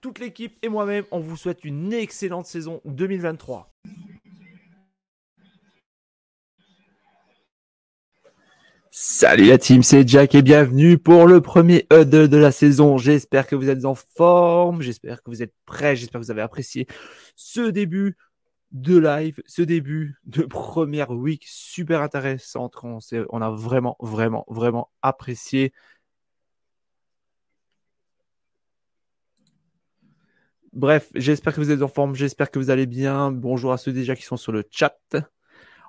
Toute l'équipe et moi-même, on vous souhaite une excellente saison 2023. Salut la team, c'est Jack et bienvenue pour le premier HUD de la saison. J'espère que vous êtes en forme, j'espère que vous êtes prêts, j'espère que vous avez apprécié ce début de live, ce début de première week super intéressante. On a vraiment, vraiment, vraiment apprécié Bref, j'espère que vous êtes en forme, j'espère que vous allez bien. Bonjour à ceux déjà qui sont sur le chat.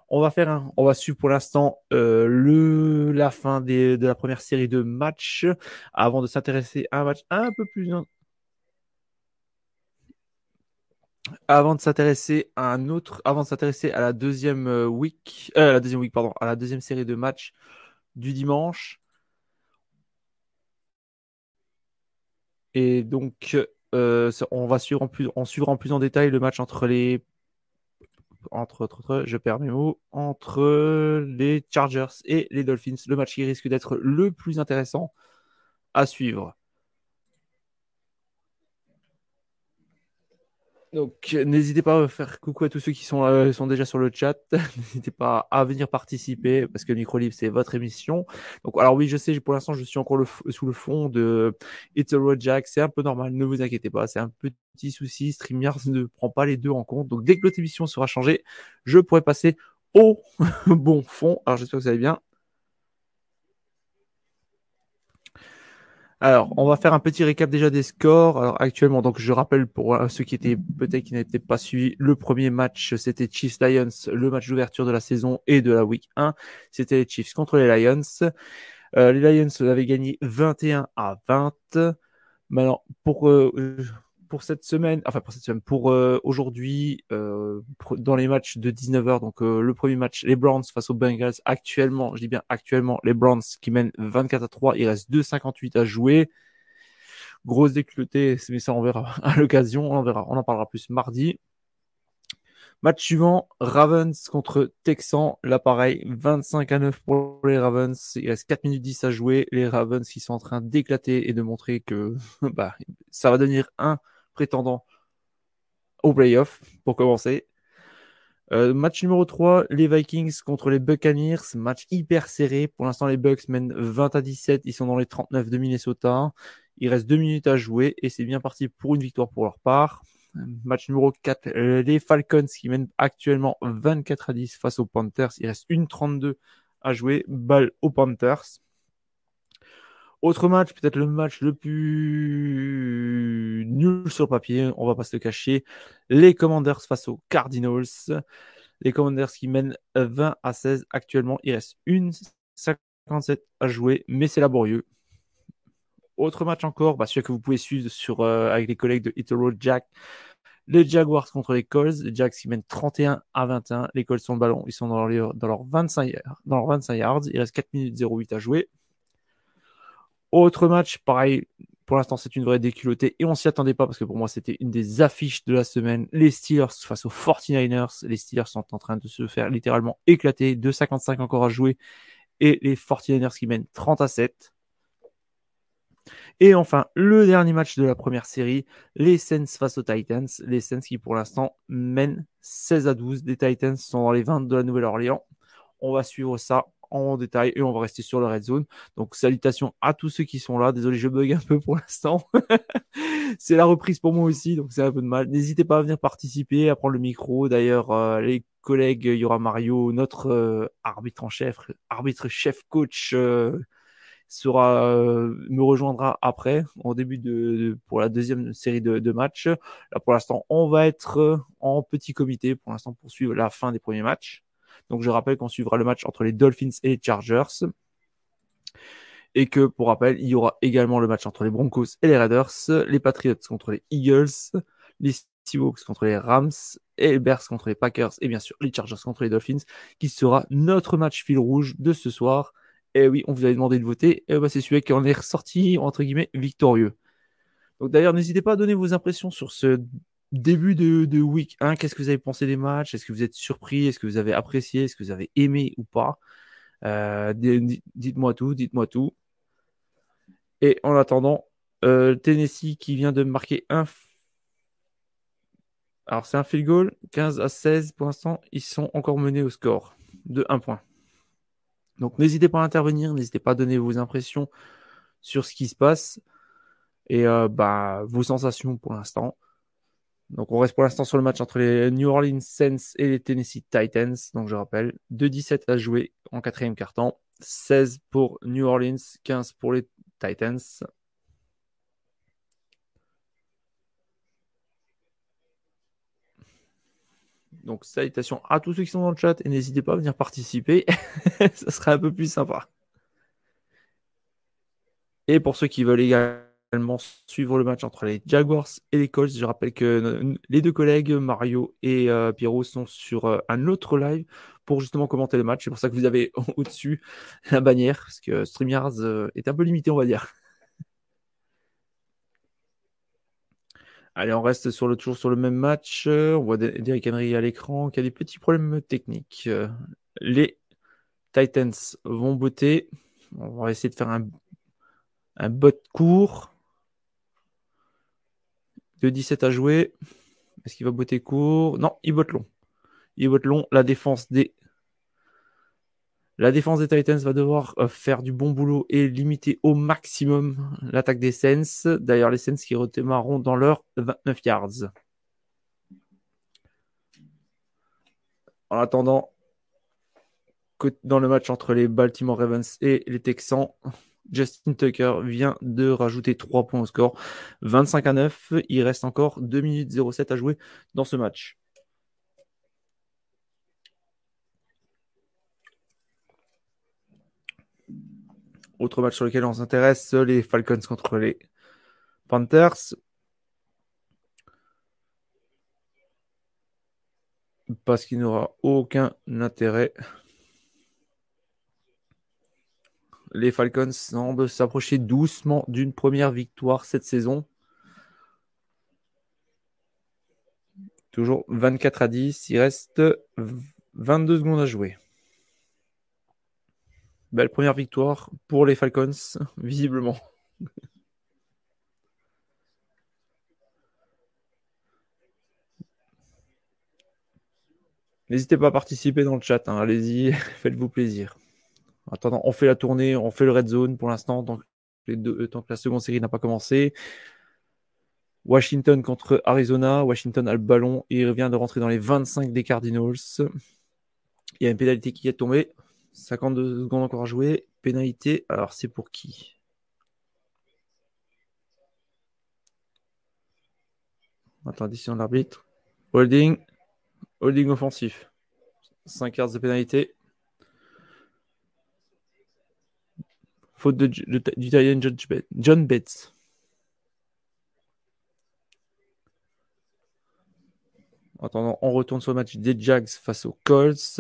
On va faire un, on va suivre pour l'instant euh, le la fin de la première série de matchs avant de s'intéresser à un match un peu plus avant de s'intéresser à un autre, avant de s'intéresser à la deuxième euh, week, euh, la deuxième week pardon, à la deuxième série de matchs du dimanche. Et donc euh, on va suivre en plus, on en plus en détail le match entre les entre, entre, je perds mes mots, entre les Chargers et les Dolphins. Le match qui risque d'être le plus intéressant à suivre. Donc, n'hésitez pas à faire coucou à tous ceux qui sont, euh, sont déjà sur le chat. n'hésitez pas à venir participer parce que micro libre, c'est votre émission. Donc, alors oui, je sais, pour l'instant, je suis encore sous le fond de It's a Road Jack. C'est un peu normal, ne vous inquiétez pas. C'est un petit souci. StreamYard ne prend pas les deux en compte. Donc, dès que l'autre émission sera changée, je pourrai passer au bon fond. Alors, j'espère que vous allez bien. Alors, on va faire un petit récap déjà des scores. Alors, actuellement, donc je rappelle pour euh, ceux qui étaient peut-être qui n'étaient pas suivis, le premier match c'était Chiefs Lions, le match d'ouverture de la saison et de la week 1, c'était les Chiefs contre les Lions. Euh, les Lions avaient gagné 21 à 20. Maintenant, pour euh, pour cette semaine, enfin pour cette semaine, pour euh, aujourd'hui, euh, dans les matchs de 19h, donc euh, le premier match, les Browns face aux Bengals, actuellement, je dis bien actuellement, les Browns qui mènent 24 à 3, il reste 2,58 à jouer. Grosse déculotée, mais ça on verra à l'occasion, on verra, on en parlera plus mardi. Match suivant, Ravens contre Texans. Là, pareil, 25 à 9 pour les Ravens. Il reste 4 minutes 10 à jouer. Les Ravens qui sont en train d'éclater et de montrer que bah, ça va devenir un prétendant au playoff pour commencer. Euh, match numéro 3, les Vikings contre les Buccaneers. Match hyper serré. Pour l'instant, les Bucks mènent 20 à 17. Ils sont dans les 39 de Minnesota. Il reste 2 minutes à jouer et c'est bien parti pour une victoire pour leur part. Match numéro 4, les Falcons qui mènent actuellement 24 à 10 face aux Panthers. Il reste une 32 à jouer. Balle aux Panthers. Autre match, peut-être le match le plus nul sur papier, on va pas se le cacher. Les Commanders face aux Cardinals. Les Commanders qui mènent 20 à 16 actuellement. Il reste une 57 à jouer, mais c'est laborieux. Autre match encore, bah, celui que vous pouvez suivre sur, euh, avec les collègues de Italo Jack. Les Jaguars contre les Colts. Les Jacks qui mènent 31 à 21. Les Colts sont le ballon. Ils sont dans leur, dans leur 25, dans leur 25 yards. Il reste 4 minutes 08 à jouer. Autre match, pareil, pour l'instant c'est une vraie déculottée et on s'y attendait pas parce que pour moi c'était une des affiches de la semaine. Les Steelers face aux 49ers. Les Steelers sont en train de se faire littéralement éclater. 2,55 encore à jouer et les 49ers qui mènent 30 à 7. Et enfin, le dernier match de la première série, les Saints face aux Titans. Les Saints qui pour l'instant mènent 16 à 12. Les Titans sont dans les 20 de la Nouvelle-Orléans. On va suivre ça en détail et on va rester sur le red zone. Donc salutations à tous ceux qui sont là. Désolé, je bug un peu pour l'instant. c'est la reprise pour moi aussi, donc c'est un peu de mal. N'hésitez pas à venir participer, à prendre le micro. D'ailleurs, euh, les collègues, il y aura Mario, notre euh, arbitre en chef, arbitre chef coach. Euh, sera me rejoindra après en début de, pour la deuxième série de, de matchs. Là pour l'instant on va être en petit comité pour l'instant pour suivre la fin des premiers matchs. Donc je rappelle qu'on suivra le match entre les Dolphins et les Chargers. Et que, pour rappel, il y aura également le match entre les Broncos et les Raiders, les Patriots contre les Eagles, les Seahawks contre les Rams, et les Bears contre les Packers, et bien sûr les Chargers contre les Dolphins, qui sera notre match fil rouge de ce soir. Et oui, on vous avait demandé de voter, et bah, c'est celui qui en est ressorti, entre guillemets, victorieux. Donc d'ailleurs, n'hésitez pas à donner vos impressions sur ce début de, week 1. Qu'est-ce que vous avez pensé des matchs? Est-ce que vous êtes surpris? Est-ce que vous avez apprécié? Est-ce que vous avez aimé ou pas? Euh, Dites-moi tout, dites-moi tout. Et en attendant, euh, Tennessee qui vient de marquer un. Alors c'est un field goal, 15 à 16 pour l'instant. Ils sont encore menés au score de 1 point. Donc n'hésitez pas à intervenir, n'hésitez pas à donner vos impressions sur ce qui se passe et euh, bah, vos sensations pour l'instant. Donc on reste pour l'instant sur le match entre les New Orleans Saints et les Tennessee Titans. Donc je rappelle, 2-17 à jouer en quatrième quart-temps. 16 pour New Orleans, 15 pour les Titans. Donc salutations à tous ceux qui sont dans le chat et n'hésitez pas à venir participer. Ça serait un peu plus sympa. Et pour ceux qui veulent également suivre le match entre les Jaguars et les Colts, je rappelle que les deux collègues, Mario et euh, Pierrot, sont sur euh, un autre live pour justement commenter le match. C'est pour ça que vous avez au-dessus la bannière, parce que StreamYards euh, est un peu limité, on va dire. Allez, on reste sur le, toujours sur le même match. On voit Derrick Henry à l'écran qui a des petits problèmes techniques. Les Titans vont botter. On va essayer de faire un, un bot court. De 17 à jouer. Est-ce qu'il va botter court? Non, il botte long. Il botte long. La défense des la défense des Titans va devoir euh, faire du bon boulot et limiter au maximum l'attaque des Saints. D'ailleurs, les Saints qui redémarreront dans leurs 29 yards. En attendant, dans le match entre les Baltimore Ravens et les Texans, Justin Tucker vient de rajouter 3 points au score. 25 à 9. Il reste encore 2 minutes 07 à jouer dans ce match. Autre match sur lequel on s'intéresse, les Falcons contre les Panthers. Parce qu'il n'aura aucun intérêt. Les Falcons semblent s'approcher doucement d'une première victoire cette saison. Toujours 24 à 10. Il reste 22 secondes à jouer. Belle première victoire pour les Falcons, visiblement. N'hésitez pas à participer dans le chat, hein. allez-y, faites-vous plaisir. Attendant, on fait la tournée, on fait le red zone pour l'instant, tant, euh, tant, que la seconde série n'a pas commencé. Washington contre Arizona. Washington a le ballon il vient de rentrer dans les 25 des Cardinals. Il y a une pénalité qui est tombée. 52 secondes encore à jouer. Pénalité, alors c'est pour qui? Attends, de l'arbitre. Holding. Holding offensif. 5 yards de pénalité. Faute de, du John Betts. Attendant, on retourne sur le match des Jags face aux Colts.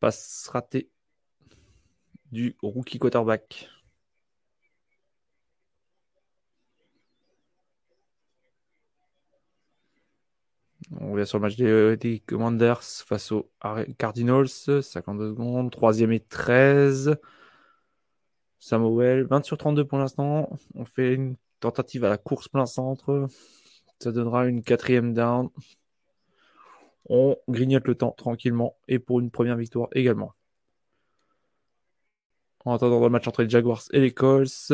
Passe raté du rookie quarterback. On revient sur le match des, Commanders face aux Cardinals. 52 secondes. Troisième et 13. Samuel, 20 sur 32 pour l'instant. On fait une tentative à la course plein centre. Ça donnera une quatrième down. On grignote le temps tranquillement et pour une première victoire également. En attendant le match entre les Jaguars et les Colts.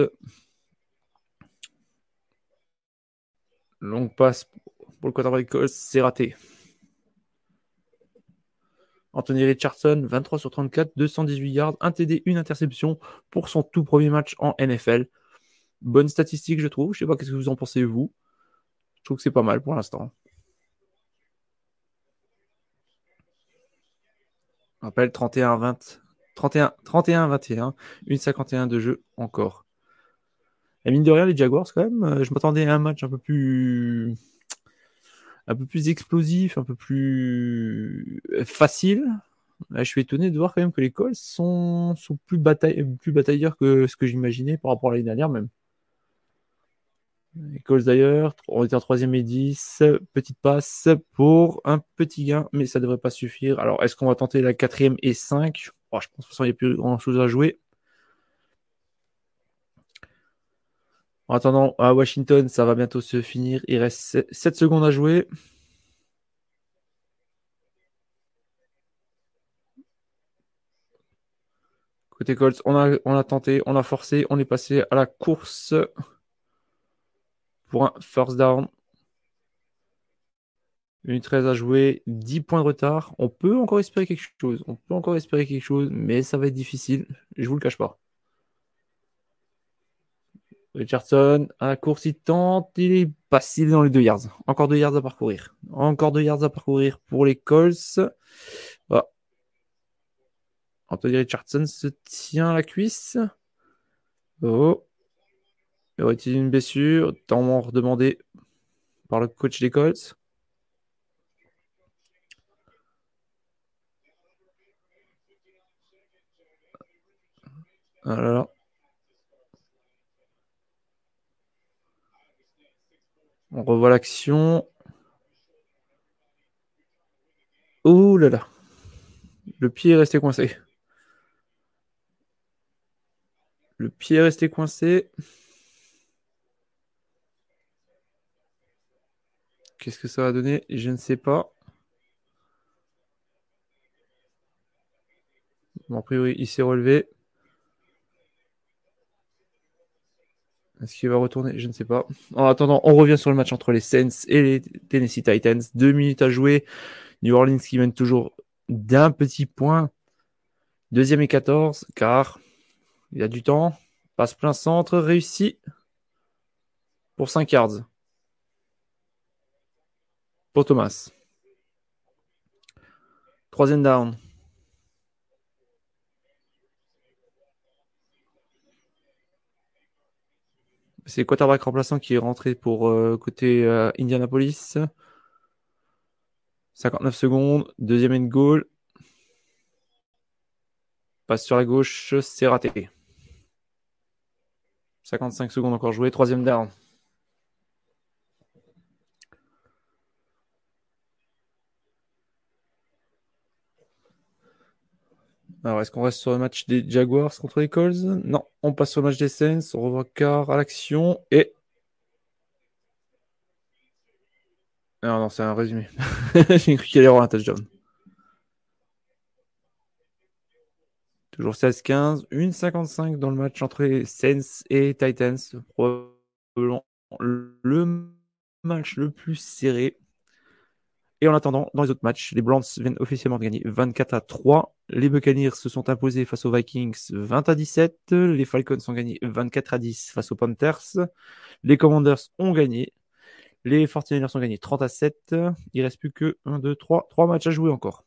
Longue passe pour le quarterback Colts, c'est raté. Anthony Richardson, 23 sur 34, 218 yards, 1 TD, une interception pour son tout premier match en NFL. Bonne statistique, je trouve. Je sais pas qu'est-ce que vous en pensez, vous. Je trouve que c'est pas mal pour l'instant. rappelle 31 20 31 31 21 une 51 de jeu encore. Et mine de rien, les Jaguars, quand même, euh, je m'attendais à un match un peu plus un peu plus explosif, un peu plus facile. je suis étonné de voir quand même que les Colts sont, plus, bataille, plus batailleurs que ce que j'imaginais par rapport à l'année dernière même. Les Colts d'ailleurs, on était en troisième et 10, petite passe pour un petit gain, mais ça devrait pas suffire. Alors, est-ce qu'on va tenter la quatrième et 5 Je pense qu'il n'y a plus grand chose à jouer. En attendant, à Washington, ça va bientôt se finir. Il reste 7 secondes à jouer. Côté Colts, on a, on a tenté, on a forcé, on est passé à la course pour un first down. Une 13 à jouer, 10 points de retard. On peut encore espérer quelque chose. On peut encore espérer quelque chose, mais ça va être difficile. Je vous le cache pas. Richardson, à la course, il tente. Il est passé dans les deux yards. Encore deux yards à parcourir. Encore deux yards à parcourir pour les Colts. Anthony Richardson se tient la cuisse. Oh. Y aurait-il une blessure? Tant redemandé par le coach des Colts. Ah On revoit l'action. Ouh là là. Le pied est resté coincé. Le pied est resté coincé. Qu'est-ce que ça va donner? Je ne sais pas. Bon, a priori, il s'est relevé. Est-ce qu'il va retourner? Je ne sais pas. En attendant, on revient sur le match entre les Saints et les Tennessee Titans. Deux minutes à jouer. New Orleans qui mène toujours d'un petit point. Deuxième et 14, car il y a du temps. Passe plein centre, réussi pour 5 yards. Pour Thomas. Troisième down. C'est quarterback remplaçant qui est rentré pour euh, côté euh, Indianapolis. 59 secondes, deuxième end goal. Passe sur la gauche, c'est raté. 55 secondes encore joué, troisième down. Alors, est-ce qu'on reste sur le match des Jaguars contre les Colts? Non, on passe sur le match des Saints. On revoit Carr à l'action et. Non, non, c'est un résumé. J'ai cru qu'il allait avoir un touchdown. Toujours 16-15, 1-55 dans le match entre les Saints et Titans. Probablement le match le plus serré. Et en attendant, dans les autres matchs, les Browns viennent officiellement de gagner 24 à 3. Les Buccaneers se sont imposés face aux Vikings 20 à 17. Les Falcons ont gagné 24 à 10 face aux Panthers. Les Commanders ont gagné. Les 49ers ont gagné 30 à 7. Il reste plus que 1, 2, 3, 3 matchs à jouer encore.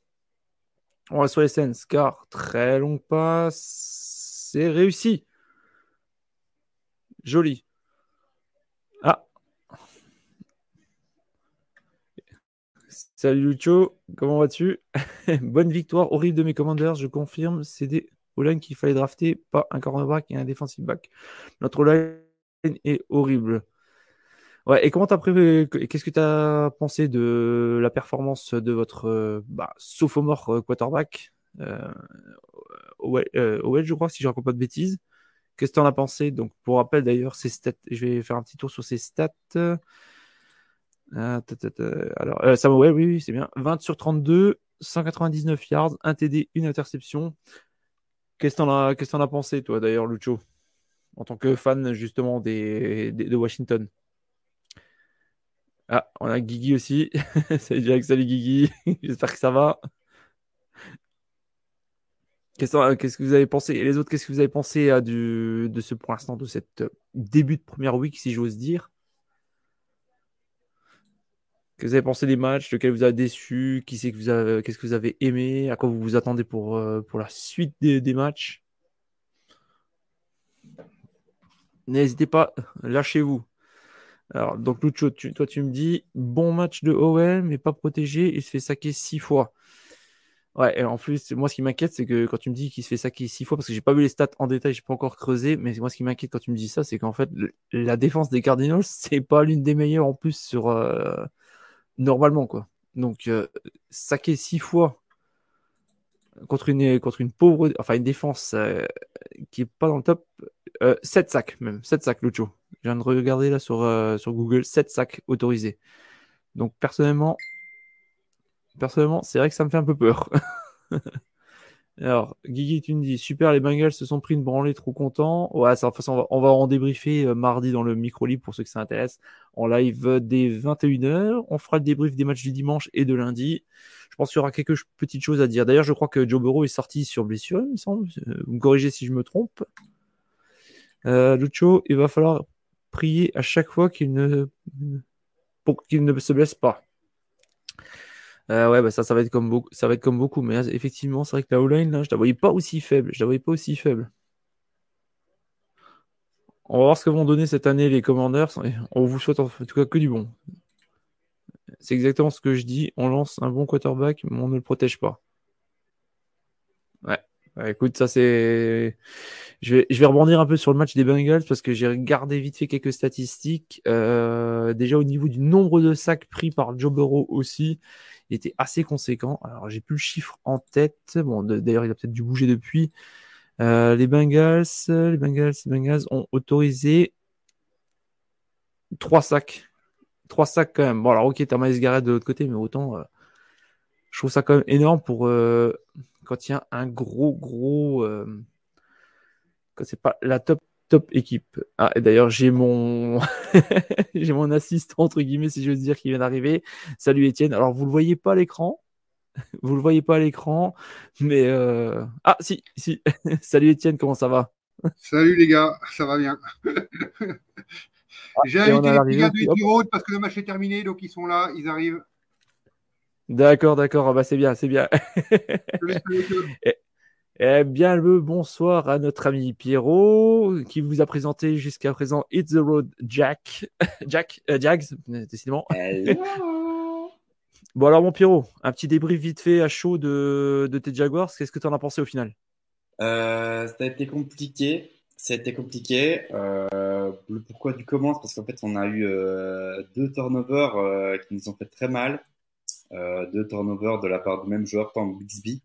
On va sur les Saints car très longue passe. C'est réussi. Joli. Salut Lucho, comment vas-tu? Bonne victoire, horrible de mes commanders, je confirme, c'est des O-line qu'il fallait drafter, pas un cornerback et un defensive back. Notre line est horrible. Ouais, et comment t'as prévu, qu'est-ce que tu as pensé de la performance de votre bah, sophomore euh, quarterback? Euh, euh, je crois, si je raconte pas de bêtises. Qu'est-ce que tu en as pensé? Donc, pour rappel d'ailleurs, ces stats, je vais faire un petit tour sur ces stats. Ah, Alors, euh, oui, oui, c'est bien. 20 sur 32, 199 yards, 1 TD, une interception. Qu'est-ce que t'en as, pensé, toi, d'ailleurs, Lucho, en tant que fan, justement, des, de Washington? Ah, on a Guigui aussi. salut, salut Guigui. J'espère que ça va. Qu'est-ce, que vous avez pensé? Et les autres, qu'est-ce que vous avez pensé à du, de ce, pour l'instant, de cette début de première week, si j'ose dire? Que vous avez pensé des matchs, lequel vous a déçu, qui c'est que vous avez, qu'est-ce que vous avez aimé, à quoi vous vous attendez pour, euh, pour la suite des, matchs N'hésitez pas, lâchez-vous. Alors, donc Lucho, toi tu me dis, bon match de OM, mais pas protégé, il se fait saquer six fois. Ouais, et en plus, moi ce qui m'inquiète, c'est que quand tu me dis qu'il se fait saquer six fois, parce que j'ai pas vu les stats en détail, j'ai pas encore creusé, mais moi ce qui m'inquiète quand tu me dis ça, c'est qu'en fait, la défense des Cardinals, c'est pas l'une des meilleures en plus sur euh, normalement, quoi. Donc, euh, saquer six fois contre une, contre une pauvre, enfin une défense euh, qui est pas dans le top, 7 sacs même, 7 sacs Lucho. Je viens de regarder là sur, sur Google, 7 sacs autorisés. Donc personnellement, personnellement, c'est vrai que ça me fait un peu peur. Alors, Guigui, tu me dis, super, les Bengals se sont pris une branlée, trop content. Ouais, ça, on va, on va en débriefer euh, mardi dans le micro libre pour ceux que ça intéresse. En live dès 21h. On fera le débrief des matchs du dimanche et de lundi. Je pense qu'il y aura quelques petites choses à dire. D'ailleurs, je crois que Joe Burrow est sorti sur blessure, il me semble. Euh, vous me corrigez si je me trompe. Euh, Lucho, il va falloir prier à chaque fois qu'il ne, pour qu'il ne se blesse pas. Euh, ouais, bah ça, ça va être comme beaucoup, ça va être comme beaucoup. Mais effectivement, c'est vrai que la O-line, là, je la voyais pas aussi faible. Je la voyais pas aussi faible. On va voir ce que vont donner cette année les Commanders. On vous souhaite en tout cas que du bon. C'est exactement ce que je dis. On lance un bon quarterback, mais on ne le protège pas. Ouais. Écoute, ça c'est. Je vais, je vais rebondir un peu sur le match des Bengals parce que j'ai regardé vite fait quelques statistiques. Euh, déjà au niveau du nombre de sacs pris par Joe Burrow aussi, il était assez conséquent. Alors, j'ai plus le chiffre en tête. Bon, d'ailleurs, il a peut-être dû bouger depuis. Euh, les Bengals, les Bengals, les Bengals ont autorisé trois sacs. Trois sacs quand même. Bon, alors, ok, t'as Miles Garrett de l'autre côté, mais autant, euh, je trouve ça quand même énorme pour euh, quand il y a un gros, gros, quand c'est pas la top top équipe. Ah, et d'ailleurs, j'ai mon, j'ai mon assistant, entre guillemets, si je veux dire, qui vient d'arriver. Salut Étienne. Alors, vous le voyez pas à l'écran? Vous le voyez pas à l'écran, mais euh... ah si si. Salut Étienne, comment ça va? Salut les gars, ça va bien. J'ai invité les gars de parce que le match est terminé, donc ils sont là, ils arrivent. D'accord, d'accord, ah bah c'est bien, c'est bien. Eh bien, le bonsoir à notre ami Pierrot, qui vous a présenté jusqu'à présent It's the Road Jack. Jack, euh, Jags, décidément. bon, alors, mon Pierrot, un petit débrief vite fait à chaud de, de tes Jaguars. Qu'est-ce que tu en as pensé au final? Euh, Ça a été compliqué. Ça a été compliqué. Euh, le pourquoi du comment Parce qu'en fait, on a eu euh, deux turnovers qui nous ont fait très mal. Euh, deux turnovers de la part du même joueur, Tom Bixby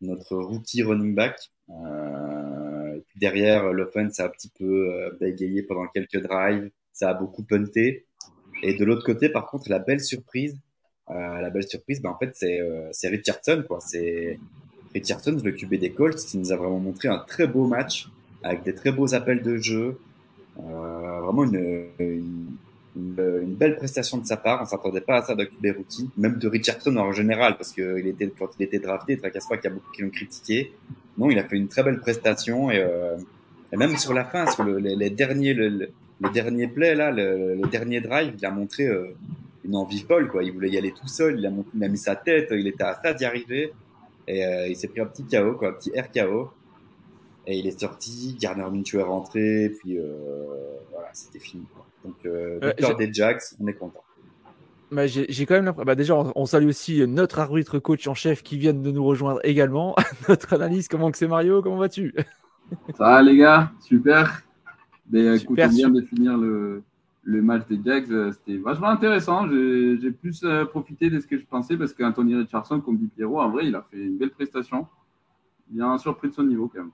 notre rookie running back. Euh, et puis derrière, l'offense a un petit peu euh, bégayé pendant quelques drives, ça a beaucoup punté. Et de l'autre côté, par contre, la belle surprise, euh, la belle surprise, ben en fait, c'est euh, c'est Richardson, quoi. C'est Richardson, le QB des Colts, qui nous a vraiment montré un très beau match avec des très beaux appels de jeu, euh, vraiment une, une, belle prestation de sa part. On s'attendait pas à ça QB rookie, même de Richardson en général, parce que il était, quand il était drafté, tracasse pas qu'il y a beaucoup qui l'ont critiqué. Non, il a fait une très belle prestation et, euh, et même sur la fin, sur le, les, les, derniers, le, les derniers plays là, le, le, dernier drive, il a montré euh, une envie folle quoi. Il voulait y aller tout seul, il a, il a mis sa tête, il était à ça d'y arriver et euh, il s'est pris un petit KO quoi, un petit RKO. Et il est sorti, Garner Minshew est rentré, puis euh, voilà, c'était fini. Quoi. Donc, euh, victoire des Jacks, on est content. Bah, j'ai quand même l'impression. Bah, déjà, on, on, salue aussi notre arbitre coach en chef qui vient de nous rejoindre également. notre analyse, comment que c'est Mario? Comment vas-tu? Ça va les gars, super. Mais écoute, on vient de finir le, le match des Jacks, euh, c'était vachement intéressant. J'ai plus euh, profité de ce que je pensais parce qu'Anthony Richardson, comme dit Pierrot, en vrai, il a fait une belle prestation. Il a surpris de son niveau quand même.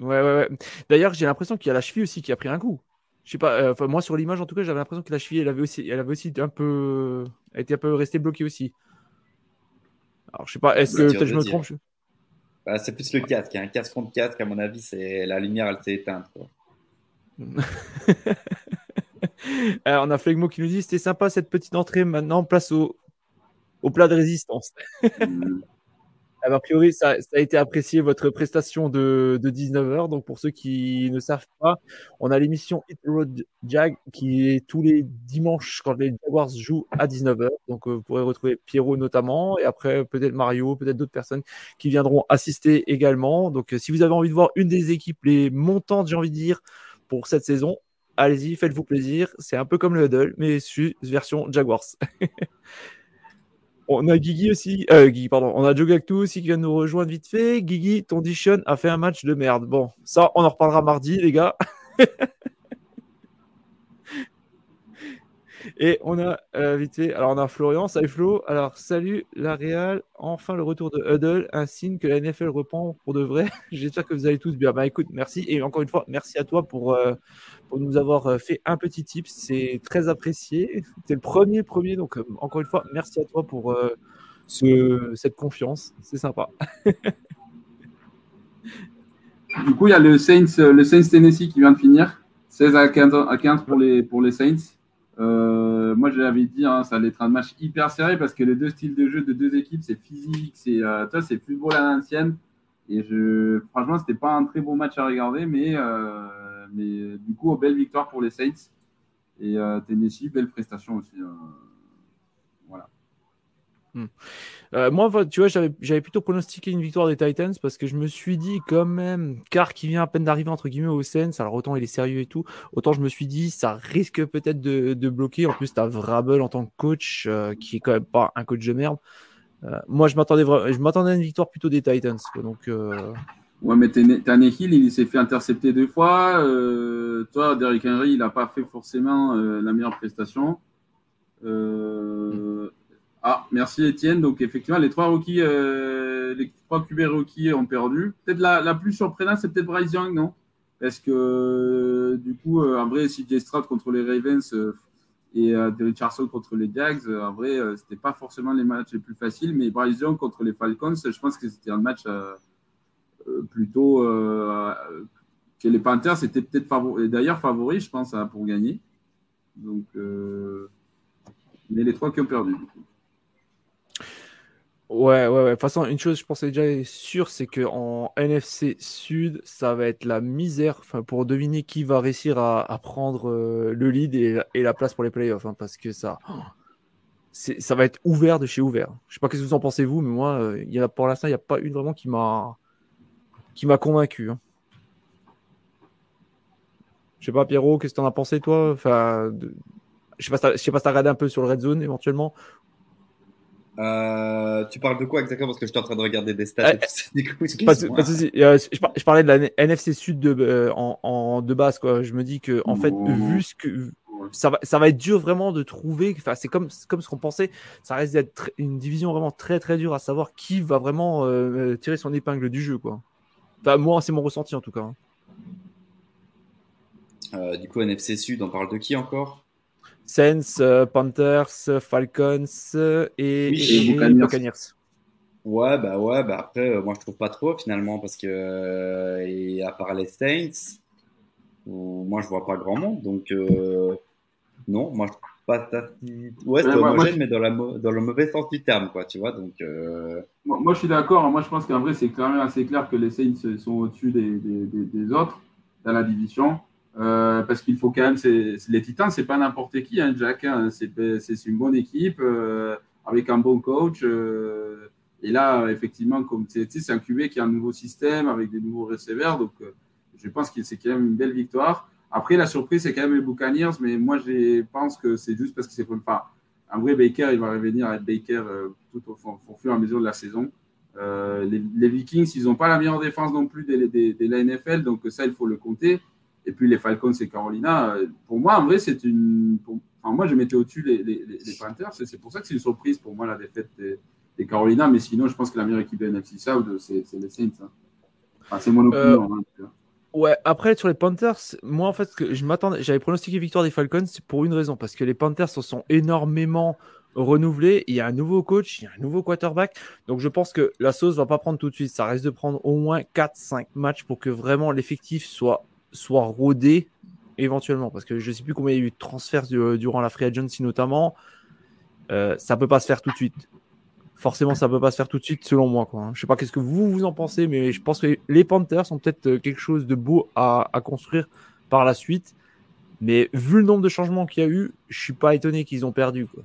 Ouais, ouais, ouais. D'ailleurs, j'ai l'impression qu'il y a la cheville aussi qui a pris un coup je sais pas, euh, moi sur l'image en tout cas, j'avais l'impression que la cheville, elle avait aussi, elle avait aussi un peu, elle était un peu restée bloquée aussi. Alors je sais pas, est-ce que je me trompe bah, C'est plus le casque, un casque contre casque, à mon avis, c'est la lumière, elle s'est éteinte. Quoi. Alors, on a Flegmo qui nous dit c'était sympa cette petite entrée. Maintenant, place au, au plat de résistance. Alors, a priori, ça, ça, a été apprécié votre prestation de, de 19h. Donc, pour ceux qui ne savent pas, on a l'émission Hit Road Jag qui est tous les dimanches quand les Jaguars jouent à 19h. Donc, euh, vous pourrez retrouver Pierrot notamment et après peut-être Mario, peut-être d'autres personnes qui viendront assister également. Donc, euh, si vous avez envie de voir une des équipes les montantes, j'ai envie de dire, pour cette saison. Allez-y, faites-vous plaisir. C'est un peu comme le Huddle, mais version Jaguars. On a Guigui aussi, euh, pardon, on a Jogactu aussi qui vient nous rejoindre vite fait. Guigui, ton Dishon a fait un match de merde. Bon, ça, on en reparlera mardi, les gars. Et on a euh, vite fait, alors on a Florian, salut Flo. Alors salut la Real, enfin le retour de Huddle, un signe que la NFL reprend pour de vrai. J'espère que vous allez tous bien. Bah écoute, merci et encore une fois, merci à toi pour, euh, pour nous avoir euh, fait un petit tip, c'est très apprécié. C'est le premier premier, donc encore une fois, merci à toi pour ce, cette confiance, c'est sympa. du coup, il y a le Saints, le Saints Tennessee qui vient de finir, 16 à 15, à 15 pour les, pour les Saints. Euh, moi, je l'avais dit, hein, ça allait être un match hyper serré parce que les deux styles de jeu de deux équipes, c'est physique, c'est euh, c'est football à l'ancienne. Et je, franchement, c'était pas un très bon match à regarder, mais, euh, mais du coup, belle victoire pour les Saints. Et Tennessee, belle prestation aussi. voilà. Hmm. Euh, moi, tu vois, j'avais plutôt pronostiqué une victoire des Titans parce que je me suis dit quand même, car qui vient à peine d'arriver entre guillemets au Sens, alors autant il est sérieux et tout, autant je me suis dit ça risque peut-être de, bloquer. En plus, t'as Vrabel en tant que coach, euh, qui est quand même pas un coach de merde. Euh, moi, je m'attendais je m'attendais à une victoire plutôt des Titans. donc. Ouais, mais Tannehill, il s'est fait intercepter deux fois. toi, Derrick Henry, il n'a pas fait forcément la meilleure prestation. Euh, ah, merci Étienne. Donc effectivement, les trois rookies, euh, les trois QB rookies ont perdu. Peut-être la, la, plus surprenante, c'est peut-être Bryce Young, non? Parce que euh, du coup, euh, en vrai, CJ Stroud contre les Ravens et Richardson contre les Jags, en vrai, c'était pas forcément les matchs les plus faciles. Mais Bryce Young contre les Falcons, je pense que c'était un match plutôt que les Panthers étaient peut-être favoris. D'ailleurs, favoris, je pense, pour gagner. Donc, mais les trois qui ont perdu. Ouais, ouais, ouais. De toute façon, une chose, je pensais déjà sûre, c'est qu'en NFC Sud, ça va être la misère enfin, pour deviner qui va réussir à, prendre euh, le lead et, la place pour les playoffs. Hein, parce que ça, ça va être ouvert de chez ouvert. Je sais pas ce que vous en pensez, vous, mais moi, euh, y a, pour l'instant, il n'y a pas une vraiment qui m'a qui m'a convaincu. Hein. Je sais pas, Pierrot, qu'est-ce que tu en as pensé, toi? Enfin, Je sais pas, je sais pas si tu as regardé un peu sur le Red Zone éventuellement. Euh, tu parles de quoi exactement? Parce que je suis en train de regarder des stats. pas, je, parlais de la NFC Sud de, euh, en, de base. Quoi. Je me dis que, en fait, vu ce que. Ça va, ça va être dur vraiment de trouver. Enfin, c'est comme, comme ce qu'on pensait. Ça reste d'être une division vraiment très très dure à savoir qui va vraiment euh, tirer son épingle du jeu. Quoi. Enfin, moi, c'est mon ressenti en tout cas. Hein. du coup, NFC Sud, on parle de qui encore? Saints, euh, Panthers, Falcons et, Buccaneers. Ouais, bah ouais, bah après, euh, moi je trouve pas trop finalement parce que, euh, et à part les Saints, moi je vois pas grand monde donc non, moi je trouve pas Ouais, c'est homogène, mais dans, la, dans le mauvais sens du terme, quoi, tu vois. Donc, moi, je suis d'accord. Moi, je pense qu'en vrai, c'est même assez clair que les Saints sont au-dessus des, des, des, autres dans la division. Euh, parce qu'il faut quand même, les Titans, c'est pas n'importe qui, hein, Jack. Hein, c'est une bonne équipe euh, avec un bon coach. Euh, et là, effectivement, comme c'est un QB qui a un nouveau système avec des nouveaux receveurs, donc je pense que c'est quand même une belle victoire. Après, la surprise, c'est quand même les Buccaneers, mais moi, je pense que c'est juste parce que c'est pas. Un vrai Baker, il va revenir à être Baker tout au, fur et à mesure de la saison. Les, Vikings, ils n'ont pas la meilleure défense non plus de la NFL, donc ça, il faut le compter. Et puis les Falcons et Carolina, euh, pour moi, en vrai, c'est une. enfin, moi, je mettais au-dessus les, les, les, Panthers. C'est pour ça que c'est une surprise pour moi, la défaite des, Carolina. Mais sinon, je pense que la meilleure équipe de NFC South, c'est les Saints. Hein. Enfin, c'est mon opinion. Euh, hein, ouais, après, sur les Panthers, moi, en fait, que je m'attendais, j'avais pronostiqué victoire des Falcons pour une raison. Parce que les Panthers se sont énormément renouvelés. Il y a un nouveau coach, il y a un nouveau quarterback. Donc, je pense que la sauce va pas prendre tout de suite. Ça risque de prendre au moins 4-5 matchs pour que vraiment l'effectif soit soit rodé éventuellement. Parce que je ne sais plus combien il y a eu de transferts durant la free agency notamment. Euh, ça peut pas se faire tout de suite. Forcément, ça peut pas se faire tout de suite selon moi. Quoi. Je sais pas qu'est-ce que vous vous en pensez, mais je pense que les Panthers sont peut-être euh, quelque chose de beau à, construire par la suite. Mais vu le nombre de changements qu'il y a eu, je suis pas étonné qu'ils ont perdu. Quoi.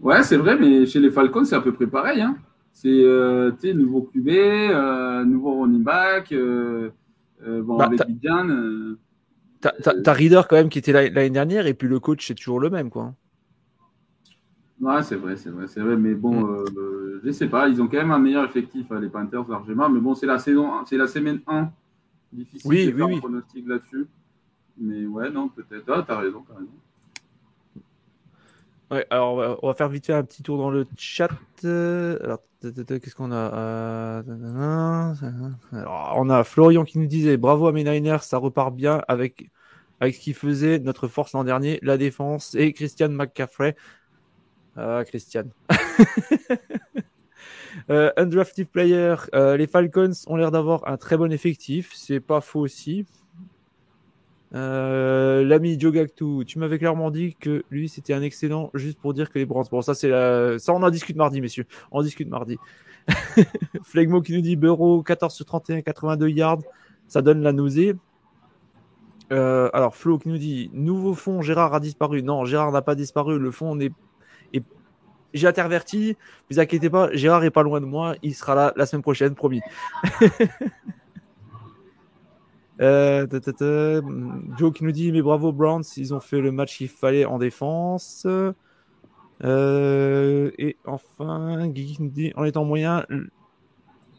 Ouais, c'est vrai, mais chez les Falcons, c'est à peu près pareil. Hein c'est euh, nouveau QB, euh, nouveau running back. Euh, bon, bah. T'as Reader quand même qui était l'année dernière et puis le coach c'est toujours le même quoi. Ouais, c'est vrai, c'est vrai, c'est vrai. Mais bon, mm. euh, je sais pas, ils ont quand même un meilleur effectif, les Panthers largement. Mais bon, c'est la saison, c'est la semaine 1. Difficile oui, de oui, faire un pronostic là-dessus. Mais ouais, non, peut-être. Ah, t'as raison, t'as raison. Ouais, alors on va faire vite fait un petit tour dans le chat. Alors, qu'est-ce qu'on a euh, Alors, on a Florian qui nous disait bravo à mes Niners, ça repart bien avec avec ce qu'il faisait notre force l'an dernier, la défense et Christian McCaffrey. Ah, Christian. euh, undrafted player, euh, les Falcons ont l'air d'avoir un très bon effectif, c'est pas faux aussi. Euh, l'ami Jogactu, tu m'avais clairement dit que lui c'était un excellent juste pour dire que les Browns. Bon, ça c'est la... ça on en discute mardi, messieurs. On discute mardi. Flegmo qui nous dit Bureau 14 sur 31, 82 yards, ça donne la nausée. Euh, alors Flo qui nous dit nouveau fond, Gérard a disparu. Non, Gérard n'a pas disparu. Le fond n'est et j'ai interverti. Vous inquiétez pas, Gérard est pas loin de moi. Il sera là la semaine prochaine, promis. Euh, Joe qui nous dit mais bravo Browns, ils ont fait le match qu'il fallait en défense. Euh, et enfin, Guigui nous dit en étant moyen,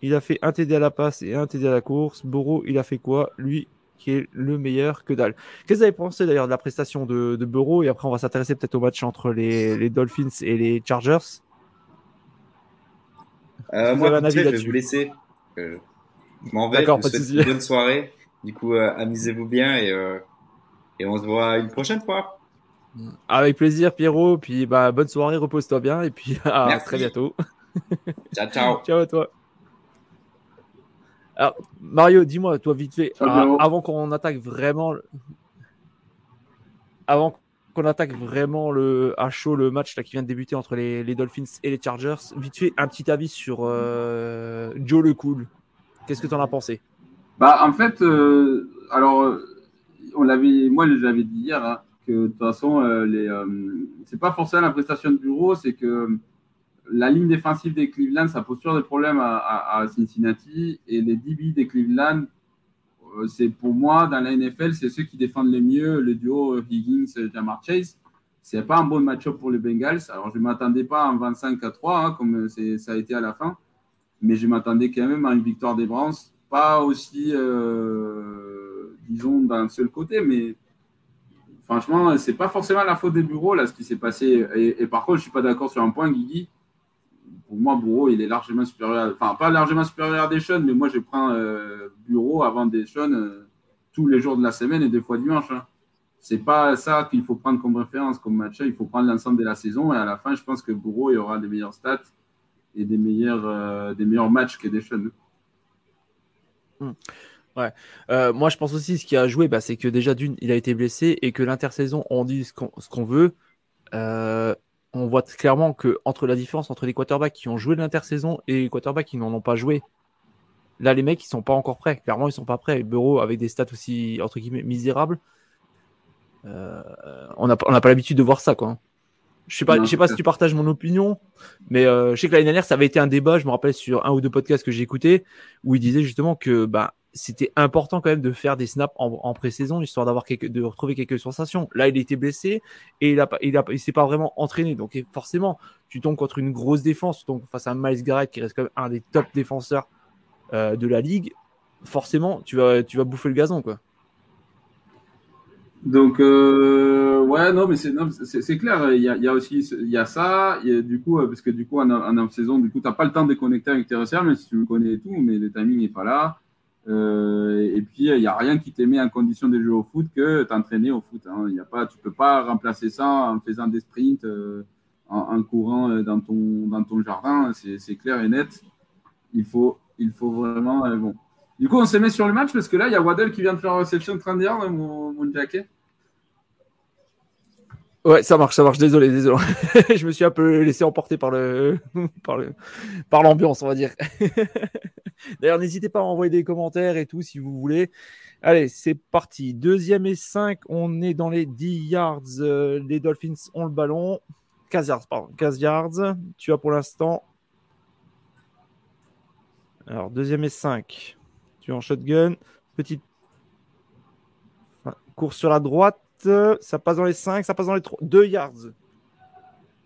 il a fait un TD à la passe et un TD à la course. Boro, il a fait quoi? Lui, qui est le meilleur que dalle. Qu'est-ce que vous avez pensé d'ailleurs de la prestation de, de Burrow Et après, on va s'intéresser peut-être au match entre les, les, Dolphins et les Chargers. Euh, moi, un avis je vais vous laisser. Euh, je m'en vais. D'accord, pas de Bonne soirée. Du coup, euh, amusez-vous bien et, et on se voit une prochaine fois. Avec plaisir, Pierrot. Puis bah, bonne soirée, repose-toi bien et puis à très bientôt. ciao, ciao. ciao à toi. Alors, Mario, dis-moi, toi, vite fait, euh, avant qu'on attaque vraiment, avant qu'on attaque vraiment le à chaud le match là, qui vient de débuter entre les, les Dolphins et les Chargers, vite fait, un petit avis sur euh, Joe le Cool. Qu'est-ce que tu en as pensé? Bah, en fait, euh, alors, on l'avait, moi, je l'avais dit hier, hein, que de toute façon, les, c'est pas forcément la prestation de bureau, c'est que la ligne défensive des Cleveland, ça pose toujours des problèmes à, Cincinnati. Et les DB des Cleveland, euh, c'est pour moi, dans la NFL, c'est ceux qui défendent le mieux le duo Higgins-Jamar Chase. C'est pas un bon match-up pour les Bengals. Alors, je ne m'attendais pas à un 25 à 3, hein, comme ça a été à la fin. Mais je m'attendais quand même à une victoire des Browns. Pas aussi, euh, disons, d'un seul côté, mais franchement, c'est pas forcément la faute des bureaux, là, ce qui s'est passé. Et, et, par contre, je suis pas d'accord sur un point, Guigui pour moi, Bourreau, il est largement supérieur. Enfin, pas largement supérieur à Deschon, mais moi, je prends euh, Bureau avant Deschon euh, tous les jours de la semaine et des fois dimanche. Hein. C'est pas ça qu'il faut prendre comme référence, comme match. Il faut prendre l'ensemble de la saison. Et à la fin, je pense que Bourreau il aura des meilleurs stats et des meilleurs, euh, des meilleurs matchs que Deschon. Hmm. Ouais. moi, je pense aussi ce qui a joué, bah, c'est que déjà d'une, il a été blessé et que l'intersaison, on dit ce qu'on veut on voit clairement que entre la différence entre les quarterbacks qui ont joué de l'intersaison et les quarterbacks qui n'en ont pas joué, là les mecs ils sont pas encore prêts. Clairement ils sont pas prêts. Bureau avec des stats aussi entre guillemets misérables, euh, on n'a pas l'habitude de voir ça quoi. Je sais pas, je sais pas si tu partages mon opinion, mais euh, je sais que l'année dernière ça avait été un débat. Je me rappelle sur un ou deux podcasts que j'ai écoutés où il disait justement que bah c'était important quand même de faire des snaps en, pré-saison histoire d'avoir de retrouver quelques sensations. Là, il était blessé et il a il a il s'est pas vraiment entraîné. Donc forcément, tu tombes contre une grosse défense, donc face à Miles Garrett qui reste quand même un des top défenseurs euh, de la ligue. Forcément, tu vas tu vas bouffer le gazon quoi. Donc euh, ouais non mais c'est clair il y a, aussi il y a ça du coup euh, parce que du coup en, en, saison du coup t'as pas le temps de déconnecter avec tes réserves même si tu le connais et tout mais le timing n'est pas là euh, et puis, il n'y a rien qui te met en condition de jouer au foot que t'entraîner au foot. Hein. Y a pas, tu ne peux pas remplacer ça en faisant des sprints, euh, en, courant euh, dans ton, dans ton jardin. C'est clair et net. Il faut, il faut vraiment. bon. Du coup, on se met sur le match parce que là, il y a Waddell qui vient de faire réception 30 yards, mon, mon jacket. Ouais, ça marche, ça marche. Désolé, désolé. je me suis un peu laissé emporter par le, par le, par l'ambiance, on va dire. D'ailleurs, n'hésitez pas à envoyer des commentaires et tout si vous voulez. Allez, c'est parti. Deuxième et 5, on est dans les 10 yards. Euh, les Dolphins ont le ballon. 15 yards, pardon. 15 yards. Tu as pour l'instant Alors, deuxième et 5. Tu es en shotgun. Petite course sur la droite. Ça passe dans les 5, ça passe dans les 3. 2 yards.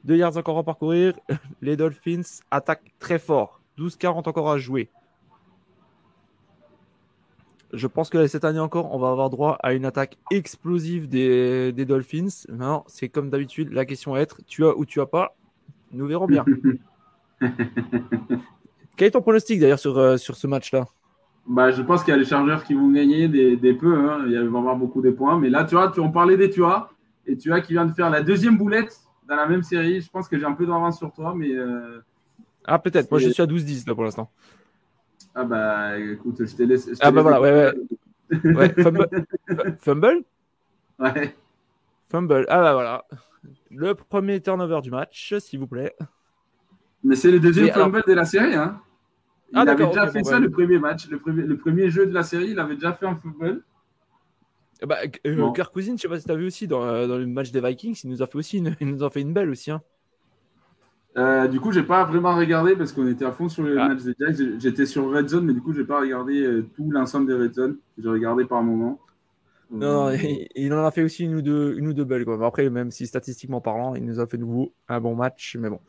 2 yards encore à parcourir. Les Dolphins attaquent très fort. 12-40 encore à jouer. Je pense que cette année encore, on va avoir droit à une attaque explosive des, Dolphins. Non, c'est comme d'habitude, la question est être tu as ou tu as pas. Nous verrons bien. Quel est ton pronostic d'ailleurs sur, euh, sur ce match-là? Bah, Je pense qu'il y a les Chargers qui vont gagner des, des peu. Hein. Il va y avoir beaucoup de points. Mais là, tu vois, tu en parlais des Tua. Et tu vois qui vient de faire la deuxième boulette dans la même série. Je pense que j'ai un peu d'avance sur toi. mais euh, Ah, peut-être. Moi, je suis à 12-10 là pour l'instant. Ah, bah écoute, je t'ai laissé. ah, bah voilà, ouais, ouais. ouais fumble. fumble? Ouais. Fumble. Ah, bah voilà. Le premier turnover du match, s'il vous plaît. Mais c'est le deuxième fumble de la série. Hein. Il ah, avait déjà fait ça le premier match. Le premier, le premier jeu de la série, il avait déjà fait un fumble. Bah, euh, Kirk je sais pas si tu as vu aussi dans, euh, dans, le match des Vikings, il nous a fait aussi une, il nous a fait une belle aussi. Hein. Euh, du coup, j'ai pas vraiment regardé parce qu'on était à fond sur le ah. match des Jags. J'étais sur Red Zone, mais du coup, j'ai pas regardé euh, tout l'ensemble des Red Zone. J'ai regardé par moment. Non, non il, en a fait aussi une ou deux, une ou deux belles. Quoi. Après, même si statistiquement parlant, il nous a fait nouveau un bon match, mais bon,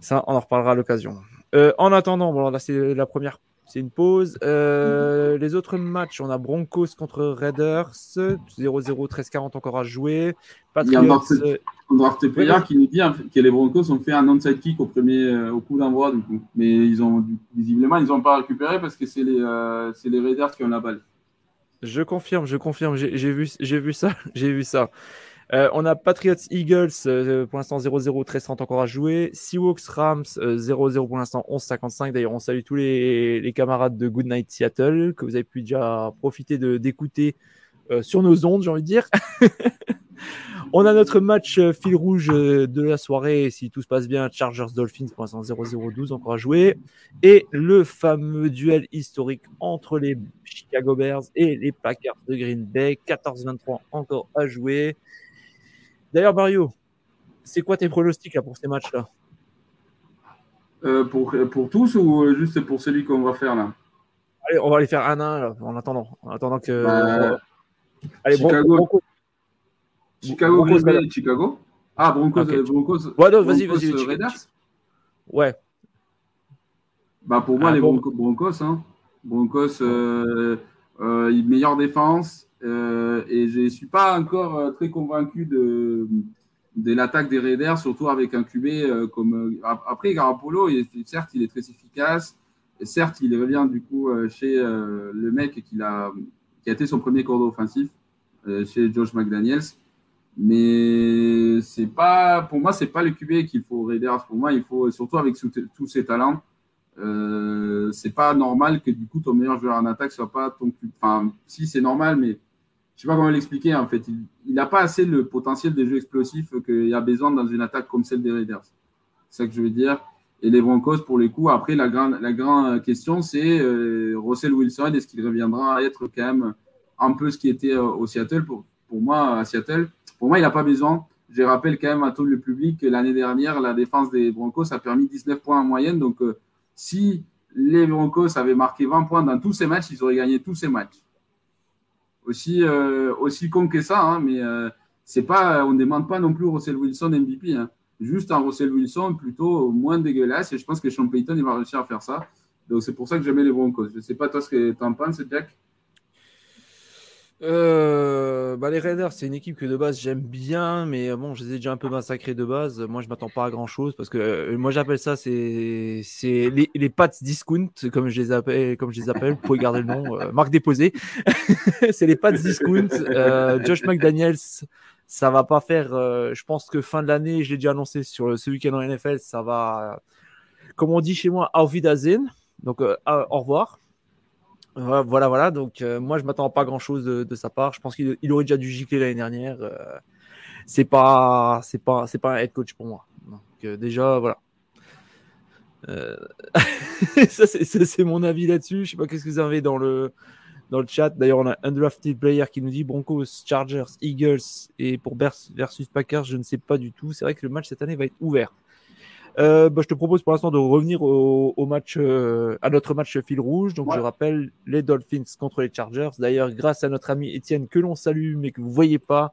ça, on en reparlera à l'occasion. Euh, en attendant, bon, là, c'est la première, c'est une pause. Euh, les autres matchs, on a Broncos contre Raiders, 0-0, 13-40 encore à jouer. Patriots, Il y a un player qui nous dit que les Broncos ont fait un onside kick au premier, euh, au coup d'envoi, mais ils ont visiblement ils n'ont pas récupéré parce que c'est les, les Raiders qui ont la balle. Je confirme, je confirme, j'ai vu, vu ça, j'ai vu ça. Euh, on a Patriots Eagles euh, pour l'instant 0-0, 13 encore à jouer. Seahawks Rams 0-0 euh, pour l'instant 11-55. D'ailleurs, on salue tous les, camarades de Good Night Seattle que vous avez pu déjà profiter d'écouter sur nos ondes, j'ai envie de dire. on a notre match fil rouge de la soirée, si tout se passe bien, Chargers Dolphins pour l'instant 0-0-12 encore à jouer. Et le fameux duel historique entre les Chicago Bears et les Packers de Green Bay, 14-23 encore à jouer. D'ailleurs, Mario, c'est quoi tes pronostics pour ces matchs-là? Euh, pour, pour tous ou juste pour celui qu'on va faire là? Allez, on va les faire un à un en attendant. En attendant que. Bah, allez, Chicago. Chicago, Broncos, Green Chicago. Ah, Broncos. Okay. Broncos ouais, vas-y, vas-y. Raiders Ouais. Bah, pour moi, ah, les Broncos. Broncos, hein. Broncos euh, euh, meilleure défense. Euh, et je ne suis pas encore euh, très convaincu de, l'attaque des Raiders, surtout avec un QB euh, comme. après, Garapolo, certes, il est très efficace. Et certes, il revient du coup chez le mec qui a, été son premier cordeau offensif, chez Josh McDaniels. Mais c'est pas, pour moi, c'est pas le QB qu'il faut Raiders. Pour moi, il faut, surtout avec tous ses talents, euh, c'est pas normal que du coup ton meilleur joueur en attaque soit pas ton. Enfin, si c'est normal, mais je sais pas comment l'expliquer en fait. Il n'a pas assez le potentiel des jeux explosifs qu'il y a besoin dans une attaque comme celle des Raiders. C'est ça que je veux dire. Et les Broncos, pour les coups, après, la grande, la question, c'est euh, Russell Wilson, est-ce qu'il reviendra à être quand même un peu ce qui était euh, au Seattle? Pour, pour moi, à Seattle Pour moi, il n'a pas besoin. Je rappelle quand même à tout le public que l'année dernière, la défense des Broncos a permis 19 points en moyenne. Donc, euh, si les Broncos avaient marqué 20 points dans tous ces matchs, ils auraient gagné tous ces matchs aussi, euh, aussi con que ça, hein, mais euh, pas, on ne demande pas non plus Russell Wilson MVP. Hein. Juste un Russell Wilson plutôt moins dégueulasse. Et je pense que Sean Payton il va réussir à faire ça. Donc c'est pour ça que j'aimais les Broncos. Je ne sais pas toi ce que tu en penses, Jack? Euh, bah les Raiders, c'est une équipe que de base j'aime bien, mais bon, je les ai déjà un peu massacrés de base. Moi, je m'attends pas à grand chose parce que euh, moi j'appelle ça c'est c'est les, les Pats discount comme je les appelle comme je les appelle. Vous pouvez garder le nom, euh, marque déposée. c'est les Pats discount. Euh, Josh McDaniels, ça va pas faire. je pense que fin de l'année, je l'ai déjà annoncé sur ce week-end en NFL, ça va, comme on dit chez moi, auf Wiedersehen. Donc au revoir. Voilà, voilà. Donc, euh, moi, je m'attends pas à grand chose de, sa part. Je pense qu'il aurait déjà dû gicler l'année dernière. Euh, c'est pas, c'est pas, c'est pas un head coach pour moi. Donc, euh, déjà, voilà. ça, c'est mon avis là-dessus. Je sais pas qu'est-ce que vous avez dans le, dans le chat. D'ailleurs, on a un drafted player qui nous dit Broncos, Chargers, Eagles et pour versus Packers, je ne sais pas du tout. C'est vrai que le match cette année va être ouvert. Euh, bah, je te propose pour l'instant de revenir au, match, euh, à notre match fil rouge. Donc, je rappelle les Dolphins contre les Chargers. D'ailleurs, grâce à notre ami Étienne que l'on salue, mais que vous voyez pas,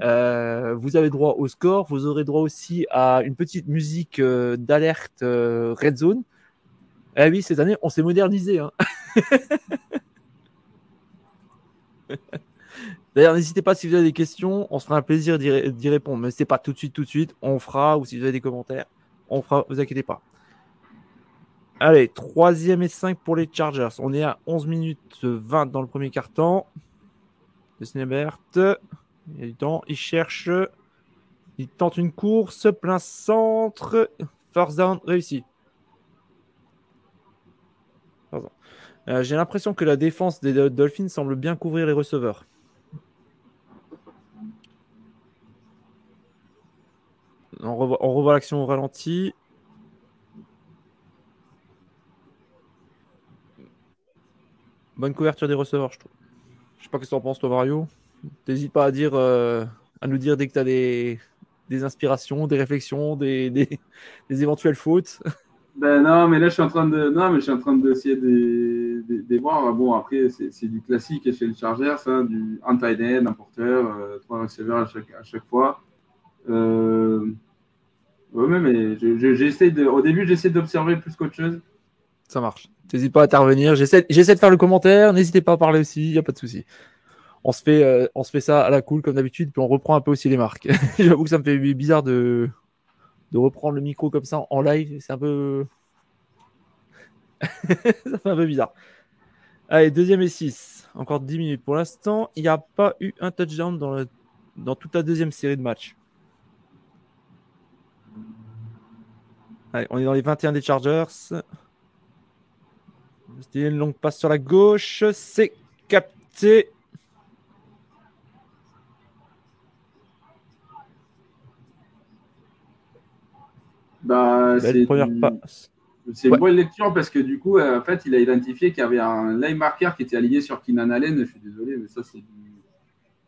euh, vous avez droit au score. Vous aurez droit aussi à une petite musique d'alerte Red Zone. Eh oui, cette année, on s'est modernisé. Hein. D'ailleurs, n'hésitez pas si vous avez des questions, on se fera un plaisir d'y répondre. Mais c'est pas tout de suite, tout de suite, on fera, ou si vous avez des commentaires, on fera, vous inquiétez pas. Allez, troisième et 5 pour les Chargers. On est à 11 minutes 20 dans le premier quart-temps. Snebert, il y a il cherche, il tente une course, plein centre, first down, réussi. Euh, j'ai l'impression que la défense des Dolphins semble bien couvrir les receveurs. On revoit, l'action au ralenti. Bonne couverture des receveurs, je trouve. Je sais pas ce que tu en penses, toi, Mario. N'hésite pas à dire, euh, à nous dire dès que tu as des, inspirations, des réflexions, des, des, éventuelles fautes. Ben non, mais là je suis en train de, non, mais je suis en train d'essayer de, de, voir. Bon, après c'est du classique chez le Chargers, ça, du anti-end, un porteur, euh, trois receveurs à chaque, à chaque fois. Euh, oui, mais j'essaie de, au début, j'essaie d'observer plus qu'autre chose. Ça marche. N'hésite pas à intervenir. J'essaie de faire le commentaire. N'hésitez pas à parler aussi. Il n'y a pas de souci. On se fait, euh, on se fait ça à la cool comme d'habitude, puis on reprend un peu aussi les marques. J'avoue que ça me fait bizarre de, de reprendre le micro comme ça en live. C'est un peu, ça fait un peu bizarre. Allez, deuxième et 6. Encore 10 minutes pour l'instant. Il n'y a pas eu un touchdown dans, dans toute la deuxième série de matchs. On est dans les 21 des Chargers. C'était une longue passe sur la gauche. C'est capté. Bah, c'est une bonne lecture parce que du coup, euh, en fait, il a identifié qu'il y avait un line marker qui était aligné sur Keenan Allen. Je suis désolé, mais ça, c'est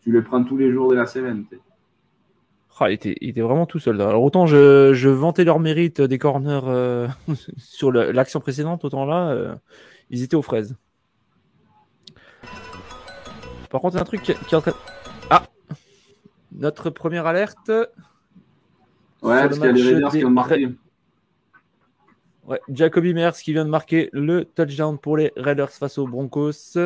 tu le prends tous les jours de la semaine. Ah, il, était, vraiment tout seul. Alors autant je, vantais leur mérite des corners euh, sur l'action précédente, autant là, euh, ils étaient aux fraises. Par contre, il y a un truc qui, est en train. Ah Notre première alerte. Ouais, parce qu'il y a les Raiders qui ont marqué. Ouais, Jacoby Mers qui vient de marquer le touchdown pour les Raiders face aux Broncos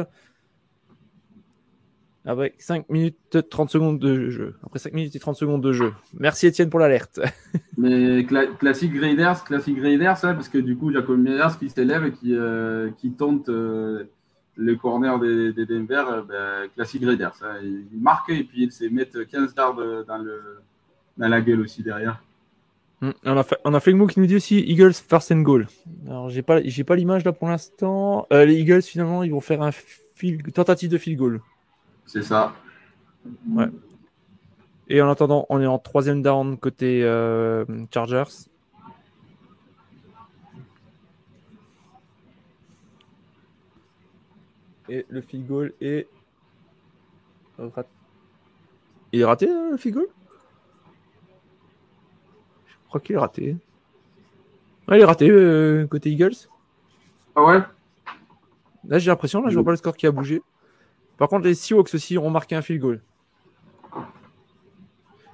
avec 5 minutes 30 secondes de jeu. Après 5 minutes et 30 secondes de jeu. Merci Étienne pour l'alerte. Mais classique Raiders, classique Raiders, hein, parce que du coup, Jacob Raiders qui s'élève et qui, euh, qui tente euh, le corner des, des Denver, euh, ben, classique Raiders. Hein. Il marque et puis il se met 15 yards dans, le, dans la gueule aussi derrière. Hmm. On a, on a qui nous dit aussi Eagles first and goal. Alors j'ai pas, pas l'image là pour l'instant. les Eagles finalement ils vont faire un tentative de field goal. C'est ça. Ouais. Et en attendant, on est en troisième down côté euh, Chargers. Et le field goal est. Il est raté euh, le field goal? Je crois qu'il est raté. Ouais, il est raté euh, côté Eagles. Ah ouais? Là, j'ai l'impression, là, je vois pas le score qui a bougé. Par contre, les Seahawks aussi ont marqué un field goal.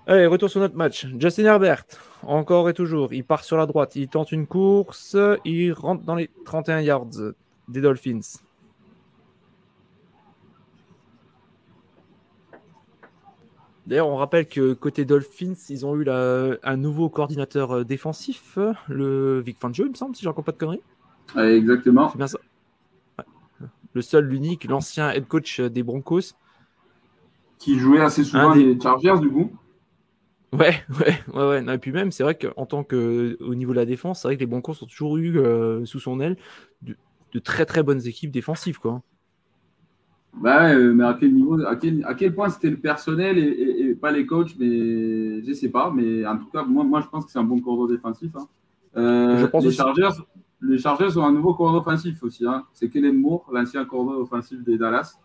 Allez, retour sur notre match. Justin Herbert, encore et toujours, il part sur la droite, il tente une course, il rentre dans les 31 yards des Dolphins. D'ailleurs, on rappelle que côté Dolphins, ils ont eu un nouveau coordinateur euh, défensif, le Vic Fangio, il me semble, si je raconte pas de conneries. exactement. C'est bien ça le seul, l'unique, l'ancien head coach des Broncos. Qui jouait assez souvent les Chargers, du coup. Ouais, ouais, ouais, ouais. et puis même, c'est vrai qu'en tant que au niveau de la défense, c'est vrai que les Broncos ont toujours eu euh, sous son aile de, très très bonnes équipes défensives, quoi. Bah ouais, mais à quel niveau, à quel, à quel point c'était le personnel et, pas les coachs, mais je sais pas. Mais en tout cas, moi, moi je pense que c'est un bon corps défensif. Hein. Euh, je pense les Chargers, les Chargers ont un nouveau coordonnateur offensif aussi. Hein. C'est Kellen Moore, l'ancien coordonnateur offensif des Dallas.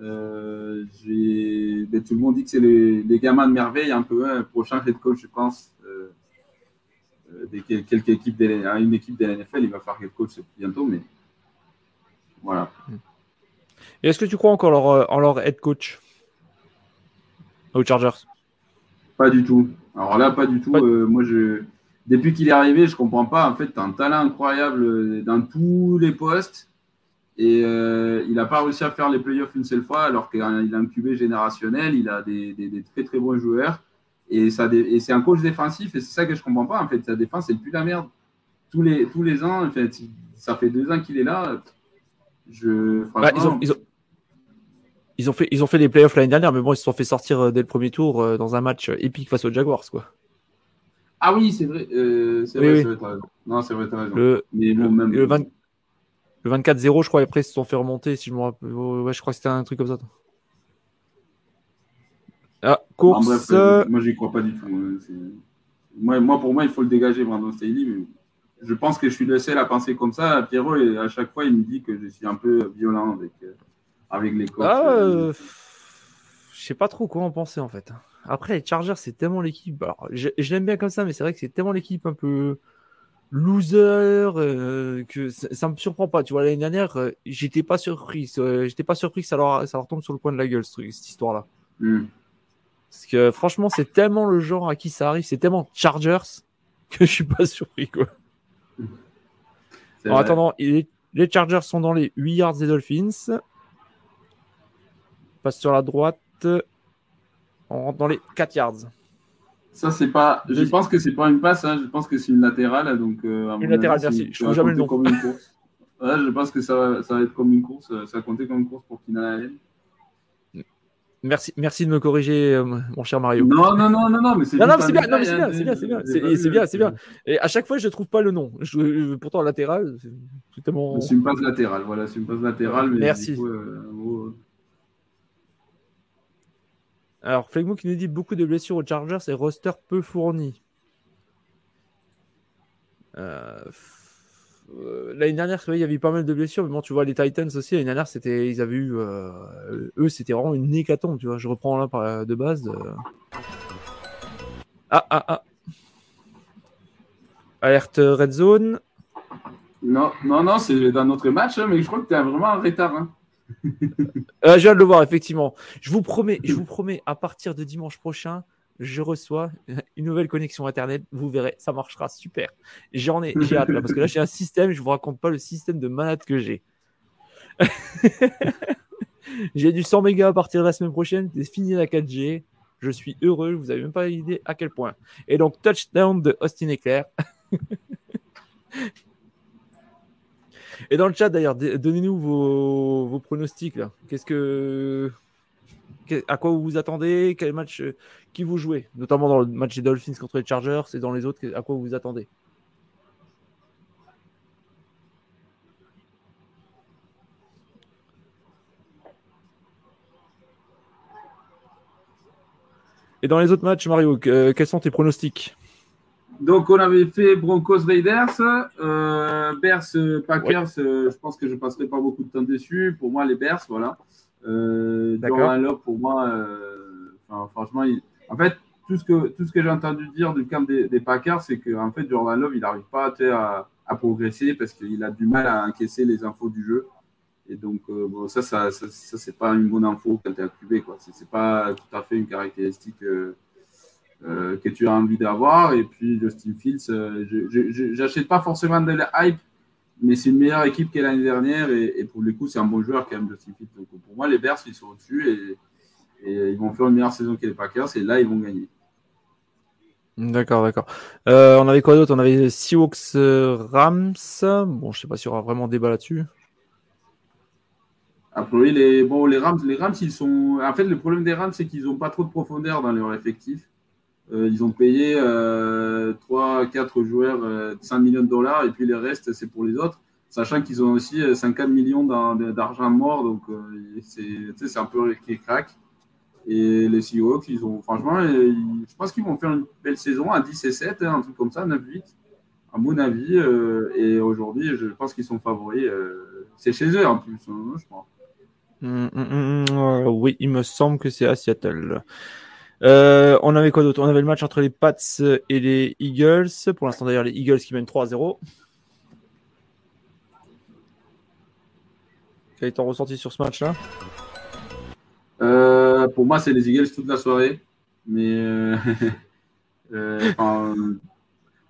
Euh, ben, tout le monde dit que c'est les, gamins de merveille, un peu, hein, prochain head coach, je pense, euh, euh quelques équipes une équipe de la NFL, il va faire quelque chose bientôt, mais voilà. Et est-ce que tu crois encore en leur head coach? Aux Chargers? Pas du tout. Alors là, pas du tout. moi, je, depuis qu'il est arrivé, je comprends pas. En fait, tu as un talent incroyable dans tous les postes. Et euh, il n'a pas réussi à faire les playoffs une seule fois, alors qu'il a un QB générationnel, il a des, très très bons joueurs. Et, c'est un coach défensif, et c'est ça que je ne comprends pas. En fait, sa défense, c'est plus la merde. Tous les, tous les ans, en fait, ça fait deux ans qu'il est là. Je, bah, ils, ont, ils, ont, fait, ils ont fait les playoffs l'année dernière, mais bon, ils se sont fait sortir euh, dès le premier tour euh, dans un match épique face aux Jaguars. Quoi. Ah oui, c'est vrai. c'est vrai, vrai Non, c'est vrai, raison. Le, mais même... le, 20, le 24-0, je crois, après, ils se sont fait remonter. Si je me rappelle. Ouais, je crois que c'était un truc comme ça. Ah, course. Euh, moi, j'y crois pas du tout. Hein, moi, moi, pour moi, il faut le dégager, Brandon Staley. Mais je pense que je suis le seul à penser comme ça. Pierrot, et à chaque fois, il me dit que je suis un peu violent avec, euh, avec les coachs. Ah, euh, je sais pas trop quoi en penser, en fait. Après, les Chargers, c'est tellement l'équipe. Alors, je, je l'aime bien comme ça, mais c'est vrai que c'est tellement l'équipe un peu loser euh, que ça, me surprend pas tu vois l'année dernière euh, j'étais pas surpris euh, j'étais pas surpris que ça leur ça leur tombe sur le coin de la gueule cette histoire là hmm. parce que franchement c'est tellement le genre à qui ça arrive c'est tellement Chargers que je suis pas surpris quoi en attendant les, Chargers sont dans les 8 yards des Dolphins passe sur la droite on rentre dans les 4 yards ça, c'est pas. Je pense que c'est pas une passe, hein. je pense que c'est une latérale. Donc, euh, une latérale, merci. Je trouve jamais le nom. Comme une course. ouais, je pense que ça va, ça va être comme une course. Ça va compter comme une course pour Allen. Merci, merci de me corriger, euh, mon cher Mario. Non, non, non, non, non, mais c'est bien. c'est bien, c'est bien, c'est bien, c'est bien, c'est bien, c'est bien. Et à chaque fois, je ne trouve pas le nom. Je, pourtant, latéral, c'est tellement. C'est une passe latérale, voilà, c'est une passe latérale. Mais merci. Euh, alors, Flegmo qui nous dit beaucoup de blessures aux Chargers et roster peu fourni. Euh, euh, l'année dernière, il y avait eu pas mal de blessures, mais bon, tu vois, les Titans aussi, l'année dernière, c'était, ils avaient eu, euh, eux, c'était vraiment une hécatombe, tu vois. Je reprends là de base. Ah, ah, ah. Alerte Red Zone. Non, non, non, c'est dans notre match, hein, mais je crois que tu es vraiment en retard. Hein. Euh, je viens de le voir, effectivement. Je vous promets, je vous promets, à partir de dimanche prochain, je reçois une nouvelle connexion Internet. Vous verrez, ça marchera super. J'en ai, j'ai hâte parce que là, j'ai un système. Je vous raconte pas le système de malade que j'ai. j'ai du 100 mégas à partir de la semaine prochaine. C'est fini la 4G. Je suis heureux. Vous avez même pas idée à quel point. Et donc, touchdown de Austin Eclair. Et dans le chat d'ailleurs, donnez-nous vos, pronostics. Qu'est-ce que, à quoi vous vous attendez? Quel match euh, qui vous jouez? Notamment dans le match des Dolphins contre les Chargers et dans les autres, à quoi vous vous attendez? Et dans les autres matchs, Mario, quels sont tes pronostics? Donc, on avait fait Broncos Raiders, euh, Bears Packers. Euh, je pense que je passerai pas beaucoup de temps dessus. Pour moi, les Bears, voilà. Euh, Love, pour moi, euh, franchement, en fait, tout ce que, tout ce que j'ai entendu dire du camp des, Packers, c'est qu'en fait, Jordan Love, il n'arrive pas à, à, progresser parce qu'il a du mal à encaisser les infos du jeu. Et donc, bon, ça, ça, ça, c'est pas une bonne info quand tu es à QB, quoi. C'est pas tout à fait une caractéristique euh, que tu as envie d'avoir. Et puis Justin Fields, euh, je n'achète pas forcément de la hype, mais c'est une meilleure équipe que l'année dernière. Et, pour le coup, c'est un bon joueur quand même, Justin Fields. Donc pour moi, les Bears, ils sont au-dessus et, ils vont faire une meilleure saison que les Packers. Et là, ils vont gagner. D'accord, d'accord. Euh, on avait quoi d'autre? On avait Seahawks Rams. Bon, je sais pas si on aura vraiment débat là-dessus. Après, les, bon, les Rams, les Rams, ils sont. En fait, le problème des Rams, c'est qu'ils n'ont pas trop de profondeur dans leur effectif. Euh, ils ont payé euh, 3, 4 joueurs 5 euh, millions de dollars et puis les restes, c'est pour les autres. Sachant qu'ils ont aussi 50 euh, millions d'argent mort, donc c'est un peu qui craque. Et les Seahawks, ils ont, franchement, je pense qu'ils vont faire une belle saison à 10 et 7, hein, un truc comme ça, 9-8, à mon avis. et aujourd'hui, je pense qu'ils sont favoris. c'est chez eux en plus, hein, je crois. Hum, hum, hum, oui, il me semble que c'est à Seattle. Euh, on avait quoi d'autre? On avait le match entre les Pats et les Eagles. Pour l'instant, d'ailleurs, les Eagles qui mènent 3-0. Quel est ton ressenti sur ce match-là? Euh, Pour moi, c'est les Eagles toute la soirée. Mais, euh,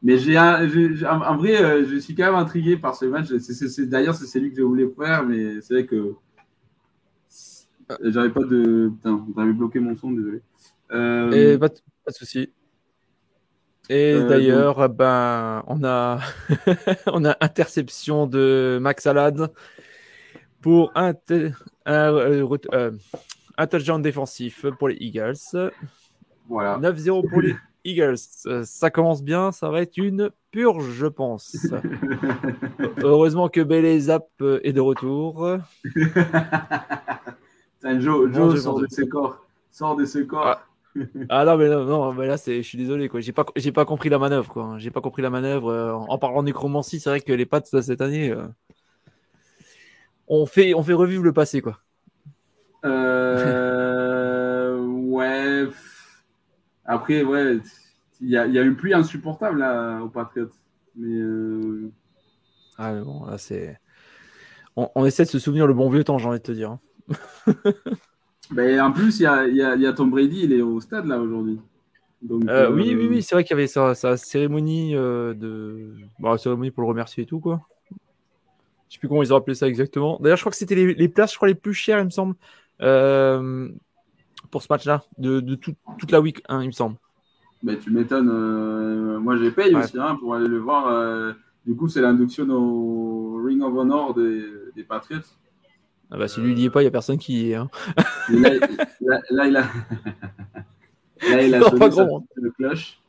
mais j'ai en vrai, je suis quand même intrigué par ce match. D'ailleurs, c'est celui que je voulais faire, mais c'est vrai que j'avais pas de. Putain, j'avais bloqué mon son, désolé. Euh, Et pas, de, souci. Et euh, d'ailleurs, ben, on a, on a interception de Max Alad pour un, euh, un, touchdown défensif pour les Eagles. Voilà. 9-0 pour les Eagles. Ça commence bien, ça va être une purge, je pense. Heureusement que Bailey Zap est de retour. Joe, Joe sort de ses corps. Sort de ses corps. Ah. Ah non, mais non, non mais là, c'est, je suis désolé, quoi. J'ai pas, j'ai pas compris la manœuvre, quoi. J'ai pas compris la manœuvre. Euh, en parlant de nécromancie, c'est vrai que les pattes cette année, euh, on, fait, on fait revivre le passé, quoi. Euh, ouais. Après, ouais, il y a, y a une pluie insupportable là, aux Patriots. Mais. Ah, mais bon, là, c'est. On, essaie de se souvenir le bon vieux temps, j'ai envie de te dire. Hein. Ben, en plus, il y a, y, a, y a, Tom Brady, il est au stade là aujourd'hui. Euh, oui, oui, oui, c'est vrai qu'il y avait sa, sa cérémonie euh, de, bon, cérémonie pour le remercier et tout quoi. Je sais plus comment ils ont appelé ça exactement. D'ailleurs, je crois que c'était les, les, places, je crois les plus chères, il me semble, euh, pour ce match-là, de, de tout, toute la week, hein, il me semble. Ben, tu m'étonnes. moi, j'ai payé aussi hein, pour aller le voir. du coup, c'est l'induction au Ring of Honor des, des Patriots. Ah bah, si lui n'y est pas, il n'y a personne qui y est. Hein. Là, là, là, il a. Là, il a non, pas grand le cloche.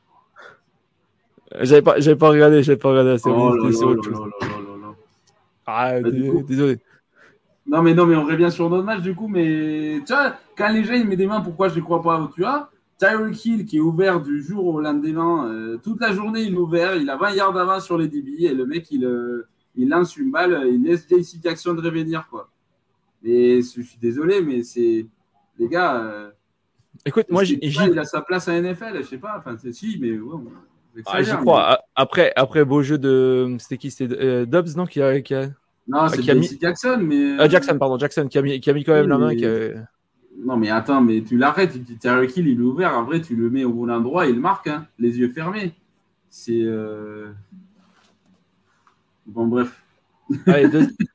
J'avais pas, j'avais pas regardé, j'avais pas regardé. C'est oh là Ah, bah, désolé. Non, mais non, mais on revient sur notre match du coup. Mais tu vois, quand les gens ils mettent des mains, pourquoi je ne crois pas Tu vois, Tyreek Hill qui est ouvert du jour au lendemain, euh, toute la journée il est ouvert, il a 20 yards d'avance sur les débits et le mec il, euh, il lance une balle, il laisse JC Jackson de revenir quoi. Et je suis désolé, mais c'est. Les gars. Euh, Écoute, moi, j'ai. Il a sa place à NFL, je sais pas. Enfin, c'est si, mais. Ouais, ah, J'y crois. Après, après, beau jeu de. C'était qui C'était euh, Dobbs, non qui a, qui a... Non, c'est mis... Jackson, mais. Euh, Jackson, pardon, Jackson, qui a mis, qui a mis quand même la main. Qui Non, mais attends, mais tu l'arrêtes. Tyreek Hill, il est ouvert. En vrai, tu le mets au bon endroit, il marque, hein, les yeux fermés. C'est. Bon, bref. Allez,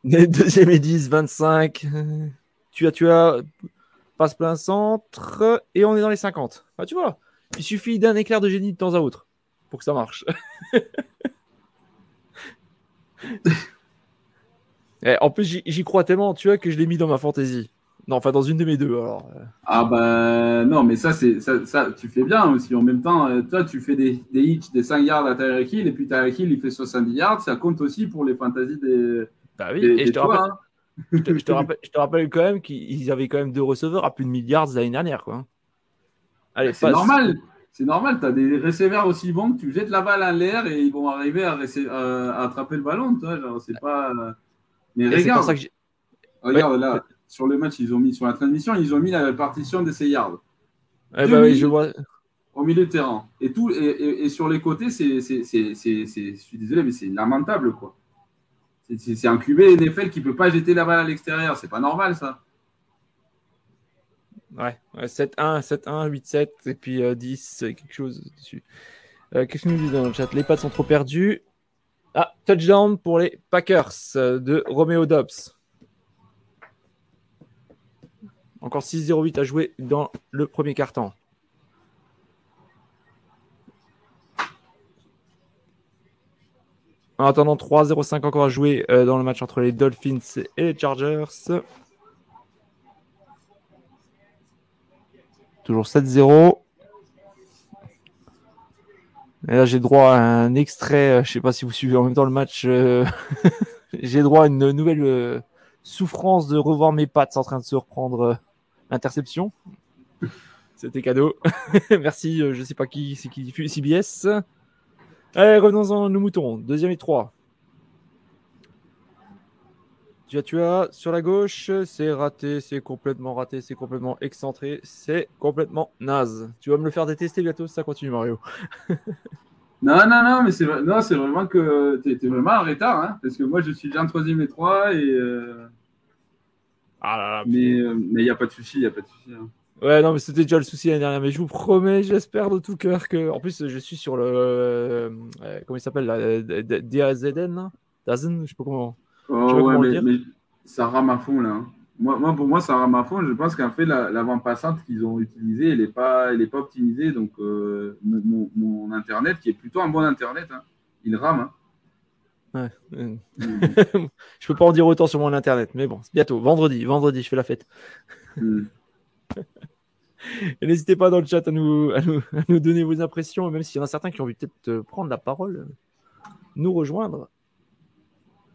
deuxième et 10, 25. Tu as, tu as, passe plein centre et on est dans les 50. Bah, tu vois, il suffit d'un éclair de génie de temps à autre pour que ça marche. Eh, en plus, j'y crois tellement, tu vois, que je l'ai mis dans ma fantaisie. Non, enfin, dans une de mes deux. Alors. Euh. Ah, bah, non, mais ça, c'est ça, ça, tu fais bien aussi. En même temps, euh, toi, tu fais des, des hits, des 5 yards à Tyreek Hill, et puis Tyreek Hill, il fait 70 yards. Ça compte aussi pour les fantaisies des. Bah oui, et je, te rappelle, hein. je, te, rappelle, je, te rappelle, quand même qu'ils avaient quand même deux receveurs à plus de milliards l'année dernière, quoi. Allez, c'est normal. C'est normal, tu as des receveurs aussi bons que tu jettes la balle en l'air et ils vont arriver à, à, attraper le ballon. Tu vois, c'est pas. Mais regarde. Ça que regarde là sur le match, ils ont mis sur la transmission, ils ont mis la répartition des yards. Eh ben oui, je vois. Au milieu de terrain. Et, tout, et, et, sur les côtés, c'est, c'est, je suis désolé, mais c'est lamentable, quoi. C'est, un QB NFL qui ne peut pas jeter la balle à l'extérieur. C'est pas normal, ça. Ouais, 7-1, 7-1, 8-7, et puis 10, euh, quelque chose dessus. Euh, qu'est-ce qu'on nous dit dans le chat? Les pattes sont trop perdues. Ah, touchdown pour les Packers euh, de Romeo Dobbs. Encore 6-0-8 à jouer dans le premier quart-temps. En attendant, 3-0-5 encore à jouer euh, dans le match entre les Dolphins et les Chargers. Toujours 7-0. Et là, j'ai droit à un extrait. Euh, je ne sais pas si vous suivez en même temps le match. Euh, j'ai droit à une nouvelle souffrance de revoir mes pattes en train de se reprendre Interception. C'était cadeau. Merci, euh, je sais pas qui, c'est qui diffuse CBS. Allez, revenons-en nos moutons. Deuxième et trois. tu as sur la gauche, c'est raté, c'est complètement raté, c'est complètement excentré, c'est complètement naze. Tu vas me le faire détester bientôt ça continue, Mario. non, non, non, mais c'est vraiment que tu es, vraiment en retard, hein, parce que moi je suis déjà troisième et trois et. Euh, ah là là. Mais il n'y euh, a pas de souci, il n'y a pas de souci. Hein. Ouais, non, mais c'était déjà le souci l'année dernière. Mais je vous promets, j'espère de tout cœur que. En plus, je suis sur le. Euh, comment il s'appelle là DAZN Dazen Je sais pas comment. Oh, ouais, mais, ça rame à fond là. Hein. Moi, moi, pour moi, ça rame à fond. Je pense qu'en fait, l'avant passante qu'ils ont utilisée, elle n'est pas, elle est pas optimisée. Donc, euh, mon, mon, Internet, qui est plutôt un bon Internet, hein, il rame. Hein. Ouais. je peux pas en dire autant sur mon Internet, mais bon, c'est bientôt. Vendredi, vendredi, je fais la fête. Hmm. N'hésitez pas dans le chat à nous, à nous, donner vos impressions, même s'il y en a certains qui ont envie peut-être prendre la parole, nous rejoindre.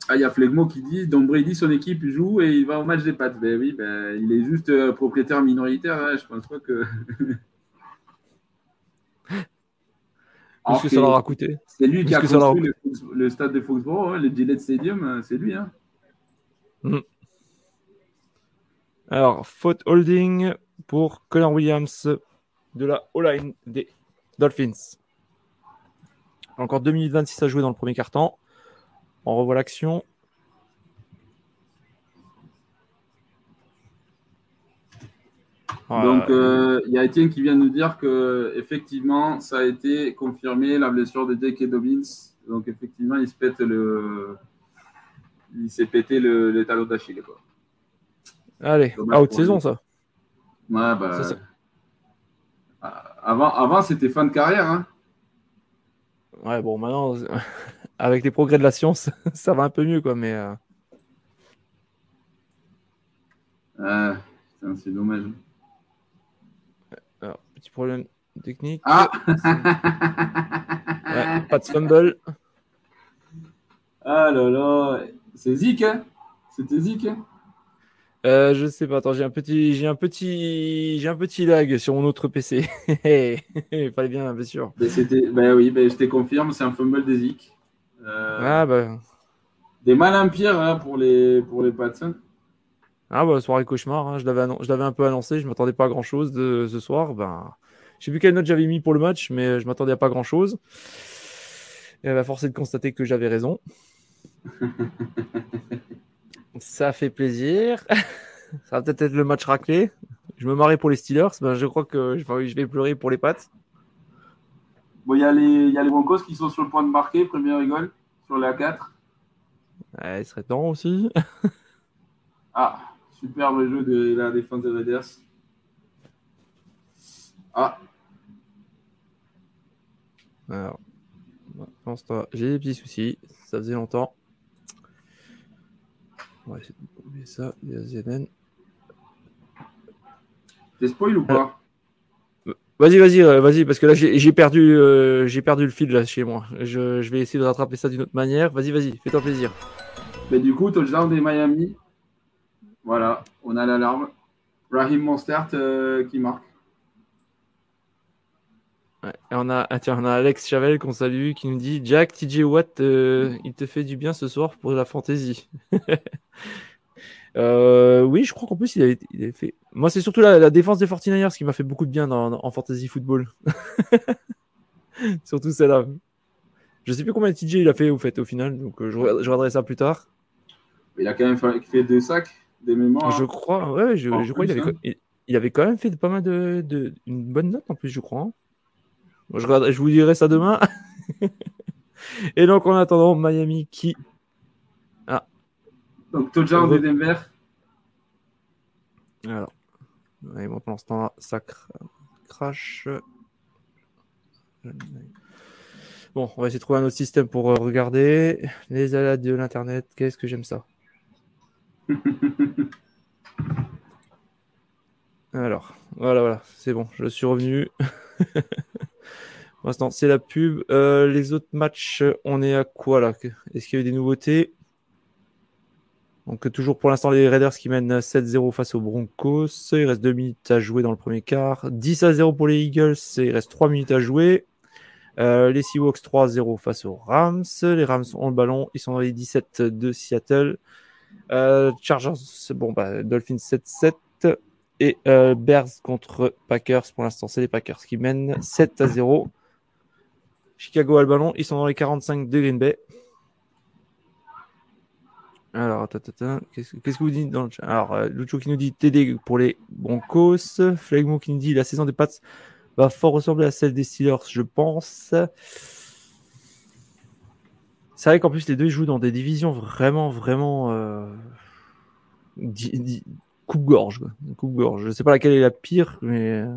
Ah, il y a Flegmo qui dit Donc Brady, son équipe joue et il va au match des pattes. Ben oui, ben, il est juste euh, propriétaire minoritaire. Hein, je pense pas que. Qu'est-ce que ça leur a coûté C'est lui qui a construit le, stade de Foxborough, hein, le Gillette Stadium, euh, c'est lui. Hein. Hmm. Alors, faute holding pour Connor Williams de la O-line des Dolphins. Encore 2 minutes 26 à jouer dans le premier quart-temps. On revoit l'action. Donc, il euh, y a Etienne qui vient nous dire que effectivement, ça a été confirmé la blessure de Jake Dobbins. Donc, effectivement, il se pète le, il s'est pété le, d'Achille. Allez, out saison ça. Ouais, bah. Avant, avant c'était fin de carrière. Hein. Ouais, bon, maintenant, avec les progrès de la science, ça va un peu mieux, quoi, mais. Euh... Ah, c'est dommage. Petit problème technique. Ah ouais, Pas de fumble. Ah là là, c'est Zik, hein C'était Zik, hein euh, je sais pas. Attends, j'ai un petit, j'ai un petit, j'ai un petit lag sur mon autre PC. Il fallait bien, bien sûr. Ben, c'était, ben oui, ben, je te confirme, c'est un fumble des Zik. Euh, ah bah. Des malins pires hein, pour les pour les Pats. Ah bah soirée cauchemar. Hein. Je l'avais je l'avais un peu annoncé. Je m'attendais pas à grand chose de ce soir. Ben, je sais plus quelle note j'avais mis pour le match, mais je m'attendais à pas grand chose. Et elle va forcer de constater que j'avais raison. Ça fait plaisir. Ça va peut-être être le match raclé. Je me marrais pour les Steelers. Ben, je crois que je vais pleurer pour les Pats. Bon, il y, a les, y a les Broncos qui sont sur le point de marquer. Premier rigole sur la 4. Ouais, il serait temps aussi. ah, superbe jeu de la défense des Raiders. Ah. Alors, j'ai des petits soucis. Ça faisait longtemps. On va essayer de trouver ça. Il y a ZN. T'es spoil ou pas? Vas-y, vas-y, euh, vas-y, parce que là j'ai perdu, euh, j'ai perdu le fil là chez moi. Je, je vais essayer de rattraper ça d'une autre manière. Vas-y, vas-y, fais-toi plaisir. Mais du coup, touchdown des Miami. Voilà, on a l'alarme. Raheem Monstert euh, qui marque. Ouais, et on a, ah, tiens, on a Alex Chavel qu'on salue qui nous dit Jack, TJ Watt, il te fait du bien ce soir pour la fantaisie. Euh, oui, je crois qu'en plus, il avait, il avait, fait. Moi, c'est surtout la, la, défense des 49ers qui m'a fait beaucoup de bien dans, en fantasy football. surtout celle-là. Je sais plus combien de TJ il a fait au fait au final, donc euh, je, je regarderai ça plus tard. Il a quand même fait deux sacs, des mémoires. Je crois, ouais, je, je crois qu'il avait, il, il, avait quand même fait pas mal de, de, une bonne note en plus, je crois. Je, regarde, je vous dirai ça demain. Et donc, en attendant, Miami qui donc, touchdown de Denver. Alors, ouais, bon, pendant ce temps-là, ça crash. Bon, on va essayer de trouver un autre système pour euh, regarder. Les aléas de l'Internet, qu'est-ce que j'aime ça? Alors, voilà, voilà, c'est bon, je suis revenu. pour l'instant, c'est la pub. Euh, les autres matchs, on est à quoi là? Est-ce qu'il y a des nouveautés? Donc toujours pour l'instant les Raiders qui mènent 7-0 face aux Broncos. Il reste 2 minutes à jouer dans le premier quart. 10 à 0 pour les Eagles. Il reste 3 minutes à jouer. Euh, les Seahawks 3-0 face aux Rams. Les Rams ont le ballon. Ils sont dans les 17 de Seattle. Euh, Chargers, bon, bah, Dolphins 7-7. Et euh, Bears contre Packers. Pour l'instant, c'est les Packers qui mènent 7 à 0. Chicago a le ballon. Ils sont dans les 45 de Green Bay. Alors, qu'est-ce que vous dites dans le chat? Alors, euh, Lucho qui nous dit TD pour les Broncos. Flegmo qui nous dit la saison des Pats va fort ressembler à celle des Steelers, je pense. C'est vrai qu'en plus, les deux jouent dans des divisions vraiment, vraiment. Euh, coupe-gorge. Coupe-gorge. Je sais pas laquelle est la pire, mais. Euh,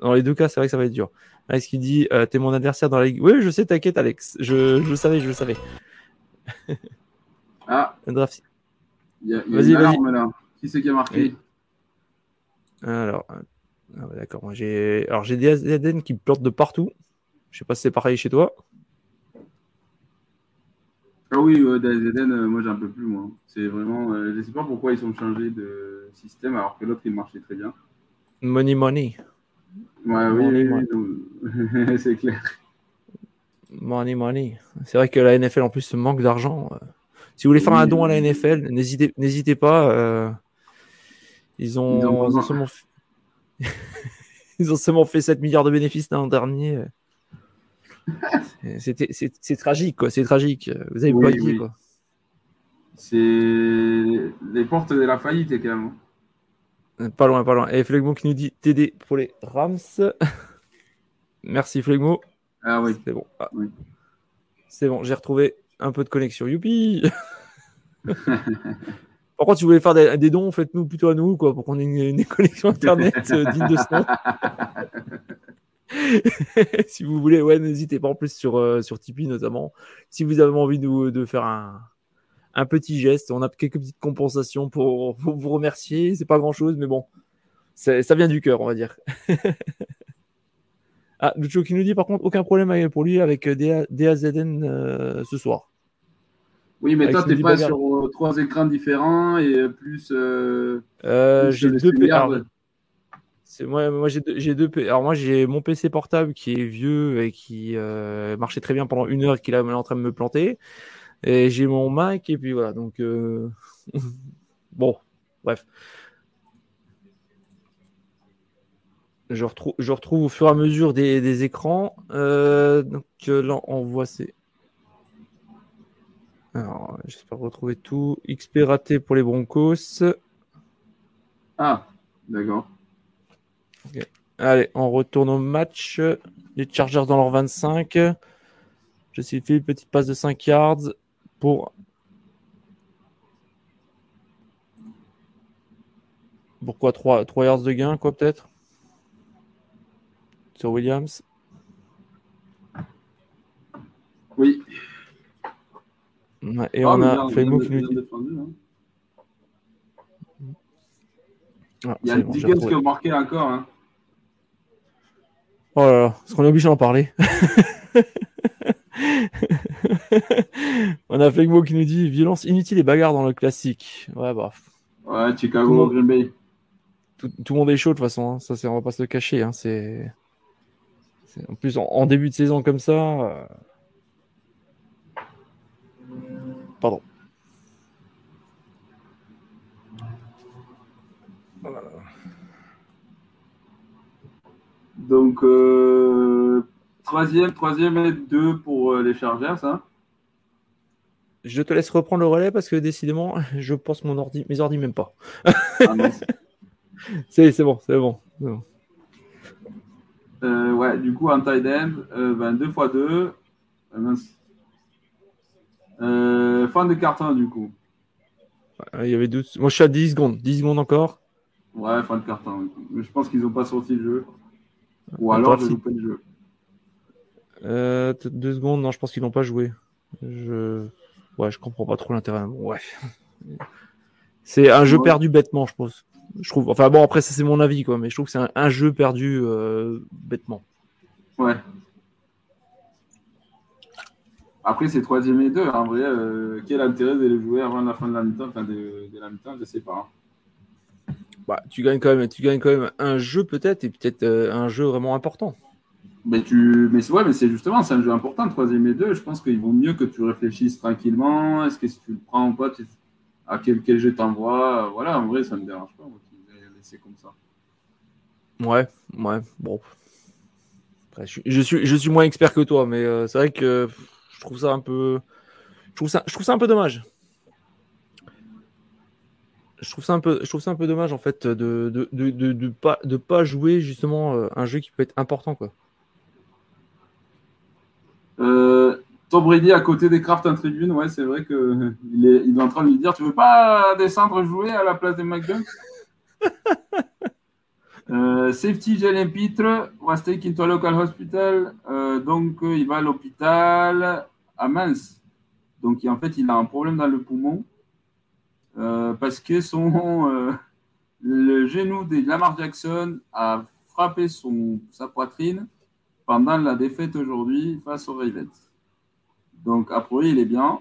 dans les deux cas, c'est vrai que ça va être dur. Alex qui dit euh, T'es mon adversaire dans la ligue. Oui, je sais, t'inquiète, Alex. Je, je le savais, je le savais. ah. draft. vas-y, vas-y. Qui c'est qui a marqué Alors, ah d'accord. Moi, j'ai, alors j'ai des AZN qui plantent de partout. Je sais pas si c'est pareil chez toi. Ah oui, euh, des AZN, moi j'ai un peu plus moi. C'est vraiment, euh, je sais pas pourquoi ils ont changé de système alors que l'autre il marchait très bien. Money money. Ouais, oui, oui, c'est clair. Money money. C'est vrai que la NFL en plus manque d'argent. Si vous voulez faire un don à la NFL, n'hésitez, n'hésitez pas. Euh, ils ont, ils ont Ils ont seulement fait 7 milliards de bénéfices l'an dernier. C'est tragique, quoi. C'est tragique. Vous avez dit, quoi. C'est les portes de la faillite, quand même. Hein. Pas loin, pas loin. Et Flegmo qui nous dit TD pour les Rams. Merci Flegmo. Ah oui. C'est bon. Ah. C'est bon, j'ai retrouvé un peu de connexion. Youpi Par contre, si vous voulez faire des, dons, faites-nous plutôt à nous, quoi, pour qu'on ait une, connexion internet euh, digne de ce nom. si vous voulez, ouais, n'hésitez pas en plus sur, euh, sur Tipeee notamment. Si vous avez envie de, de faire un, un, petit geste, on a quelques petites compensations pour, vous remercier. C'est pas grand chose, mais bon, ça vient du cœur, on va dire. ah, Lucho qui nous dit par contre, aucun problème pour lui avec DAZN euh, ce soir. Oui, mais toi, tu pas sur euh, trois écrans différents et euh, plus. Euh, euh j'ai deux. Moi, moi j'ai deux. Alors moi j'ai mon PC portable qui est vieux et qui marchait très bien pendant une heure et qui est en train de me planter. Et j'ai mon Mac et puis voilà. Donc bon, bref. Je retrouve, je retrouve au fur et à mesure des, écrans. donc là on voit c'est alors, j'espère retrouver tout. XP raté pour les Broncos. Ah, d'accord. Allez, on retourne au match. Les Chargers dans leur 25. Je suis fait une petite passe de 5 yards pour. Pourquoi 3, 3 yards de gain, quoi, peut-être? Sur Williams Oui et ah, on a Flaymo qui nous dit. Ah, il y a le Dickens qui a marqué encore. Hein. Oh là là, est-ce qu'on est obligé d'en parler On a Flegmo qui nous dit violence inutile et bagarre dans le classique. Ouais, bah. Ouais, Chicago, Green Bay. Tout, tout, le monde est chaud de toute façon. Hein. Ça, c'est, on va pas se le cacher. Hein. C'est, en plus en, en, début de saison comme ça. Euh... Pardon. Donc, euh, troisième, troisième et deux pour euh, les Chargers, hein Je te laisse reprendre le relais parce que décidément, je pense mon ordi, mes ordi même pas. Ah, c'est bon, c'est bon. Euh, ouais, du coup, en tight end, 22 x 2. Euh, fin de carton, du coup. Il y avait 12... Moi, je suis à 10 secondes. 10 secondes encore. Ouais, fin de carton. Mais je pense qu'ils n'ont pas sorti le jeu. Ou alors, pas le jeu. Euh, deux secondes, non, je pense qu'ils n'ont pas joué. Je... Ouais, je comprends pas trop l'intérêt. ouais. C'est un jeu perdu bêtement, je pense. Je trouve. Enfin bon, après ça c'est mon avis, quoi. Mais je trouve que c'est un, jeu perdu euh, bêtement. Ouais. Après, c'est troisième et deux. En vrai, euh, quel intérêt de les jouer avant la fin de la mi-temps Enfin, de, la mi-temps, je ne sais pas. Bah, tu gagnes quand même, tu gagnes quand même un jeu peut-être et peut-être euh, un jeu vraiment important. Mais tu, mais ouais, mais c'est justement, c'est un jeu important, troisième et deux. Je pense qu'il vaut mieux que tu réfléchisses tranquillement. Est-ce que si tu le prends ou pas, à quel, quel jeu t'envoie. Voilà, en vrai, ça ne me dérange pas. Moi, laisser comme ça. Ouais, ouais, bon. je, suis, je suis moins expert que toi, mais euh, c'est vrai que je trouve ça un peu. Je trouve ça, je trouve ça un peu dommage. Je trouve ça un peu, je trouve ça un peu dommage en fait de de, de, de, pas, de pas jouer justement euh, un jeu qui peut être important quoi. Euh, Tom Brady à côté des Craft en tribune, ouais, c'est vrai que il est, il est en train de lui dire Tu veux pas descendre jouer à la place des McDonald's? Euh, Safety Jalen Pitre was taken to a local hospital. Euh, donc, il va à l'hôpital à Mans. Donc, en fait, il a un problème dans le poumon euh, parce que son, le genou de Lamar Jackson a frappé son, sa poitrine pendant la défaite aujourd'hui face aux Ravens. Donc, a priori, il est bien.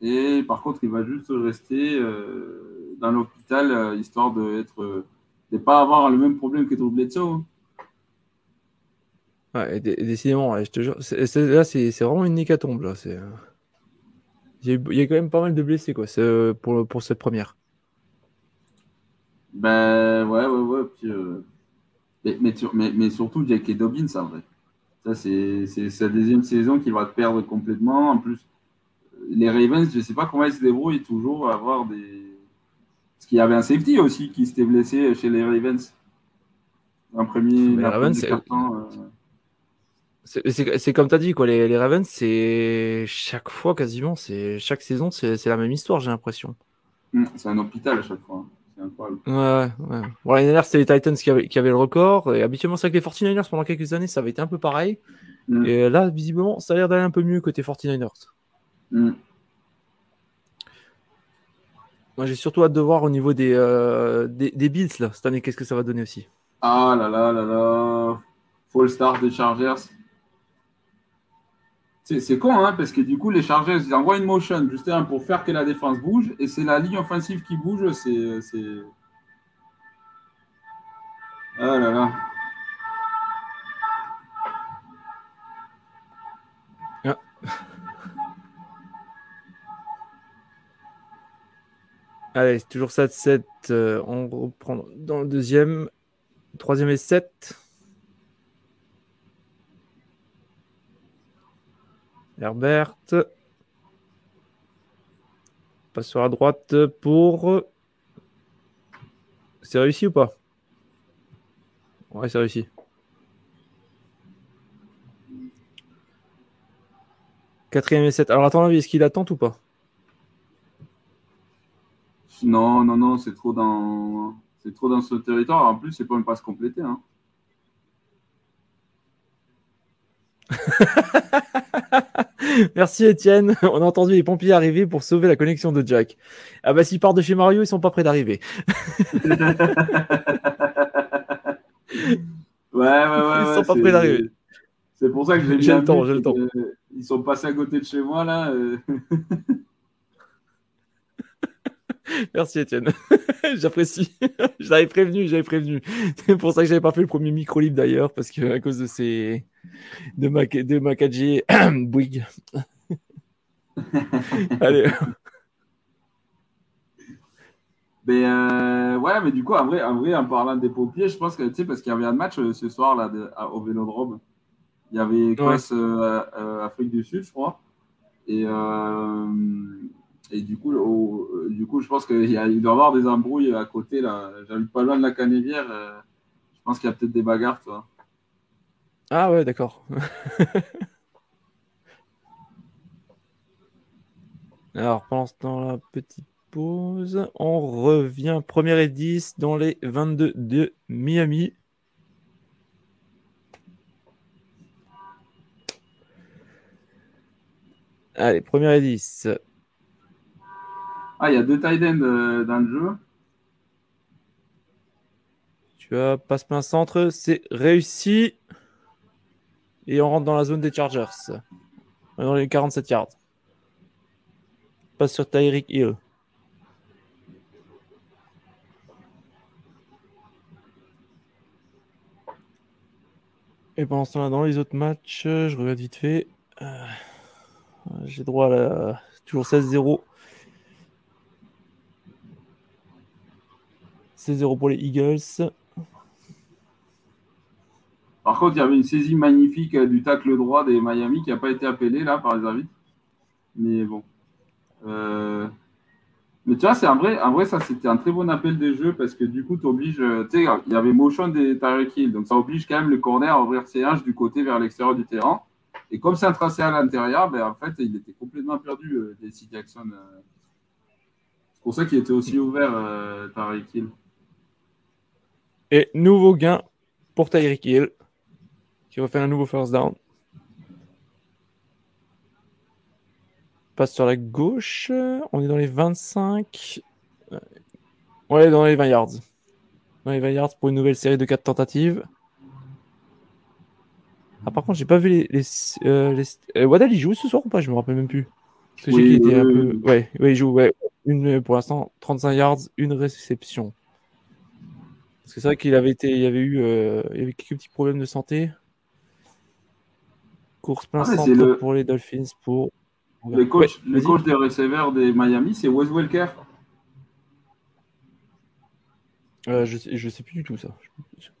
Et par contre, il va juste rester euh, dans l'hôpital euh, histoire de être, de pas avoir le même problème que Drew Bledsoe. Décidément, là, c'est vraiment une hécatombe. Là. Euh, il y, a, quand même pas mal de blessés quoi, pour, pour cette première. Ben ouais, ouais, ouais. Puis, mais, mais, mais, surtout, Jake Dobbins, en vrai. Ça, c'est sa deuxième saison qu'il va perdre complètement. En plus, les Ravens, je ne sais pas comment ils se débrouillent toujours à avoir des. Parce qu'il y avait un safety aussi qui s'était blessé chez les Ravens. Un premier. Les Ravens, c'est comme tu as dit, quoi. Les, les Ravens, c'est chaque fois quasiment, c'est chaque saison, c'est la même histoire, j'ai l'impression. Hum, c'est un hôpital à chaque fois. Ouais, ouais. Bon, l'année dernière, c'était les Titans qui avaient, qui avaient, le record. Et habituellement, c'est avec les 49ers pendant quelques années, ça avait été un peu pareil. Mm. Et là, visiblement, ça a l'air d'aller un peu mieux côté 49ers. Mm. Moi, j'ai surtout hâte de voir au niveau des, euh, des, des, Bills, là, cette année, qu'est-ce que ça va donner aussi. Ah là là là là. Full start des Chargers. C'est con, hein, parce que du coup, les Chargers, ils envoient une motion justement pour faire que la défense bouge, et c'est la ligne offensive qui bouge. C'est. Ah là là. Ah. Allez, toujours 7-7. Euh, on reprend dans le deuxième. Troisième et 7. Herbert. Passe sur la droite pour. C'est réussi ou pas? Ouais, c'est réussi. Quatrième et 7. Alors, attends, est-ce qu'il attend ou pas? Non, non, non, c'est trop dans. C'est trop dans ce territoire. En plus, c'est pas une passe complétée. Hein. Merci Étienne. On a entendu les pompiers arriver pour sauver la connexion de Jack. Ah bah s'ils partent de chez Mario, ils sont pas prêts d'arriver. ouais, ouais, ouais. Ils sont pas prêts d'arriver. C'est pour ça que j'ai le temps, j'ai le temps. Ils sont passés à côté de chez moi là. Euh. Merci Étienne. J'apprécie. je l'avais prévenu, j'avais prévenu. C'est pour ça que j'avais pas fait le premier micro libre d'ailleurs, parce que à cause de ces de ma de ma 4G Bouygues. Allez. Mais euh, ouais, mais du coup, en vrai, en vrai, en parlant des pompiers, je pense que tu sais, parce qu'il y avait un match euh, ce soir là au Vélodrome. Il y avait Écosse, euh, Afrique du Sud, je crois. Et et du coup, du coup je pense qu'il il doit y avoir des embrouilles à côté. là. J'habite pas loin de la Canévière. Je pense qu'il y a peut-être des bagarres, toi. Ah ouais, d'accord. Alors, pendant ce temps, la petite pause. On revient première et 10 dans les 22 de Miami. Allez, première et 10. Ah, il y a deux tight ends euh, dans le jeu. Tu as passe plein centre, c'est réussi. Et on rentre dans la zone des Chargers. Dans les 47 yards. Passe sur Tyreek Hill. Et pendant ce temps-là, dans les autres matchs, je regarde vite fait. Euh, j'ai droit à la... toujours 16-0. 16-0 pour les Eagles. Par contre, il y avait une saisie magnifique euh, du tacle droit des Miami qui n'a pas été appelée là par les arbitres. Mais bon. Euh, mais tu vois, c'est un vrai, un vrai, ça c'était un très bon appel des jeux parce que du coup, tu obliges, euh, tu sais, il y avait motion des Tyreek Hill, donc ça oblige quand même le corner à ouvrir ses hanches du côté vers l'extérieur du terrain. Et comme c'est un tracé à l'intérieur, ben, en fait, il était complètement perdu des City Jackson. C'est pour ça qu'il était aussi ouvert, Tyreek Hill. Et nouveau gain pour Tyreek Hill qui refait un nouveau first down. Passe sur la gauche. On est dans les 25. On est dans les 20 yards. Dans les 20 yards pour une nouvelle série de 4 tentatives. Ah, par contre, j'ai pas vu les. les, euh, euh, Wadal, il joue ce soir ou pas? Je me rappelle même plus. Parce que j'ai était un peu. Ouais, ouais, il joue. Ouais. Une, pour l'instant, 35 yards, une réception. Parce que c'est vrai qu'il avait été, il y avait eu, euh, il y avait quelques petits problèmes de santé. Course plein ah, centre pour les Dolphins pour. Le coach, le coach des receveurs des Miami, c'est Wes Welker. Euh, je, sais, je sais plus du tout ça.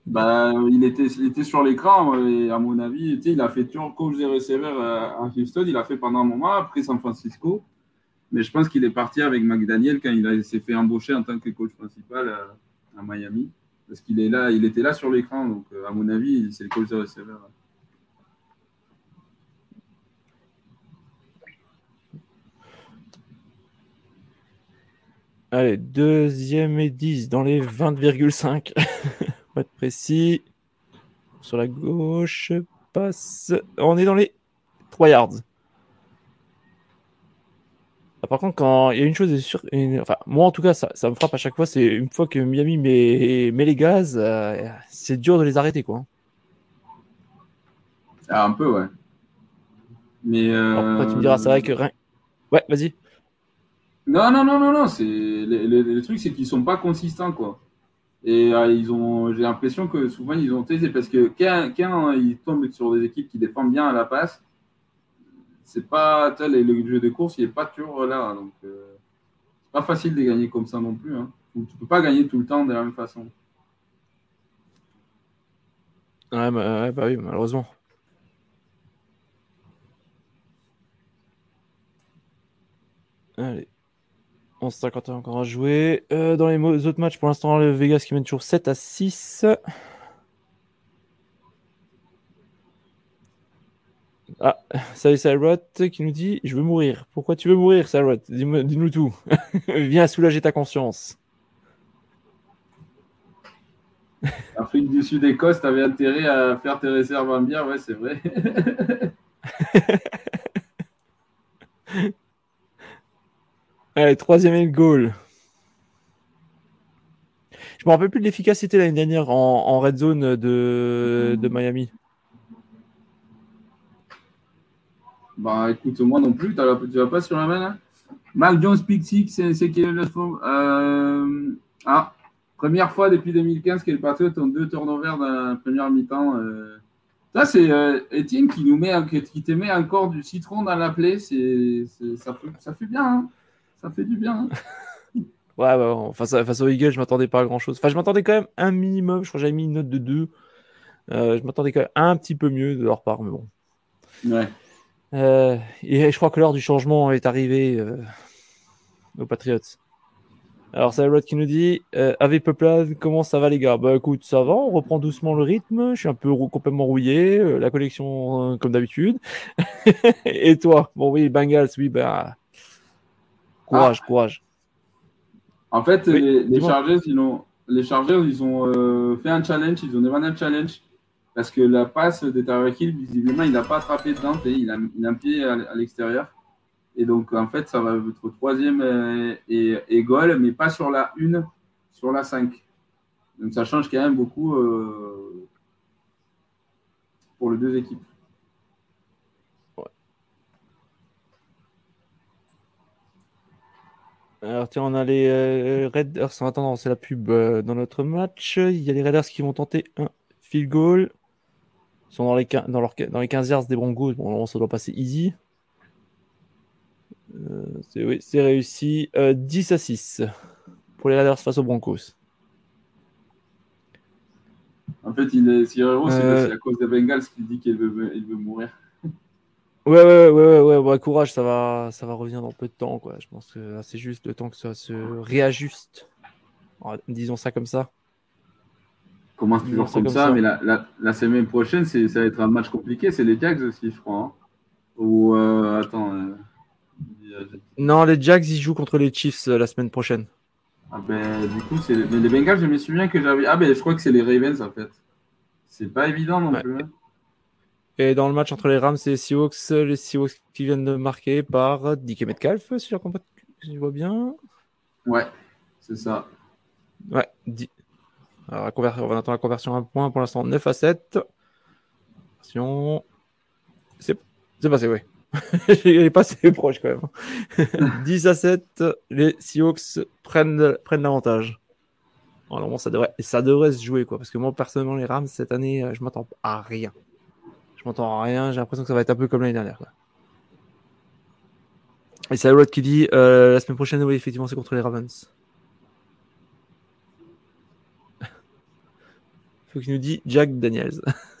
Bah, il, était, il était sur l'écran et à mon avis, il a fait toujours coach des receveurs à euh, Houston. Il a fait pendant un moment, après San Francisco. Mais je pense qu'il est parti avec McDaniel quand il s'est fait embaucher en tant que coach principal à, à Miami. Parce qu'il est là, il était là sur l'écran. Donc, euh, à mon avis, c'est le coach des receveurs. Allez, deuxième et 10 dans les 20,5. Pas être précis. Sur la gauche, passe. On est dans les 3 yards. Ah, par contre, quand il y a une chose est sûre, enfin, moi en tout cas, ça, ça me frappe à chaque fois, c'est une fois que Miami met, met les gaz, euh, c'est dur de les arrêter, quoi. Ah, un peu, ouais. Mais. Euh... tu me diras, c'est vrai que rien. Ouais, vas-y. Non, non, non, non, non. C'est le, truc, c'est qu'ils sont pas consistants, quoi. Et euh, ils ont, j'ai l'impression que souvent ils ont c'est parce que quand, quand, ils tombent sur des équipes qui défendent bien à la passe, c'est pas, tel le jeu de course, il est pas toujours là. Donc, euh, c'est pas facile de gagner comme ça non plus. Hein. Tu peux pas gagner tout le temps de la même façon. Ouais, bah, ouais, bah oui, malheureusement. Allez. 11-51 encore à jouer. Euh, dans les autres matchs, pour l'instant, le Vegas qui mène toujours 7 à 6. Ah, salut Cyrot qui nous dit Je veux mourir. Pourquoi tu veux mourir, Cyrot Dis-nous tout. Viens soulager ta conscience. Afrique du Sud-Écosse, t'avais intérêt à faire tes réserves en bière, ouais, c'est vrai. Allez, troisième et goal. Je me rappelle plus de l'efficacité l'année dernière en, red zone de, Miami. Bah écoute, moi non plus, tu vas pas sur la main là? Mark Jones c'est qui le euh, Ah, première fois depuis 2015 que les Patriots ont deux turnovers dans la première mi-temps. Euh. Ça, c'est euh, Etienne qui nous met, qui te met encore du citron dans la plaie. C'est, ça, fait, ça fait bien. Hein ça fait du bien. Hein. ouais, ouais, face, à, face aux Eagles, je m'attendais pas à grand chose. Enfin, je m'attendais quand même un minimum. Je crois que j'avais mis une note de 2. Euh, je m'attendais quand même un petit peu mieux de leur part, mais bon. Ouais. Euh, et je crois que l'heure du changement est arrivée euh, aux Patriots. Alors, c'est Rod qui nous dit euh, Avec Peuplade, comment ça va, les gars? Bah écoute, ça va, on reprend doucement le rythme. Je suis un peu complètement rouillé. la collection, comme d'habitude. et toi? Bon, oui, Bengals, oui, bah Courage, ah. courage. En fait, les, Chargers, ils ont, les Chargers, ils ont euh, fait un challenge, ils ont demandé un challenge parce que la passe de Tarek visiblement, il n'a pas attrapé dedans, il a, il a un pied à, l'extérieur. Et donc, en fait, ça va être troisième euh, et, et, goal, mais pas sur la 1, sur la 5. Donc, ça change quand même beaucoup euh, pour les deux équipes. Alors tiens, on a les euh, Raiders. En attendant, c'est la pub euh, dans notre match. Il y a les Raiders qui vont tenter un field goal. Ils sont dans les, dans, leur, dans les 15 yards des Broncos. Bon, ça doit passer easy. Euh, c'est oui, réussi. 10 à 6 pour les Raiders face aux Broncos. En fait, il est, si euh... c'est à cause des Bengals qu'il dit qu'il veut, il veut mourir. Ouais, ouais, ouais, ouais, ouais, courage, ça va, ça va revenir dans peu de temps, quoi. Je pense que c'est juste le temps que ça se réajuste. Disons ça comme ça. Commence toujours comme, ça, mais la, la, la, semaine prochaine, ça va être un match compliqué. C'est les Jags aussi, je crois. Hein. Ou euh, attends. Euh, non, les Jags, ils jouent contre les Chiefs euh, la semaine prochaine. Ah ben, du coup, c'est les Bengals, je me souviens que j'avais. Ah ben, je crois que c'est les Ravens en fait. C'est pas évident non plus. Hein. Et dans le match entre les Rams et les Seahawks, les Seahawks qui viennent de marquer par Dick Metcalf, si je vois bien. Ouais, c'est ça. Ouais, Alors, on va attendre la conversion à un point pour l'instant 9 à 7. C'est passé, oui. Il est passé proche quand même. 10 à 7, les Seahawks prennent, prennent l'avantage. Alors, ça devrait, ça devrait se jouer, quoi. Parce que moi, personnellement, les Rams, cette année, je m'attends à rien. Je m'entends rien. J'ai l'impression que ça va être un peu comme l'année dernière. Et c'est Rod qui dit euh, la semaine prochaine, oui, effectivement, c'est contre les Ravens. Faut qu'il nous dit Jack Daniels.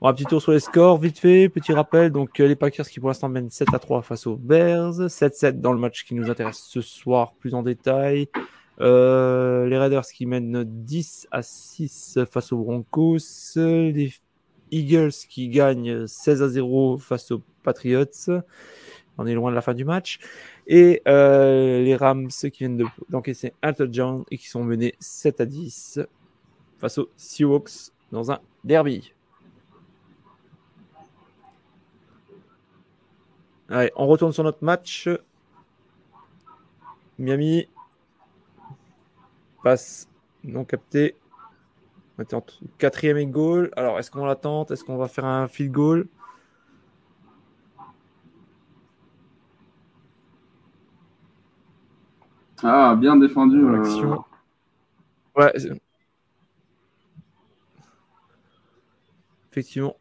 bon, un petit tour sur les scores, vite fait, petit rappel. Donc, euh, les Packers qui pour l'instant mènent 7 à 3 face aux Bears. 7-7 dans le match qui nous intéresse ce soir, plus en détail. Euh, les Raiders qui mènent 10 à 6 face aux Broncos. Les Eagles qui gagnent 16 à 0 face aux Patriots. On est loin de la fin du match. Et euh, les Rams qui viennent d'encaisser un touchdown et qui sont menés 7 à 10 face aux Seahawks dans un derby. Allez, on retourne sur notre match. Miami passe non capté. On était en quatrième et goal. Alors, est-ce qu'on l'attend Est-ce qu'on va faire un field goal? Ah, bien défendu. Euh... Ouais, effectivement.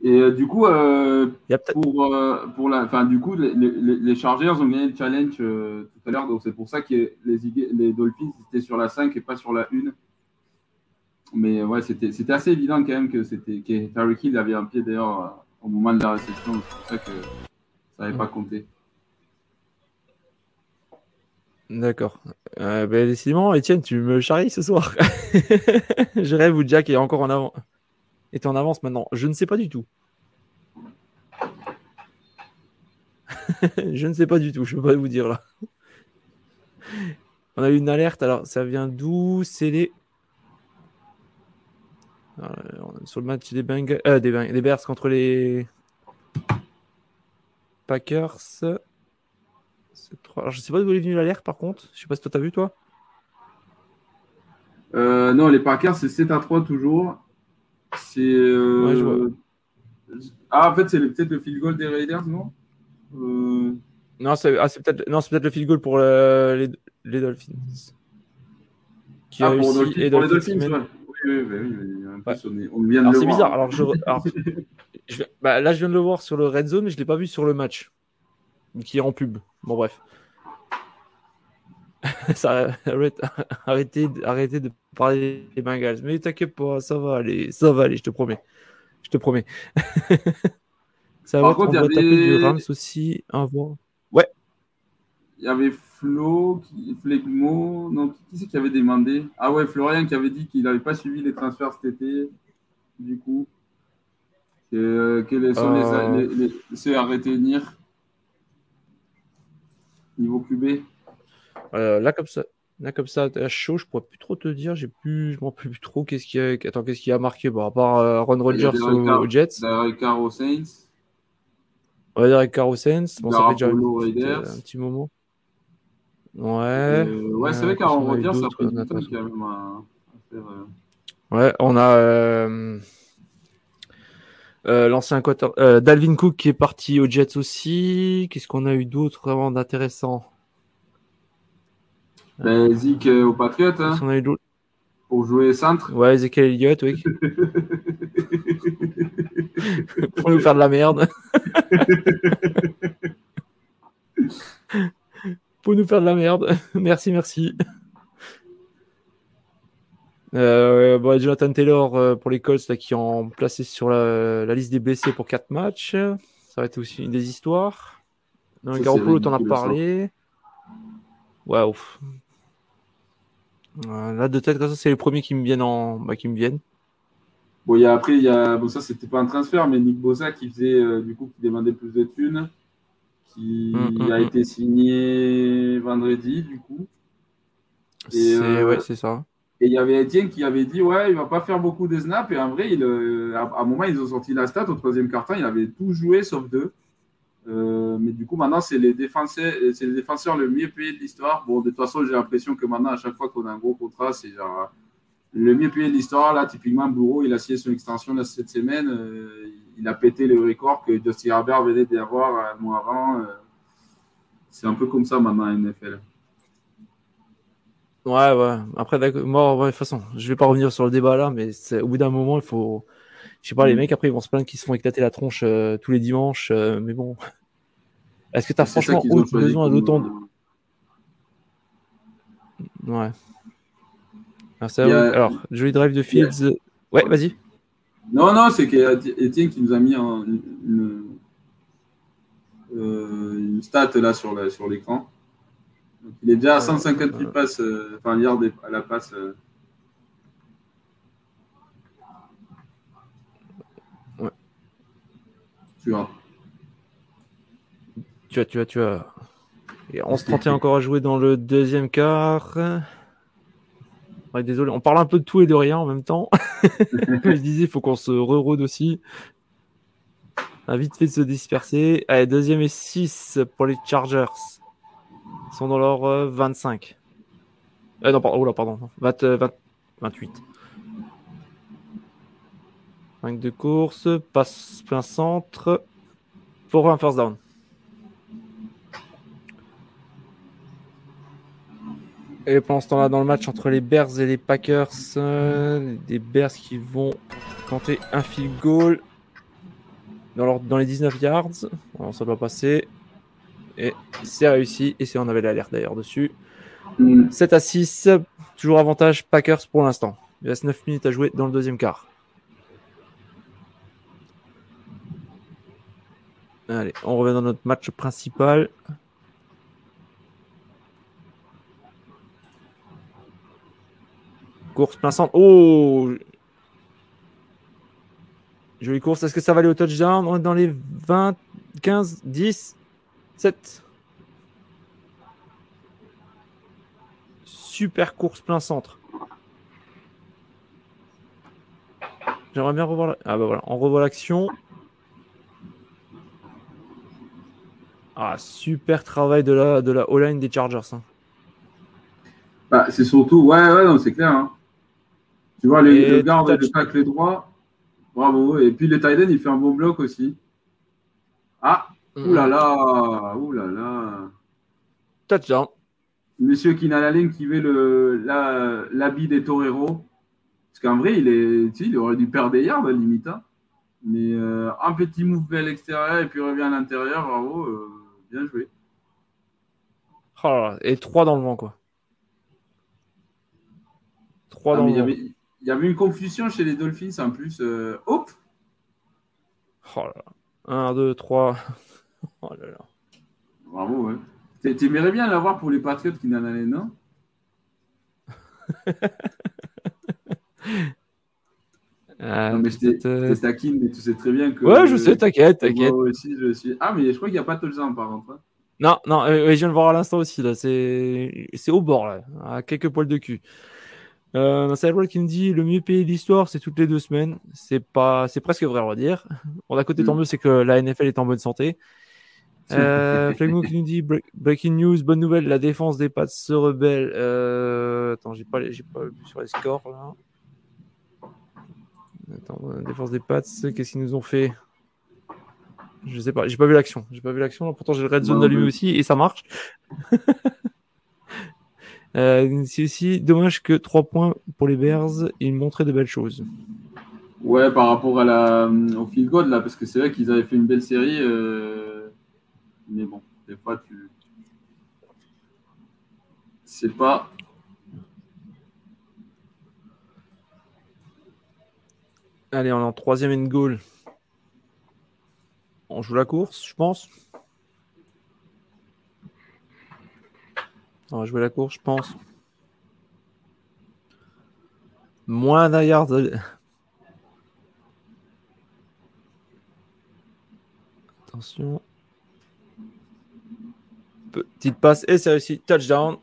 Et euh, du coup, euh, pour, euh, pour la, enfin, du coup, les, les, les, Chargers ont gagné le challenge tout à l'heure, donc c'est pour ça que les, les Dolphins étaient sur la 5 et pas sur la 1. Mais ouais, c'était, c'était assez évident quand même que c'était que Tyreek Hill avait un pied d'ailleurs au moment de la réception, c'est pour ça que ça n'avait pas compté. D'accord. ben, décidément, Étienne, tu me charries ce soir. Je rêve où Jack est encore en avant est en avance maintenant Je ne sais pas du tout. je ne sais pas du tout, je ne peux pas vous dire là. On a eu une alerte, alors ça vient d'où? C'est les. Sur le match des, Bengals, euh, des, des Bears contre les Packers. Alors, je sais pas d'où est venue l'alerte par contre. Je sais pas si toi t'as vu toi. Euh, non, les Packers c'est 7 à 3 toujours. C'est. Euh... ah, en fait, c'est peut-être le field goal des Raiders, non? Euh... Non, c'est ah, peut-être peut le field goal pour le... les... les, Dolphins. Qui ah, pour, Dolphins, les Dolphins, Dolphins ouais. Oui, oui, oui, oui. On vient de c'est bizarre. Alors, je... Alors, je... Bah, là, je viens de le voir sur le red zone, mais je ne l'ai pas vu sur le match. Qui est en pub. Bon, bref. ça, arrêtez, arrêtez de parler des Bengals. Mais t'inquiète pas, ça va aller, ça va aller, je te promets. Je te promets. ça va, contre, on va taper du Rams aussi. Voix. Ouais. Il y avait Flo, qui, Flegmo, non, qui c'est qui avait demandé? Ah ouais, Florian qui avait dit qu'il n'avait pas suivi les transferts cet été, du coup. Euh, quels sont euh... les, les, les, à retenir niveau QB euh, là, comme ça, là, comme ça, à chaud, je pourrais plus trop te dire. J'ai plus, je m'en plus trop. Qu'est-ce qui a, attends, qu'est-ce qui a marqué? Bon, à part euh, Ron Rodgers aux, Jets. Derek Carr aux Saints. Ouais, Derek Carr aux Saints. Bon, ça fait déjà un, un petit moment. Ouais. Euh, ouais, c'est vrai qu'Aaron Rodgers, ça fait du temps qu'il a même à, faire. Euh... Ouais, on a. Euh, euh, l'ancien euh, Dalvin Cook qui est parti aux Jets aussi. Qu'est-ce qu'on a eu d'autre vraiment d'intéressant? Ben, Zik euh, au Patriote. Hein, on a eu pour jouer centre. Ouais, Ezekiel Elliott, oui. pour nous faire de la merde. pour nous faire de la merde. Merci, merci. Euh, bon, Jonathan Taylor euh, pour les Colts là, qui ont placé sur la, la, liste des blessés pour 4 matchs. Ça va être aussi une des histoires. Garoppolo, t'en as parlé. Ouais, ouf. Euh, là, de tête, ça, c'est les premiers qui me viennent. En... Bah, qui me viennent. Bon, y a, après, il y a. Bon, ça, c'était pas un transfert, mais Nick Bosa qui faisait, euh, du coup, qui demandait plus de thunes, qui mm, mm, a mm. été signé vendredi, du coup. C'est ouais, c'est ça. Et il y avait Etienne qui avait dit ouais, il va pas faire beaucoup de snaps. Et en vrai, il, euh, à, un moment, ils ont sorti la stat au troisième quart-temps. Il avait tout joué sauf deux. Euh, mais du coup, maintenant, c'est les défenseurs, c'est les défenseurs le mieux payés de l'histoire. Bon, de toute façon, j'ai l'impression que maintenant, à chaque fois qu'on a un gros contrat, c'est genre le mieux payé de l'histoire. Là, typiquement, Bourreau, il a signé son extension là, cette semaine. Euh, il a pété le record que Justin Herbert venait d'avoir un mois avant. c'est un peu comme ça maintenant à NFL. Ouais, ouais. Après, moi, de toute façon, je vais pas revenir sur le débat là, mais au bout d'un moment, il faut. Je sais pas, les mm. mecs après ils vont se plaindre qu'ils se font éclater la tronche euh, tous les dimanches, euh, mais bon. Est-ce que tu as franchement besoin d'autant de. Ouais. Alors, joli drive de Fields. Ouais, vas-y. Non, non, c'est qu'Etienne qui nous a mis une, euh, une, stat là sur l'écran il est déjà à 158 passes, euh, enfin yards à la passe. Euh. Ouais. Tu vois. Tu as, tu as, tu as. Et 11-31 encore à jouer dans le deuxième quart. Ouais, désolé, on parle un peu de tout et de rien en même temps. Comme je disais, il faut qu'on se re-rôde aussi. A vite fait de se disperser. Allez, deuxième et 6 pour les Chargers. Ils sont dans leur 25. Euh, non, pardon, oh là, pardon. 20, 20, 28. 5 de course, passe plein centre. Pour un first down. Et pendant ce temps-là, dans le match entre les Bears et les Packers, euh, des Bears qui vont tenter un field goal dans, dans les 19 yards. Alors, ça doit passer. Et c'est réussi. Et c'est on avait l'alerte d'ailleurs dessus. 7 mm. à 6. Toujours avantage Packers pour l'instant. Il reste 9 minutes à jouer dans le deuxième quart. Allez, on revient dans notre match principal. Course plein centre. Oh Jolie course. Est-ce que ça va aller au touchdown On est dans les 20, 15, 10 7. Super course plein centre. J'aimerais bien revoir la... Ah bah voilà, on revoit l'action. Ah, super travail de la, de la O-line des Chargers. Hein. Bah, c'est surtout, ouais, ouais, non, c'est clair. Hein. Tu vois, les, le garde le tacle droit. Bravo. Et puis le Tiden, il fait un bon bloc aussi. Ah, là là, ouh là là. Touchdown. Monsieur Kinalaling qui veut le, l'habit des toreros. Parce qu'en vrai, il, est, il aurait dû perdre des yards à la limite. Hein. Mais euh, un petit move vers l'extérieur et puis revient à l'intérieur. Bravo, euh, bien joué. Oh et trois dans le vent, quoi. Trois ah, dans le vent. Il y avait une confusion chez les Dolphins en plus. Euh, hop! Oh là là. 1, 2, 3. Oh là là. Bravo, ouais. T'aimerais bien l'avoir pour les Patriotes qui n'en allaient, non? Euh, non, mais je taquine, mais tu sais très bien que. Ouais, je sais, t'inquiète, t'inquiète. Moi aussi, je suis. Ah, mais je crois qu'il n'y a pas de touchdown par contre. Hein. Non, non, euh, je viens de voir à l'instant aussi, là. C'est au bord, là, à quelques poils de cul. Euh, c'est qui me dit le mieux payé de l'histoire, c'est toutes les deux semaines. C'est pas, c'est presque vrai, on va dire. Bon, d'un côté, tant mm. mieux, c'est que la NFL est en bonne santé. Euh, qui nous dit breaking news, bonne nouvelle, la défense des Pats se rebelle. Euh, attends, j'ai pas, j'ai pas vu sur les scores là. Attends, défense des Pats, qu'est-ce qu'ils nous ont fait? Je sais pas, j'ai pas vu l'action. J'ai pas vu l'action. Pourtant, j'ai le red zone allumé aussi et ça marche. Euh, c'est aussi dommage que 3 points pour les Bears, ils montraient de belles choses. Ouais, par rapport à la, au field goal, là, parce que c'est vrai qu'ils avaient fait une belle série. Euh, mais bon, des fois, tu. C'est pas. Allez, on est en troisième and goal. On joue la course, je pense. On va jouer la course, je pense. Moins d'un yard. Attention. Petite passe et c'est réussi. Touchdown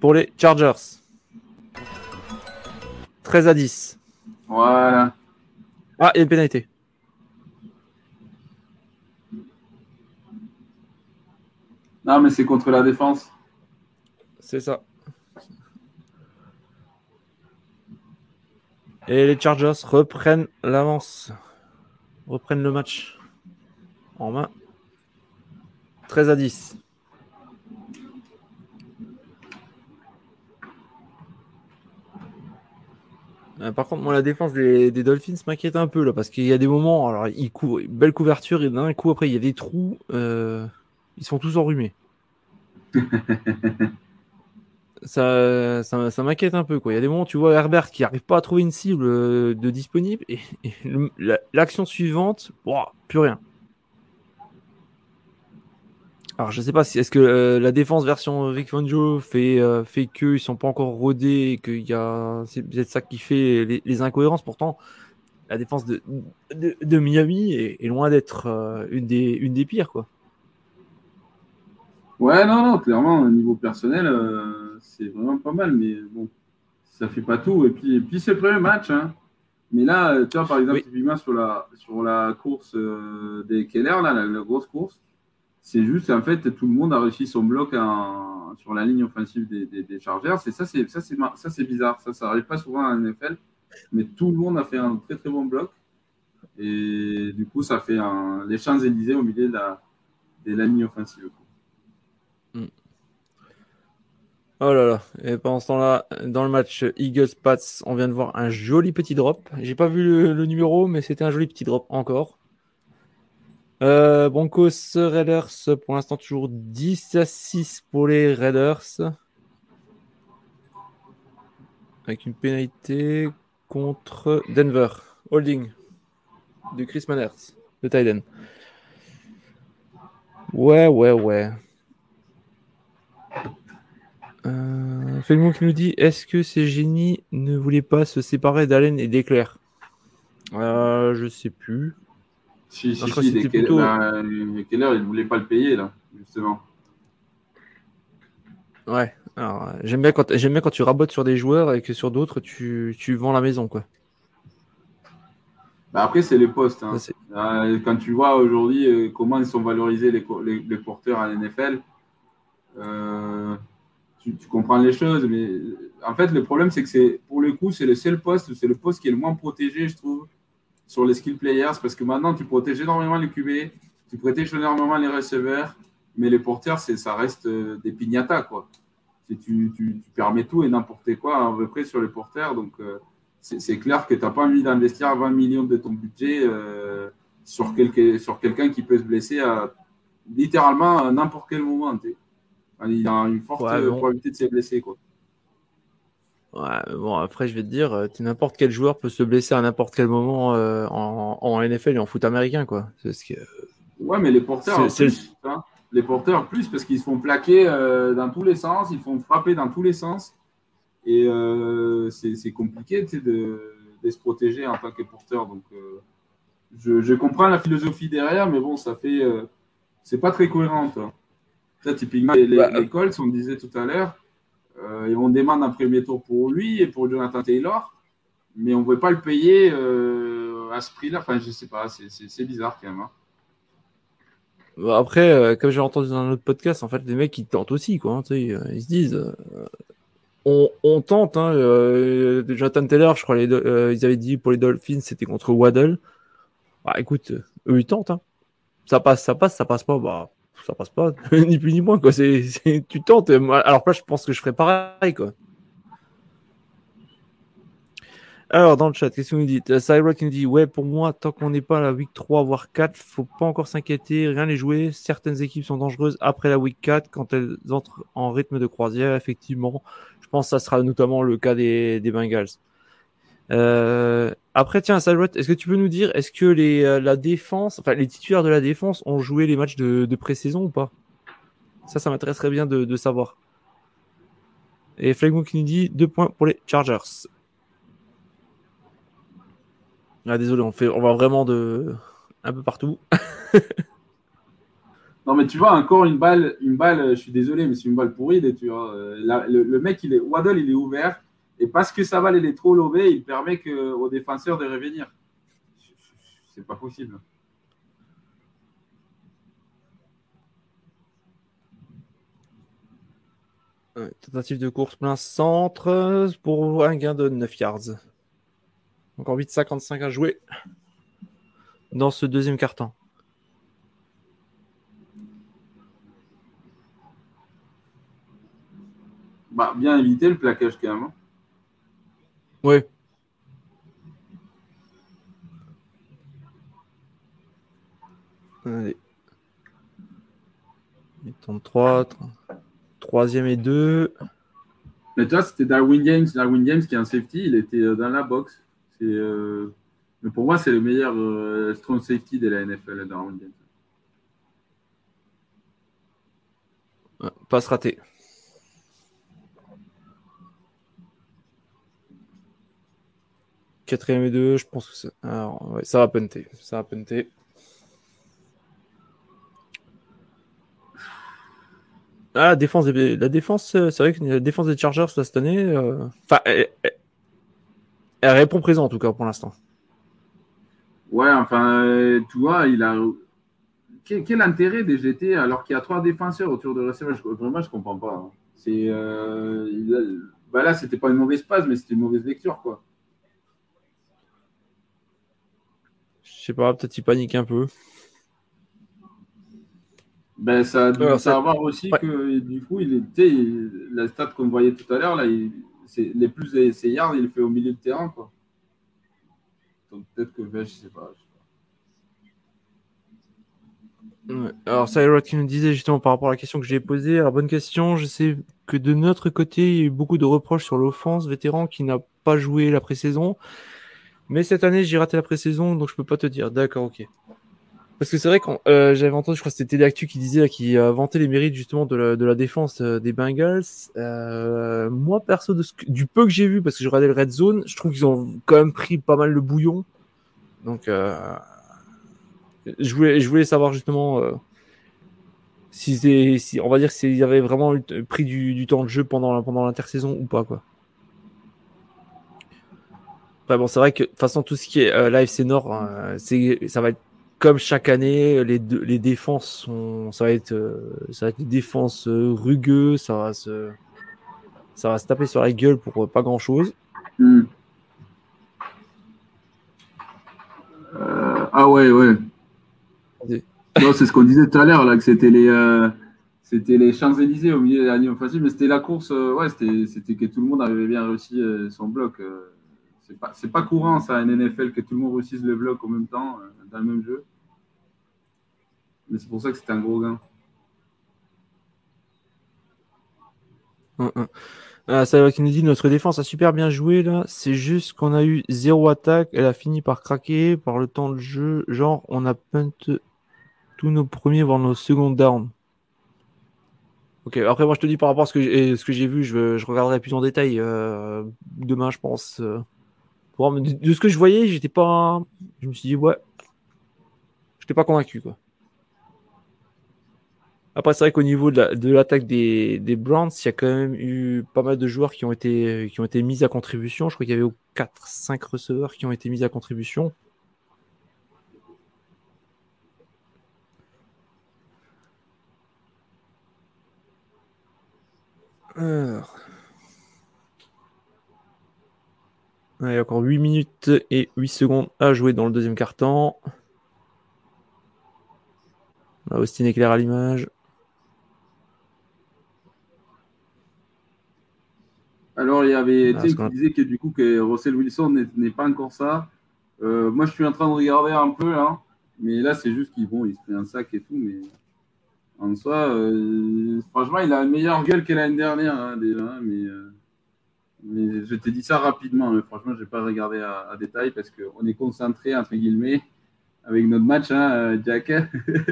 pour les Chargers. 13 à 10. Voilà. Ah, il y a une pénalité. Non, mais c'est contre la défense. C'est ça. Et les Chargers reprennent l'avance. Reprennent le match en main. 13 à 10. Euh, par contre, moi, la défense des, Dolphins m'inquiète un peu là, parce qu'il y a des moments, alors ils couvrent, belle couverture, et d'un coup après il y a des trous, euh, ils sont tous enrhumés. ça, ça, m'inquiète un peu quoi. Il y a des moments, tu vois Herbert qui n'arrive pas à trouver une cible euh, de disponible et, l'action suivante, plus rien. Alors je sais pas si est-ce que euh, la défense version Vic Fangio fait euh, fait qu'ils sont pas encore rodés et qu'il y a c'est peut-être ça qui fait les, incohérences. Pourtant la défense de de, Miami est, loin d'être euh, une des une des pires quoi. Ouais non non clairement au niveau personnel c'est vraiment pas mal mais bon ça fait pas tout et puis et puis c'est le premier match hein. Mais là tu vois par exemple sur la sur la course des Keller là la grosse course c'est juste, en fait, tout le monde a réussi son bloc sur la ligne offensive des, des, Chargers. Et ça, c'est, ça, c'est, ça, c'est bizarre. Ça, ça n'arrive pas souvent à NFL. Mais tout le monde a fait un très, très bon bloc. Et du coup, ça fait un, les Champs-Élysées au milieu de la, de la ligne offensive. Hmm. Oh là là. Et pendant ce temps-là, dans le match Eagles-Pats, on vient de voir un joli petit drop. J'ai pas vu le, numéro, mais c'était un joli petit drop encore. Euh, Broncos Raiders, pour l'instant toujours 10 à 6 pour les Raiders. Avec une pénalité contre Denver. Holding de Chris Manners, de Tiden. Ouais, ouais, ouais. Euh, qui nous dit est-ce que ces génies ne voulaient pas se séparer d'Allen et d'Eclair? Euh, Je sais plus. Si, si, si, Keller, plutôt... bah, Keller, il ne voulait pas le payer, là, justement. Ouais, alors j'aime bien, quand, j'aime bien quand tu rabotes sur des joueurs et que sur d'autres, tu, tu vends la maison, quoi. Bah après, c'est les postes. Hein. Euh, quand tu vois aujourd'hui euh, comment ils sont valorisés les, les, les porteurs à l'NFL, euh, tu, comprends les choses. Mais en fait, le problème, c'est que c'est pour le coup, c'est le seul poste, c'est le poste qui est le moins protégé, je trouve, sur les skill players parce que maintenant, tu protèges énormément les QB, tu protèges énormément les receveurs, mais les porteurs, ça reste euh, des pignatas. Quoi. Tu, tu, tu, permets tout et n'importe quoi à peu près sur les porteurs. Donc, euh, c'est clair que tu n'as pas envie d'investir 20 millions de ton budget euh, sur, sur quelqu'un qui peut se blesser à, littéralement à n'importe quel moment. Il a une forte probabilité de se blesser. Quoi. Ouais, bon, après, je vais te dire, euh, n'importe quel joueur peut se blesser à n'importe quel moment euh, en, en, NFL et en foot américain, quoi. Que... Ouais, mais les porteurs, plus, hein. les porteurs plus parce qu'ils se font plaquer euh, dans tous les sens, ils font frapper dans tous les sens, et c'est compliqué de, de, se protéger en tant que porteur. Donc, je, je, comprends la philosophie derrière, mais bon, ça fait, c'est pas très cohérent. Ça, typiquement, les, bah, les Colts, on disait tout à l'heure euh, et on demande un premier tour pour lui et pour Jonathan Taylor, mais on ne veut pas le payer euh, à ce prix-là. Enfin, je ne sais pas, c'est bizarre quand même. Hein. Bah, après, euh, comme j'ai entendu dans un autre podcast, en fait, les mecs ils tentent aussi, quoi. Hein, ils se disent, on, tente. Hein, Jonathan Taylor, je crois, ils avaient dit pour les Dolphins, c'était contre Waddle. Bah, écoute, eux ils tentent. Ça passe, ça passe, ça passe pas. Bah, ça passe pas, ni plus ni moins, quoi. C'est, tu tentes. Alors là, je pense que je ferais pareil, quoi. Alors, dans le chat, qu'est-ce que vous dites? Euh, Cyrock nous dit Ouais, pour moi, tant qu'on n'est pas à la week 3, voire 4, faut pas encore s'inquiéter, rien les jouer. Certaines équipes sont dangereuses après la week 4 quand elles entrent en rythme de croisière. Effectivement, je pense que ça sera notamment le cas des, des Bengals. Euh, après, tiens, Salvat, est-ce que tu peux nous dire, est-ce que les, euh, la défense, les titulaires de la défense ont joué les matchs de, de pré-saison ou pas? Ça, ça m'intéresserait bien de, savoir. Et Flagmo qui nous dit deux points pour les Chargers. Ah, désolé, on fait, on va vraiment de un peu partout. non, mais tu vois, encore une balle, une balle, je suis désolé, mais c'est une balle pourrie. Tu vois. le, le, mec, il est, Waddle, il est ouvert. Et parce que sa balle, elle est trop levée, il permet que, aux défenseurs de revenir. C'est pas possible. tentative de course plein centre pour un gain de 9 yards. Encore 8,55 à jouer dans ce deuxième carton. Bah, bien éviter le plaquage quand même. Oui. Allez. 33, troisième et deux. Mais toi, c'était Darwin James. Darwin James qui est un safety, il était euh, dans la box. Euh, mais pour moi, c'est le meilleur euh, strong safety de la NFL, Darwin James. Passe raté. Quatrième et deux, je pense que ça, Alors, ça va punter. Ça va punter. Ah, défense, des... la défense, euh, c'est vrai que la défense des Chargers cette année, euh, elle... répond présent en tout cas pour l'instant. Ouais, enfin, euh, tu vois, il a quel, intérêt des GT alors qu'il y a trois défenseurs autour de receveur Vraiment, je comprends pas. Hein. C'est, bah là, c'était pas une mauvaise passe, mais c'était une mauvaise lecture, quoi. Sais pas, peut-être il panique un peu. Ben, ça doit savoir aussi que du coup, il était la stat qu'on voyait tout à l'heure, là, les plus ses yards, il le fait au milieu de terrain. Quoi. Donc peut-être que je sais pas. Alors, Cyrus qui nous disait justement par rapport à la question que j'ai posée, la bonne question, je sais que de notre côté, il y a eu beaucoup de reproches sur l'offense vétéran qui n'a pas joué la pré-saison. Mais cette année, j'ai raté la pré-saison, donc je peux pas te dire. D'accord, ok. Parce que c'est vrai quand euh, j'avais entendu, je crois que c'était Téléactu qui disait, qui a vanté les mérites justement de la, de la défense euh, des Bengals. Euh, moi, perso, de ce du peu que j'ai vu, parce que j'ai regardé le Red Zone, je trouve qu'ils ont quand même pris pas mal le bouillon. Donc, euh, je voulais, je voulais savoir justement euh, si, si, on va dire s'il y avait vraiment pris du, du, temps de jeu pendant, pendant l'intersaison ou pas, quoi. Bon, c'est vrai que de toute façon, tout ce qui est euh, live, c'est Nord, hein, c'est, ça va être comme chaque année, les, les défenses sont, ça va être, euh, ça va être des défenses euh, rugueuses, ça va se, ça va se taper sur la gueule pour euh, pas grand chose. Hmm. ah ouais, ouais. c'est ce qu'on disait tout à l'heure là, que c'était les, c'était les Champs Élysées au milieu de la ligne facile, mais c'était la course, ouais, c'était, c'était que tout le monde avait bien réussi son bloc. C'est pas, pas courant, ça, un NFL, que tout le monde réussisse le bloc en même temps, euh, dans le même jeu. Mais c'est pour ça que c'était un gros gain. Ah, ça qui nous dit notre défense a super bien joué là. C'est juste qu'on a eu zéro attaque. Elle a fini par craquer par le temps de jeu. Genre, on a punt tous nos premiers, voire nos secondes down. Ok, après moi je te dis par rapport à ce que j'ai vu, je, je regarderai plus en détail euh, demain, je pense. Euh de, ce que je voyais, j'étais pas. Je me suis dit, ouais. J'étais pas convaincu, quoi. Après, c'est vrai qu'au niveau de l'attaque des, des Browns, il y a quand même eu pas mal de joueurs qui ont été, qui ont été mis à contribution. Je crois qu'il y avait 4-5 receveurs qui ont été mis à contribution. Alors. Il y a encore 8 minutes et 8 secondes à jouer dans le deuxième quart-temps. Austin éclaire à l'image. Alors, il y avait ah, qui disait que du coup, que Russell Wilson n'est pas encore ça. Euh, moi, je suis en train de regarder un peu là. Mais là, c'est juste qu'il bon, il se fait un sac et tout. Mais en soi, euh, franchement, il a une meilleure gueule que l'année dernière hein, déjà. Mais. Euh, Je t'ai dit ça rapidement. Mais franchement, je n'ai pas regardé à, détail parce qu'on est concentré, entre guillemets, avec notre match, hein, Jack.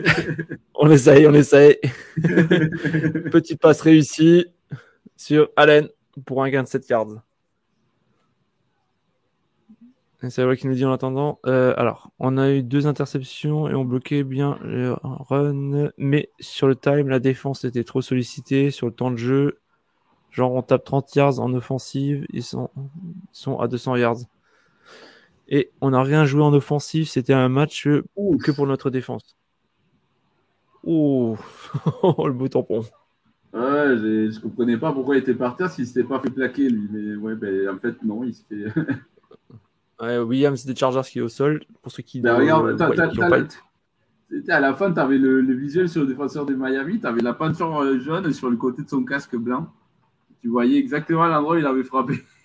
on essaye, on essaye. Petite passe réussie sur Allen pour un gain de 7 yards. C'est vrai qu'il nous dit en attendant. Euh, alors, on a eu deux interceptions et on bloquait bien le run, mais sur le time, la défense était trop sollicitée. Sur le temps de jeu, genre on tape 30 yards en offensive, ils sont, ils sont à 200 yards. Et on n'a rien joué en offensive, c'était un match que pour notre défense. Ouh, le beau tampon. Ouais, je comprenais pas pourquoi il était par terre s'il s'était pas fait plaquer lui. Mais ouais, ben, en fait, non, il se fait. ouais, Williams des Chargers qui est au sol. Pour ceux qui. Ben, regarde, à la fin, tu avais le, visuel sur le défenseur de Miami, tu avais la peinture euh, jaune sur le côté de son casque blanc. Tu voyais exactement l'endroit où il avait frappé.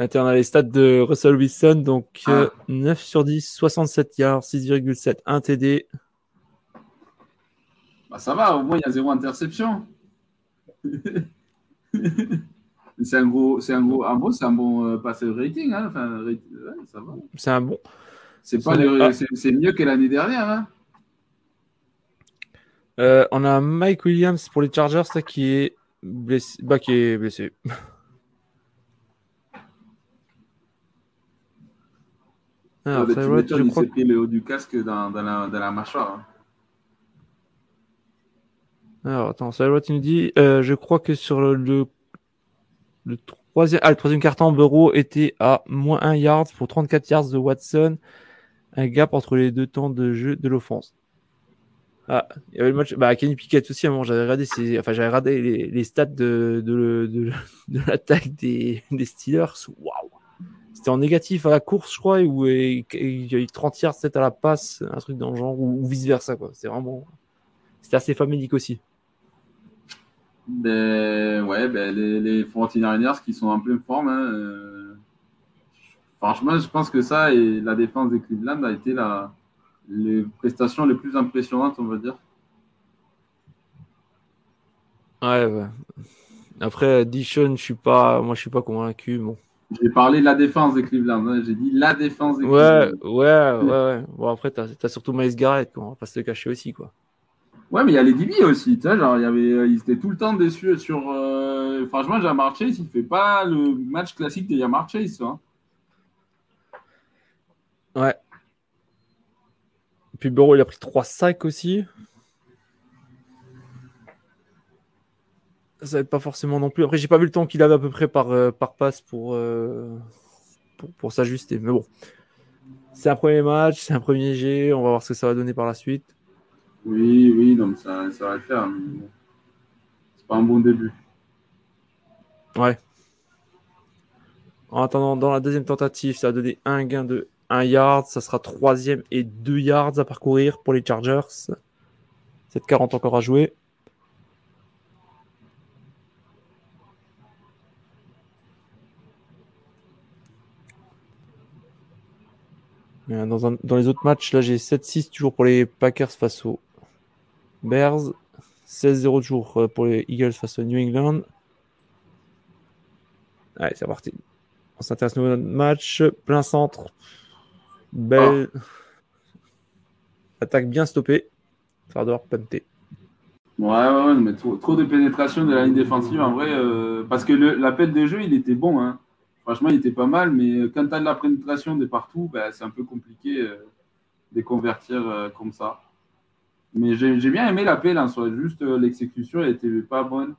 on a les stats de Russell Wilson, donc 9 ah. euh, sur 10, 67 yards, 6,7, 1 TD. Bah, ça va, au moins il y a zéro interception. c'est un gros, c'est un gros, un bon, c'est un bon euh, rating, hein. enfin, ça va. C'est un bon. C'est pas, c'est mieux que l'année dernière, hein. Euh, on a Mike Williams pour les Chargers ça, qui est blessé, bah, qui est blessé. Ah, ah, tu il s'est le haut du casque dans, dans, la, dans la, mâchoire. Hein. Alors, attends, tu nous dis, euh, je crois que sur le, le, troisième, ah, le troisième carton, Bureau était à moins 1 yard pour 34 yards de Watson. Un gap entre les deux temps de jeu de l'offense. Ah, il y avait le match, bah, Kenny Pickett aussi, à un moment, j'avais regardé, enfin, j'avais regardé les, stats de, de, l'attaque des, des Steelers. Waouh! C'était en négatif à la course, je crois, où il y a eu 30 yards, 7 à la passe, un truc dans le genre, ou, vice versa, quoi. C'est vraiment, c'était assez familique aussi. Ben, ouais, ben, les, les 49ers qui sont en pleine forme, hein, euh, franchement, je pense que ça et la défense des Cleveland a été la, les prestations les plus impressionnantes, on va dire. Ouais, ouais. Après, Dishon, je suis pas, moi, je suis pas convaincu. Bon. J'ai parlé de la défense des Cleveland. Hein. J'ai dit la défense des ouais, Cleveland. Ouais, ouais, ouais. Bon, après, tu as, surtout Miles Garrett, quoi. on va pas se le cacher aussi. quoi. Ouais, mais il y a les DB aussi. Tu sais, genre, il y avait, euh, ils étaient tout le temps déçus sur. Euh... Franchement, Jamar Chase, il fait pas le match classique de Jamar Chase. Hein. Ouais. Et puis Bureau, il a pris 3 sacs aussi. ça va pas forcément non plus. Après, j'ai pas vu le temps qu'il avait à peu près par, euh, par passe euh, pour, pour, s'ajuster. Mais bon, c'est un premier match, c'est un premier jet. On va voir ce que ça va donner par la suite. Oui, oui, donc ça, ça va le faire. C'est pas un bon début. Ouais. En attendant, dans la deuxième tentative, ça a donné un gain de 1 yard. Ça sera troisième et 2 yards à parcourir pour les Chargers. 7-40 encore à jouer. Euh, dans, les autres matchs, là, j'ai 7-6 toujours pour les Packers face aux Bears. 16-0 toujours euh, pour les Eagles face aux New England. Allez, c'est parti. On s'intéresse à notre match. Plein centre. Belle. Attaque bien stoppée. Fardor punté. Ouais, ouais, mais trop, de pénétration de la ligne défensive en vrai. Euh, parce que l'appel de jeu, il était bon. Hein. Franchement, il était pas mal, mais quand tu as de la pénétration de partout, ben, c'est un peu compliqué euh, de convertir euh, comme ça. Mais j'ai bien aimé l'appel en soi, juste euh, l'exécution n'était pas bonne.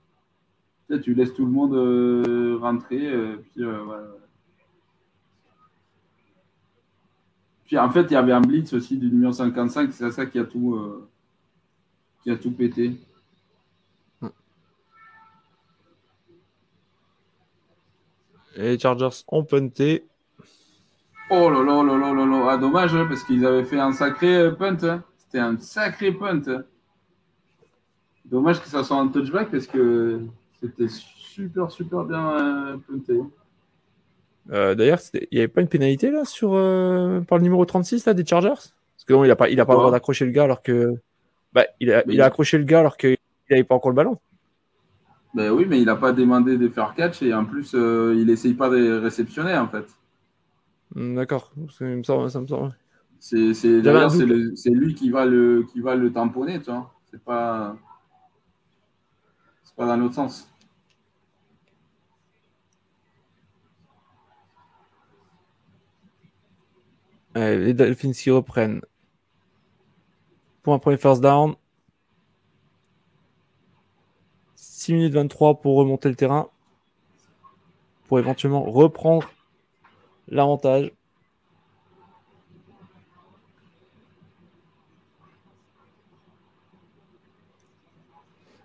Tu, tu laisses tout le monde rentrer, puis Puis en fait, il y avait un blitz aussi du numéro 55, c'est ça qui a tout, qui a tout pété. Et les Chargers ont punté. Oh là là là là là là. Ah, dommage, hein, parce qu'ils avaient fait un sacré euh, punt. Hein. C'était un sacré punt. Hein. Dommage que ça soit un touchback parce que c'était super, super bien euh, punté. Euh, D'ailleurs, il n'y avait pas une pénalité là sur par le numéro 36 là, des Chargers? Parce que non, il n'a pas, il a pas le droit d'accrocher le gars alors que. Bah, il, a, il a accroché le gars alors qu'il n'avait pas encore le ballon. Ben oui, mais il n'a pas demandé de faire catch et en plus, euh, il essaye pas de réceptionner en fait. Hmm, d'accord, ça me semble. C'est, c'est, d'ailleurs, c'est, c'est lui qui va, le, qui va le tamponner, tu vois. C'est pas, c'est pas dans l'autre sens. Les Dolphins qui reprennent. Pour un premier first down. 6 minutes 23 pour remonter le terrain. Pour éventuellement reprendre l'avantage.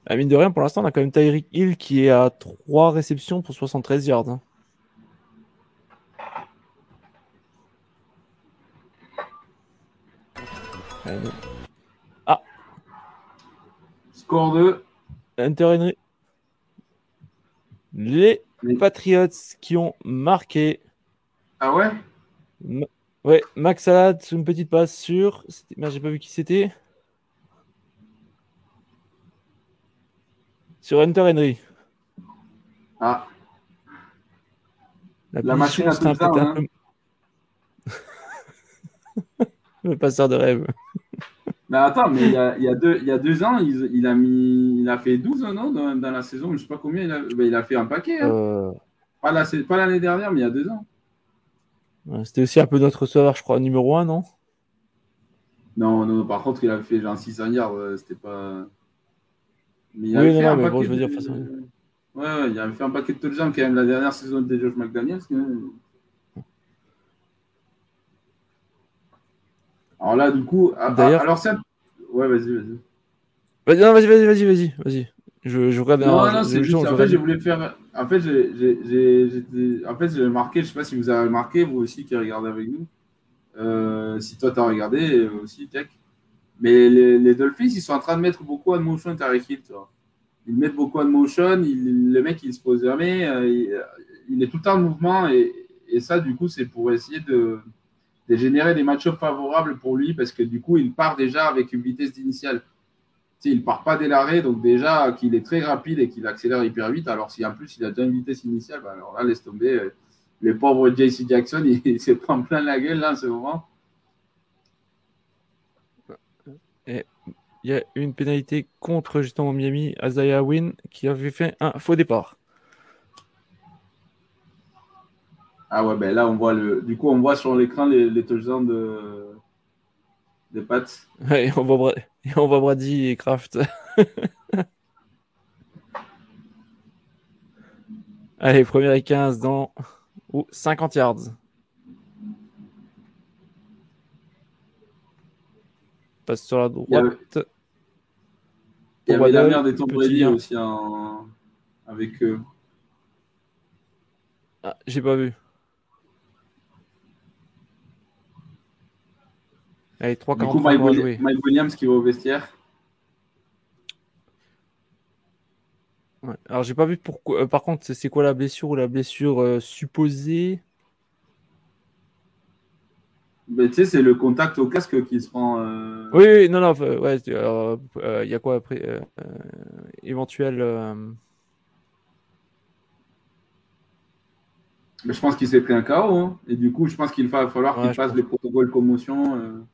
À mine de rien, pour l'instant, on a quand même Tyreek Hill qui est à 3 réceptions pour 73 yards. Ah. Score 2. Hunter Henry. Les Patriots qui ont marqué. Ah ouais? Ouais, Max Salad, une petite passe sur. Merde, j'ai pas vu qui c'était. Sur Hunter Henry. Ah. La, machine a tout hein. Le passeur de rêve. Mais attends, mais il y a, il y a, deux, il y a deux ans, il, il, a mis, il a fait 12 ans dans, dans la saison, je ne sais pas combien, il a, ben, il a fait un paquet. Hein. Euh... Pas l'année dernière, mais il y a deux ans. C'était aussi un peu notre receveur, je crois, numéro 1, non? Non, non, par contre, il a fait genre 600 yards, c'était pas. Mais il oui, non, mais bon, je veux dire, de... façon... Ouais, ouais, il avait fait un paquet de touchdowns quand même la dernière saison de Josh McDaniels. Alors là, du coup, d'ailleurs. Alors ça. Ouais, vas-y, vas-y. Vas-y, vas-y, vas-y, vas-y, vas-y, vas-y. Je, je regarde. Non, non, c'est juste. En fait, je voulais faire. En fait, j'ai, en fait, j'ai marqué. Je sais pas si vous avez remarqué, vous aussi qui regardez avec nous. Euh, si toi t'as regardé aussi, Tech. Mais les, les, Dolphins, ils sont en train de mettre beaucoup de motion Tariq Hill, tu vois. Ils mettent beaucoup de motion. Il, le mec, il se pose jamais. Euh, il, il, est tout le temps en mouvement et, et ça, du coup, c'est pour essayer de générer des match favorables pour lui parce que du coup, il part déjà avec une vitesse initiale. il ne part pas dès l'arrêt, donc déjà qu'il est très rapide et qu'il accélère hyper vite. Alors, si en plus il a déjà une vitesse initiale, ben alors là, laisse tomber. Euh, le pauvre JC Jackson, il, s'est pris plein la gueule là en ce moment. il y a une pénalité contre justement Miami, Azaya Win, qui avait fait un faux départ. Ah ouais, ben là, on voit le. Du coup, on voit sur l'écran les, les touchdowns de... des pattes. Ouais, on voit, on voit Brady et Kraft. Allez, première et 15 dans ou 50 yards. Passe sur la droite. Il y avait, la mère des Tom Brady aussi en... avec eux. Ah, j'ai pas vu. Allez, 3 Du coup, Mike, Williams qui va au vestiaire. Ouais. Alors, j'ai pas vu pourquoi. Euh, par contre, c'est quoi la blessure ou la blessure euh, supposée? Ben, tu sais, c'est le contact au casque qui se prend. Euh, oui, oui, non, non, ouais, il y a quoi après Éventuel. Mais je pense qu'il s'est pris un KO. Hein. Et du coup, je pense qu'il va falloir qu'il fasse les protocoles commotion.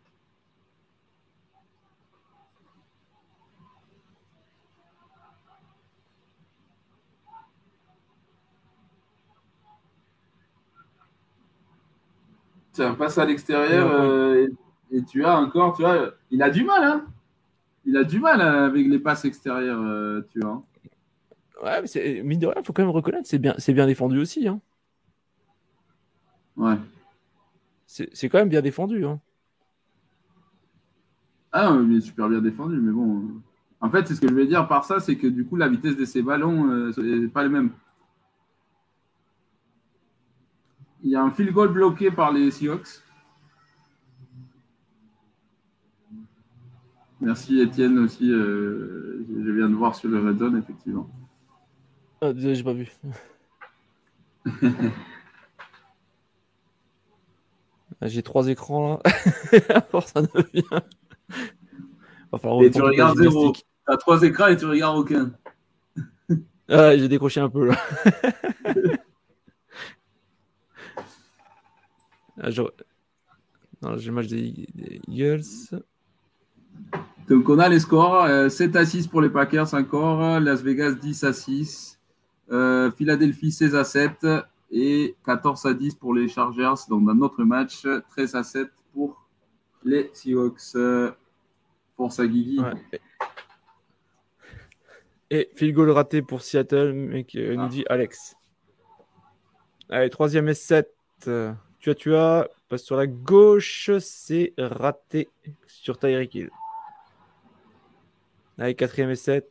Un passe à l'extérieur euh, et, tu as encore, tu vois, il a du mal, hein Il a du mal euh, avec les passes extérieures, euh, tu vois. Ouais, mais c'est, mine de rien, il faut quand même reconnaître, c'est bien, c'est bien défendu aussi, hein. Ouais. C'est, quand même bien défendu, hein. Ah, mais super bien défendu, mais bon. En fait, c'est ce que je veux dire par ça, c'est que du coup, la vitesse de ces ballons n'est pas la même. Il y a un field goal bloqué par les Seahawks. Merci Étienne aussi. Euh, je viens de voir sur le Red Zone, effectivement. Ah, désolé, j'ai pas vu. J'ai trois écrans là. force ça devient. et tu regardes zéro. Tu as trois écrans et tu regardes aucun. Ah, j'ai décroché un peu là. ah, j'ai le match des, Eagles. Donc on a les scores 7 euh, à 6 pour les Packers encore, Las Vegas 10 à 6, euh, Philadelphie 16 à 7 et 14 à 10 pour les Chargers. Donc dans notre match, 13 à 7 pour les Seahawks. Force à Guigui. Et field goal raté pour Seattle, mais qui euh, nous ah. dit Alex. Allez, troisième et 7. Tu as, tu as. Passe sur la gauche, c'est raté sur Tyreek Hill. Allez, quatrième et 7.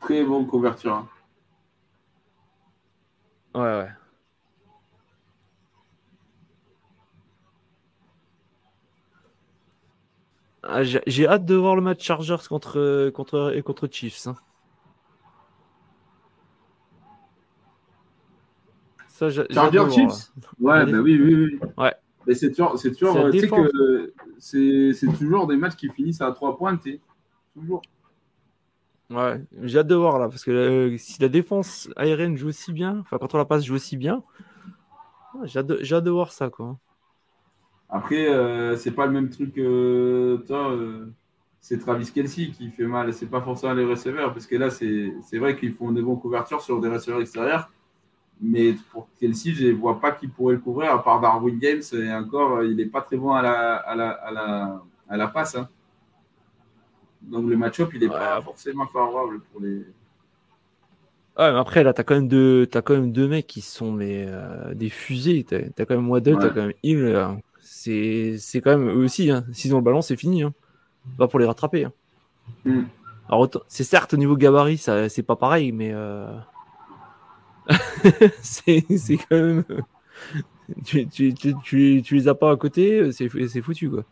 Très bon couverture. Hein. Ouais, ouais. Ah, j'ai hâte de voir le match Chargers contre, contre, contre Chiefs. Hein. Ça, Chargers Chiefs Ouais, bah oui, oui, oui. Ouais. Mais c'est toujours, c'est toujours, tu sais que c'est toujours des matchs qui finissent à 3 points, tu Toujours. Ouais, j'ai hâte de voir là, parce que euh, si la défense aérienne joue aussi bien, enfin quand on la passe joue aussi bien, j'ai hâte, hâte, de voir ça, quoi. Après, euh, c'est pas le même truc que toi. Euh, c'est Travis Kelsey qui fait mal. C'est pas forcément les receveurs, parce que là, c'est vrai qu'ils font des bonnes couvertures sur des receveurs extérieurs. Mais pour Kelsey, je ne vois pas qui pourrait le couvrir, à part Darwin Games. Et encore, il n'est pas très bon à la, à la, à la, à la passe. Hein. Donc le match-up, il n'est pas forcément favorable pour les. Ouais, mais après, là, tu as, quand même deux, as quand même deux mecs qui sont mais, euh, des fusées. Tu as, quand même Waddle, tu as quand même Hill c'est quand même eux aussi. Hein. S'ils ont le ballon, c'est fini. Hein. Pas pour les rattraper. Hein. Mm. Alors, c'est certes au niveau gabarit, c'est pas pareil, mais euh... c'est quand même. tu, tu, tu, tu, les as pas à côté, c'est foutu quoi.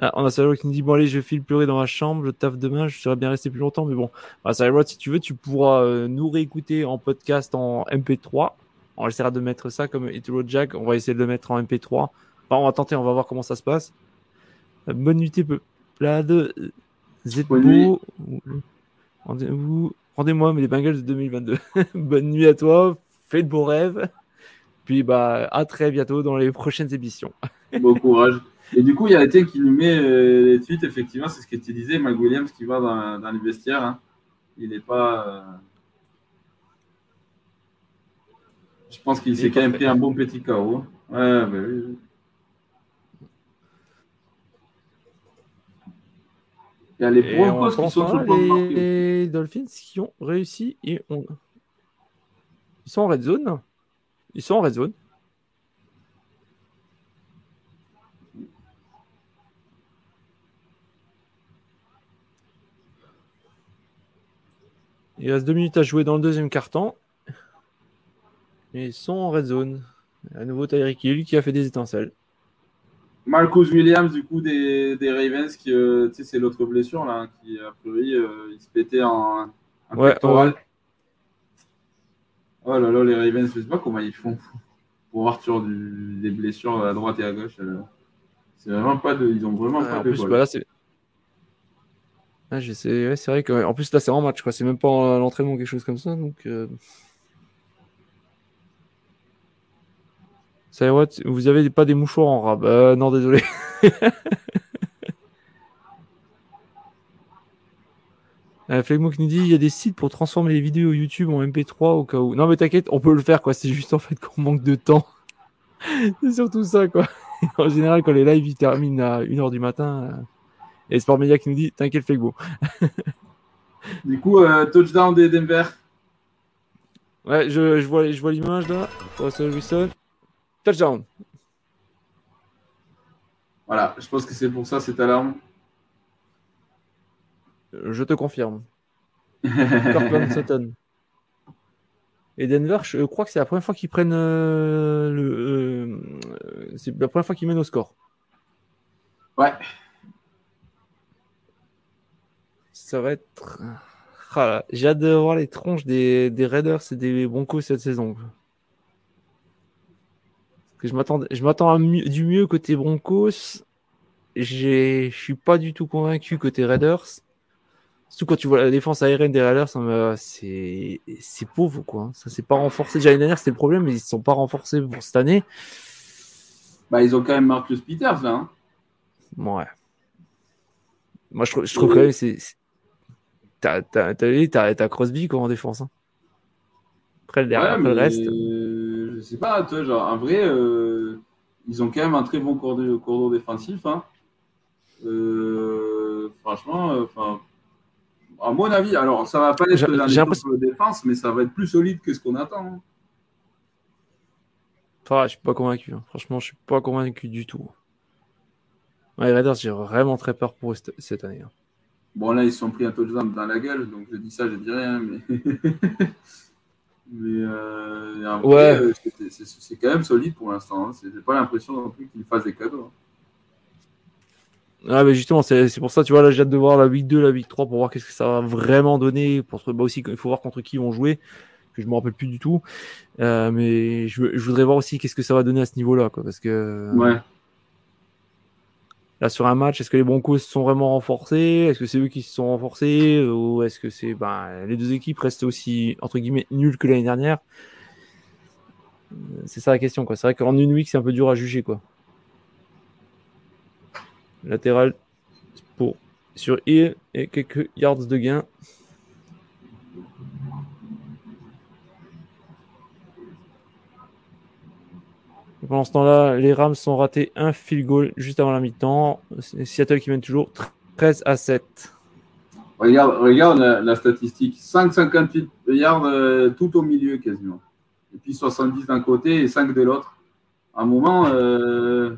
Ah, on a Salrod qui nous dit Bon, allez, je file pleurer dans ma chambre, je taffe demain, je serais bien resté plus longtemps, mais bon. Bah, si tu veux, tu pourras euh, nous réécouter en podcast en MP3. On essaiera de mettre ça comme Etero Jack, on va essayer de le mettre en MP3 on va tenter, on va voir comment ça se passe. Bonne nuit, peuplade. Zedbo. Rendez-vous. Rendez-moi, les Bengals de 2022. Bonne nuit à toi. Fais de beaux rêves. Puis, bah, à très bientôt dans les prochaines émissions. bon courage. Et du coup, il y a été qui nous met euh, les tweets, effectivement, c'est ce que tu disais, Mike Williams qui va dans, les vestiaires. Hein. Il n'est pas. Euh, je pense qu'il s'est quand même pris un bon petit chaos. Ouais, bah oui. Il y a les Broncos qui sont sur le Les Dolphins qui ont réussi et on... ils sont en red zone. Ils sont en red zone. Il reste deux minutes à jouer dans le deuxième carton. Et ils sont en red zone. À nouveau Tyreek Hill qui a fait des étincelles. Marcus Williams, du coup, des, des Ravens, qui, euh, tu sais, c'est l'autre blessure, là, qui, a priori, euh, il se pétait en, en ouais, pectoral. Oh là là, les Ravens, je sais pas comment ils font pour avoir sur du, des blessures à droite et à gauche. Euh. C'est vraiment pas de, ils ont vraiment pas de plus, bah là, c'est... Ah, ouais, c'est vrai que, en plus, là, c'est en match, quoi. C'est même pas l'entraînement ou quelque chose comme ça, donc. Ça vous avez pas des mouchoirs en rab euh, Non, désolé. euh, qui nous dit il y a des sites pour transformer les vidéos YouTube en MP3 au cas où. Non, mais t'inquiète, on peut le faire, quoi. C'est juste en fait qu'on manque de temps. c'est surtout ça, quoi. en général, quand les lives ils terminent à 1h du matin, euh... et Sport Media qui nous dit t'inquiète, Flegmo. du coup, euh, touchdown des Denver. Ouais, je, je vois, je vois l'image là. Russell Wilson. Touchdown. Voilà, je pense que c'est pour ça cette alarme. Je te confirme. Sutton. Et Denver, je crois que c'est la première fois qu'ils prennent euh, le. Euh, c'est la première fois qu'ils mènent au score. Ouais. Ça va être. Ah J'ai hâte de voir les tronches des, des Raiders et des Broncos cette saison je m'attends, je m'attends du mieux côté Broncos. je suis pas du tout convaincu côté Raiders. Surtout quand tu vois la défense aérienne des Raiders, c'est pauvre quoi. Ça s'est pas renforcé. Déjà l'année dernière c'était le problème, mais ils ne sont pas renforcés pour cette année. Bah ils ont quand même Marcus Peters là. Hein. Ouais. Moi je, je trouve quand même c'est t'as Crosby quoi en défense. Hein. Après, le, reste. Je sais pas, toi, genre, en vrai, euh, ils ont quand même un très bon cordon, défensif. Hein. Euh, franchement, euh, enfin, à mon avis, alors ça va pas être la de défense, mais ça va être plus solide que ce qu'on attend. Hein. je suis pas convaincu. Hein. Franchement, je suis pas convaincu du tout. les Raiders, j'ai vraiment très peur pour eux cette année. Hein. Bon, là, ils se sont pris un touchdown dans la gueule, donc je dis ça, je dis rien, mais. mais euh, ouais. Euh, c'est quand même solide pour l'instant. Hein. J'ai pas l'impression non plus qu'ils fassent des cadeaux. Hein. Ah, mais justement, c'est pour ça, tu vois, là, j'ai hâte de voir la week 2, la week 3 pour voir qu'est-ce que ça va vraiment donner. Pour, bah aussi, il faut voir contre qui ils vont jouer, que je me rappelle plus du tout. Euh, mais je, je, voudrais voir aussi qu'est-ce que ça va donner à ce niveau-là, quoi, parce que. Ouais là sur un match, est-ce que les Broncos se sont vraiment renforcés? Est-ce que c'est eux qui se sont renforcés? Ou est-ce que c'est ben, les deux équipes restent aussi entre guillemets nulles que l'année dernière? C'est ça la question. quoi. C'est vrai qu'en une week, c'est un peu dur à juger. quoi. Latéral pour sur Hill et quelques yards de gain. Pendant ce temps-là, les Rams sont ratés un field goal juste avant la mi-temps. Seattle qui mène toujours 13 à 7. Regarde, regarde la, statistique 5,58 yards euh, tout au milieu quasiment. Et puis 70 d'un côté et 5 de l'autre. À un moment, euh,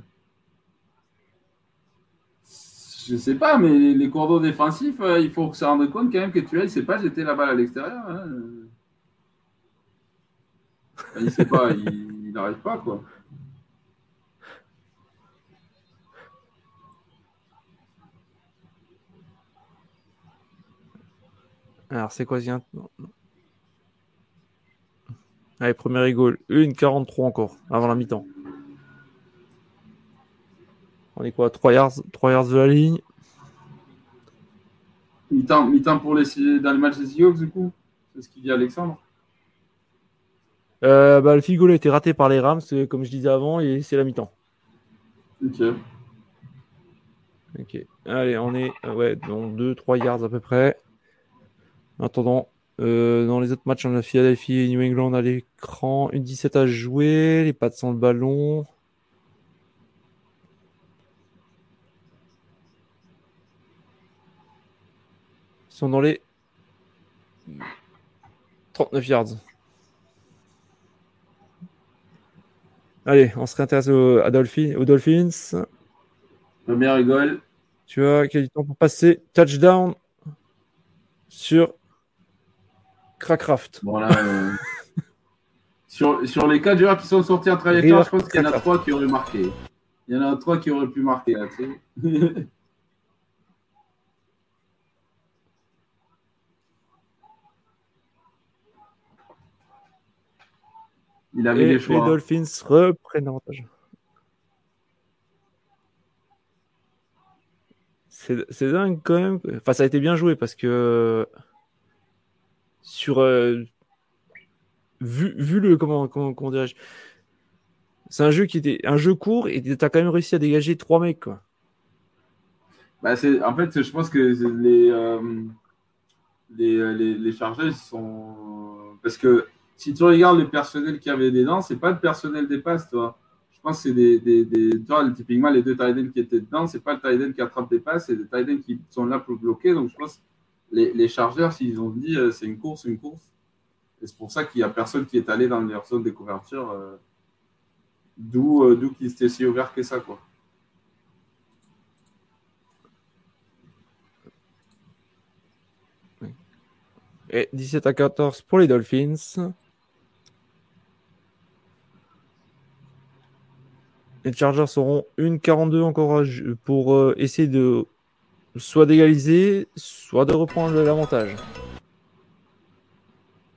je sais pas, mais les, cordons défensifs, euh, il faut se rendre compte quand même que tu ne sais pas jeter la balle à l'extérieur. Hein. Il sait pas, il n'arrive pas quoi. Alors, c'est quoi un... Allez, premier rigole. Une 43 encore, avant la mi-temps. On est quoi 3 yards, 3 yards de la ligne? Mi-temps, mi-temps pour les, dans le match des Seahawks, du coup? C'est ce qu'il dit Alexandre euh, bah, Le field goal a été raté par les Rams, comme je disais avant, et c'est la mi-temps. Ok. Ok. Allez, on est ouais, dans 2-3 yards à peu près. En attendant, euh, dans les autres matchs, on a Philadelphie et New England à l'écran. Une 17 à jouer, les pattes sans le ballon. Ils sont dans les 39 yards. Allez, on se réintéresse aux, aux Dolphins. Premier rigole. Tu vois, quel temps pour passer? Touchdown sur Euh, sur, sur les quatre joueurs qui sont sortis en trajectoire, je pense qu'il y en a trois qui auraient marqué. Il y en a trois qui auraient pu marquer Il avait Et les choix. Les Dolphins reprennent l'avantage. C'est dingue quand même. Enfin, ça a été bien joué parce que sur euh, vu, vu le comment comment, dirais-je? C'est un jeu qui était un jeu court et tu as quand même réussi à dégager trois mecs quoi. Bah c'est en fait je pense que les euh, les, euh, les, les chargeurs sont parce que si tu regardes le personnel qui avait des dents c'est pas le personnel des passes toi je pense que c'est des, des, des toi, typiquement les deux tight qui étaient dedans c'est pas le tight qui attrape des passes c'est des tight qui sont là pour bloquer donc je pense les, chargeurs, s'ils ont dit euh, c'est une course, une course, et c'est pour ça qu'il n'y a personne qui est allé dans leur zone de couverture, euh, d'où euh, d'où qu'ils étaient si ouverts que ça. Quoi. Et 17 à 14 pour les Dolphins. Les Chargers seront une 42 encore pour essayer de soit d'égaliser, soit de reprendre l'avantage.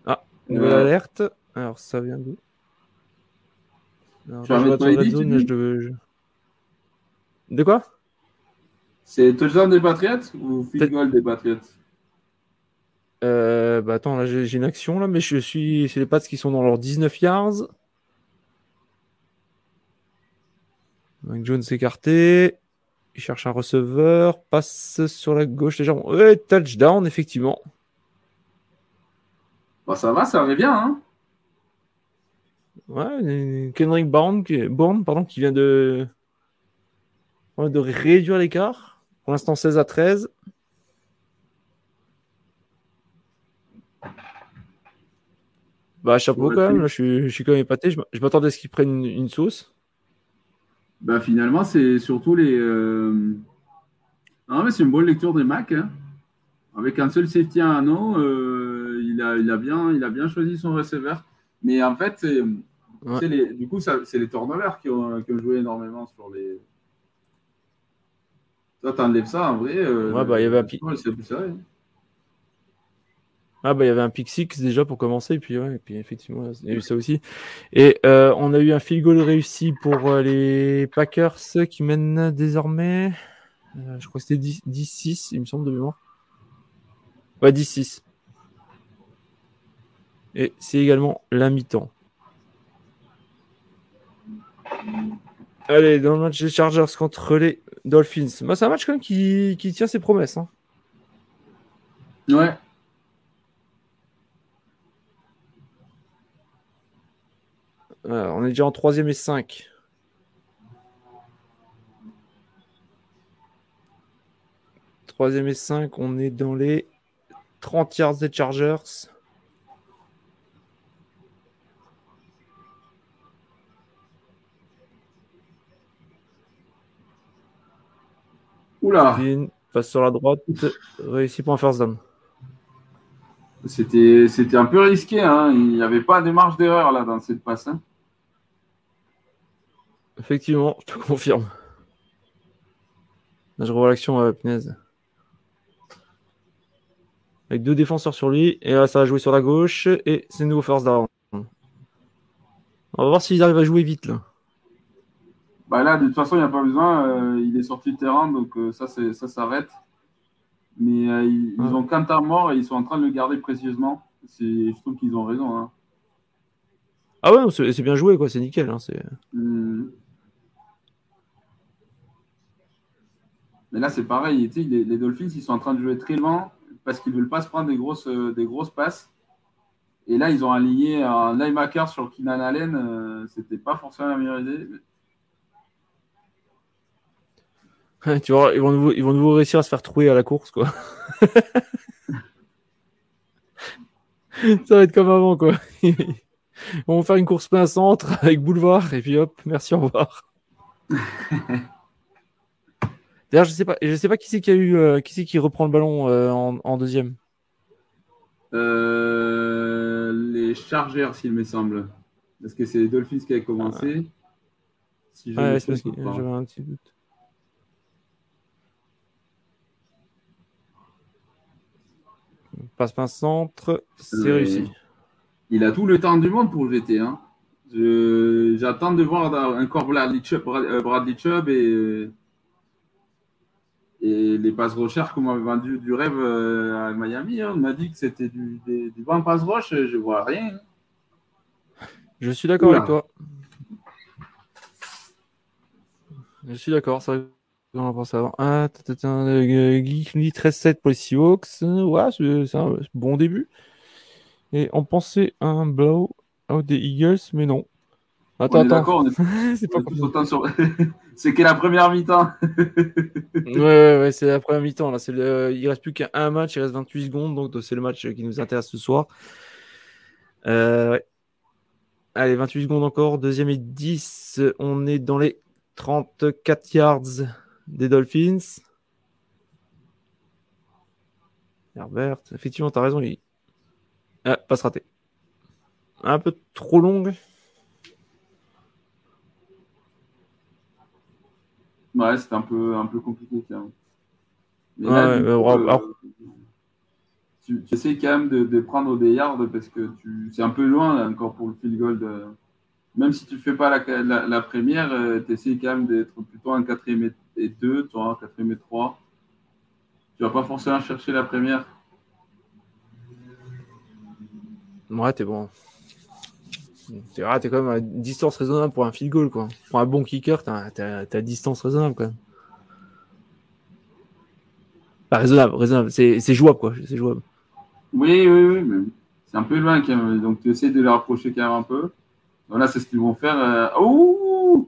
Ah, nouvelle alerte. Alors, ça vient d'où? Zone, je De quoi? C'est touchdown des Patriots ou field goal des Patriots? Euh, bah attends, là j'ai une action là, mais je suis. C'est les Pats qui sont dans leurs 19 yards. Mike Jones écarté. Il cherche un receveur. Passe sur la gauche déjà. Ouais, touchdown, effectivement. Bon, ça va, ça va bien. Hein ouais, Kendrick Bourne, pardon, qui vient de, de réduire l'écart. Pour l'instant, 16 à 13. Bah, chapeau quand même. je, suis, je suis quand même épaté. Je, m'attendais à ce qu'ils prennent une, sauce. Bah, finalement, c'est surtout les. Euh... Ah, mais c'est une bonne lecture des Mac. Hein. Avec un seul safety à un an, euh, il, a, il, a bien, il a bien choisi son receveur. Mais en fait, les, du coup, c'est les turnovers qui ont, qui ont, joué énormément sur les. Toi, t'enlèves ça en vrai. Euh, ouais, bah, il y avait un pic. Ah bah il y avait un pick déjà pour commencer et puis ouais et puis effectivement il y a eu ça aussi. Et euh, on a eu un field goal réussi pour euh, les Packers qui mènent désormais euh, je crois que c'était 10-6 il me semble de mémoire. Ouais 10-6 et c'est également la mi-temps. Allez dans le match des Chargers contre les Dolphins. Bah, c'est un match quand même qui, qui tient ses promesses hein. ouais on est déjà en troisième et 5. Troisième et 5, on est dans les 30 yards des Chargers. Oula. passe sur la droite, réussi pour un first down. C'était, c'était un peu risqué, hein. il n'y avait pas de marge d'erreur là dans cette passe. Hein. Effectivement, je te confirme. Là, je revois l'action à Pinez. Avec deux défenseurs sur lui. Et là, ça va jouer sur la gauche. Et c'est nouveau first down. On va voir s'ils arrivent à jouer vite là. Bah là, de toute façon, il n'y a pas besoin. Euh, il est sorti du terrain, donc euh, ça, ça s'arrête. Mais euh, ils, ont Quentin mort et ils sont en train de le garder précieusement. Je trouve qu'ils ont raison. Hein. Ah ouais, c'est bien joué, quoi. C'est nickel. Hein, hmm. Mais là, c'est pareil. Les, les, Dolphins, ils sont en train de jouer très loin parce qu'ils ne veulent pas se prendre des grosses, euh, des grosses passes. Et là, ils ont aligné un linebacker sur Keenan Allen. Euh, C'était pas forcément la meilleure idée. tu vois, ils vont, nouveau, ils vont nouveau réussir à se faire trouver à la course, quoi. Ça va être comme avant, quoi. On va faire une course plein centre avec boulevard et puis hop, merci, au revoir. D'ailleurs, je sais pas, je sais pas qui c'est qui a eu, euh, qui c'est qui reprend le ballon euh, en, deuxième. Euh, les Chargers, s'il me semble. Parce que c'est les Dolphins qui a commencé. Si ouais, c'est parce que j'avais un petit doute. Passe pas centre, c'est réussi. Il a tout le temps du monde pour le jeter. Hein. J'attends de voir encore Bradley Chubb, Bradley Chubb et et les passes rochers qu'on m'avait vendu du rêve euh, à Miami, hein, on m'a dit que c'était du, des, des bons passes roches, je vois rien. Je suis d'accord avec toi. Je suis d'accord, ça on va avant. Ah, Geek 13-7 pour les Seahawks. Ouais, c'est un bon début. Et on pensait à un blow out des Eagles, mais non. Attends, attends. c'est pas c'est que la première mi-temps. ouais, ouais, c'est la première mi-temps. Là, c'est le... Il reste plus qu'un match, il reste 28 secondes, donc c'est le match qui nous intéresse ce soir. Euh, Allez, 28 secondes encore, deuxième et 10. On est dans les 34 yards des Dolphins. Herbert, effectivement, tu as raison. Il... Ah, passe raté. Un peu trop longue. Ouais, c'est un peu, un peu compliqué quand tu, essaies quand même de, prendre des yards parce que tu, c'est un peu loin encore pour le field goal. même si tu ne fais pas la, la, première, euh, tu essaies quand même d'être plutôt un quatrième et, et 2, toi, quatrième et 3. Tu vas pas forcément chercher la première. Ouais, t'es bon. T'es ah, es quand même à distance raisonnable pour un field goal, quoi. Pour un bon kicker, t'as à distance raisonnable, quand même. Pas raisonnable, raisonnable. C'est jouable, quoi. C'est jouable. Oui, oui, oui, mais c'est un peu loin, quand même. Donc, tu essaies de les rapprocher quand même un peu. Voilà, c'est ce qu'ils vont faire. Oh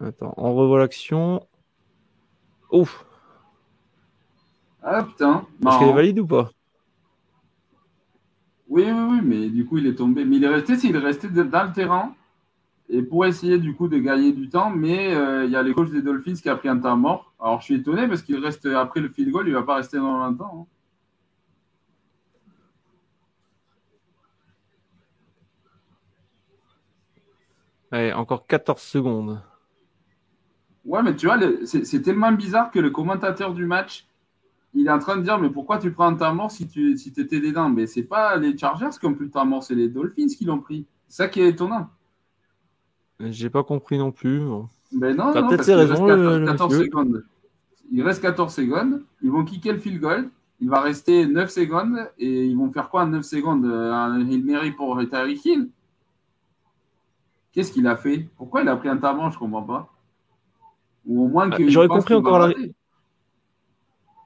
Attends, on revoit l'action. Ouf Ah putain Est-ce qu'elle est valide ou pas? Oui, oui, oui, mais du coup, il est tombé. Mais il est resté, s'il est resté dans le terrain et pour essayer du coup de gagner du temps, mais euh, il y a les coach des Dolphins qui a pris un temps mort. Alors, je suis étonné parce qu'il reste après le field goal, il ne va pas rester dans longtemps. Hein. Allez, encore 14 secondes. Ouais, mais tu vois, c'est tellement bizarre que le commentateur du match, il est en train de dire Mais pourquoi tu prends un temps mort si tu si étais dedans Mais c'est pas les Chargers qui ont pris le temps mort, c'est les Dolphins qui l'ont pris. C'est ça qui est étonnant. J'ai pas compris non plus. Ben non, peut-être c'est raison. secondes. Il reste 14 secondes. Ils vont kicker le field goal. Il va rester 9 secondes. Et ils vont faire quoi en 9 secondes Un Hill Mary pour Tyreek Hill? Qu'est-ce qu'il a fait? Pourquoi il a pris un mort Je comprends pas. Ou au moins bah, que. J'aurais compris encore la.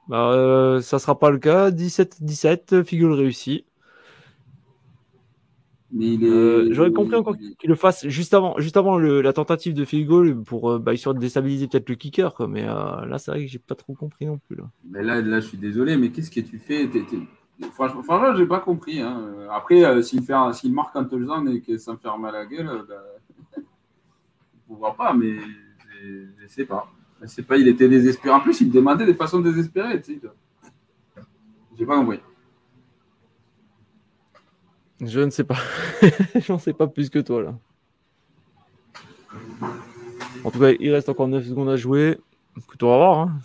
Bah, euh, ça sera pas le cas. 17-17, figure réussi. Mais euh, J'aurais compris encore qu'il le fasse juste avant, juste avant la tentative de field goal pour euh, bah, histoire de déstabiliser peut-être le kicker. Mais là, c'est vrai que j'ai pas trop compris non plus. Là, mais là, là je suis désolé, mais qu'est-ce que tu fais? Franchement, franchement j'ai pas compris. Hein. Après, s'il s'il marque un touchdown et que ça me fait mal à la gueule, bah, on voit pas, mais je ne sais pas. Je sais pas, il était désespéré. En plus, il demandait des façons désespérées. Tu sais. J'ai pas compris. Je ne sais pas. J'en sais pas plus que toi là. En tout cas, il reste encore 9 secondes à jouer. Écoute, on va voir. Hein.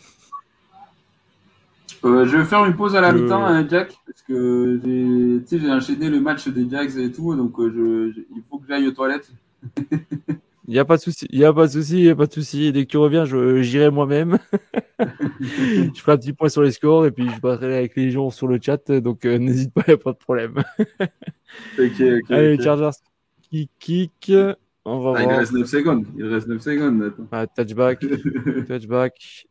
Euh, je vais faire une pause à la mi-temps, hein, Jack, parce que j'ai enchaîné le match des Jacks et tout, donc euh, il faut que j'aille aux toilettes. Il n'y a pas de souci, il n'y a pas de souci, il a pas de souci. Dès que tu reviens, j'irai moi-même. je ferai un petit point sur les scores et puis je passerai avec les gens sur le chat. Donc euh, n'hésite pas, il n'y a pas de problème. ok, Allez, Chargers qui kick. On va ah, voir. Il reste 9 secondes. Il reste 9 secondes. Ah, touchback. touchback.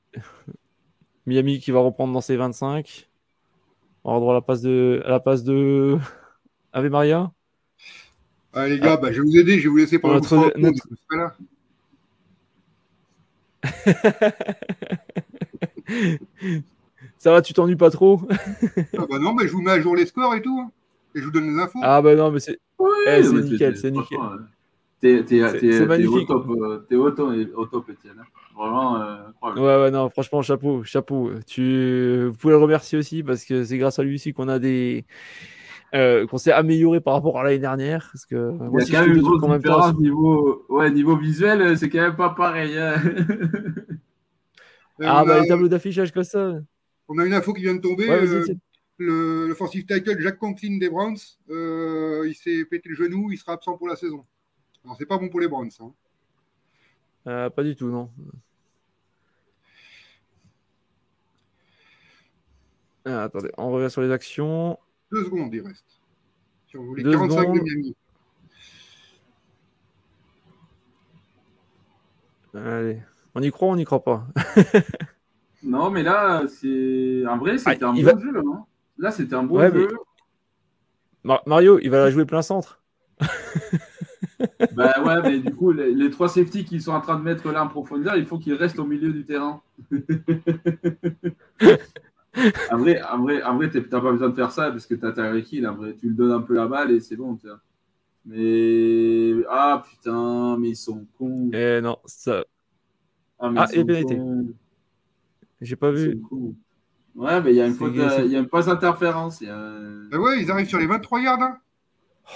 Miami qui va reprendre dans ses 25. On va droit à la passe de, à la passe de Ave Maria. Ah, les gars, bah, je vais vous aider, je vais vous laisser pendant notre... Ça va, tu t'ennuies pas trop? Ah bah Non, mais je vous mets à jour les scores et tout. Hein. Et je vous donne les infos. Ah bah non, mais c'est oui, eh, c'est nickel, c'est nickel. T'es magnifique. Au top, euh, es au, top, au top, Étienne. Hein. Vraiment, euh, Ouais, ouais, non, franchement, chapeau, chapeau. Tu... Vous pouvez le remercier aussi parce que c'est grâce à lui aussi qu'on a des euh, qu'on s'est amélioré par rapport à l'année dernière. Parce que Il y a quand même une grosse différence niveau, ouais, niveau visuel, c'est quand même pas pareil. Hein. ah, bah, les tableaux d'affichage comme ça. On a une info qui vient de tomber. Euh, le, l'offensive tackle Jack Conklin des Browns, euh, il s'est pété le genou, il sera absent pour la saison. Alors, c'est pas bon pour les Browns. Hein. Euh, pas du tout, non. Ah, attendez, on revient sur les actions. Deux secondes, il reste. Si on voulait 45 secondes. de Miami. Allez, on y croit ou on n'y croit pas? Non, mais là, c'est. En vrai, c'était ah, un bon jeu. Hein. Là, c'était un bon jeu. Mario, il va la jouer plein centre. bah ouais, mais du coup, les, les trois safety qu'ils sont en train de mettre là en profondeur, il faut qu'ils restent au milieu du terrain. en vrai, en vrai, en vrai t'as pas besoin de faire ça parce que t'as ta Hill. En vrai, tu le donnes un peu la balle et c'est bon. Mais ah putain, mais ils sont cons. Eh non, ça. Ah, ah et pénalité. J'ai pas vu. Ouais, mais il y a une faute, il y a une passe d'interférence. A... Bah ouais, ils arrivent sur les 23 yards. Hein.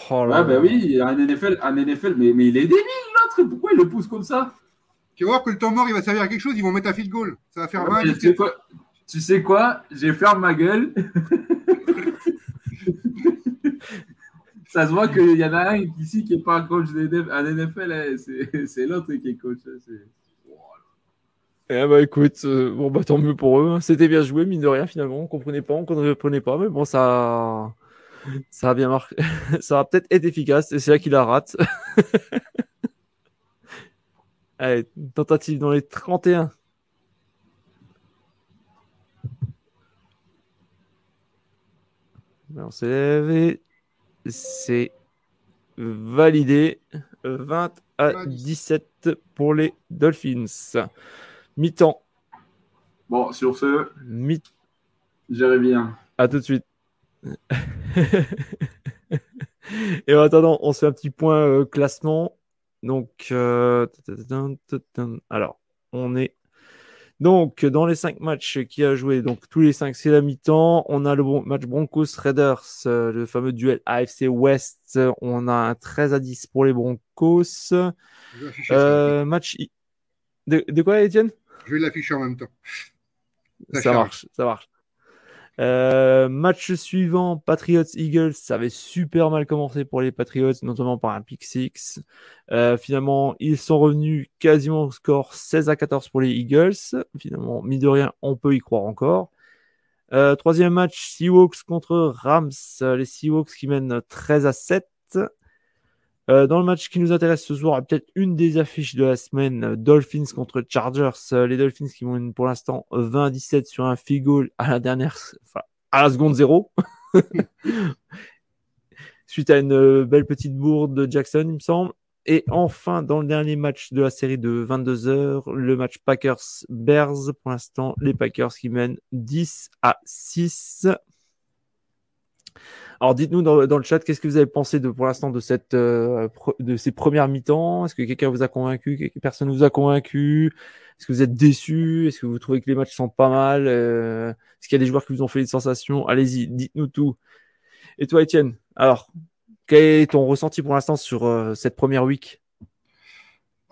Oh là ouais, bah oui, un NFL, un NFL, mais, mais il est débile l'autre. Pourquoi il le pousse comme ça? Tu vas voir que le temps mort, il va servir à quelque chose. Ils vont mettre un field goal. Ça va faire 20. Tu sais quoi? J'ai ferme ma gueule. ça se voit qu'il y en a un ici qui n'est pas un coach à l'NFL, hein. c'est l'autre qui est coach. Hein. Eh bah écoute, euh, bon bah tant mieux pour eux. Hein. C'était bien joué, mine de rien finalement. On comprenait pas, on comprenait pas, mais bon ça, ça a bien marqué. ça va peut-être être efficace. Et c'est là qu'il la rate. Allez, tentative dans les 31. On s'est levé. C'est validé. 20 à 17 pour les Dolphins. Mi-temps. Bon, sur ce, Mi j'irai bien. À tout de suite. Et en attendant, on se fait un petit point euh, classement. Donc, euh, alors, on est donc dans les cinq matchs qui a joué. Donc tous les cinq, c'est la mi-temps. On a le match Broncos Raiders, euh, le fameux duel AFC West. On a un 13 à 10 pour les Broncos. Euh, match de, de quoi, Étienne? Je vais l'afficher en même temps. ça marche, ça marche. Euh, match suivant, Patriots Eagles, ça avait super mal commencé pour les Patriots, notamment par un pick 6. Euh, finalement, ils sont revenus quasiment au score 16 à 14 pour les Eagles. Finalement, mis de rien, on peut y croire encore. Euh, troisième match, Seahawks contre Rams. Les Seahawks qui mènent 13 à 7. Euh, dans le match qui nous intéresse ce soir, peut-être une des affiches de la semaine, Dolphins contre Chargers. Euh, les Dolphins qui vont pour l'instant 20 à 17 sur un goal à la dernière, enfin, à la seconde zéro. Suite à une euh, belle petite bourde de Jackson, il me semble. Et enfin, dans le dernier match de la série de 22 heures, le match Packers-Bears. Pour l'instant, les Packers qui mènent 10 à 6. Alors dites-nous dans, le chat qu'est-ce que vous avez pensé de pour l'instant de cette euh, de ces premières mi-temps? Est-ce que quelqu'un vous a convaincu? Personne vous a convaincu? Est-ce que vous êtes déçu? Est-ce que vous trouvez que les matchs sont pas mal euh, Est-ce qu'il y a des joueurs qui vous ont fait des sensations? Allez-y, dites-nous tout. Et toi, Étienne Alors, quel est ton ressenti pour l'instant sur euh, cette première week?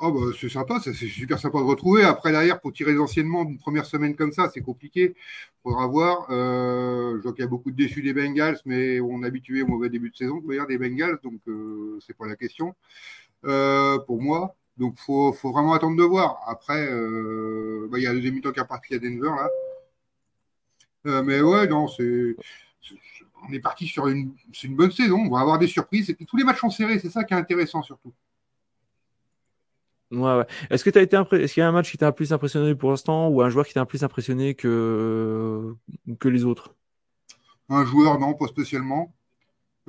Oh c'est sympa, c'est super sympa de retrouver. Après, derrière, pour tirer anciennement d'une première semaine comme ça, c'est compliqué. Faudra voir. Euh, je vois qu'il y a beaucoup de déçus des Bengals, mais on est habitué au mauvais début de saison des Bengals, donc euh, c'est pas la question euh, pour moi. Donc faut, faut vraiment attendre de voir. Après, euh, bah, il y a le demi-temps qui est reparti à Denver là. Mais ouais, non, c'est on est parti sur une, une bonne saison. On va avoir des surprises. Et puis, tous les matchs sont serrés, c'est ça qui est intéressant surtout. Ouais, ouais. Est-ce que tu été Est-ce qu'il y a un match qui t'a plus impressionné pour l'instant ou un joueur qui t'a plus impressionné que que les autres? Un joueur, non, pas spécialement.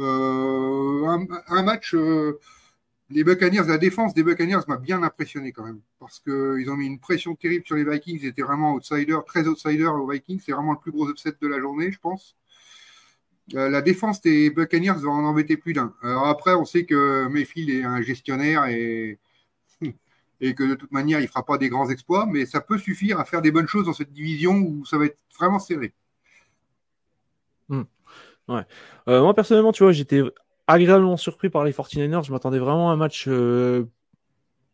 Euh, un, match, euh, les Buccaneers, la défense des Buccaneers m'a bien impressionné quand même parce qu'ils ont mis une pression terrible sur les Vikings. Ils étaient vraiment outsiders, très outsiders aux Vikings. C'est vraiment le plus gros upset de la journée, je pense. Euh, la défense des Buccaneers va en embêter plus d'un. Alors après, on sait que Mayfield est un gestionnaire et et que de toute manière, il ne fera pas des grands exploits, mais ça peut suffire à faire des bonnes choses dans cette division où ça va être vraiment serré. Hmm. Ouais. Euh, moi, personnellement, tu vois, j'étais agréablement surpris par les 49ers. Je m'attendais vraiment à un match. Euh,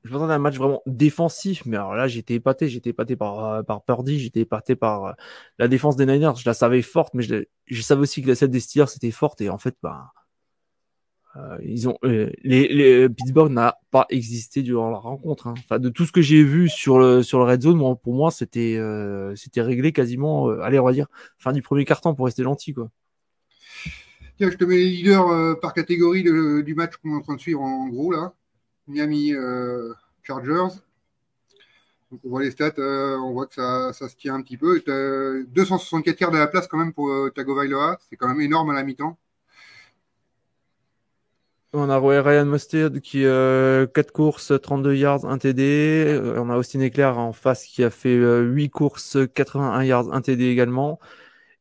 je m'attendais à un match vraiment défensif, mais alors là, j'étais épaté. J'étais épaté par, euh, par Purdy, j'étais épaté par la défense des Niners. Je la savais forte, mais je, savais aussi que la celle des Steelers c'était forte. Et en fait, bah, euh, ils ont euh, Pittsburgh n'a pas existé durant la rencontre. Hein. Enfin, de tout ce que j'ai vu sur le sur le red zone, pour moi, c'était euh, c'était réglé quasiment. allez, on va dire fin du premier quart-temps pour rester gentil, quoi. Tiens, je te mets les leaders par catégorie du match qu'on est en train de suivre en, gros là. Miami Chargers. Donc on voit les stats, on voit que ça, ça, se tient un petit peu. 264 yards de la place quand même pour Tagovailoa, c'est quand même énorme à la mi-temps. On a Ryan Mustard qui a 4 courses, 32 yards, 1 TD. Euh, on a Austin Eclair en face qui a fait 8 euh, courses, 81 yards, 1 TD également.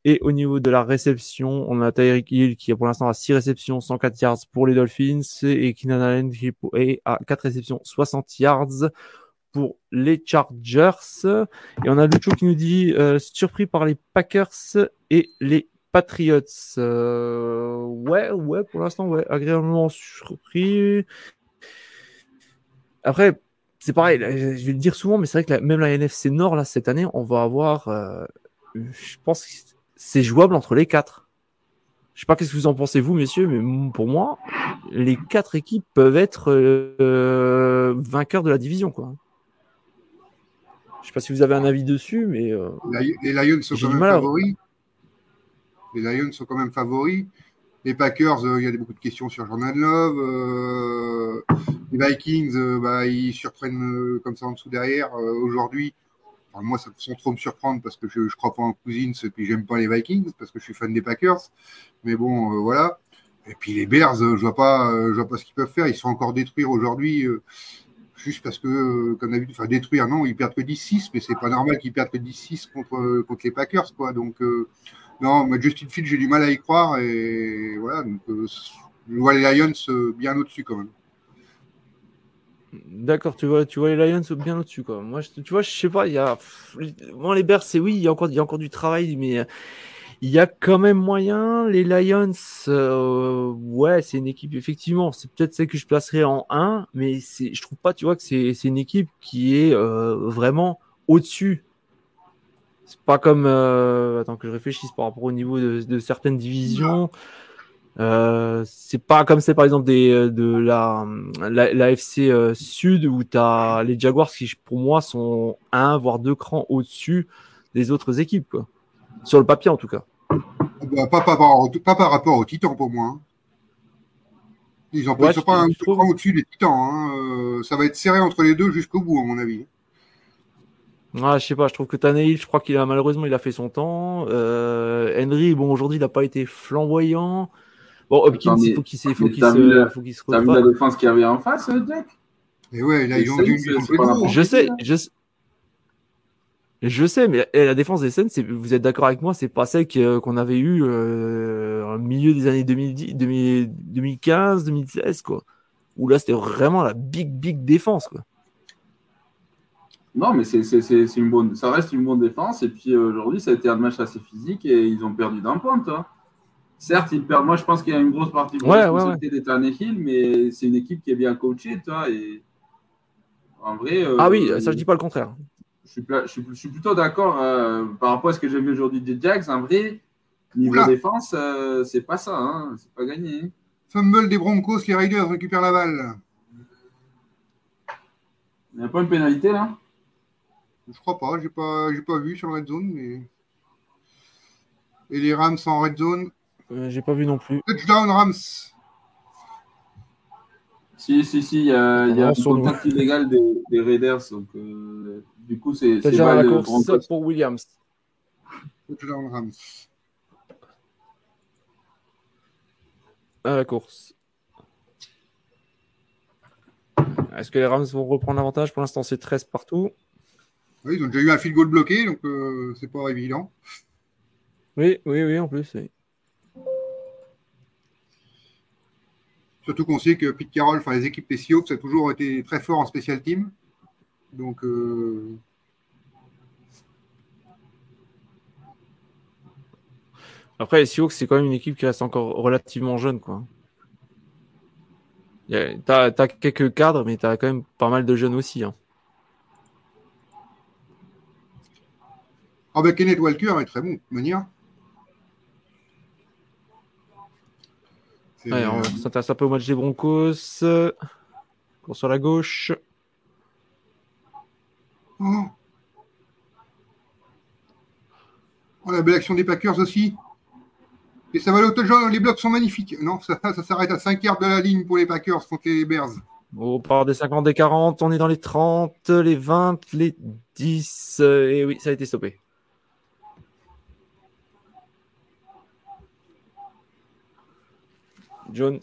Et au niveau de la réception, on a Tyreek Hill qui a pour l'instant à 6 réceptions, 104 yards pour les Dolphins. Et Keenan Allen qui est à 4 réceptions, 60 yards pour les Chargers. Et on a Lucho qui nous dit euh, surpris par les Packers et les Patriots. Euh, ouais, ouais, pour l'instant, ouais, agréablement surpris. Après, c'est pareil, je vais le dire souvent, mais c'est vrai que même la NFC Nord, là, cette année, on va avoir, euh, je pense que c'est jouable entre les quatre. Je sais pas qu'est-ce que vous en pensez vous, messieurs, mais pour moi, les quatre équipes peuvent être euh, vainqueurs de la division, quoi. Je sais pas si vous avez un avis dessus, mais les Lions sont quand même favoris. Les Lions sont quand même favoris. Les Packers, euh, il y a beaucoup de questions sur Jordan Love. les Vikings, bah, ils surprennent comme ça en dessous derrière aujourd'hui moi, ça sans trop me surprendre parce que je, je crois pas en Cousins et puis j'aime pas les Vikings parce que je suis fan des Packers. Mais bon, euh, voilà. Et puis les Bears, euh, je vois pas, euh, je vois pas ce qu'ils peuvent faire. Ils sont encore détruire aujourd'hui juste parce que, comme d'habitude, enfin détruire, non, ils perdent que 10-6, mais c'est pas normal qu'ils perdent que 10-6 contre, contre les Packers, quoi. Donc, non, moi, Justin Field, j'ai du mal à y croire et voilà. Donc, je vois les Lions bien au-dessus quand même. D'accord, tu vois, tu vois les Lions bien au-dessus, quoi. Moi, je, tu vois, je sais pas, il y a. Moi, les Bears, c'est oui, il y, a encore, il y a encore du travail, mais il y a quand même moyen. Les Lions, euh, ouais, c'est une équipe, effectivement, c'est peut-être celle que je placerai en 1, mais je trouve pas, tu vois, que c'est, une équipe qui est euh, vraiment au-dessus. C'est pas comme. Euh, attends que je réfléchisse par rapport au niveau de, de certaines divisions. Euh, c'est pas comme c'est par exemple des, euh, de la, la, la FC euh, Sud où tu as les Jaguars qui pour moi sont un voire deux crans au-dessus des autres équipes quoi. Sur le papier en tout cas. Bah, pas, pas, pas, par rapport aux Titans pour moi. Hein. Ils n'ont pas un cran au-dessus des Titans. Hein. ça va être serré entre les deux jusqu'au bout à mon avis. Ah, je sais pas, je trouve que Tannehill, je crois qu'il a malheureusement il a fait son temps. Henry, bon aujourd'hui il n'a pas été flamboyant. Bon, Hopkins, il faut qu'il se, faut qu'il se, T'as vu la défense qu'il y avait en face, euh, Jack? Et ouais, là, ils ont dû. Je sais, je sais. Je sais, mais la défense des Suns, vous êtes d'accord avec moi, c'est pas celle qu'on avait eue euh, au milieu des années 2010, 2015, 2016, quoi. Où là, c'était vraiment la big, big défense, quoi. Non, mais c'est une bonne, ça reste une bonne défense. Et puis euh, aujourd'hui, ça a été un match assez physique et ils ont perdu d'un point, toi. Certes, il perd. Moi, je pense qu'il y a une grosse partie de la responsabilité ouais, Hill, mais c'est une équipe qui est bien coachée, toi. Et en vrai. Euh, ah oui, ça je dis pas le contraire. Je suis, plutôt d'accord euh, par rapport à ce que j'ai vu aujourd'hui des Jags. En vrai, niveau défense, euh, c'est pas ça. Hein, c'est pas gagné. Fumble des Broncos, les Raiders récupèrent la balle. Il n'y a pas une pénalité là? Je crois pas. J'ai pas, pas vu sur le red zone, mais. Et les Rams en red zone? Euh, j'ai pas vu non plus. Touchdown Rams. Si, si, si, il y a, y a un contact illégal des, des, Raiders. Donc, euh, du coup, c'est. déjà la course pour Williams. Touchdown Rams. À la course. Est-ce que les Rams vont reprendre l'avantage? Pour l'instant, c'est 13 partout. Oui, ils ont déjà eu un field goal bloqué, donc euh, c'est pas évident. Oui, oui, oui, en plus. Oui. Surtout qu'on sait que Pete Carroll, enfin les équipes des Seahawks, ça a toujours été très fort en special team. Donc. Euh... Après, les Seahawks, c'est quand même une équipe qui reste encore relativement jeune. quoi. T'as as quelques cadres, mais t'as quand même pas mal de jeunes aussi. Hein. Ah ben Kenneth Walker est très bon, manière. Allez, on s'intéresse un peu au match des Broncos. Cours sur la gauche. Oh. oh. la belle action des Packers aussi. Et ça va le les blocs sont magnifiques. Non, ça, ça s'arrête à 5 yards de la ligne pour les Packers contre les Bears. On part des 50, des 40, on est dans les 30, les 20, les 10. Et oui, ça a été stoppé. Jones.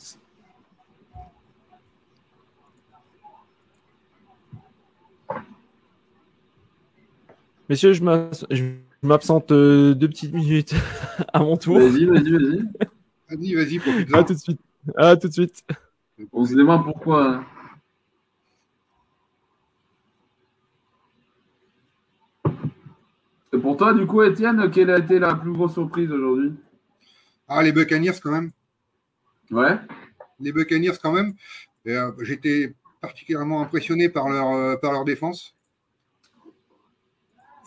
Messieurs, je m'absente euh, deux petites minutes à mon tour. Vas-y, vas-y, vas-y. Vas-y, vas-y, À tout de suite. À tout de suite. On se demande pourquoi. Hein. Et pour toi, du coup, Étienne, quelle a été la plus grosse surprise aujourd'hui? Ah, les Buccaneers, quand même. Ouais. Les Buccaneers, quand même. Euh, j'étais particulièrement impressionné par leur, euh, par leur défense.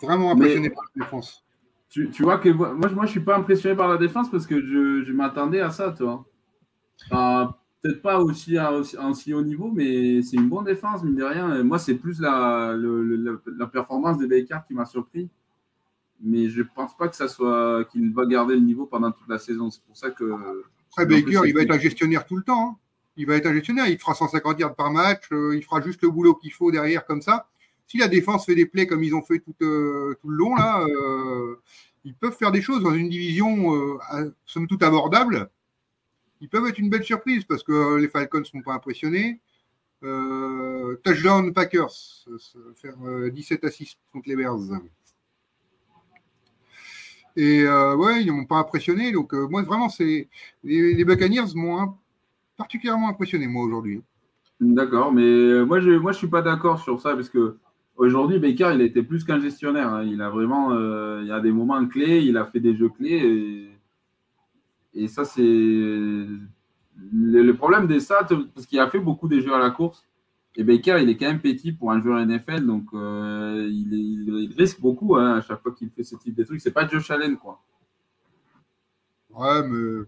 Vraiment impressionné par leur défense. Tu, vois que moi, moi, je ne suis pas impressionné par la défense parce que je, m'attendais à ça, toi. Peut-être pas aussi à aussi, haut niveau, mais c'est une bonne défense, mine de rien. moi, c'est plus la, la, performance de Baker qui m'a surpris. Mais je ne pense pas que ça soit qu'il va garder le niveau pendant toute la saison. C'est pour ça que. Après, Baker, il va être un gestionnaire tout le temps. Hein. Il va être un gestionnaire. Il fera 150 yards par match. Euh, il fera juste le boulot qu'il faut derrière, comme ça si la défense fait des plays comme ils ont fait tout, euh, tout le long, là, euh, ils peuvent faire des choses dans une division, somme toute abordable. Ils peuvent être une belle surprise parce que les Falcons ne sont pas impressionnés. touchdown Packers, faire 17 à 6 contre les Bears. Et ouais, ils ne m'ont pas impressionné. Donc, moi, vraiment, c'est les, Buccaneers m'ont particulièrement impressionné, moi, aujourd'hui. D'accord, mais moi, je ne moi, suis pas d'accord sur ça parce que Aujourd'hui, Baker, il était plus qu'un gestionnaire. Hein. Il a vraiment, euh, il y a des moments clés, il a fait des jeux clés. Et, ça, c'est le, problème des stats, parce qu'il a fait beaucoup des jeux à la course. Et Baker, il est quand même petit pour un joueur NFL, donc euh, il, risque beaucoup hein, à chaque fois qu'il fait ce type de trucs. C'est pas Josh Allen, quoi. Ouais, mais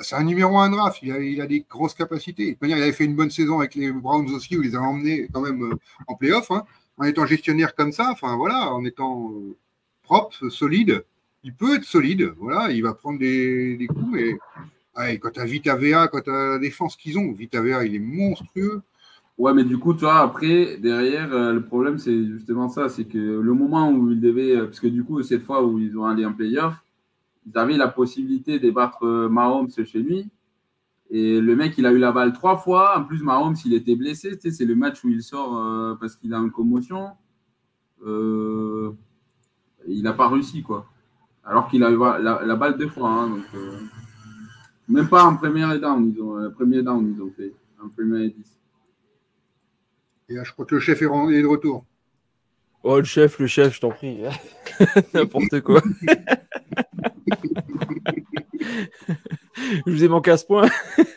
c'est un numéro un draft. Il a, des grosses capacités. il avait fait une bonne saison avec les Browns aussi, où il les a emmenés quand même euh, en playoff. Hein. En étant gestionnaire comme ça, enfin voilà, en étant euh, propre, solide, il peut être solide. Voilà, il va prendre des, coups. Et quand tu as Vita VA, quand tu as la défense qu'ils ont, Vita VA, il est monstrueux. Ouais, mais du coup, toi, après, derrière, euh, le problème, c'est justement ça c'est que le moment où il devait, parce que du coup, cette fois où ils ont allé en playoff, ils avaient la possibilité de battre euh, Mahomes chez lui. Et le mec, il a eu la balle trois fois. En plus, Mahomes, il était blessé. c'est le match où il sort euh, parce qu'il a une commotion. Euh, il n'a pas réussi, quoi. Alors qu'il a eu la, balle deux fois. Hein, même pas en première down, ils ont, premier down, ils ont fait. En première et dix. Et là, je crois que le chef est de retour. Oh, le chef, le chef, je t'en prie. N'importe quoi. je vous ai manqué à ce point.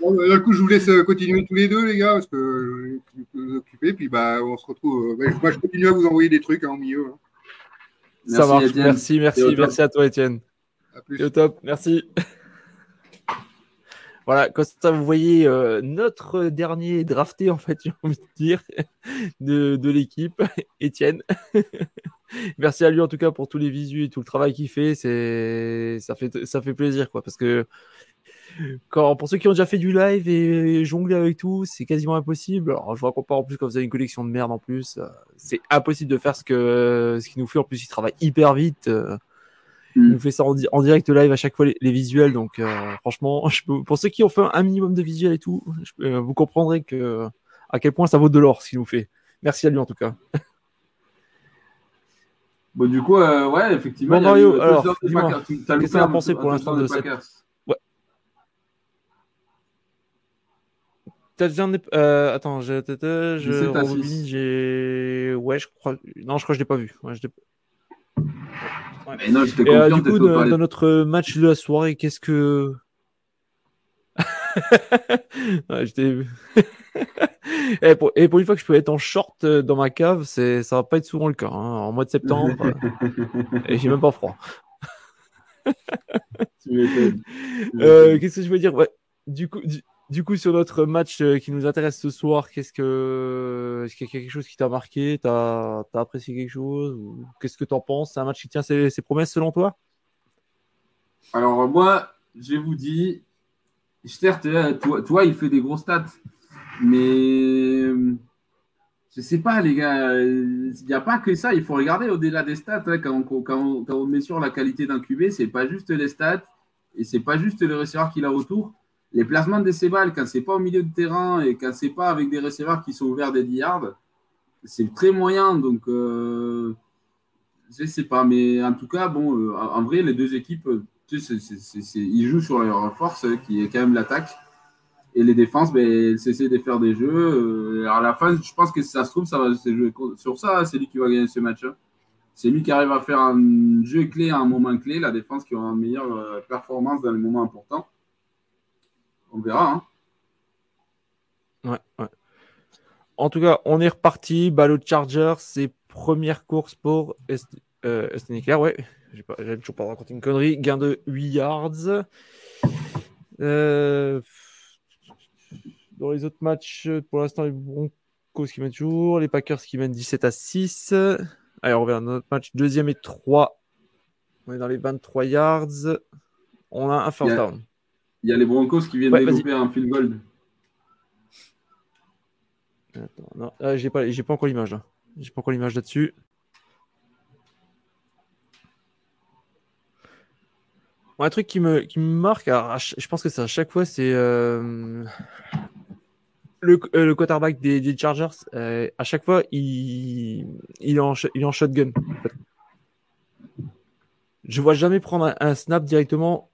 bon, bah, d'un coup, je vous laisse euh, continuer tous les deux, les gars, parce que je peux vous occuper. Puis bah, on se retrouve. Euh, bah, je continue à vous envoyer des trucs hein, au milieu. Hein. Ça marche. Merci, merci, merci à toi, Étienne. À top. Merci. Voilà, comme ça, vous voyez euh, notre dernier drafté, en fait, j'ai envie de dire, de, l'équipe, Étienne. Merci à lui, en tout cas, pour tous les visus et tout le travail qu'il fait. C'est, ça fait, ça fait plaisir, quoi, parce que pour ceux qui ont déjà fait du live et jongler avec tout, c'est quasiment impossible. Alors, je vous raconte pas en plus quand vous avez une collection de merde en plus, euh, c'est impossible de faire ce que, ce qu'il nous fait. En plus, il travaille hyper vite. Euh, mm. nous fait ça en, direct live à chaque fois les, visuels. Donc euh, franchement, je peux, pour ceux qui ont fait un minimum de visuels et tout, euh, vous comprendrez que à quel point ça vaut de l'or ce qu'il nous fait. Merci à lui en tout cas. Bon, du coup, euh, ouais, effectivement. Bon, Mario, alors, qu'est-ce que tu as pensé pour l'instant de cette. Ouais. Euh, attends, je, je, j'ai. Ouais, je crois. Non, je crois que je l'ai pas vu. Ouais, je et euh, du coup, dans, notre match de la soirée, qu'est-ce que. et, pour, et, pour, une fois que je peux être en short euh, dans ma cave, c'est ça va pas être souvent le cas. Hein. En mois de septembre, et j'ai même pas froid. euh, Qu'est-ce que je veux dire? Ouais, Du coup, du coup, sur notre match euh, qui nous intéresse ce soir, qu'est-ce que, est-ce qu'il y a quelque chose qui t'a marqué? T'as as apprécié quelque chose? Qu'est-ce que t'en penses? C'est un match qui tient ses, promesses selon toi? Alors moi, je vous dis, certes, toi, toi, il fait des gros stats, mais je sais pas, les gars, il n'y a pas que ça. Il faut regarder au-delà des stats. Hein, quand, on, quand, on, met sur la qualité d'un QB, c'est pas juste les stats et c'est pas juste le receveur qu'il a autour les placements de ces balles, quand c'est pas au milieu de terrain et quand c'est pas avec des receveurs qui sont ouverts des 10 yards, c'est très moyen. Donc, euh, je sais pas. Mais en tout cas, bon, euh, en vrai, les deux équipes, ils jouent sur leur force, qui est quand même l'attaque. Et les défenses, ben, elles essaient de faire des jeux. Euh, à la fin, je pense que si ça se trouve, ça va se jouer sur ça. C'est lui qui va gagner ce match. Hein. C'est lui qui arrive à faire un jeu clé à un moment clé. La défense qui aura une meilleure euh, performance dans les moments importants on verra. Hein. Ouais, En tout cas, on est reparti. Ballot Charger, c'est première course pour euh, ouais. J'ai toujours pas raconté une connerie. Gain de 8 yards. Euh, dans les autres matchs, pour l'instant, les Broncos qui mènent toujours, les Packers qui mènent 17 à 6. Allez, on revient dans notre match. Deuxième et 3. On est dans les 23 yards. On a un first down. Il y a les Broncos qui viennent développer un field goal. Attends, non, ah, j'ai pas, j'ai pas encore l'image là. J'ai pas encore l'image là-dessus. un truc qui me, qui me marque, je pense que c'est à chaque fois, c'est euh, le, euh, le, quarterback des, des Chargers. Euh, à chaque fois, il, il, est en, il est en shotgun. Je vois jamais prendre un, snap directement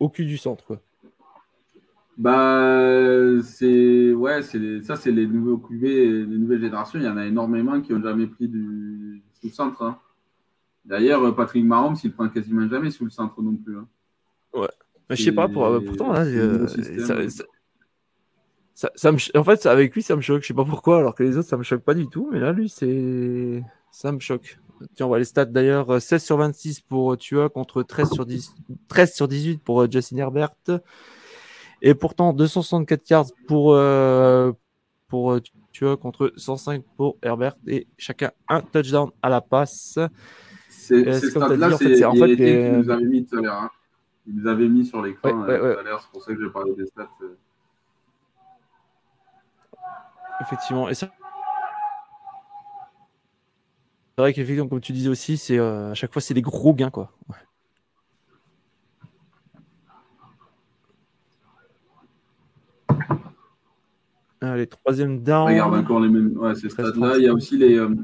au cul du centre. Quoi. Bah, c'est ouais, c'est ça, c'est les nouveaux QB, les nouvelles générations. Il y en a énormément qui ont jamais pris du sous centre. Hein. D'ailleurs, Patrick Mahomes, il prend quasiment jamais sous le centre non plus. Hein. Ouais. Mais je sais pas, pour, pourtant, là, euh, ça, ça, me, en fait, avec lui, ça me choque. Je sais pas pourquoi, alors que les autres, ça me choque pas du tout. Mais là, lui, c'est, ça me choque. Tiens, on voit les stats d'ailleurs 16 sur 26 pour Tua contre 13 sur, 10... 13 sur 18 pour euh, Justin Herbert. Et pourtant, 264 yards pour, euh, pour Tua contre 105 pour Herbert. Et chacun un touchdown à la passe. C'est ces stats-là, c'est en fait, les... nous avez mis tout à l'heure. Hein. Il nous avait mis sur l'écran ouais, ouais, tout à l'heure, c'est pour ça que j'ai parlé des stats. Effectivement. Et ça, c'est vrai qu'effectivement, comme tu disais aussi, c'est euh, à chaque fois c'est des gros gains quoi. Ouais. Allez, troisième down. Regarde encore les mêmes. Ouais, ces stats-là. Il y a aussi les. Euh...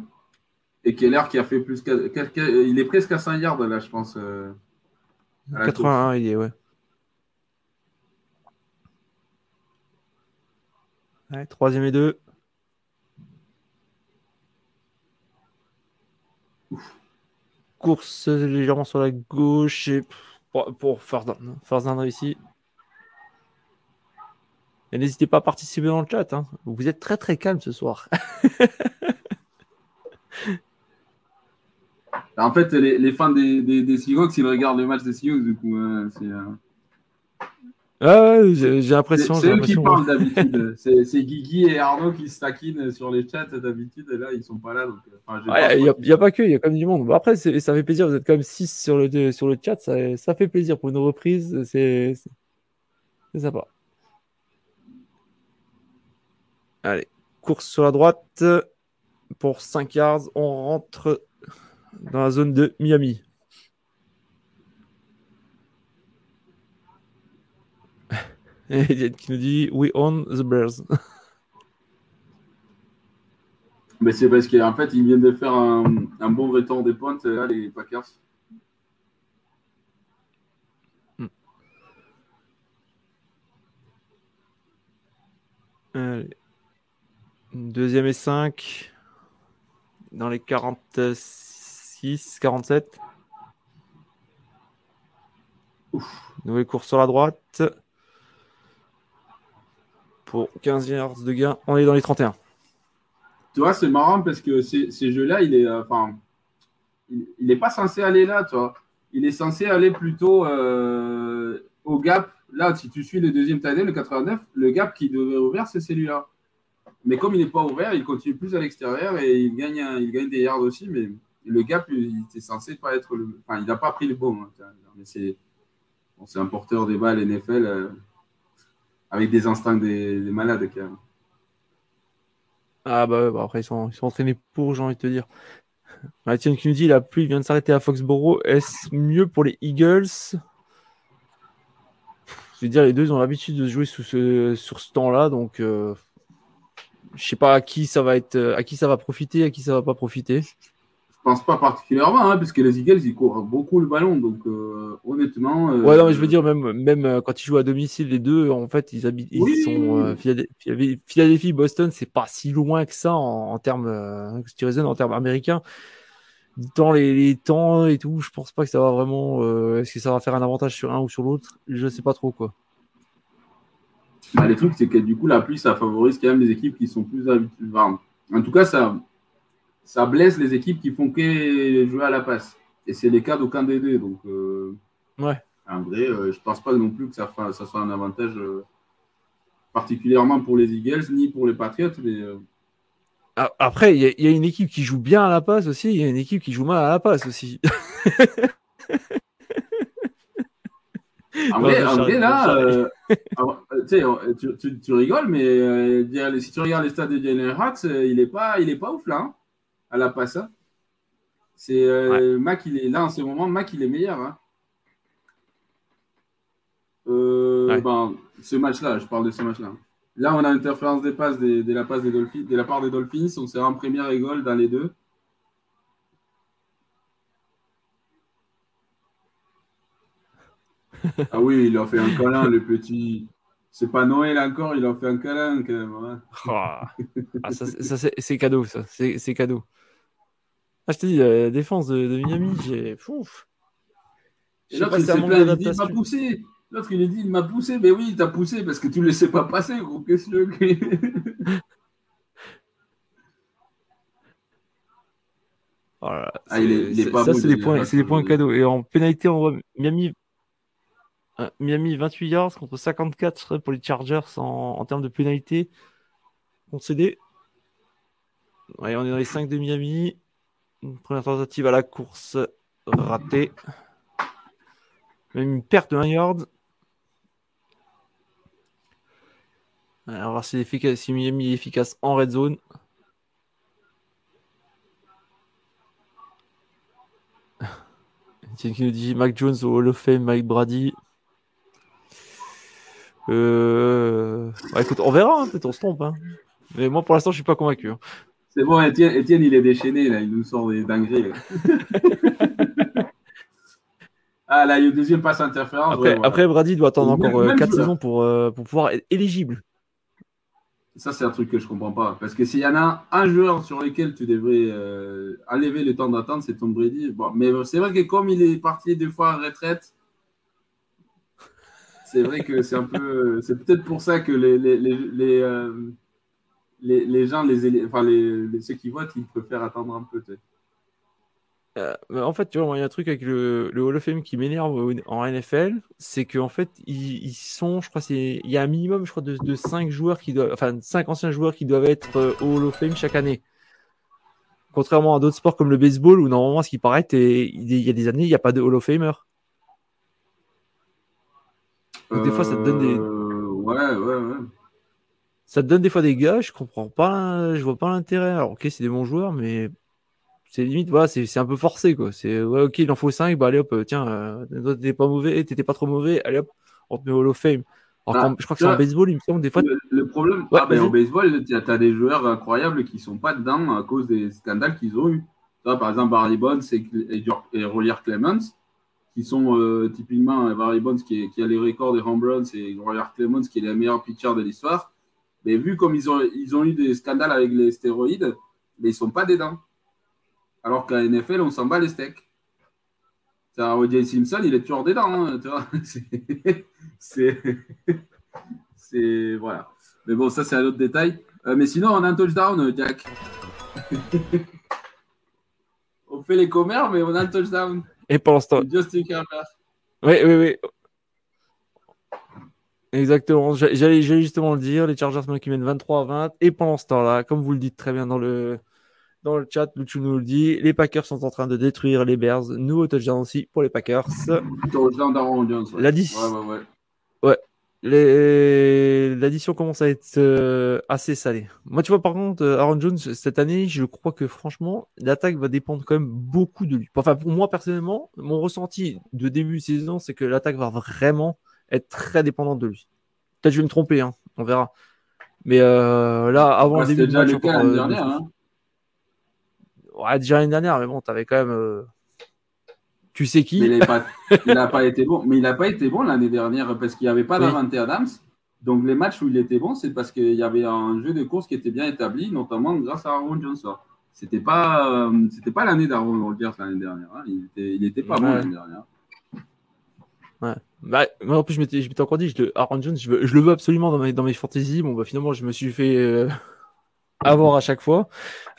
Et Keller qui a fait plus. Qu il est presque à 5 yards là, je pense. Euh... 81, il est, ouais. ouais. Troisième et deux. Course légèrement sur la gauche pour, pour down, ici. Et n'hésitez pas à participer dans le chat. Hein. Vous êtes très très calme ce soir. En fait, les, fans des, des, des, Seahawks, ils regardent le match des Seahawks, du coup. Hein, c'est, euh... Ah, j'ai l'impression. C'est eux qui parlent d'habitude. c'est Guigui et Arnaud qui se taquinent sur les chats d'habitude. Et là, ils sont pas là. Il n'y a, pas que, il y a quand même du monde. après, ça fait plaisir. Vous êtes quand même 6 sur le, sur le chat. Ça, ça fait plaisir pour une reprise. C'est sympa. Allez, course sur la droite. Pour 5 yards, on rentre dans la zone de Miami. Et qui nous dit We own the Bears. Mais c'est parce qu'en fait, ils viennent de faire un, un bon retour des pointes, là, les Packers. Hmm. Allez. Deuxième et 5. Dans les 46. 47. Nouvelle course sur la droite. Pour 15 yards de gain, on est dans les 31. Tu vois, c'est marrant parce que ces, jeux-là, il est, euh, enfin, il n'est pas censé aller là, tu vois. Il est censé aller plutôt euh, au gap. Là, si tu suis le deuxième taille, le 89, le gap qui devait ouvrir, c'est celui-là. Mais comme il n'est pas ouvert, il continue plus à l'extérieur et il gagne, il gagne des yards aussi. Mais le gap, il était censé pas être le. Enfin, il n'a pas pris le bon. Hein, c'est bon, un porteur des balles NFL euh, avec des instincts des, malades, quand même. Ah bah, bah, après, ils sont, entraînés pour, j'ai envie de te dire. Ah, tiens, qui nous dit la pluie vient de s'arrêter à Foxborough. Est-ce mieux pour les Eagles? Je veux dire, les deux ils ont l'habitude de jouer sur ce temps-là, donc euh, je sais pas à qui ça va être, à qui ça va profiter, à qui ça va pas profiter. Je pense pas particulièrement, hein, parce que les Eagles, ils courent beaucoup le ballon. Donc, euh, honnêtement. Euh, ouais, non, mais je veux dire, même, même euh, quand ils jouent à domicile, les deux, en fait, ils, habitent, ils sont. Philadelphie, Boston, c'est pas si loin que ça en, en termes. en termes américains. Dans les, les, temps et tout, je pense pas que ça va vraiment. Est-ce que ça va faire un avantage sur un ou sur l'autre? Je sais pas trop, quoi. Bah, les trucs, c'est que du coup, la pluie, ça favorise quand même les équipes qui sont plus habituées. en tout cas, ça ça blesse les équipes qui font que jouer à la passe. Et c'est les cas d'aucun des deux. Donc, euh, ouais. en vrai, je ne pense pas non plus que ça, ça soit un avantage particulièrement pour les Eagles ni pour les Patriots. Mais, après, il y, a une équipe qui joue bien à la passe aussi, il y a une équipe qui joue mal à la passe aussi. en, vrai, là, euh, euh, tu, tu, rigoles, mais euh, si tu regardes les stades de Jalen Hurts, il n'est pas, il est pas ouf là, hein, à la passe. Hein. C'est Mac, il est là en ce moment, Mac, il est meilleur. Hein. Ben, ce match-là, je parle de ce match-là. Là, on a interférence des passes de, la, passe des Dolphins, de la part des Dolphins. On s'est en première et goal dans les deux. ah oui, il a fait un câlin, le petit. C'est pas Noël encore, il a fait un câlin quand même. Hein. Ah, ça, c'est cadeau, ça. C'est cadeau. Ah, je te dis, la défense de, Miami, j'ai. Pouf. Et l'autre, il dit, pas poussé. L'autre, il a dit, il m'a poussé. Mais oui, il t'a poussé parce que tu ne laissais pas passer, gros. Qu'est-ce que Voilà, ah, ça, c'est des points, c'est des points cadeaux. Et en pénalité, on voit Miami, euh, Miami 28 yards contre 54 pour les Chargers en, termes de pénalité concédé. Ouais, on est dans les 5 de Miami. Une première tentative à la course ratée. Même une perte de 1 yard. on va voir si, si Miami est efficace en red zone. Tiens qui nous dit Mac Jones au Hall of Fame, Mike Brady. Euh... Écoute, on verra, hein, peut-être on se trompe. Hein. Mais moi, pour l'instant, je suis pas convaincu. Hein. C'est bon, Étienne, il est déchaîné, là. il nous sort des dingueries. ah, là, il y a une deuxième passe interférence. Après, Brady doit attendre encore 4 euh, saisons pour, euh, pour pouvoir être éligible. Ça, c'est un truc que je comprends pas. Parce que s'il y en a un joueur sur lequel tu devrais euh, enlever le temps d'attente, c'est Tom Brady. Bon, mais c'est vrai que comme il est parti deux fois en retraite, c'est vrai que c'est un peu. C'est peut-être pour ça que les, les, les, les, euh, les gens, les, enfin, les, ceux qui votent, ils préfèrent attendre un peu. Euh, en fait, tu vois, il y a un truc avec le, le Hall of Fame qui m'énerve en NFL, c'est qu'en fait, ils, sont, je crois, c'est, il y a un minimum, je crois, de, de 5 joueurs qui doivent, enfin, 5 anciens joueurs qui doivent être euh, au Hall of Fame chaque année. Contrairement à d'autres sports comme le baseball, où normalement, ce qui paraît, il y a des années, il n'y a pas de Hall of Famer. Donc, des fois, ça te donne des. Euh, ouais, ouais, ouais. Ça te donne des fois des gars, je comprends pas, je vois pas l'intérêt. Alors, ok, c'est des bons joueurs, mais c'est limite, voilà, c'est un peu forcé, quoi. C'est, ouais, ok, il en faut 5, bah allez hop, tiens, euh, t'étais pas mauvais, t'étais pas trop mauvais, allez hop, on te met Hall of Fame. Alors, ah, je crois que c'est en baseball, il me semble, des fois. Le, problème, ouais, ah, ben, en baseball, tu as des joueurs incroyables qui sont pas dedans à cause des scandales qu'ils ont eu. par exemple, Barry Bonds et, et, Rollier Clemens, qui sont euh, typiquement Barry Bonds qui, qui, a les records des home runs et Rollier Clemens qui est le meilleur pitcher de l'histoire. Mais vu comme ils ont, ils ont eu des scandales avec les stéroïdes, mais ils sont pas dedans. Alors qu'à NFL, on s'en bat les steaks. O.J. Simpson, il est toujours dedans. Hein, c'est. c'est. Voilà. Mais bon, ça, c'est un autre détail. Euh, mais sinon, on a un touchdown, Jack. on fait les commères, mais on a un touchdown. Et pendant ce temps. Justin Herbert. Oui, oui, oui. Exactement. J'allais justement le dire. Les Chargers qui mènent 23 à 20. Et pendant ce temps-là, comme vous le dites très bien dans le, dans le chat, Luchu nous le dit, les Packers sont en train de détruire les Bears. Nouveau touchdown aussi pour les Packers. Touchdown d'Aaron Jones. Ouais. L'addition. Ouais, ouais, ouais. L'addition commence à être euh, assez salée. Moi, tu vois, par contre, euh, Aaron Jones, cette année, je crois que franchement, l'attaque va dépendre quand même beaucoup de lui. Enfin, pour moi, personnellement, mon ressenti de début de saison, c'est que l'attaque va vraiment être très dépendante de lui. Peut-être que je vais me tromper, hein. on verra. Mais euh, là, avant le début de match, encore, dernière, hein ouais, déjà l'année dernière, mais bon, t'avais quand même. Euh, tu sais qui Il n'a pas, été bon. Mais il n'a pas été bon l'année dernière parce qu'il n'y avait pas oui. Adams. Donc les matchs où il était bon, c'est parce qu'il y avait un jeu de course qui était bien établi, notamment grâce à Aaron Johnson. C'était pas, euh, c'était pas l'année d'Aaron Rodgers l'année dernière. Hein. Il était, il était pas bon l'année dernière. Ouais. Bah, moi, en plus, je m'étais, encore dit, je Aaron Jones, je, le veux absolument dans mes, dans mes fantasy. Bon, bah, finalement, je me suis fait euh, avoir à chaque fois.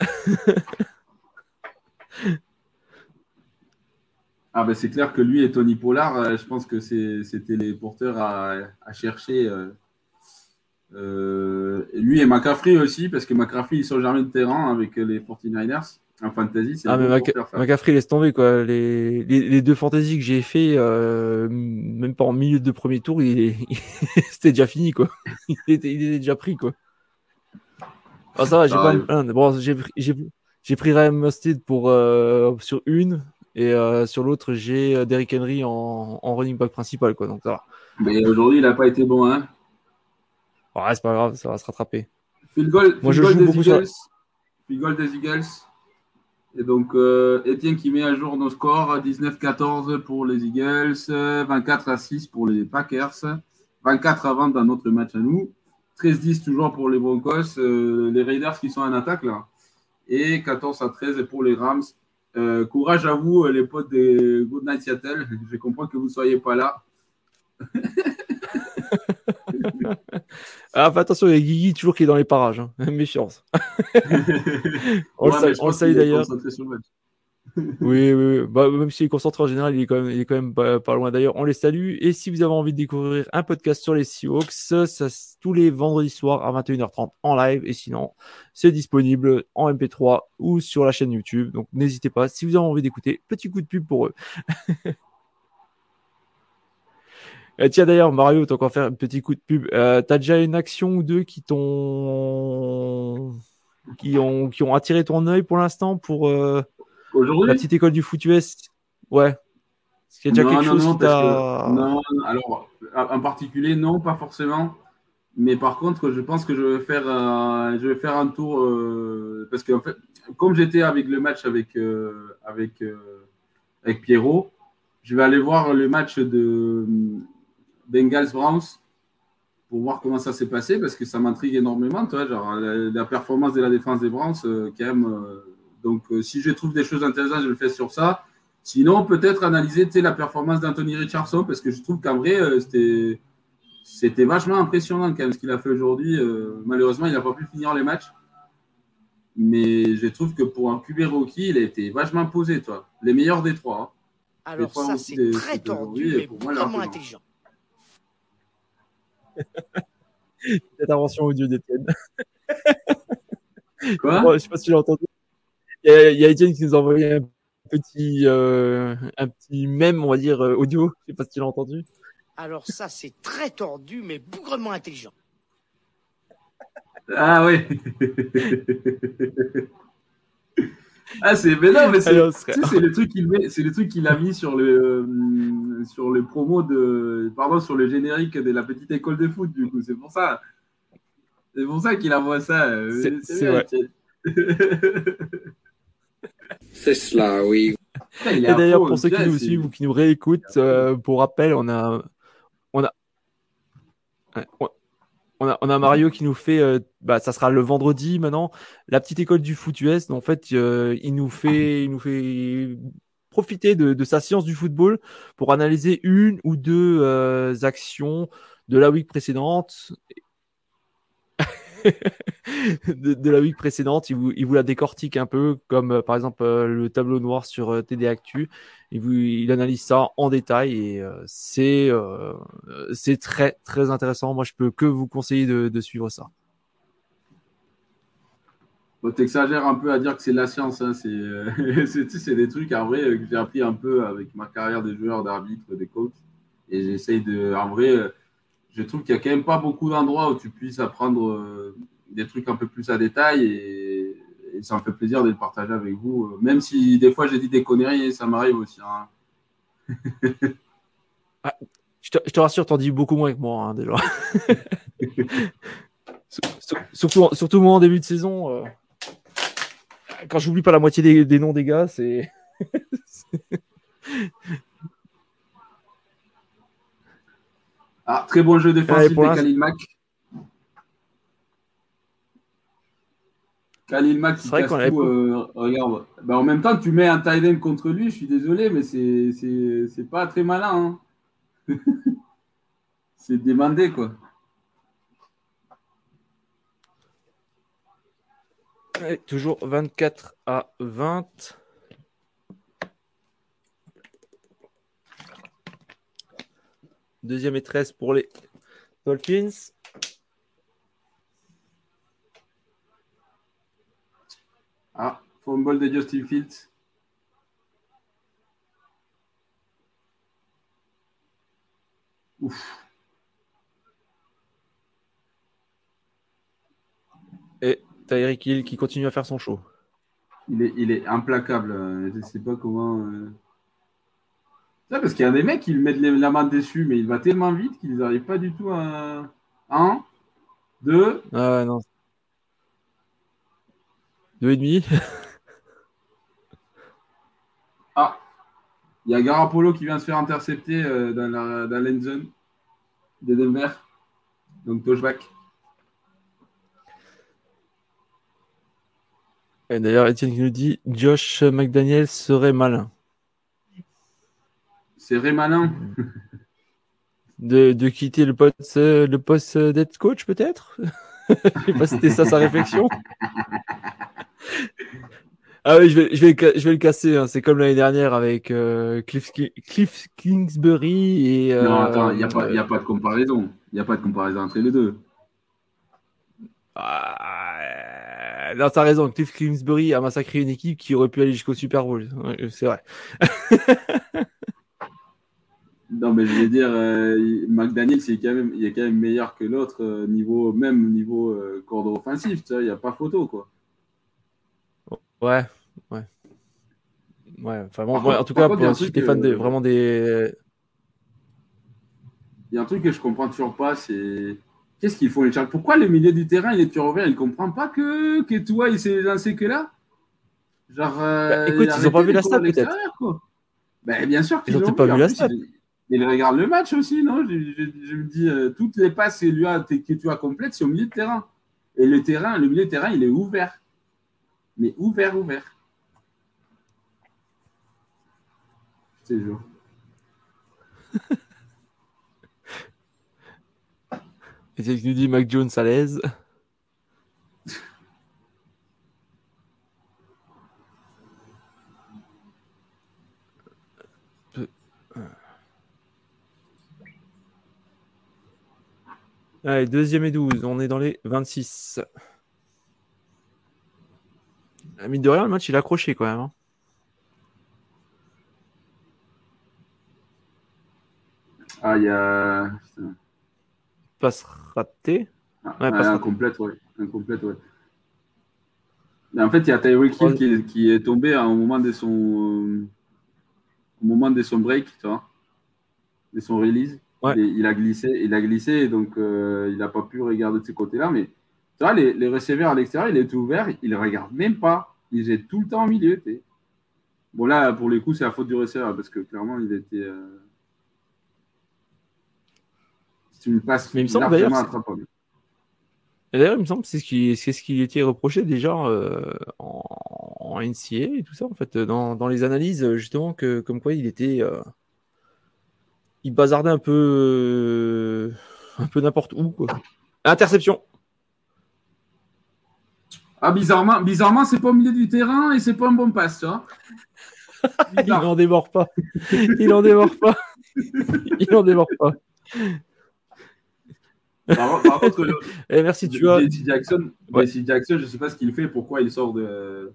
Ah ben c'est clair que lui et Tony Pollard, euh, je pense que c'était les porteurs à, chercher. Euh, euh, lui et McCaffrey aussi, parce que McCaffrey, ils sont jamais de terrain avec les 49ers. En fantasy, ah, mais McCaffrey laisse tomber quoi. Les, les, deux fantasy que j'ai fait, même pas en milieu de premier tour, il, c'était déjà fini quoi. il, était, déjà pris quoi. Ah, ça va, j'ai pas bon, j'ai pris Ryan Mustard pour sur une et euh, sur l'autre, j'ai euh, Derrick Henry en, running back principal. Quoi, donc ça Mais aujourd'hui, il n'a pas été bon. Hein ouais, c'est pas grave, ça va se rattraper. Field goal, Moi, je joue des beaucoup Eagles. Field goal des Eagles. Et donc, euh, Etienne qui met à jour nos scores 19-14 pour les Eagles, 24 à 6 pour les Packers, 24 à 20 dans notre match à nous, 13-10 toujours pour les Broncos, les Raiders qui sont en attaque là, et 14 à 13 pour les Rams. Euh, courage à vous, euh, les potes de Good Night Seattle. Je comprends que vous ne soyez pas là. ah, attention, il y a Guigui toujours qui est dans les parages. Hein. Méfiance. on, le salue d'ailleurs oui, oui, Bah, même s'il est concentré en général, il est quand même, il est quand même pas, loin d'ailleurs. On les salue. Et si vous avez envie de découvrir un podcast sur les Seahawks, ça, tous les vendredis soirs à 21h30 en live. Et sinon, c'est disponible en MP3 ou sur la chaîne YouTube. Donc, n'hésitez pas. Si vous avez envie d'écouter, petit coup de pub pour eux. Euh, tiens d'ailleurs Mario, t'as encore faire un petit coup de pub. Euh, T'as déjà une action ou deux qui t'ont qui ont qui ont attiré ton œil pour l'instant pour euh, La petite école du foot US Ouais. Est-ce qu'il y a déjà quelque chose non, qui Non, alors, en particulier, non, pas forcément. Mais par contre, je pense que je vais faire, un, je vais faire un tour. Euh, parce que, en fait, comme j'étais avec le match avec, euh, avec, euh, avec Pierrot, je vais aller voir le match de Bengals Browns pour voir comment ça s'est passé parce que ça m'intrigue énormément. Tu vois, genre, la, performance de la défense des Browns, quand même donc, euh, si je trouve des choses intéressantes, je le fais sur ça. Sinon, peut-être analyser la performance d'Anthony Richardson, parce que je trouve qu'en vrai, euh, c'était, c'était vachement impressionnant quand même ce qu'il a fait aujourd'hui. Euh, malheureusement, il n'a pas pu finir les matchs. Mais je trouve que pour un QB rookie, il a été vachement posé, toi. Les meilleurs des trois. Hein. Alors ça, c'est très tendu, mais vraiment intelligent. Intervention audio d'Étienne. Quoi Je ne sais pas si tu l'as entendu. Il y, a Etienne qui nous a envoyé un petit, euh, un petit mème, on va dire, euh, audio. Je sais pas si tu l'as entendu. Alors ça, c'est très tordu, mais bougrement intelligent. Ah oui. ah c'est mais non mais c'est le truc qu'il met c'est le truc qu'il a mis sur le euh, sur le promo de pardon sur le générique de la petite école de foot du coup c'est pour ça. C'est pour ça qu'il envoie ça c'est vrai. C'est cela, oui. Et d'ailleurs, pour ceux qui nous suivent ou qui nous réécoutent, euh, pour rappel, on a, on a, on a, Mario qui nous fait, euh, bah, ça sera le vendredi maintenant, la petite école du foot US. En fait, euh, il nous fait, il nous fait profiter de, de, sa science du football pour analyser une ou deux actions de la week précédente de, la week précédente. Il vous, il vous la décortique un peu, comme euh, par exemple euh, le tableau noir sur euh, TD Actu. Il, vous, il analyse ça en détail et c'est c'est très très intéressant. Moi, je peux que vous conseiller de, suivre ça. Tu exagères un peu à dire que c'est la science. Hein. C'est des trucs en vrai que j'ai appris un peu avec ma carrière de joueur, d'arbitre, des coachs. Et j'essaye de. En vrai, je trouve qu'il n'y a quand même pas beaucoup d'endroits où tu puisses apprendre euh, des trucs un peu plus à détail et, ça me fait plaisir de le partager avec vous. Même si des fois j'ai dit des conneries, ça m'arrive aussi. Hein. Ah, je, te, rassure, t'en dis beaucoup moins que moi hein, déjà. surtout, surtout moi en début de saison, euh, quand j'oublie pas la moitié des noms des gars, c'est. Ah, très bon jeu défensif de Khalil Mack. Khalil Mack qui casse tout. Euh, regarde. Ben, en même temps, tu mets un tight end contre lui, je suis désolé, mais c'est pas très malin. Hein. c'est demandé, quoi. toujours 24 à 20. Deuxième et 13 pour les Dolphins. Ah, fumble de Justin Fields. Ouf. Et Tyreek Hill qui continue à faire son show. Il est, il est implacable. Je ne sais pas comment. Euh... parce qu'il y a des mecs qui mettent la main dessus, mais il va tellement vite qu'ils n'arrivent pas du tout à. Un, deux. Ah ouais, non. Deux et demi. ah, il y a Garapolo qui vient se faire intercepter euh, dans la, dans l'end de Denver. Donc touchback. D'ailleurs, Étienne qui nous dit Josh McDaniel serait malin. Serait malin de, de, quitter le poste, le poste d'être coach, peut-être Je sais pas si c'était ça sa réflexion. Ah oui, je vais, je vais, je vais le casser. Hein. C'est comme l'année dernière avec euh, Cliff, Cliff, Kingsbury et. Euh, non, attends, il n'y a, pas, a pas de comparaison. Il n'y a pas de comparaison entre les deux. Ah, non, t'as raison. Cliff Kingsbury a massacré une équipe qui aurait pu aller jusqu'au Super Bowl. C'est vrai. Non, mais je veux dire, euh, McDaniel, c'est quand même, il est quand même meilleur que l'autre euh, niveau, même niveau euh, cordon offensif. Tu vois, il n'y a pas photo, quoi. Ouais, ouais. Ouais, enfin bon, en tout cas, pour, si t'es fan de, vraiment des. Il y a un truc que je comprends toujours pas, c'est Qu'est-ce qu'ils font les Chargers? Pourquoi le milieu du terrain, il est toujours ouvert? Il ne comprend pas que, que toi, il s'est lancé que là? Genre. Euh, bah, écoute, ils n'ont pas vu la stat peut-être. Ben, bien sûr qu'ils n'ont pas vu la stat. Il regarde le match aussi, non? Je, me dis, euh, toutes les passes que, tu as complètes, c'est au milieu de terrain. Et le terrain, le milieu de terrain, il est ouvert. Mais ouvert, ouvert. Je te jure. Et que nous dit Mac Jones à l'aise. Allez, deuxième et 12, on est dans les 26. La mine de rien, le match il est accroché quand même. Hein. Ah, il y a passe raté. Ah, ouais, passe incomplète, ouais. Incomplète, ouais. en fait, il y a Tyreek Hill qui, qui, est tombé au moment de son, euh, au moment de son break, tu vois, de son release. Il a glissé, il a glissé, donc euh, il n'a pas pu regarder de ce côté-là. Mais tu vois, les, les receveurs à l'extérieur, il est ouvert, il ne regarde même pas. Il est tout le temps au milieu. Bon, là, pour les coups, c'est la faute du receveur parce que clairement, il était. Euh, tu passes, mais il me semble d'ailleurs. D'ailleurs, il me semble que c'est ce qui, c'est ce qui était reproché déjà euh, en, en, NCA et tout ça, en fait, dans, dans les analyses, justement, que comme quoi il était. Euh, il bazardait un peu. Euh, un peu n'importe où, quoi. Interception. Ah, bizarrement, bizarrement c'est pas au milieu du terrain et c'est pas un bon passe, tu vois. il n'en démord pas. Il n'en démord pas. il n'en démord pas. Par, contre, eh, merci, tu vois. Jackson, Jackson, je ne sais pas ce qu'il fait, pourquoi il sort de.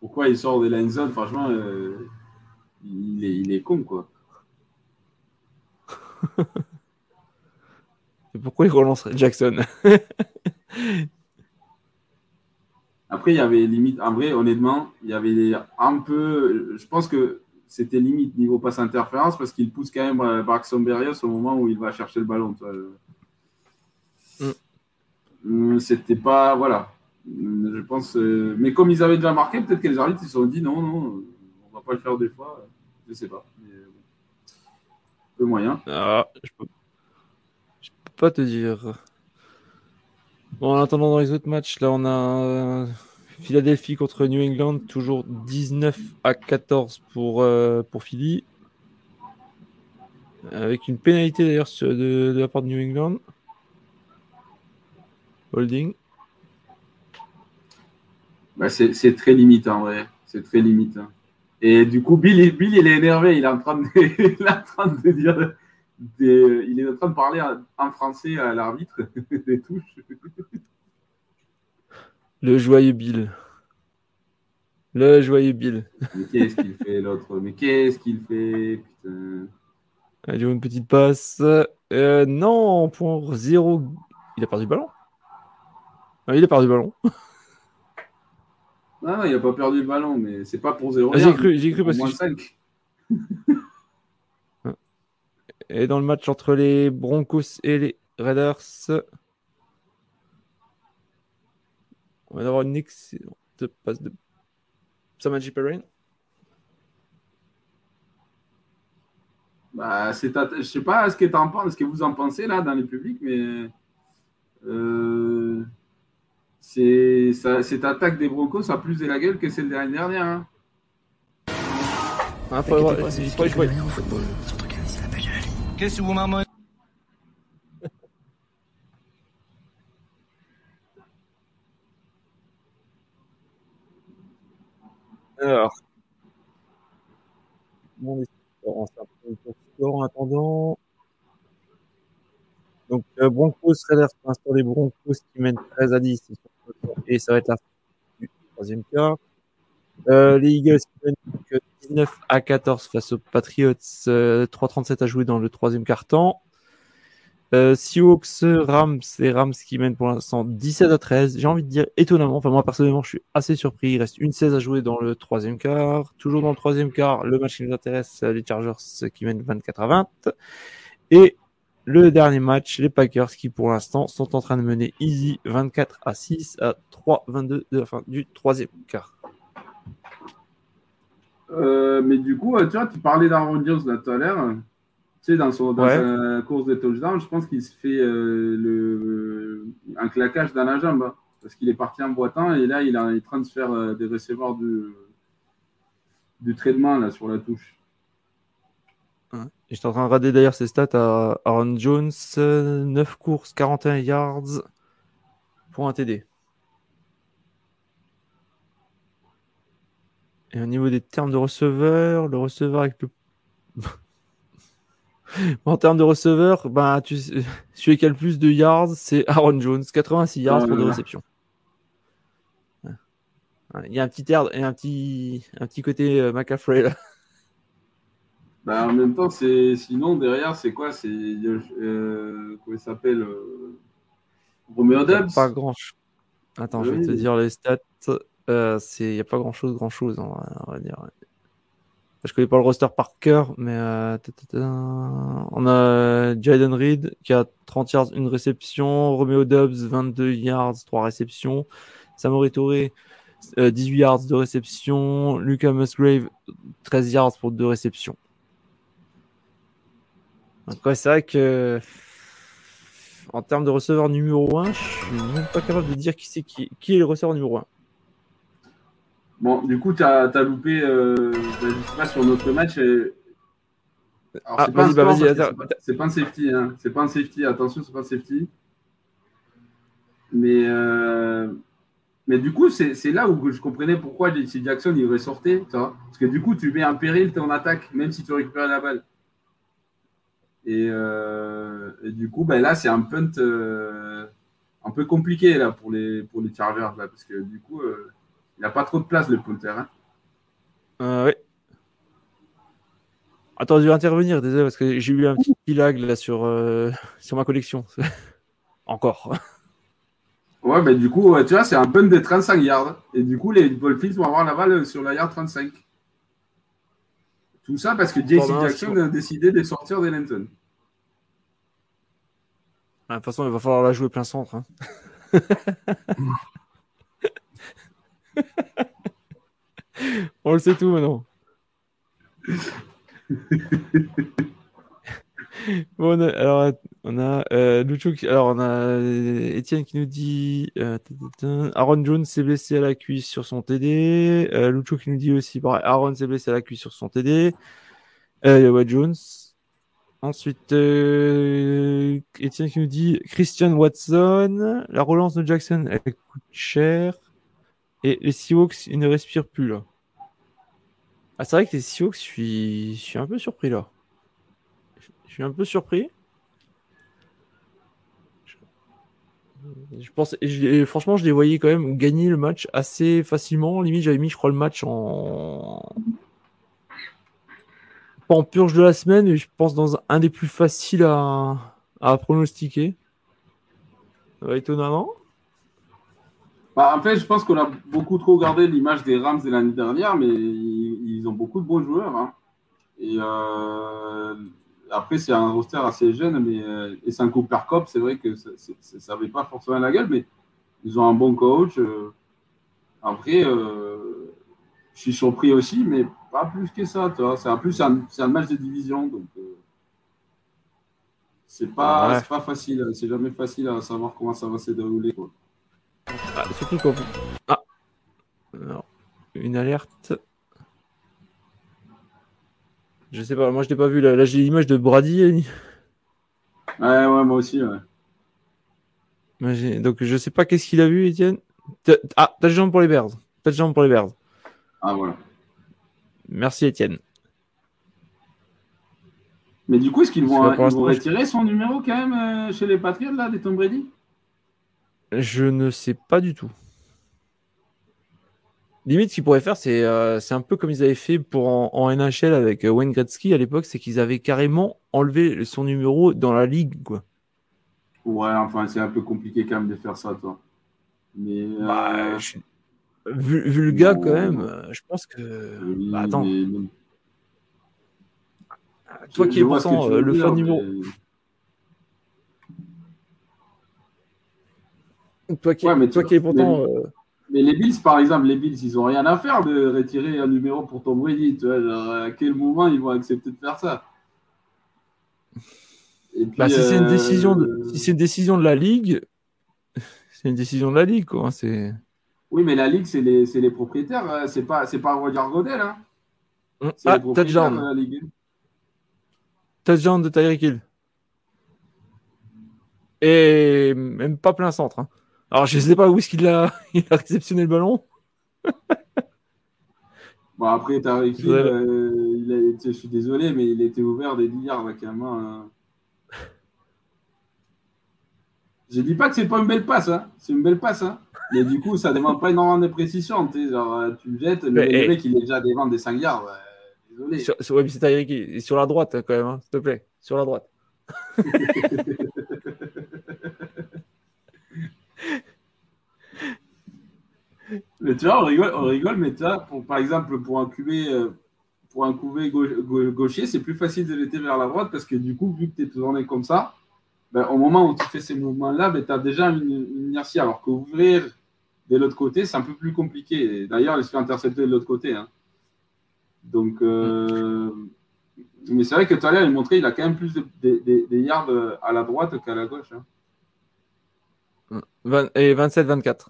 Pourquoi il sort de la zone, franchement, euh, il, est, il est con, quoi. Et pourquoi il relancerait Jackson Après, il y avait limite, en vrai, honnêtement, il y avait un peu. Je pense que c'était limite niveau passe interférence parce qu'il pousse quand même euh, Braxton Berrios au moment où il va chercher le ballon. Mm. C'était pas. Voilà. Je pense. Euh, mais comme ils avaient déjà marqué, peut-être que les arbitres se sont dit non, non, on va pas le faire des fois. Je sais pas. Mais, euh, peu moyen. Ah, je peux... je peux pas te dire. Bon, en attendant, dans les autres matchs, là, on a Philadelphie contre New England, toujours 19 à 14 pour, euh, pour Philly. Avec une pénalité d'ailleurs de, la part de New England. Holding. Bah, c'est très limite en vrai. C'est très limite. Et du coup, Bill, Bill, il est énervé. Il est en train de, il est en train de dire. il est en train de parler en français à l'arbitre des touches. Le joyeux Bill. Le joyeux Bill. Mais qu'est-ce qu'il fait l'autre? Mais qu'est-ce qu'il fait Putain? Allez, une petite passe. Euh, non, pour zéro. Il a perdu le ballon? Ah, Il a perdu le ballon. Non, il n'a pas perdu le ballon, mais c'est pas pour 0 ah, J'ai cru, j'ai cru parce que. 5. et dans le match entre les Broncos et les Raiders, on va avoir une excellente passe de Samaji Perrin. Bah, c'est je sais pas ce que tu en penses, ce que vous en pensez là dans le public, mais euh, c'est cette attaque des Broncos a plus de la gueule que celle de l'année dernière. Hein. Ah, faut avoir, faut jouer. Qu'est-ce que vous maman Alors, on en attendant. Donc, euh, Broncos Raiders, pour l'instant, les Broncos qui mènent 13 à 10. Et ça va être la troisième quart. Euh, les Eagles qui mènent 19 à 14 face aux Patriots. Euh, 3-37 à jouer dans le troisième quart-temps. Euh, Seahawks, Rams et Rams qui mènent pour l'instant 17 à 13. J'ai envie de dire étonnamment, enfin moi personnellement je suis assez surpris. Il reste une 16 à jouer dans le troisième quart. Toujours dans le troisième quart, le match qui nous intéresse, les Chargers qui mènent 24 à 20. Et le dernier match, les Packers qui pour l'instant sont en train de mener easy 24 à 6 à 3 22 de la fin du troisième quart. Euh, mais du coup, tu vois, tu parlais d'Aaron Jones là tout à l'heure. Tu sais, dans, son, dans sa course de touchdown, je pense qu'il se fait euh, le, un claquage dans la jambe. Hein, parce qu'il est parti en boitant et là, il, est en train de se faire euh, des receveurs du, du traitement là, sur la touche. J'étais en train de regarder d'ailleurs ses stats à Aaron Jones 9 courses, 41 yards pour un TD. Et au niveau des termes de receveur, le receveur avec le en termes de receveur, bah, tu, celui qui a le plus de yards, c'est Aaron Jones, 86 yards pour deux réceptions. Il y a un petit air et un petit, un petit côté euh, McAfee là. Bah, en même temps, c'est sinon derrière, c'est quoi? C'est euh, comment il s'appelle euh, Romeo Dubs Pas grand. Attends, je vais te dire les stats. Euh, il n'y a pas grand chose, grand chose, on va dire. Je connais pas le roster par cœur, mais euh, on a Jaden Reed qui a 30 yards, une réception. Romeo Dubs, 22 yards, 3 réceptions. Samori Touré, 18 yards, de réception. Lucas Musgrave, 13 yards pour 2 réceptions. Donc c'est vrai que en termes de receveur numéro 1, je suis même pas capable de dire qui c'est qui, qui est le receveur numéro 1. Bon, du coup, tu as, loupé, euh, bah, je sais pas, sur notre match. ah, vas-y, bah, vas-y, C'est pas, un safety, hein. C'est pas un safety, attention, c'est pas un safety. Mais, euh, mais du coup, c'est là où je comprenais pourquoi JC Jackson il ressortait. Parce que du coup, tu mets en péril ton attaque, même si tu récupères la balle. Et, euh, et du coup, ben là, c'est un punt euh, un peu compliqué là, pour, les, pour les Chargers. Là, parce que du coup. Euh, il n'a pas trop de place, le punter. Hein euh, oui. Attends, je vais intervenir, désolé, parce que j'ai eu un petit lag là sur, sur ma collection. Encore. Ouais, mais du coup, tu vois, c'est un punt de 35 yards. Et du coup, les Dolphins vont avoir la balle sur la yard 35. Tout ça parce que JC Jackson a décidé de sortir de Lenton. Ah, de toute façon, il va falloir la jouer plein centre. Hein. On le sait tout maintenant. bon, alors on a euh, alors on a Étienne qui nous dit euh, Aaron Jones s'est blessé à la cuisse sur son TD. Euh, Lucho qui nous dit aussi Aaron s'est blessé à la cuisse sur son TD. Euh, Jones. Ensuite, euh, Étienne qui nous dit Christian Watson, la relance de Jackson, elle coûte cher. Et les Seahawks, ils ne respirent plus là. Ah, c'est vrai que les Seahawks, je suis... je suis un peu surpris là. Je suis un peu surpris. Je pense, franchement, je les voyais quand même gagner le match assez facilement. Limite, j'avais mis, je crois, le match en. En purge de la semaine, mais je pense dans un des plus faciles à, à pronostiquer. étonnamment. Bah, en fait, je pense qu'on a beaucoup trop gardé l'image des Rams de l'année dernière, mais ils, ont beaucoup de bons joueurs. Hein. Et euh, après, c'est un roster assez jeune, mais euh, et c'est un coup per cop. C'est vrai que ça n'avait pas forcément la gueule, mais ils ont un bon coach. Euh. après, suis surpris aussi, mais pas plus que ça. C'est en plus c'est un, match de division, donc c'est pas, pas facile. C'est jamais facile à savoir comment ça va se dérouler. Ah, surtout quand Ah Une alerte. Je sais pas, moi je l'ai pas vu. Là, j'ai l'image de Brady. Ouais, ouais, moi aussi, ouais. donc je sais pas qu'est-ce qu'il a vu, Étienne. Ah, t'as de jambes pour les Bears. T'as de jambes pour les Bears. Ah, voilà. Merci, Étienne. Mais du coup, est-ce qu'ils vont, retirer son numéro quand même euh, chez les Patriots, là, des Tom Brady? Je ne sais pas du tout. Limite, ce qu'ils pourraient faire, c'est euh, un peu comme ils avaient fait pour en, NHL avec euh, Wayne Gretzky à l'époque, c'est qu'ils avaient carrément enlevé son numéro dans la ligue, quoi. Ouais, enfin, c'est un peu compliqué quand même de faire ça, toi. Mais. Euh, bah, vu, le gars, quand même, je pense que. bah, attends. Toi qui es pourtant le fan numéro. Toi qui, ouais, toi qui es pourtant. Mais les Bills, par exemple, les Bills, ils n'ont rien à faire de retirer un numéro pour Tom Brady. Tu vois, à quel moment ils vont accepter de faire ça? Bah, si c'est une euh, décision, de, si c'est une décision de la ligue, c'est une décision de la ligue, quoi. C'est. Oui, mais la ligue, c'est les, propriétaires. Hein. C'est pas, c'est pas Roger Godel. Hein. Hum, c'est ah, touchdown. de la ligue. Touchdown de Tyreek Hill. Et même pas plein centre. Hein. Alors, je ne sais pas où est-ce qu'il a, il a réceptionné le ballon. bon, après, euh, il a été, je suis désolé, mais il était ouvert des milliards avec un main. Hein. Je dis pas que c'est pas une belle passe, hein. c'est une belle passe, hein. Mais du coup, ça demande pas énormément de précision. Tu genre, euh, tu jettes, le mec, il est déjà devant des 5 yards. désolé. Sur, ouais, c'est Tyreek, sur la droite, quand même, hein, s'il te plaît, sur la droite. mais tu vois, on rigole, on rigole mais tu vois, pour, par exemple, pour un QB, euh, pour un gaucher, c'est plus facile de l'été vers la droite parce que du coup, vu que tu es tourné comme ça, ben, au moment où tu fais ces mouvements-là, ben, tu as déjà une, inertie. Alors qu'ouvrir de l'autre côté, c'est un peu plus compliqué. D'ailleurs, il se fait intercepter de l'autre côté. Hein. Donc, euh, mais c'est vrai que tout à l'heure, il montrait qu'il a quand même plus de, yards à la droite qu'à la gauche. Hein. Et 27-24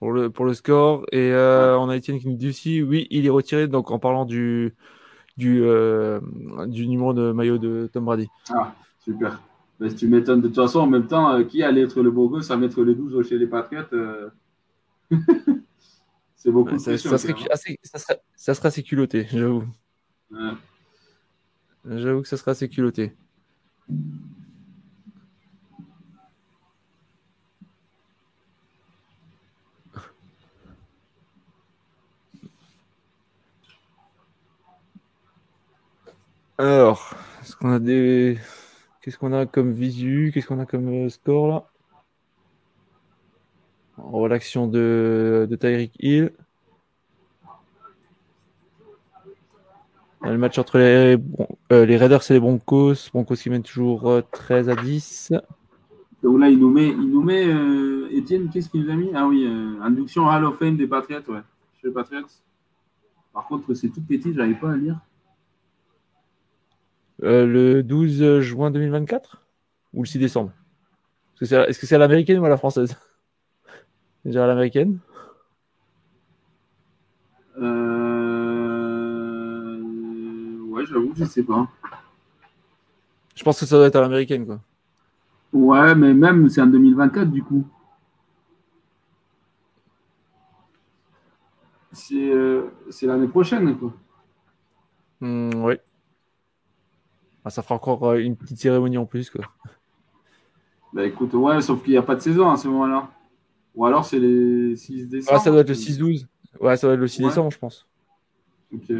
pour le, pour le score. Et euh, on a Etienne qui nous dit aussi, oui, il est retiré. Donc en parlant du, du, euh, du numéro de maillot de Tom Brady. Ah, super. Mais si tu m'étonnes de toute façon, en même temps, euh, qui allait être le beau gosse à mettre le 12 chez les Patriots C'est beaucoup ça, ça, serait assez, ça, serait, ça serait assez culotté, j'avoue. J'avoue que ça sera assez culotté. Alors, est-ce qu'on a des. Qu'est-ce qu'on a comme visu Qu'est-ce qu'on a comme score là? En l'action de, de Tyreek Hill. Le match entre les, euh, les Raiders et les Broncos. Broncos qui mènent toujours 13 euh, à 10. Donc là, il nous met, il nous met Étienne, qu'est-ce qu'il nous a mis? Ah oui, induction Hall of Fame des Patriots, ouais. Chez les Patriots. Par contre, c'est tout petit, j'arrive pas à lire. Euh, le 12 juin 2024 ou le 6 décembre? Est-ce que c'est à l'américaine ou à la française? Déjà à l'américaine euh... Ouais, j'avoue, je sais pas. Je pense que ça doit être à l'américaine, quoi. Ouais, mais même, c'est en 2024, du coup. C'est euh, l'année prochaine, quoi. Hmm, oui. Ah, ça fera encore une petite cérémonie en plus. Quoi. Bah écoute, ouais, sauf qu'il n'y a pas de saison à ce moment-là. Ou alors c'est les 6 décembre. Ah, ça doit être le 6-12. Ouais, ça doit être le 6 décembre, je pense. Ok.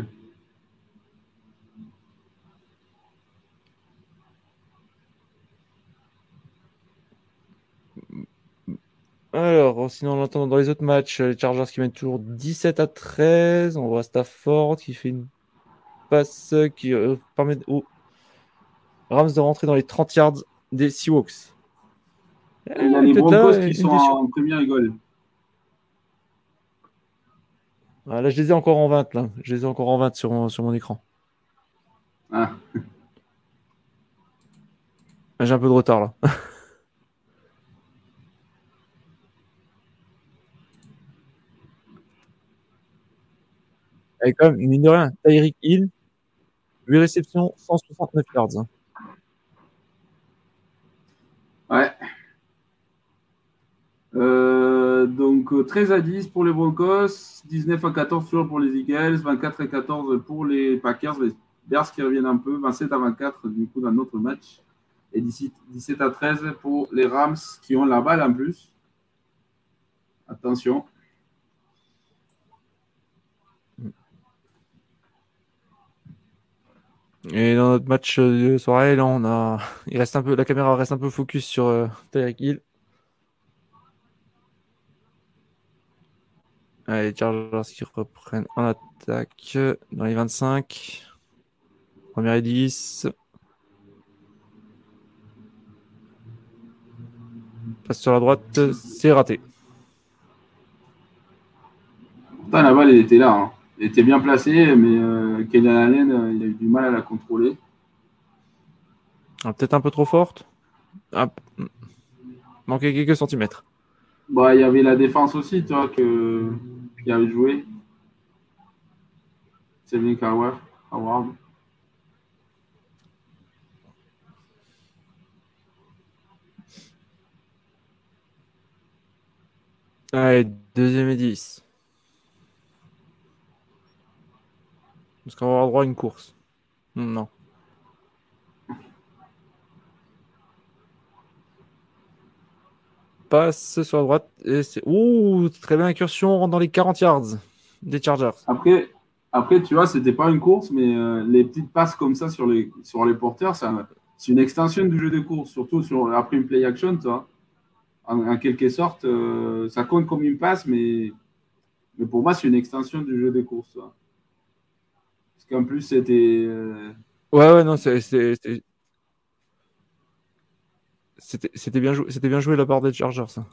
Alors, sinon, on entend dans les autres matchs, les Chargers qui mènent toujours 17 à 13. On voit Stafford qui fait une passe qui euh, permet aux Rams de rentrer dans les 30 yards des Seahawks. Il y a les Broncos qui sont en première goal. Ah, là, je les ai encore en 20. Là. Je les ai encore en 20 sur, sur mon écran. Ah. J'ai un peu de retard là. Avec quand même, mine de rien, Tyreek Hill, 8 réceptions, 169 yards. Ouais. Euh, donc 13 à 10 pour les Broncos, 19 à 14 toujours pour les Eagles, 24 à 14 pour les Packers, les Bears qui reviennent un peu, 27 à 24 du coup dans notre match, et 17 à 13 pour les Rams qui ont la balle en plus. Attention. Et dans notre match de soirée, la caméra reste un peu focus sur euh, Tyreek Hill. Allez, Chargers qui reprennent en attaque dans les 25. Première et 10. Passe sur la droite, c'est raté. Putain, la balle, elle était là. Hein. Elle était bien placée, mais euh, Allen, euh, il a eu du mal à la contrôler. Ah, peut-être un peu trop forte. Ah, manquait quelques centimètres. Bah, il y avait la défense aussi, tu vois, que, qui avait joué. C'est bien Howard. Allez, deuxième et 10. Est-ce qu'on va avoir droit à une course Non. Passe sur la droite. Et c'est... Ouh, très bien incursion, on rentre dans les 40 yards des Chargers. Après, après tu vois, c'était pas une course, mais euh, les petites passes comme ça sur les, sur les porteurs, c'est une extension du jeu de course, surtout sur, après une play action, tu vois. En, quelque sorte, euh, ça compte comme une passe, mais, mais pour moi, c'est une extension du jeu de course. En plus, c'était. Euh, ouais, ouais, non, c'était. C'était bien, joué, bien joué la part des Chargers, ça.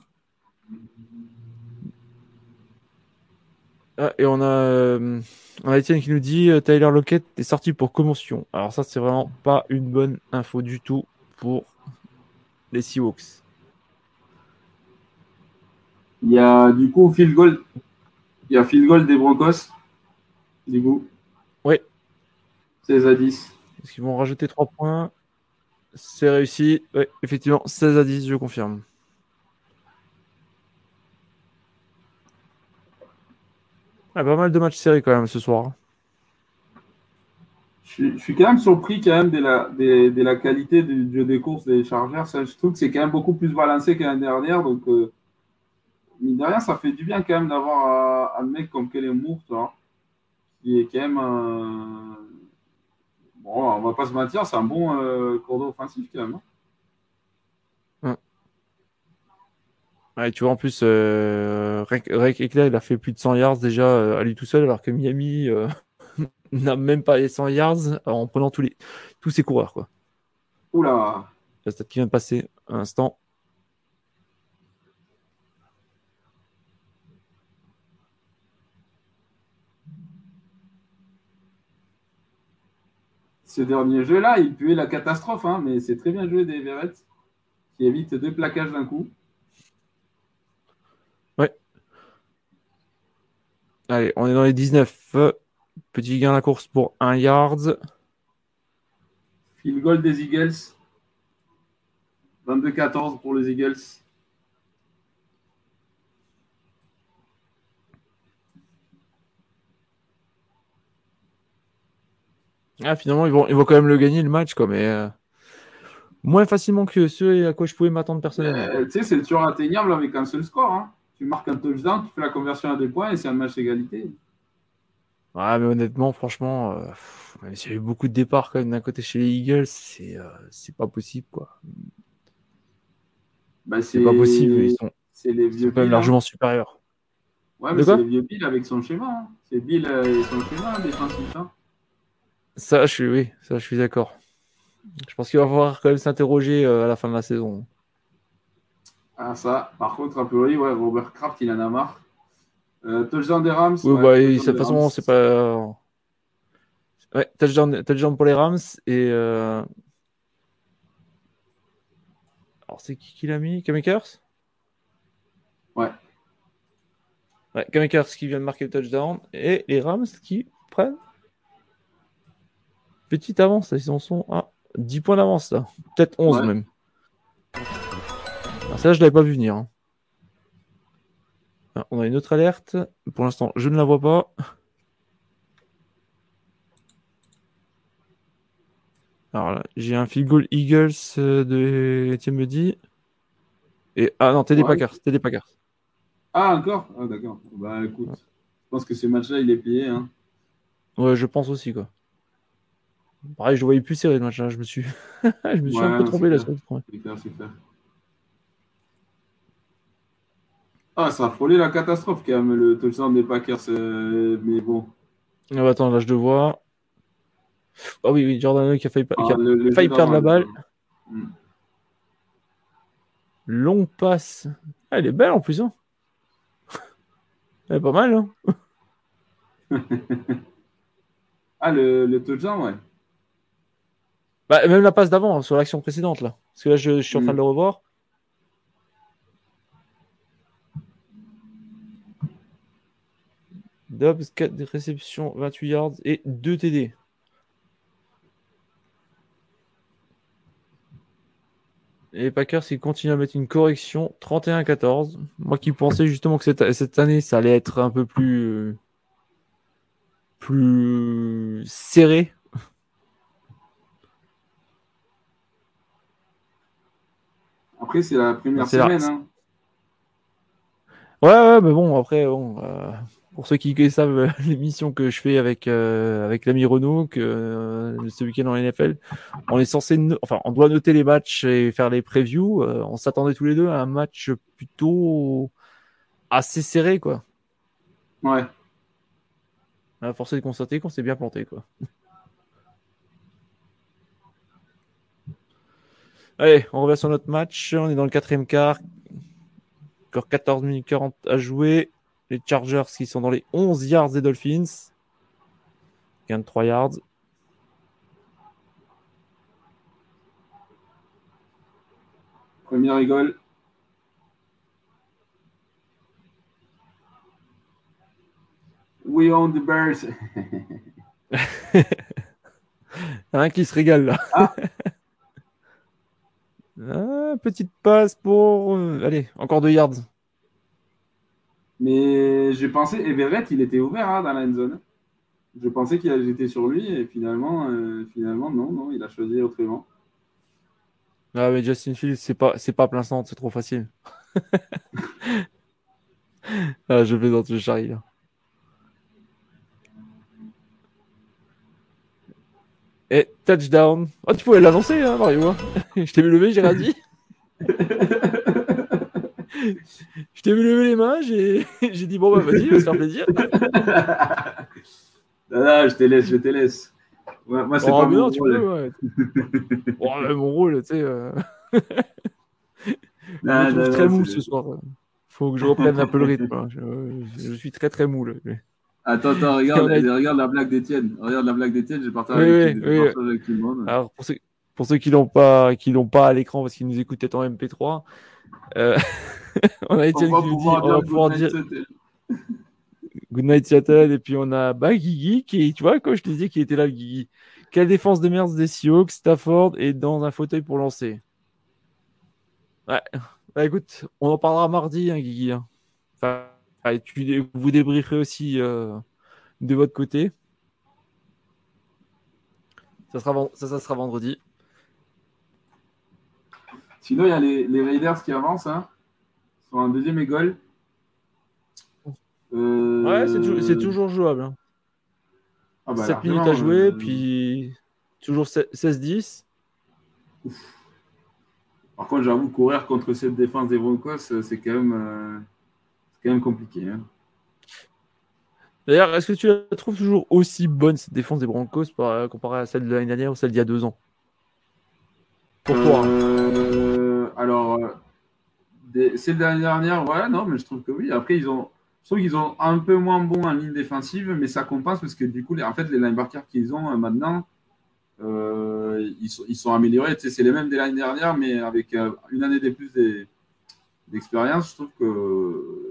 Ah, et on a, euh, on a Etienne qui nous dit euh, Tyler Lockett est sorti pour commotion. Alors ça, c'est vraiment pas une bonne info du tout pour les Seahawks. Il y a du coup field goal. Il y a field goal des Broncos. Du coup. Oui. 16 à 10. Est-ce qu'ils vont rajouter 3 points? C'est réussi. Oui, effectivement, 16 à 10, je confirme. Ah, pas mal de matchs serrés quand même ce soir. Je suis, quand même surpris quand même de la, qualité du jeu des courses des Chargers. Je trouve que c'est quand même beaucoup plus balancé que l'année dernière. Donc, euh, ça fait du bien quand même d'avoir un, mec comme Kellen Moore, qui est quand même Bon, on va pas se mentir, c'est un bon euh, cours d'eau offensif quand même. Hein. Ouais, tu vois, en plus, euh, Rek il a fait plus de 100 yards déjà euh, à lui tout seul, alors que Miami euh, n'a même pas les 100 yards en prenant tous, les, tous ses coureurs. Quoi. Oula La stat qui vient de passer un instant. Ce dernier jeu-là, il puait la catastrophe, hein, mais c'est très bien joué des Everett, qui évite deux plaquages d'un coup. Ouais. Allez, on est dans les 19. Petit gain à la course pour 1 yard. Field goal des Eagles. 22-14 pour les Eagles. Ah, finalement, ils vont, ils vont quand même le gagner le match, quoi, mais euh, moins facilement que ceux à quoi je pouvais m'attendre personnellement. Euh, tu sais, c'est toujours atteignable avec un seul score. Hein. Tu marques un touchdown, tu fais la conversion à deux points et c'est un match d'égalité. Ouais, mais honnêtement, franchement, euh, il y a eu beaucoup de départs quand même d'un côté chez les Eagles, c'est c'est pas possible, quoi. Bah, c'est pas possible, ils sont, les vieux quand même largement supérieurs. Ouais, mais c'est le vieux Bill avec son schéma. Hein. C'est Bill et son schéma défensif. Hein. Ça, je suis, oui, ça, je suis d'accord. Je pense qu'il va falloir quand même s'interroger euh, à la fin de la saison. Ah, ça, par contre, a priori, ouais, Robert Kraft, il en a marre. Euh, touchdown des Rams. Oui, bah, de toute façon, c'est pas. Ouais, touchdown, touchdown pour les Rams. Et. Euh... Alors, c'est qui qui l'a mis? Kamakers Ouais. Ouais, Kamakers qui vient de marquer le touchdown. Et les Rams qui prennent. Petite avance, ils en sont à 10 points d'avance, là. Peut-être 11 même. Alors, ça, je ne l'avais pas vu venir. Hein. Ah, on a une autre alerte. Pour l'instant, je ne la vois pas. Alors là, j'ai un field goal Eagles euh, de Etienne me dit. Et ah non, t'es des Packers, t'es des Packers. Ah encore? Ah d'accord. Bah écoute, je pense que ce match-là, il est plié. Hein. Ouais, je pense aussi quoi. Pareil, je voyais plus serré le match. Je me suis, je me suis un peu trompé là. Super, super. Ah, ça a frôlé la catastrophe quand même, le touchdown des Packers. Euh, mais bon. Ah, bah, attends, là, je te vois. Ah oui, oui, Jordan qui a failli, qui a ah, failli perdre la balle. Hmm. Long passe. Ah, elle est belle en plus. Hein. elle est pas mal. Hein. ah, le, le touchdown, ouais. Bah, même la passe d'avant, sur l'action précédente, là. Parce que là, je, suis en train de le revoir. Dobbs, 4 réceptions, 28 yards et 2 TD. Et les Packers, ils continuent à mettre une correction 31-14. Moi qui pensais justement que cette, cette, année, ça allait être un peu plus, plus serré Après, c'est la première semaine. Hein. Ouais, ouais, mais bon, après, bon, euh, pour ceux qui savent l'émission que je fais avec euh, avec l'ami Renault, que euh, ce week-end en NFL, on est censé, enfin, on doit noter les matchs et faire les previews. on s'attendait tous les deux à un match plutôt assez serré, quoi. Ouais. On a forcé de constater qu'on s'est bien planté, quoi. Allez, on revient sur notre match. On est dans le quatrième quart. Encore 14 minutes 40 à jouer. Les Chargers qui sont dans les 11 yards des Dolphins. 23 yards. Premier rigole. We own the Bears. un qui se régale là. Ah. Ah, petite passe pour. Euh, allez, encore deux yards. Mais j'ai pensé, Everett, il était ouvert hein, dans la zone. Je pensais qu'il était sur lui et finalement, euh, finalement, non, non, il a choisi autrement. Ah, mais Justin Fields, c'est pas, c'est pas plein centre, c'est trop facile. ah, je plaisante, je charrie. Là. Et touchdown. Oh, tu pouvais l'annoncer, hein, Mario. Hein. je t'ai vu lever, j'ai rien dit. je t'ai vu lever les mains, j'ai, dit bon, bah vas-y, va se faire plaisir. non, non, je te laisse, je te laisse. moi, c'est oh, pas mon non, rôle. Tu peux, ouais. oh, mon rôle, tu sais. Euh... je suis très mou ce soir. Faut que je reprenne un peu le rythme. Hein. Je, je, suis très très mou. Là. Attends, attends, regarde, regarde la blague d'Étienne. Regarde la blague d'Étienne, j'ai partagé avec, oui, avec, tout le monde. Alors, pour ceux, pour ceux qui l'ont pas, qui l'ont pas à l'écran parce qu'ils nous écoutent en MP3, euh, on a Étienne qui nous dit, on va pouvoir dire Good night Seattle, et puis on a bah, Guigui qui, tu vois, quand je te disais qu'il était là, Guigui. Quelle défense de merde des Seahawks, Stafford est dans un fauteuil pour lancer. Ouais, bah écoute, on en parlera mardi, hein, Guigui. Hein. Enfin, vous débrieferez aussi euh, de votre côté. Ça sera, ça, ça sera vendredi. Sinon, il y a les, Raiders qui avancent. Hein. Ils sont en deuxième égole. Euh... Ouais, c'est toujours, jouable. Hein. Ah bah, 7 minutes à jouer, euh, puis toujours 16-10. Par contre, j'avoue, courir contre cette défense des Broncos, c'est quand même, euh, quand même compliqué. Hein. D'ailleurs, est-ce que tu la trouves toujours aussi bonne cette défense des Broncos par, comparée à celle de l'année dernière ou celle d'il y a deux ans? Pour toi hein. euh, Alors, euh, celle de l'année dernière, voilà, non, mais je trouve que oui. Après, ils ont, je trouve qu'ils ont un peu moins bon en ligne défensive, mais ça compense parce que du coup, les, en fait, les linebackers qu'ils ont euh, maintenant, ils, sont, ils, sont, améliorés. Tu sais, c'est les mêmes des l'année dernière, mais avec une année de plus d'expérience, je trouve que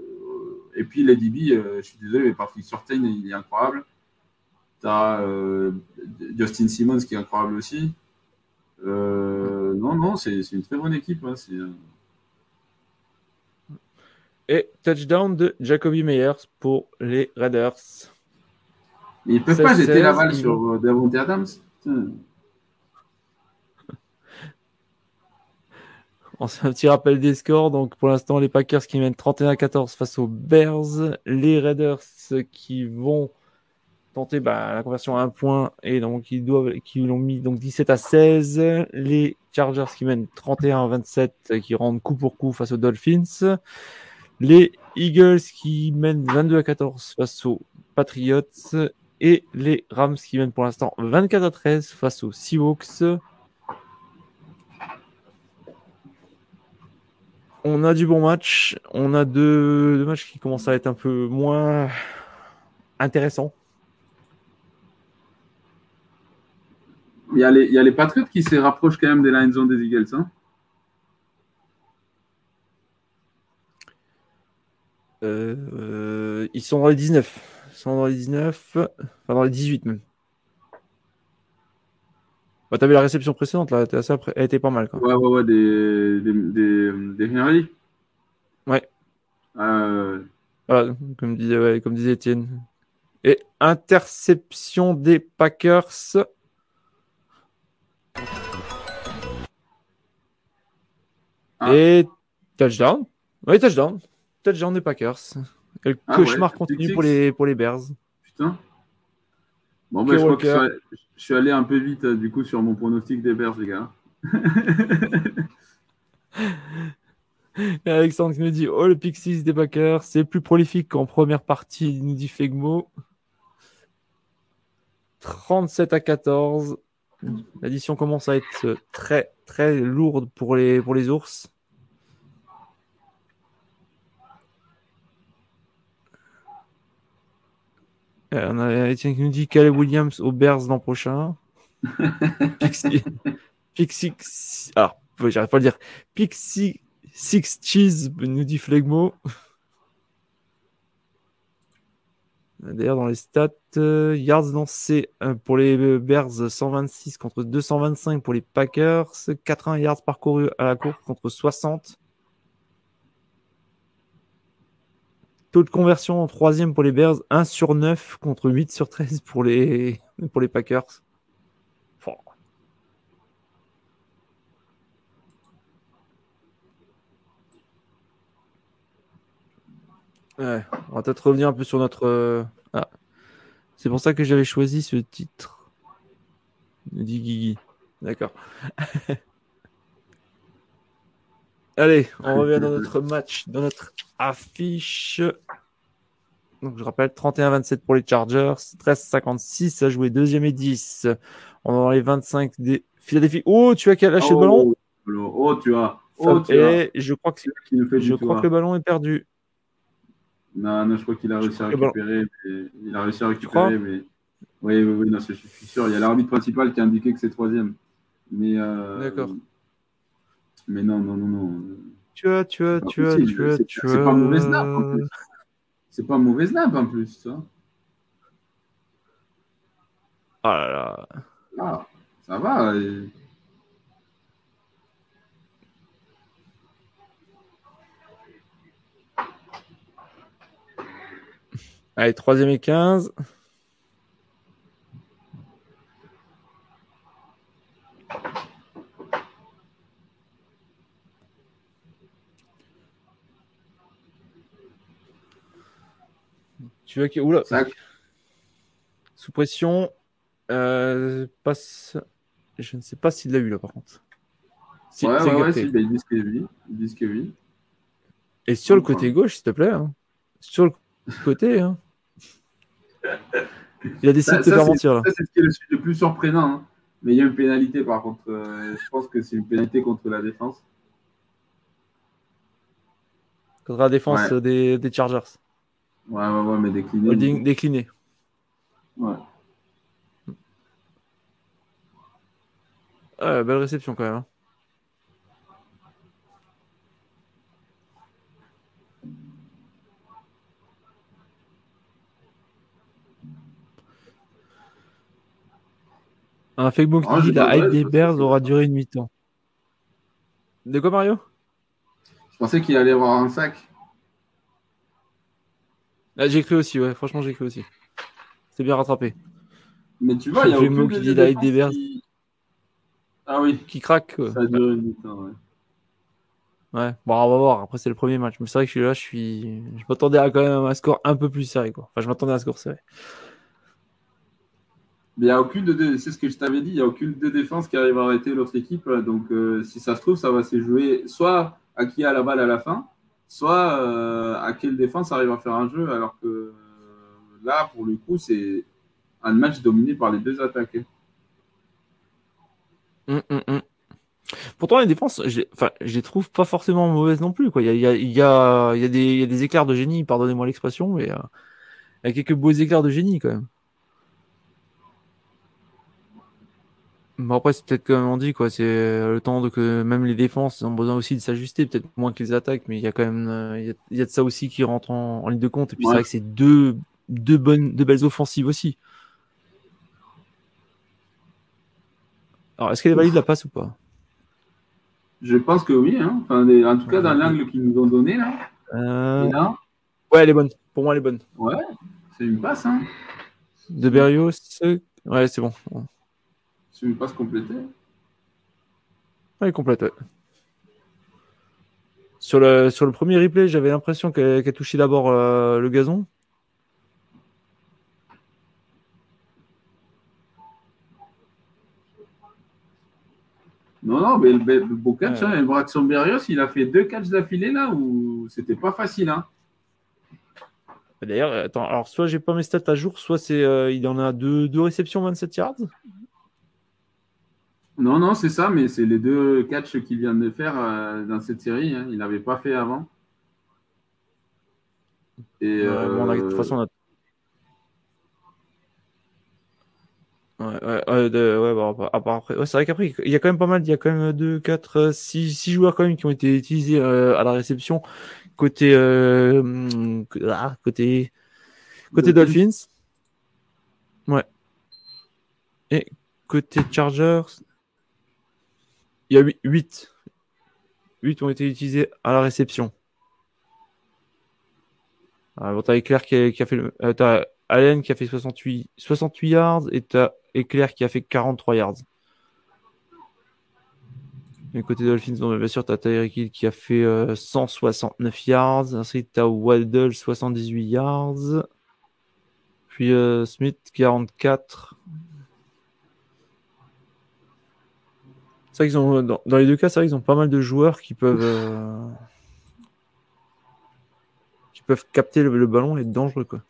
et puis les DB, euh, je suis désolé, mais Patrick Surtain, il est incroyable. Tu as euh, Justin Simmons qui est incroyable aussi. Euh, non, non, c'est une très bonne équipe. Hein, Et touchdown de Jacoby Meyers pour les Raiders. ils peuvent pas jeter la balle sur Davante Adams. On un petit rappel des scores. Donc, pour l'instant, les Packers qui mènent 31 à 14 face aux Bears. Les Raiders qui vont tenter bah, la conversion à un point et donc ils qui l'ont mis donc 17 à 16. Les Chargers qui mènent 31 à 27 qui rendent coup pour coup face aux Dolphins. Les Eagles qui mènent 22 à 14 face aux Patriots et les Rams qui mènent pour l'instant 24 à 13 face aux Seahawks. On a du bon match. On a deux, matchs qui commencent à être un peu moins intéressants. Il y, a les, il y a les Patriots qui se rapprochent quand même des lines zone des Eagles. Hein euh, ils sont dans les 19. Ils sont dans les 19. Enfin, dans les 18 même. Bah, t'as vu la réception précédente, là, elle était pas mal. Quoi. Ouais, ouais, ouais, des, des, des, Henry. Ouais. Euh... Voilà, comme disait, ouais, comme disait Étienne. Et interception des Packers. Ah. Et touchdown. Oui, touchdown. Touchdown des Packers. Et le ah cauchemar continue pour les, pour les Bears. Putain. Bon, je crois que je suis allé un peu vite euh, du coup sur mon pronostic des Bears, les gars. Alexandre qui nous dit Oh, le Pixis des Packers, c'est plus prolifique qu'en première partie, nous dit Fegmo. 37 à 14. L'addition commence à être très, très lourde pour les, pour les ours. Euh, on a Etienne qui nous dit Caleb Williams au Bears l'an prochain. Pixie. Pixie. Alors, j'arrive pas à le dire. Pixie Six Cheese nous dit Flegmo. D'ailleurs, dans les stats, euh, yards lancés euh, pour les Bears 126 contre 225 pour les Packers, 80 yards parcourus à la course contre 60. De conversion en troisième pour les Bears, 1 sur 9 contre 8 sur 13 pour les, pour les Packers. Ouais, on va peut-être revenir un peu sur notre. Euh, ah. C'est pour ça que j'avais choisi ce titre. dit. D'accord. Allez, on revient dans notre match, dans notre affiche. Donc, je rappelle, 31-27 pour les Chargers, 13-56 à jouer, deuxième et 10. On est dans les 25 des Philadelphie. Oh, tu as qu'à lâcher le ballon. Oh, oh tu as. Oh, tu et je crois que, je crois que le ballon est perdu. Non, non, je crois qu'il a réussi à récupérer. Il a réussi à récupérer, mais. Oui, oui, oui, non, je suis sûr. Il y a l'arbitre principal qui a indiqué que c'est troisième. Mais. Euh... D'accord. Mais non, non, non, non. Tu as, tu as, tu as, tu as, tu as. C'est pas un mauvais snap en plus. C'est pas un mauvais snap en plus, ça. Oh là là. Ah, ça va. Allez, troisième et 15. Tu vois que. Oula. Sous pression. Euh, passe. Je ne sais pas s'il l'a eu là par contre. ouais, ouais, ouais, si, bah, ils disent que oui. Ils disent que oui. Et sur le côté gauche, s'il te plaît. Hein. Sur le côté. Hein. Il a décidé de te faire mentir là. Ça, c'est ce qui est le, plus surprenant. Hein. Mais il y a une pénalité par contre. Euh, je pense que c'est une pénalité contre la défense. Contre la défense des, des, Chargers. Ouais, ouais, ouais, mais décliné. Holding décliné. Ouais. Ah, belle réception quand même. Hein. Un Facebook qui dit la hype des Bears aura duré une mi-temps. De quoi, Mario? Je pensais qu'il allait avoir un sac. Ah, j'ai cru aussi, ouais. Franchement, j'ai cru aussi. C'est bien rattrapé. Mais tu vois, il y a aucune qui dit la des Bears. Ah oui. Qui craque. Ça a duré ouais. Ouais, bon, on va voir. Après, c'est le premier match. Mais c'est vrai que je suis là, je suis. Je m'attendais à quand même un score un peu plus serré, quoi. Enfin, je m'attendais à un score serré. Mais il n'y a aucune de c'est ce que je t'avais dit, il n'y a aucune de défense qui arrive à arrêter l'autre équipe. Donc euh, si ça se trouve, ça va se jouer soit à qui a la balle à la fin, soit euh, à quelle défense arrive à faire un jeu. Alors que euh, là, pour le coup, c'est un match dominé par les deux attaqués. Hum, hum, hum. Pourtant, les défenses, je les trouve pas forcément mauvaises non plus. Quoi. Il, y a, y a, y a des, il y a des éclairs de génie, pardonnez-moi l'expression, mais il y a quelques beaux éclairs de génie quand même. Bon après c'est peut-être comme on dit quoi, c'est euh, le temps de que même les défenses ont besoin aussi de s'ajuster, peut-être moins que les attaques, mais il y a quand même euh, il y, a, de ça aussi qui rentre en, ligne de compte. Et puis c'est vrai que c'est deux deux bonnes deux belles offensives aussi. Alors est-ce qu'elle est valide la passe ou pas? Je pense que oui, hein. enfin, en tout cas dans l'angle qu'ils nous ont donné là. Euh... Ouais elle est bonne. Pour moi elle est bonne. Ouais, c'est une passe hein. De Berrios, ouais c'est bon. C'est une passe complétée Oui, complète. Sur le, sur le premier replay, j'avais l'impression qu'elle touchait d'abord euh, le gazon. Non, non, mais le, beau catch, hein, Braxton Berrios, il a fait deux catchs d'affilée là où c'était pas facile. Hein. D'ailleurs, attends, alors soit j'ai pas mes stats à jour, soit c'est euh, il en a deux, deux réceptions 27 yards. Non, non, c'est ça, mais c'est les deux catchs qu'il vient de faire euh, dans cette série. Hein. Il n'avait pas fait avant. Et de toute façon, Ouais, ouais, après, c'est vrai qu'après, il y a quand même pas mal, il y a quand même 2, 4, 6, 6 joueurs quand même qui ont été utilisés euh, à la réception côté, euh, ah, côté, côté Dolphins. Ouais. Et côté Chargers, il y a 8. 8 ont été utilisés à la réception. Ah, bon, t'as Éclair qui a, fait le, euh, Allen qui a fait 68, 68 yards et t'as Éclair qui a fait 43 yards. Du côté Dolphins, bien sûr, t'as Tyreek Hill qui a fait 169 euh, yards. Ensuite, t'as Waddle 78 yards. Puis euh, Smith 44. C'est vrai qu'ils ont, dans, les deux cas, c'est vrai qu'ils ont pas mal de joueurs qui peuvent, euh, qui peuvent capter le, ballon et être dangereux, quoi.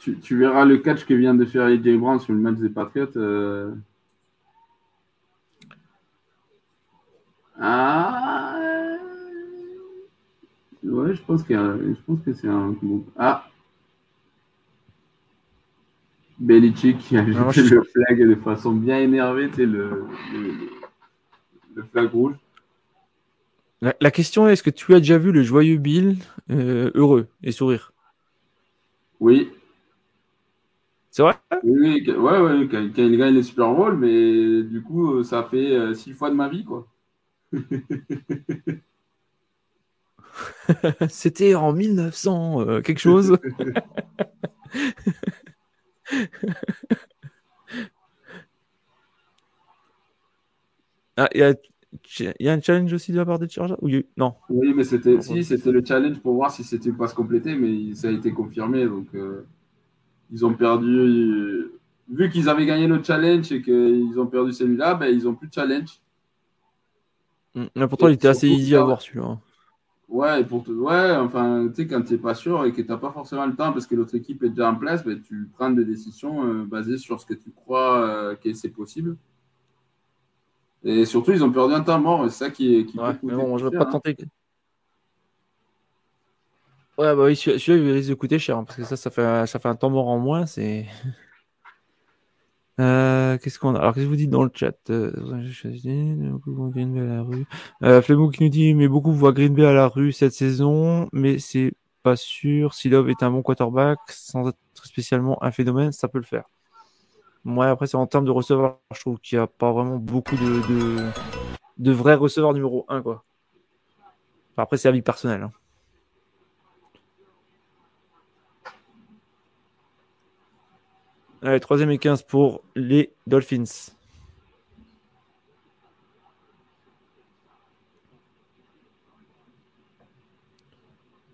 Tu, verras le catch que vient de faire AJ Brown sur le match des Patriots. Euh. Ah. Ouais, je pense, je pense que c'est un. Ah, Belichick qui a jeté le flag de façon bien énervée, tu le, le, flag rouge. La, question est, est-ce que tu as déjà vu le joyeux Bill euh, heureux et sourire? Oui. C'est vrai? Oui, ouais, ouais, quand, il gagne les Super Bowl, mais du coup, euh, ça fait euh, six fois de ma vie, quoi. C'était en 1900, quelque chose. ah, il y a, y a un challenge aussi de la part des Chargers Non. Oui, mais c'était si, c'était le challenge pour voir si c'était pas passe complété, mais ça a été confirmé. Donc, euh, ils ont perdu. Vu qu'ils avaient gagné le challenge et qu'ils ont perdu celui-là, ben, ils ont plus de challenge. Mm, mais pourtant, il était assez easy à voir celui-là. Ouais, pour ouais, enfin, tu sais, quand tu n'es pas sûr et que tu n'as pas forcément le temps parce que l'autre équipe est déjà en place, ben, tu prends des décisions euh, basées sur ce que tu crois euh, que c'est possible. Et surtout, ils ont perdu un temps mort, c'est ça qui est. Qui ouais, mais bon, je vais pas hein. tenter. Ouais, bah oui, celui-là, il risque de coûter cher hein, parce que ça, ça fait, ça fait un temps mort en moins. C'est. Euh, qu'est-ce qu'on a? Alors, qu'est-ce que vous dites dans le chat? Euh, Green Bay à la rue. Euh, qui nous dit Mais beaucoup voient Green Bay à la rue cette saison, mais c'est pas sûr. Si Love est un bon quarterback, sans être spécialement un phénomène, ça peut le faire. Moi, après, c'est en termes de receveurs, je trouve qu'il n'y a pas vraiment beaucoup de, de, vrais receveurs numéro 1. Quoi. après, c'est avis personnel. Hein. Allez, troisième et 15 pour les Dolphins.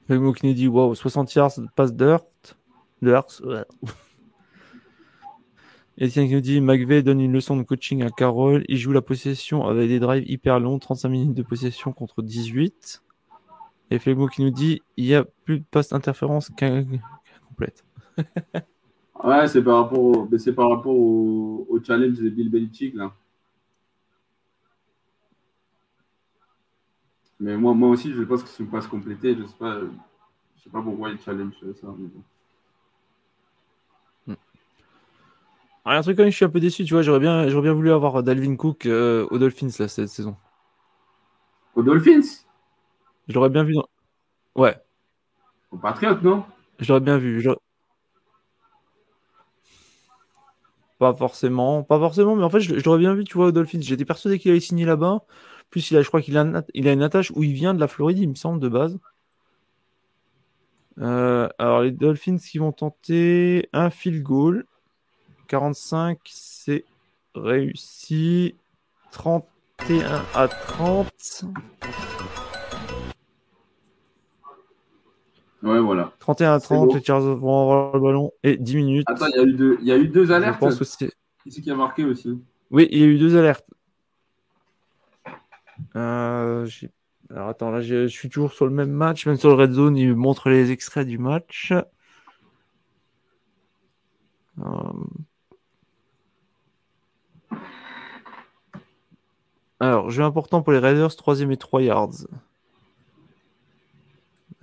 Nous dit wow, 60 yards, passe. Dirt. Ouais. Etienne qui nous dit McVeigh donne une leçon de coaching à Carroll. Il joue la possession avec des drives hyper longs, 35 minutes de possession contre 18. Et Flegmo qui nous dit il y a plus de passe interférence qu'un complète. Ouais, c'est par rapport au, c'est par rapport au, challenge de Bill Belichick là. Mais moi, moi aussi, je pense que c'est une passe complétée. Je sais pas, je sais pas pourquoi il challenge ça. Mais bon. un truc quand même, je suis un peu déçu, tu vois. J'aurais bien, j'aurais bien voulu avoir Dalvin Cook euh, aux Dolphins là, cette saison. Aux Dolphins? Je l'aurais bien vu. Dans... Ouais. Au Patriot, non? Je l'aurais bien vu. Pas forcément, pas forcément, mais en fait, je, bien vu, tu vois, aux Dolphins. J'étais persuadé qu'il allait signer là-bas. Plus, il a, je crois qu'il a, a une attache où il vient de la Floride, il me semble, de base. Euh, alors, les Dolphins qui vont tenter un field goal. 45, c'est réussi. 31 à 30. Ouais, voilà. 31 à 30, les Chargers vont avoir le ballon et 10 minutes. Attends, il y a eu deux, il y a eu deux alertes. Je pense que c'est. Qui c'est qui a marqué aussi Oui, il y a eu deux alertes. Euh, Alors attends, là je suis toujours sur le même match, même sur le red zone, il montre les extraits du match. Euh... Alors, jeu important pour les Raiders, 3 et 3 yards.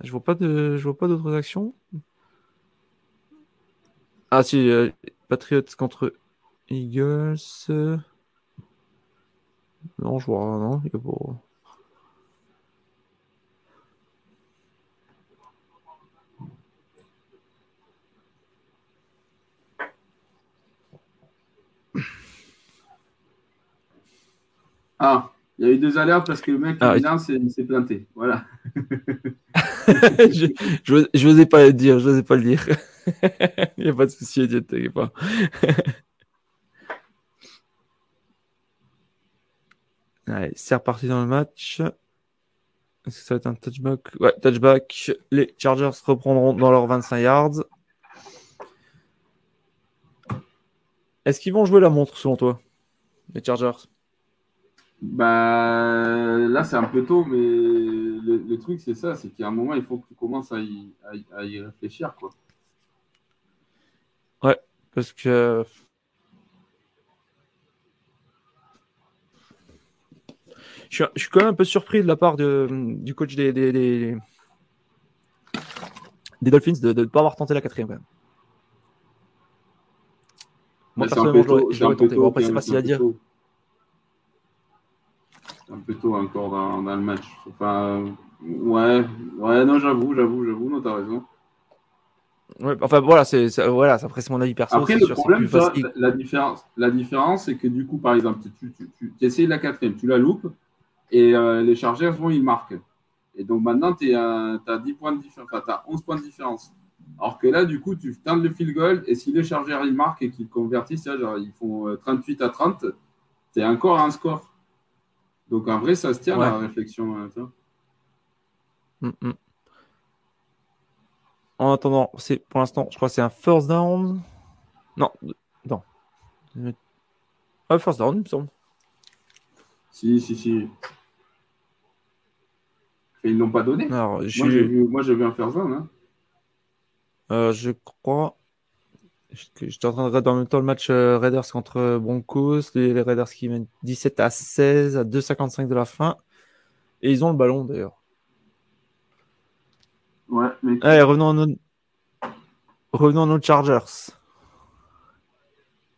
Je vois pas de, je vois pas d'autres actions. Ah si, euh, contre Eagles. Non, je vois non, il. Ah, il y a eu deux alertes parce que le mec, ah, il s'est planté. Voilà. je n'osais pas le dire, je n'osais pas le dire. il n'y a pas de souci, t'inquiète pas. Allez, c'est reparti dans le match. Est-ce que ça va être un touchback? Ouais, touchback. Les Chargers reprendront dans leurs 25 yards. Est-ce qu'ils vont jouer la montre selon toi Les Chargers? Bah, là, c'est un peu tôt, mais le, truc, c'est ça, c'est qu'à un moment, il faut que tu commences à y, à, y réfléchir, quoi. Ouais, parce que... Je suis, quand même un peu surpris de la part de, du coach des, des, des, Dolphins de ne pas avoir tenté la quatrième, quand même. Moi, personnellement, je l'aurais tenté. Bon, après, c'est facile à dire un peu tôt encore dans, dans le match. Enfin, ouais, ouais, non, j'avoue, j'avoue, j'avoue, non, t'as raison. Ouais, enfin voilà, c'est voilà, après c'est mon avis personnel. Après le problème, la, différence, la différence, c'est que du coup, par exemple, tu, tu, essayes la quatrième, tu la loupes, et euh, les Chargers vont, ils marquent. Et donc maintenant, tu as 10 points de différence, enfin, tu as 11 points de différence. Alors que là, du coup, tu tentes le field goal, et si les Chargers ils marquent et qu'ils convertissent, genre, ils font 38 euh, à 30, tu es encore à un score. Donc en vrai, ça se tient la réflexion. Hein, mm, mm. En attendant, c'est pour l'instant, je crois que c'est un first down. Non, non. Un first down, il me semble. Si, si, si. Et ils l'ont pas donné. moi, j'ai vu, vu, un first down. Hein. Euh, je crois. J'étais en train de regarder en même temps le match euh, Raiders contre Broncos. Les, Raiders qui mènent 17 à 16 à 2,55 de la fin. Et ils ont le ballon d'ailleurs. Ouais, mais... Allez, revenons à nos, revenons à nos Chargers.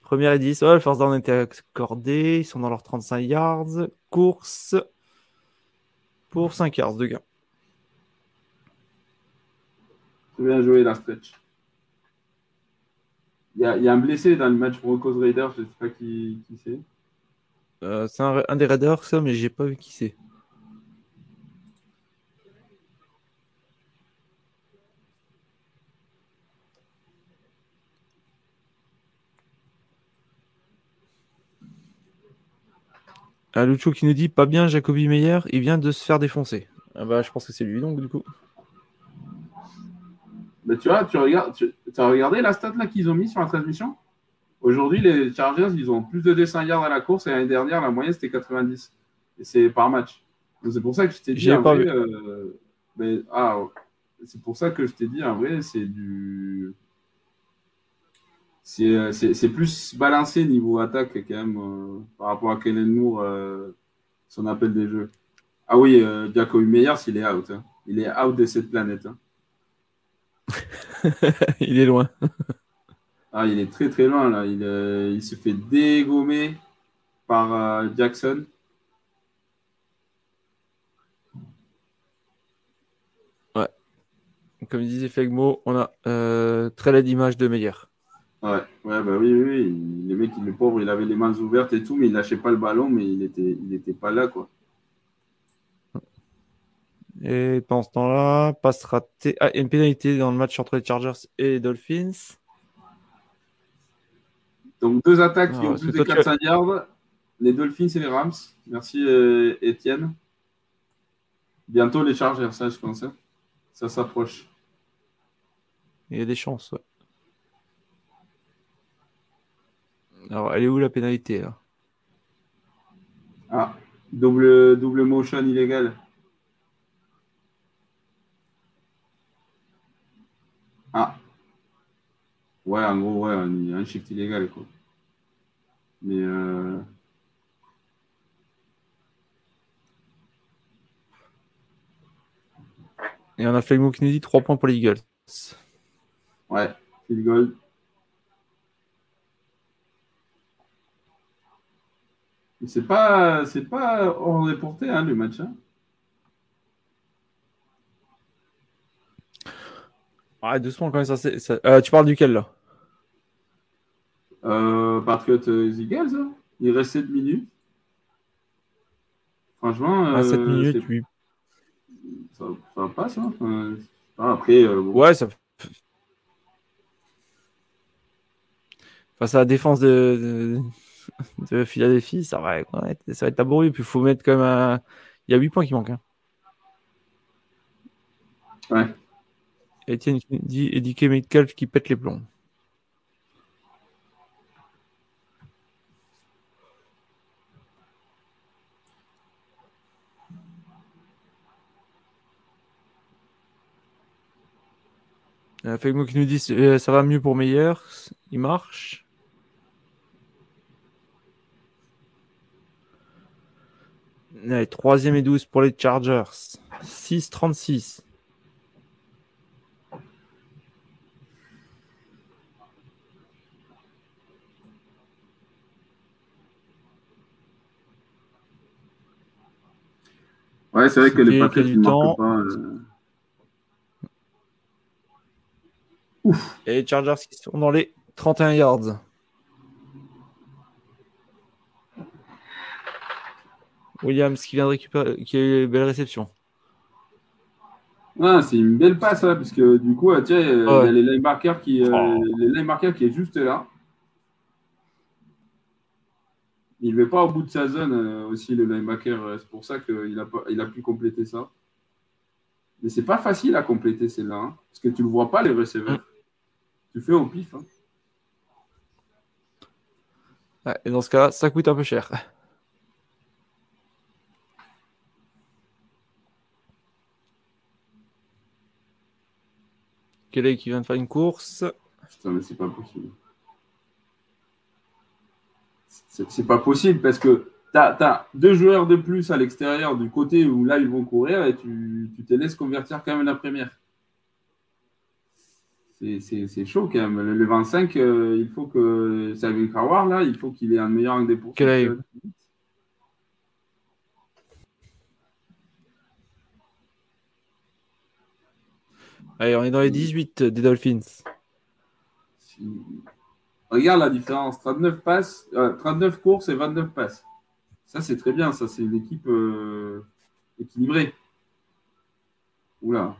Première et 10. le first down était accordé. Ils sont dans leurs 35 yards. Course pour 5 yards de gain. Bien joué la stretch. Il y, a, un blessé dans le match Broncos Raiders, je ne sais pas qui, c'est. Euh, c'est un, des Raiders, ça, mais j'ai pas vu qui c'est. Lucho qui nous dit pas bien Jacoby Meyer, il vient de se faire défoncer. Ah bah, je pense que c'est lui donc du coup. Mais tu vois, tu regardes, tu as regardé la stat là qu'ils ont mis sur la transmission? Aujourd'hui, les Chargers, ils ont plus de dessins yards à la course et l'année dernière, la moyenne c'était 90. Et c'est par match. C'est pour ça que je t'ai dit. Pas vrai, euh, mais, ah, c'est pour ça que je t'ai dit en vrai, c'est du. C'est plus balancé niveau attaque quand même euh, par rapport à Kellen Moore, euh, son appel des jeux. Ah oui, euh, Jacoby Meyers, il est out. Hein. Il est out de cette planète. Hein. il est loin. ah, il est très très loin là. Il, euh, il se fait dégommer par euh, Jackson. Ouais. Comme disait Fegmo, on a euh, très laid d'image de meilleur. Ouais, ouais, bah oui, oui, Le mec, il est pauvre, il avait les mains ouvertes et tout, mais il lâchait pas le ballon, mais il était, il était pas là, quoi. Et pendant ce temps-là, passe raté. Ah, une pénalité dans le match entre les Chargers et les Dolphins. Donc deux attaques qui ah, ont plus de 400 yards. Les Dolphins et les Rams. Merci euh, Étienne. Bientôt les Chargers, ça je pense. Hein. Ça s'approche. Il y a des chances, ouais. Alors, elle est où la pénalité là? Ah, double, double motion illégal. Ah. Ouais, en gros, ouais, un, shift illégal, quoi. Mais. Euh... Et on a nous dit 3 points pour les Eagles. Ouais, field goal. C'est pas, c'est pas hors des portées, hein, le match. Hein. Ah, doucement quand même, ça, euh, tu parles duquel là? Euh, Patriot euh, Eagles, hein. il reste 7 minutes. Franchement. Ah, 7 minutes, oui. Ça, ça passe. Hein. après. Ouais, ça. Face à la défense de, de, Philadelphie, ça va, être, ça va être laborieux. Puis il faut mettre comme un. Il y a 8 points qui manquent. Hein. Ouais. Etienne dit éduquer Metcalf qui pète les plombs. Euh, Fegmo qui nous dit euh, ça va mieux pour meilleur, il marche. Troisième et 12 pour les Chargers. 6-36. Ouais, c'est vrai que les Patriots, ils marquent pas. Euh. Ouf. Et les Chargers qui sont dans les 31 yards. Williams qui vient de récupérer, qui a eu une belle réception. Ah, c'est une belle passe, hein, parce que du coup, tiens, il y a les linebackers qui, euh, oh. les linebackers qui est juste là. Il ne va pas au bout de sa zone euh, aussi, le linebacker. Euh, c'est pour ça qu'il a, il a pu compléter ça. Mais c'est pas facile à compléter celle-là, hein, parce que tu ne le vois pas, les receveurs. Tu fais au pif. Hein. et dans ce cas, ça coûte un peu cher. Kelly qui vient de faire une course. Putain, mais c'est pas possible. C'est pas possible parce que tu as, deux joueurs de plus à l'extérieur du côté où là ils vont courir et tu, tu te laisses convertir quand même la première. C'est chaud quand même. Le, 25, euh, il faut que Savin Kawar, là, il faut qu'il ait un meilleur angle des poursuites. Allez, on est dans les 18 des Dolphins. Regarde la différence 39, passes, 39 euh, courses et 29 passes. Ça, c'est très bien. Ça, c'est une équipe euh, équilibrée. Oula.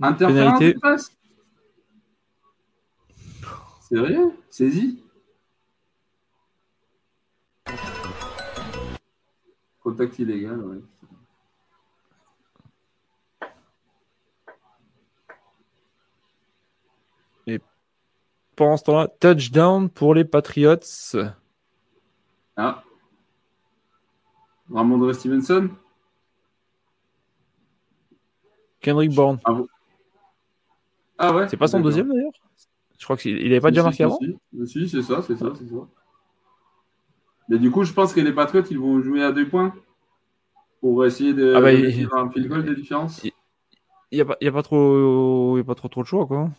Interférence de passe Sérieux? Saisie Contact illégal, ouais. Pendant ce temps-là, touchdown pour les Patriots. Ah. Ramondre Stevenson Kendrick Bourne. Ah, ah ouais C'est pas son deuxième d'ailleurs? Je crois qu'il n'avait pas déjà marqué avant? Si, c'est ça, c'est ça, c'est ça. Mais du coup, je pense que les Patriots, ils vont jouer à deux points pour essayer de, ah bah, un field goal de différence. Il n'y a, pas, y a, pas trop, y a pas trop, trop de choix, quoi.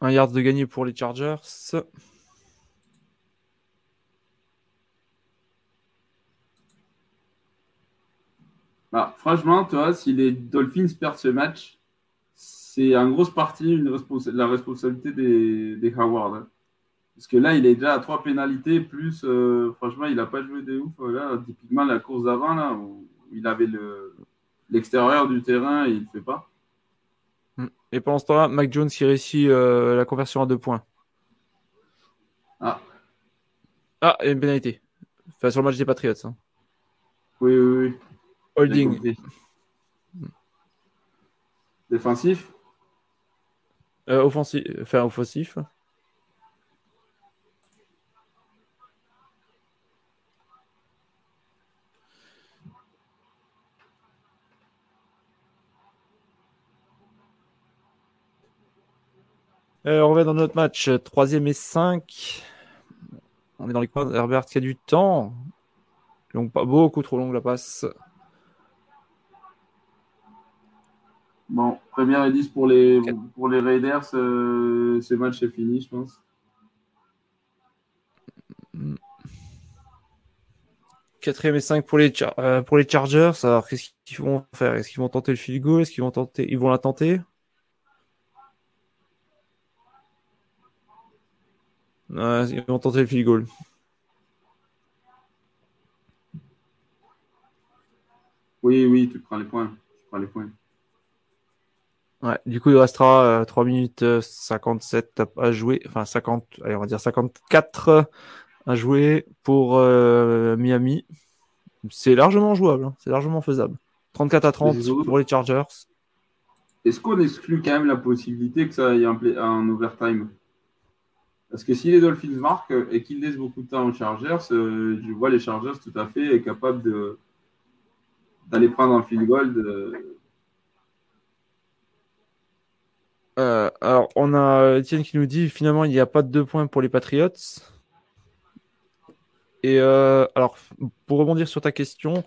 Un yard de gagné pour les Chargers. Bah, franchement, si les Dolphins perdent ce match, c'est en grosse partie la responsabilité des, Howard. Hein. Parce que là, il est déjà à trois pénalités, plus, euh, franchement, il n'a pas joué de ouf. Là, typiquement, la course d'avant, là, où il avait l'extérieur du terrain et il ne fait pas. Et pendant ce temps-là, Mac Jones qui réussit euh, la conversion à deux points. Ah. Ah, et une pénalité. Enfin, sur le match des Patriots. Hein. Oui, oui, oui. Holding. Défensif euh, Offensif. Enfin, offensif. Euh, on revient dans notre match. Troisième et 5. On est dans les coins Herbert qui a du temps. Donc pas beaucoup trop longue la passe. Bon, première et 10 pour les, pour les Raiders. Euh, ce match est fini, je pense. Quatrième et 5 pour les, euh, pour les Chargers. Alors, qu'est-ce qu'ils vont faire? Est-ce qu'ils vont tenter le field goal? Est-ce qu'ils vont tenter Ils vont la tenter? Ils vont tenter le field goal. Oui, oui, tu prends les points. Tu prends les points. Ouais, du coup, il restera 3 euh, minutes 57 à jouer. Enfin, 50, allez, on va dire 54 à jouer pour euh, Miami. C'est largement jouable, hein. c'est largement faisable. 34 à 30 pour les Chargers. Est-ce qu'on exclut quand même la possibilité que ça aille un, un overtime? Parce que si les Dolphins marquent et qu'ils laissent beaucoup de temps aux Chargers, euh, je vois les Chargers tout à fait capables d'aller prendre un field goal. Euh, alors, on a Etienne qui nous dit finalement il n'y a pas de deux points pour les Patriots. Et euh, alors, pour rebondir sur ta question,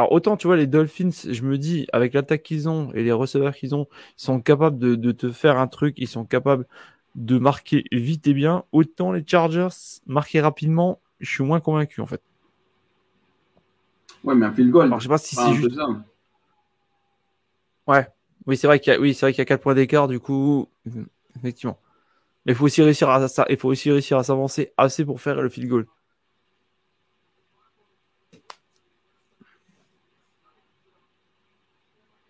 alors autant tu vois les Dolphins, je me dis avec l'attaque qu'ils ont et les receveurs qu'ils ont, ils sont capables de, te faire un truc, ils sont capables de marquer vite et bien. Autant les Chargers marquer rapidement, je suis moins convaincu en fait. Ouais, mais un field goal. Alors, je sais pas si c'est juste. Ouais. Oui, c'est vrai qu'il y a, oui, c'est vrai qu'il y a 4 points d'écart, du coup, effectivement. Mais il faut aussi réussir à ça, il faut aussi réussir à s'avancer assez pour faire le field goal.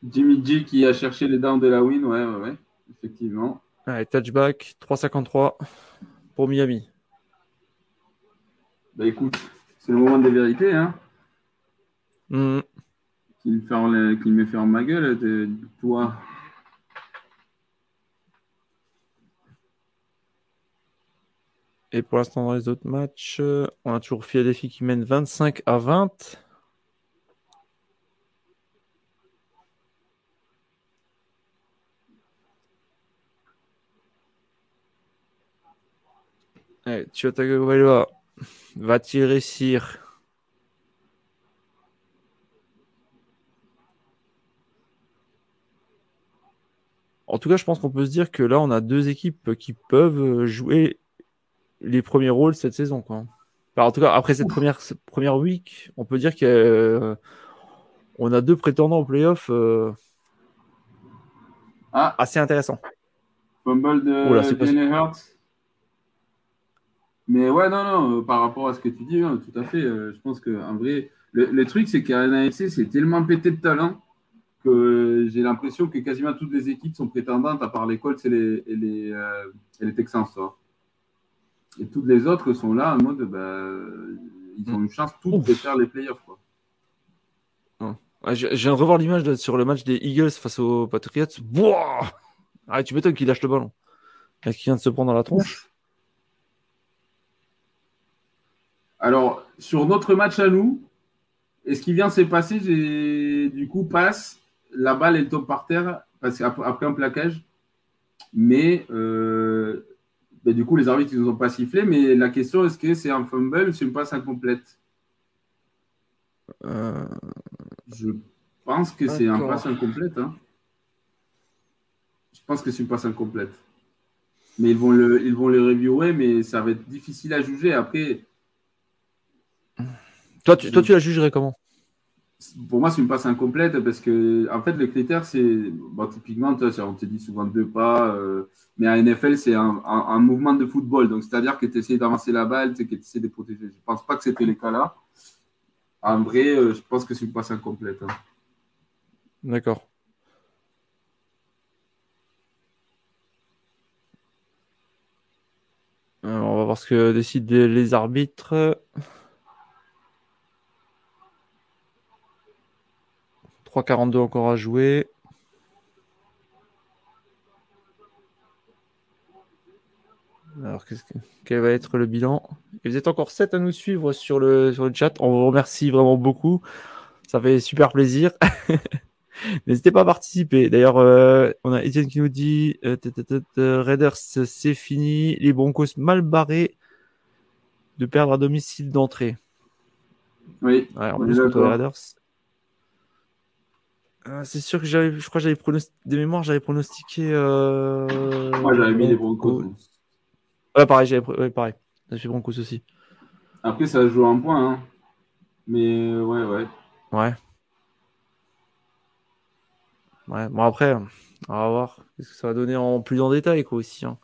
Jimmy G qui a cherché les downs de la win, ouais, ouais, ouais, effectivement. Allez, touchback, 3,53 pour Miami. Bah écoute, c'est le moment des vérités, hein. Hmm. Qui, me fait en, qui me en ma gueule, de, toi. Et pour l'instant, dans les autres matchs, on a toujours Philadelphie qui mène 25 à 20. Allez, Tua va-t-il réussir En tout cas, je pense qu'on peut se dire que là, on a deux équipes qui peuvent jouer les premiers rôles cette saison. Quoi. en tout cas, après cette première, première week, on peut dire qu'on euh, a deux prétendants au playoff euh, ah. assez intéressants. Fumble de Mais ouais, non, non, euh, par rapport à ce que tu dis, hein, tout à fait. je pense qu'en vrai, le, truc, c'est qu'à NFC, c'est tellement pété de talent que j'ai l'impression que quasiment toutes les équipes sont prétendantes, à part les Colts et les, et les, euh, et les Texans. Et toutes les autres sont là en mode, bah, ils ont une chance toutes de faire les playoffs. Quoi. je, viens de revoir l'image sur le match des Eagles face aux Patriots. Boah ah, tu m'étonnes qu'il lâche le ballon. Est-ce qu'il vient de se prendre dans la tronche Alors, sur notre match à nous, et ce qui vient de se passer, du coup passe la balle, elle tombe par terre parce après un plaquage. Mais, euh, ben, du coup, les arbitres, ils ont pas sifflé. Mais la question, est-ce que c'est un fumble ou c'est une passe incomplète? Euh, Je pense que c'est un passe incomplète. Hein. Je pense que c'est une passe incomplète. Mais ils vont le, ils vont le reviewer, mais ça va être difficile à juger. Après. Toi, tu, toi, tu la jugerais comment? Pour moi, c'est une passe incomplète parce que, en fait, le critère, c'est, bon, typiquement, on te dit souvent deux pas, euh, mais à NFL, c'est un, mouvement de football. Donc, c'est-à-dire que tu essaies d'avancer la balle, que tu essaies de protéger. Je ne pense pas que c'était le cas là. En vrai, euh, je pense que c'est une passe incomplète. Hein. D'accord. on va voir ce que décident les arbitres. 3,42 encore à jouer. Alors, quel va être le bilan? Et vous êtes encore 7 à nous suivre sur le, sur le chat. On vous remercie vraiment beaucoup. Ça fait super plaisir. N'hésitez pas à participer. D'ailleurs, euh, on a Etienne qui nous dit euh, Raiders, c'est fini. Les Broncos mal barrés de perdre à domicile d'entrée. Oui, ouais, on, est Raiders. Euh, c'est sûr que j'avais, je crois j'avais pronostiqué, de mémoire, j'avais pronostiqué. Euh... Moi, j'avais mis les Broncos. Ouais, pareil, j'avais, ouais, pareil. J'avais fait Broncos aussi. Après, ça joue un point, hein. Mais ouais, ouais. Ouais. Ouais, bon, après, on va voir ce que ça va donner en plus en détail, quoi, aussi. Hein.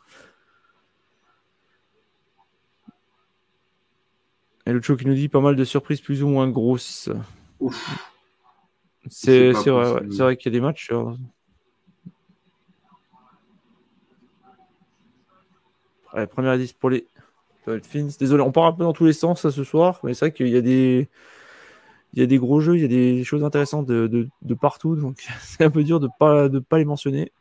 Et le qui nous dit pas mal de surprises plus ou moins grosses. Ouf. C'est vrai, vrai qu'il y a des matchs. première 10 pour les Dolphins. Désolé, on part un peu dans tous les sens ce soir, mais c'est vrai qu'il y a des il y a des gros jeux, il y a des choses intéressantes de, partout, donc c'est un peu dur de pas de pas les mentionner.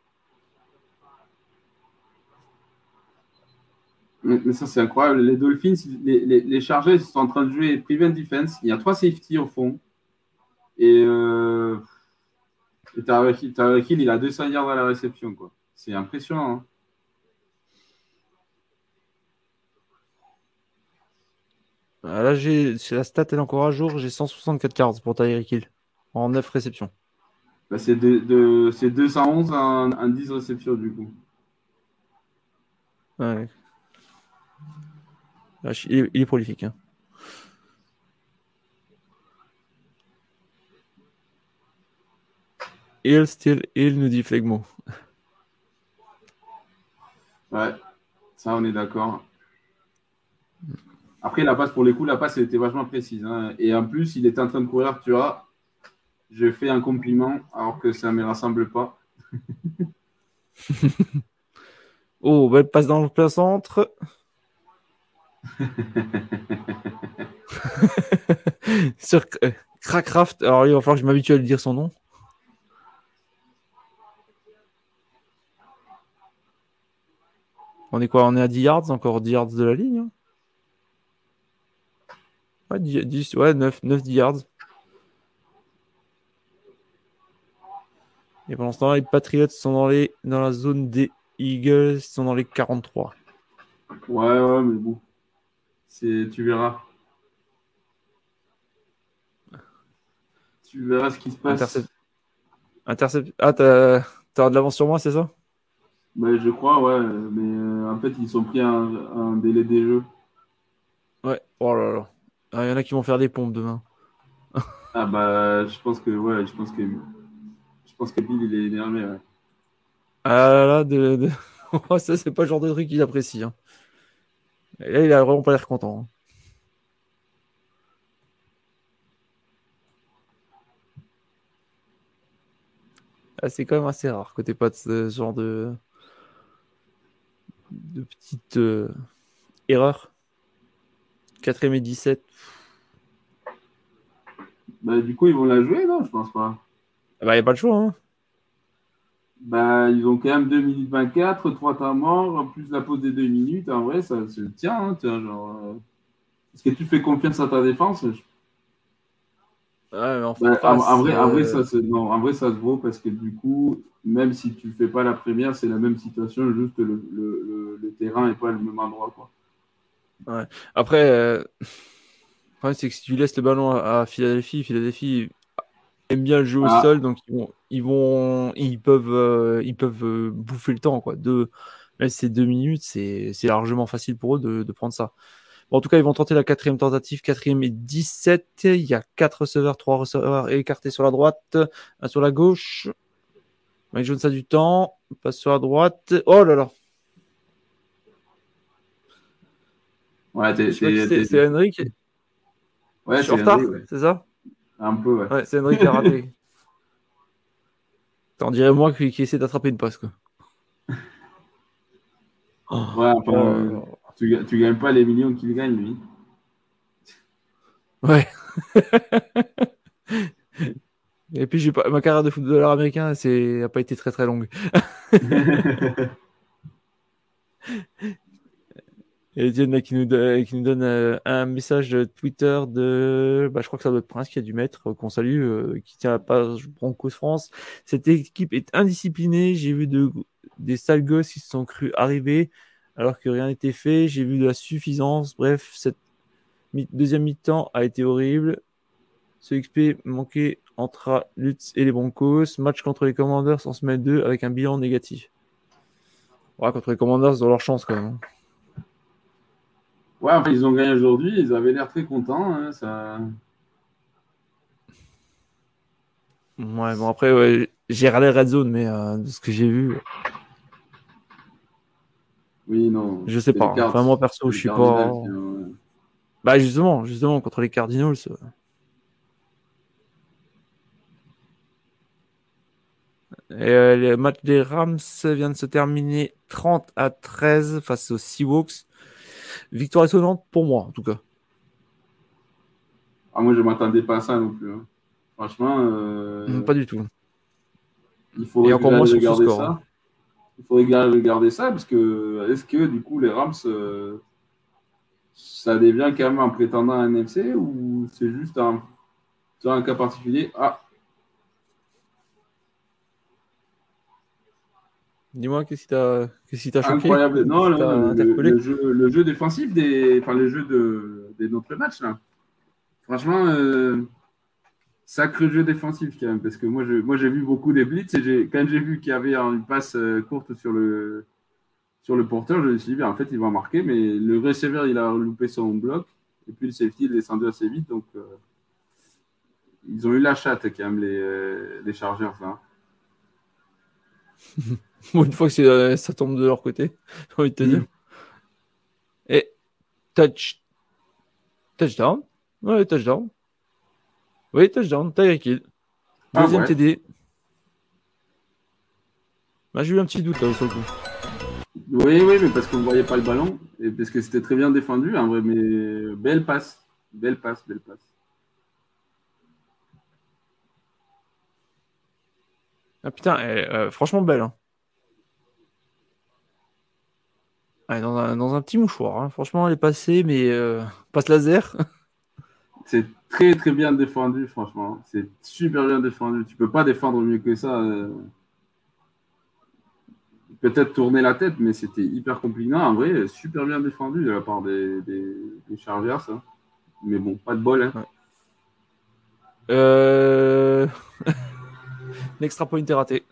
Mais ça, c'est incroyable. Les Dolphins, les, les, les Chargers sont en train de jouer Prevent Defense. Il y a trois safety au fond. Et, euh, Tarek Hill, il a 200 yards à la réception. quoi. C'est impressionnant. Hein. Ah, là, j'ai la stat est encore à jour. J'ai 164 yards pour Tyreek Hill en 9 réceptions. Bah, c'est de, 211 en, 10 réceptions du coup. Ouais. il, est, prolifique. Hein. Il still il nous dit Flegmo. Ouais, ça on est d'accord. Après, la passe, pour les coups, la passe, elle était vachement précise. Hein. Et en plus, il était en train de courir, tu vois. je fais un compliment alors que ça ne me rassemble pas. oh, belle passe dans le plein centre. Sur euh, Crackraft, alors il va falloir que je m'habitue à lui dire son nom. On est quoi On est à 10 yards, encore 10 yards de la ligne. Hein? ouais, 10, ouais, 9, 9, 10 yards. Et pendant ce temps, les Patriots sont dans, les, dans la zone des Eagles, ils sont dans les 43. Ouais, ouais, mais bon. Tu verras. Tu verras ce qui se passe. Intercept... Ah, t'as as de l'avance sur moi, c'est ça? Bah, Je crois, ouais. Mais euh, en fait, ils sont pris un, un, délai des jeux. Ouais, oh là là. Ah, il y en a qui vont faire des pompes demain. ah bah, je pense que, ouais, je pense que, je pense que Bill, il est énervé, ouais. Ah là là, de, de... ça, c'est pas le genre de truc qu'il apprécie. Hein. Et là, il a vraiment pas l'air content. Hein. Ah, c'est quand même assez rare que t'aies pas de ce genre de, de petites euh, erreurs. 4 et 17. Bah, du coup, ils vont la jouer, non Je pense pas. Bah, il n'y a pas le choix. Hein. Bah, ils ont quand même 2 minutes 24, 3 temps morts, plus la pause des 2 minutes. En vrai, ça se tient. Hein, genre, euh... Est-ce que tu fais confiance à ta défense Ouais, en, bah, en, vrai, en, vrai, ça, non, en vrai, ça se vaut parce que du coup, même si tu fais pas la première, c'est la même situation, juste le, le, le, terrain n'est pas le même endroit. Quoi. Ouais. Après, euh... c'est que si tu laisses le ballon à Philadelphie, Philadelphie aime bien le jeu au ah. sol, donc ils vont, ils, vont, ils peuvent, euh, ils peuvent euh, bouffer le temps. Quoi. De, même ces deux minutes, c'est largement facile pour eux de, de prendre ça en tout cas, ils vont tenter la quatrième tentative, quatrième et 17. Il y a quatre receveurs, trois receveurs écartés sur la droite, un sur la gauche. Mike Jones a du temps, passe sur la droite. Oh là là. Ouais, c'est Henrik. Ouais, c'est retard, c'est ça? Un peu, ouais. Ouais, c'est Henrik qui a raté. T'en dirais moi qui, qui essaie d'attraper une passe, quoi. ouais, enfin, euh, tu, tu gagnes pas les millions qu'il gagne, lui. Ouais. Et puis, pas, ma carrière de footballeur américain n'a pas été très très longue. Et Diane qui nous, qui nous donne euh, un message de Twitter de, bah, je crois que ça doit être Prince qui a dû mettre, qu'on salue, euh, qui tient la page Broncos France. Cette équipe est indisciplinée. J'ai vu de, des sales gosses qui se sont crus arriver alors que rien n'était fait. J'ai vu de la suffisance. Bref, cette deuxième mi-temps a été horrible. Ce XP manquait entre Lutz et les Broncos. Match contre les Commanders en semaine 2 avec un bilan négatif. Ouais, contre les Commanders, ils ont leur chance quand même. Hein. Ouais, enfin, ils ont gagné aujourd'hui. Ils avaient l'air très contents. Hein, ça... Ouais, bon après, ouais, j'ai regardé Red Zone, mais euh, de ce que j'ai vu, oui, non. Je sais pas. Enfin, moi, perso, je suis pas. Bah, justement, justement, contre les Cardinals. Euh. Et, euh, le match des Rams vient de se terminer 30 à 13 face aux Seahawks. Victoire étonnante pour moi, en tout cas. Ah, moi, je m'attendais pas à ça non plus. Hein. Franchement. Euh... Pas du tout. Il faut encore moins sur ce score. Ça. Il faudrait garder ça parce que est-ce que du coup les Rams euh, ça devient quand même un prétendant à NFC ou c'est juste un, un cas particulier? Ah Dis-moi, qu'est-ce qui t'a choqué? Incroyable. Non, le, jeu, défensif des, enfin, le jeu de, des autres matchs, là. Franchement, euh, sacré jeu défensif quand même, parce que moi, j'ai vu beaucoup des blitz et quand j'ai vu qu'il y avait une passe euh, courte sur le, sur le porteur, je me suis dit, en fait, il va marquer, mais le receiver, il a loupé son bloc, et puis le safety, il est descendu assez vite, donc euh, ils ont eu la chatte quand même, les, euh, les Chargers. Hein. une fois que ça tombe de leur côté, j'ai envie de te dire. Mm. Et touch, touchdown, ouais, touchdown. Oui, touchdown, Tyreek Hill. Deuxième TD. Bah, j'ai eu un petit doute là sur le coup. Oui, oui, mais parce qu'on ne voyait pas le ballon et parce que c'était très bien défendu, mais belle passe. Belle passe, belle passe. Ah putain, euh, franchement belle. Hein. dans, un, petit mouchoir. Hein. Franchement, elle est passée, mais euh, passe laser. C'est très très bien défendu, franchement. C'est super bien défendu. Tu peux pas défendre mieux que ça. Euh. Peut-être tourner la tête, mais c'était hyper compliqué. En vrai, super bien défendu de la part des, des, Chargers. Ça. Mais bon, pas de bol. Hein. Euh... L'extra point est raté.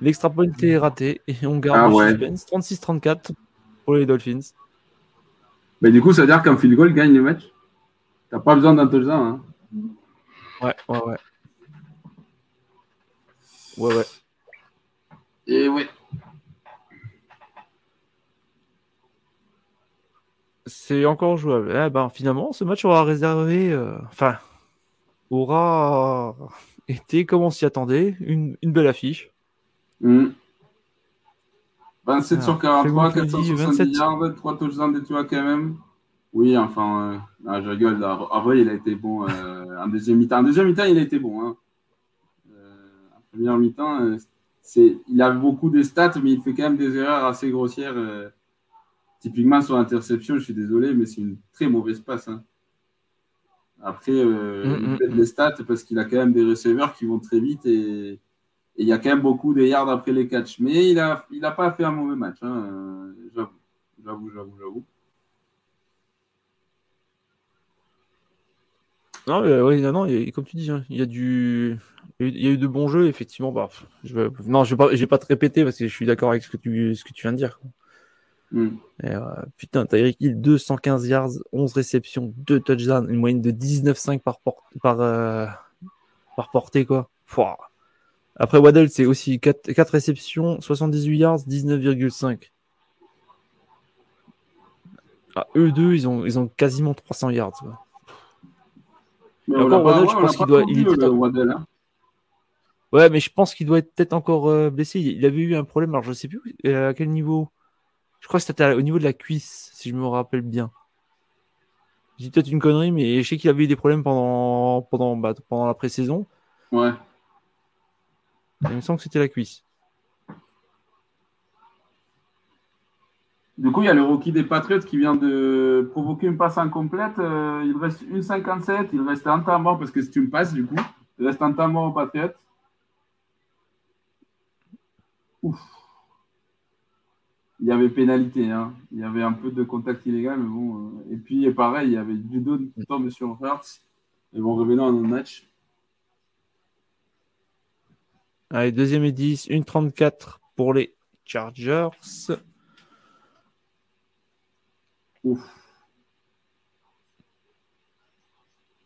L'extra point est raté et on garde ah le 36-34 pour les Dolphins. Mais du coup, ça veut dire qu'un field goal gagne le match? T'as pas besoin d'un touchdown. Hein ouais, ouais, ouais. Ouais, ouais. Et ouais. C'est encore jouable. Eh ben, finalement, ce match aura réservé. Euh, enfin, aura été, comme on s'y attendait, une, une belle affiche. 27 hmm. sur 43, 470 yards, 3 touchdowns des quand même. Oui, enfin, euh, je rigole. Harvey, il a été bon. Euh, un deuxième mi-temps, deuxième mi-temps, il a été bon. Hein. Euh, en première mi-temps, euh, c'est, il a beaucoup de stats, mais il fait quand même des erreurs assez grossières. typiquement sur l'interception, je suis désolé, mais c'est une très mauvaise passe. Hein. Après, mm, il mm, fait des mm. stats parce qu'il a quand même des receveurs qui vont très vite et, il y a quand même beaucoup de yards après les catchs. Mais il n'a il a pas fait un mauvais match. Hein. J'avoue, j'avoue, j'avoue, j'avoue. Non, oui, non, non, comme tu dis, hein, il y a du, il y a eu de bons jeux, effectivement. Bah, je non, je vais pas, je vais pas te répéter parce que je suis d'accord avec ce que tu, ce que tu viens de dire. Mm. Euh, putain, Tyreek Hill, 215 yards, 11 réceptions, 2 touchdowns, une moyenne de 19,5 par, par, euh, par portée, quoi. Après Waddle, c'est aussi 4, 4 réceptions, 78 yards, 19,5. Ah, eux deux, ils ont, ils ont quasiment 300 yards. Quoi. Mais encore, Waddle, je pense qu'il doit. Il hein. Ouais, mais je pense qu'il doit être peut-être encore euh, blessé. Il avait eu un problème, alors je sais plus euh, à quel niveau. Je crois que c'était au niveau de la cuisse, si je me rappelle bien. J'ai peut-être une connerie, mais je sais qu'il avait eu des problèmes pendant, pendant, bah, pendant la pré-saison. Ouais. Il me semble que c'était la cuisse. Du coup, il y a le rookie des Patriots qui vient de provoquer une passe incomplète. Euh, il reste une 57. Il reste un temps mort parce que c'est une passe, du coup. Il reste un temps mort aux Patriots. Ouf. Il y avait pénalité. Hein. Il y avait un peu de contact illégal, mais bon. Euh, et puis, pareil, il y avait du dos qui tombe sur Hertz. Ils vont revenir notre match. Allez, deuxième et 10, une 34 pour les Chargers. Ouf.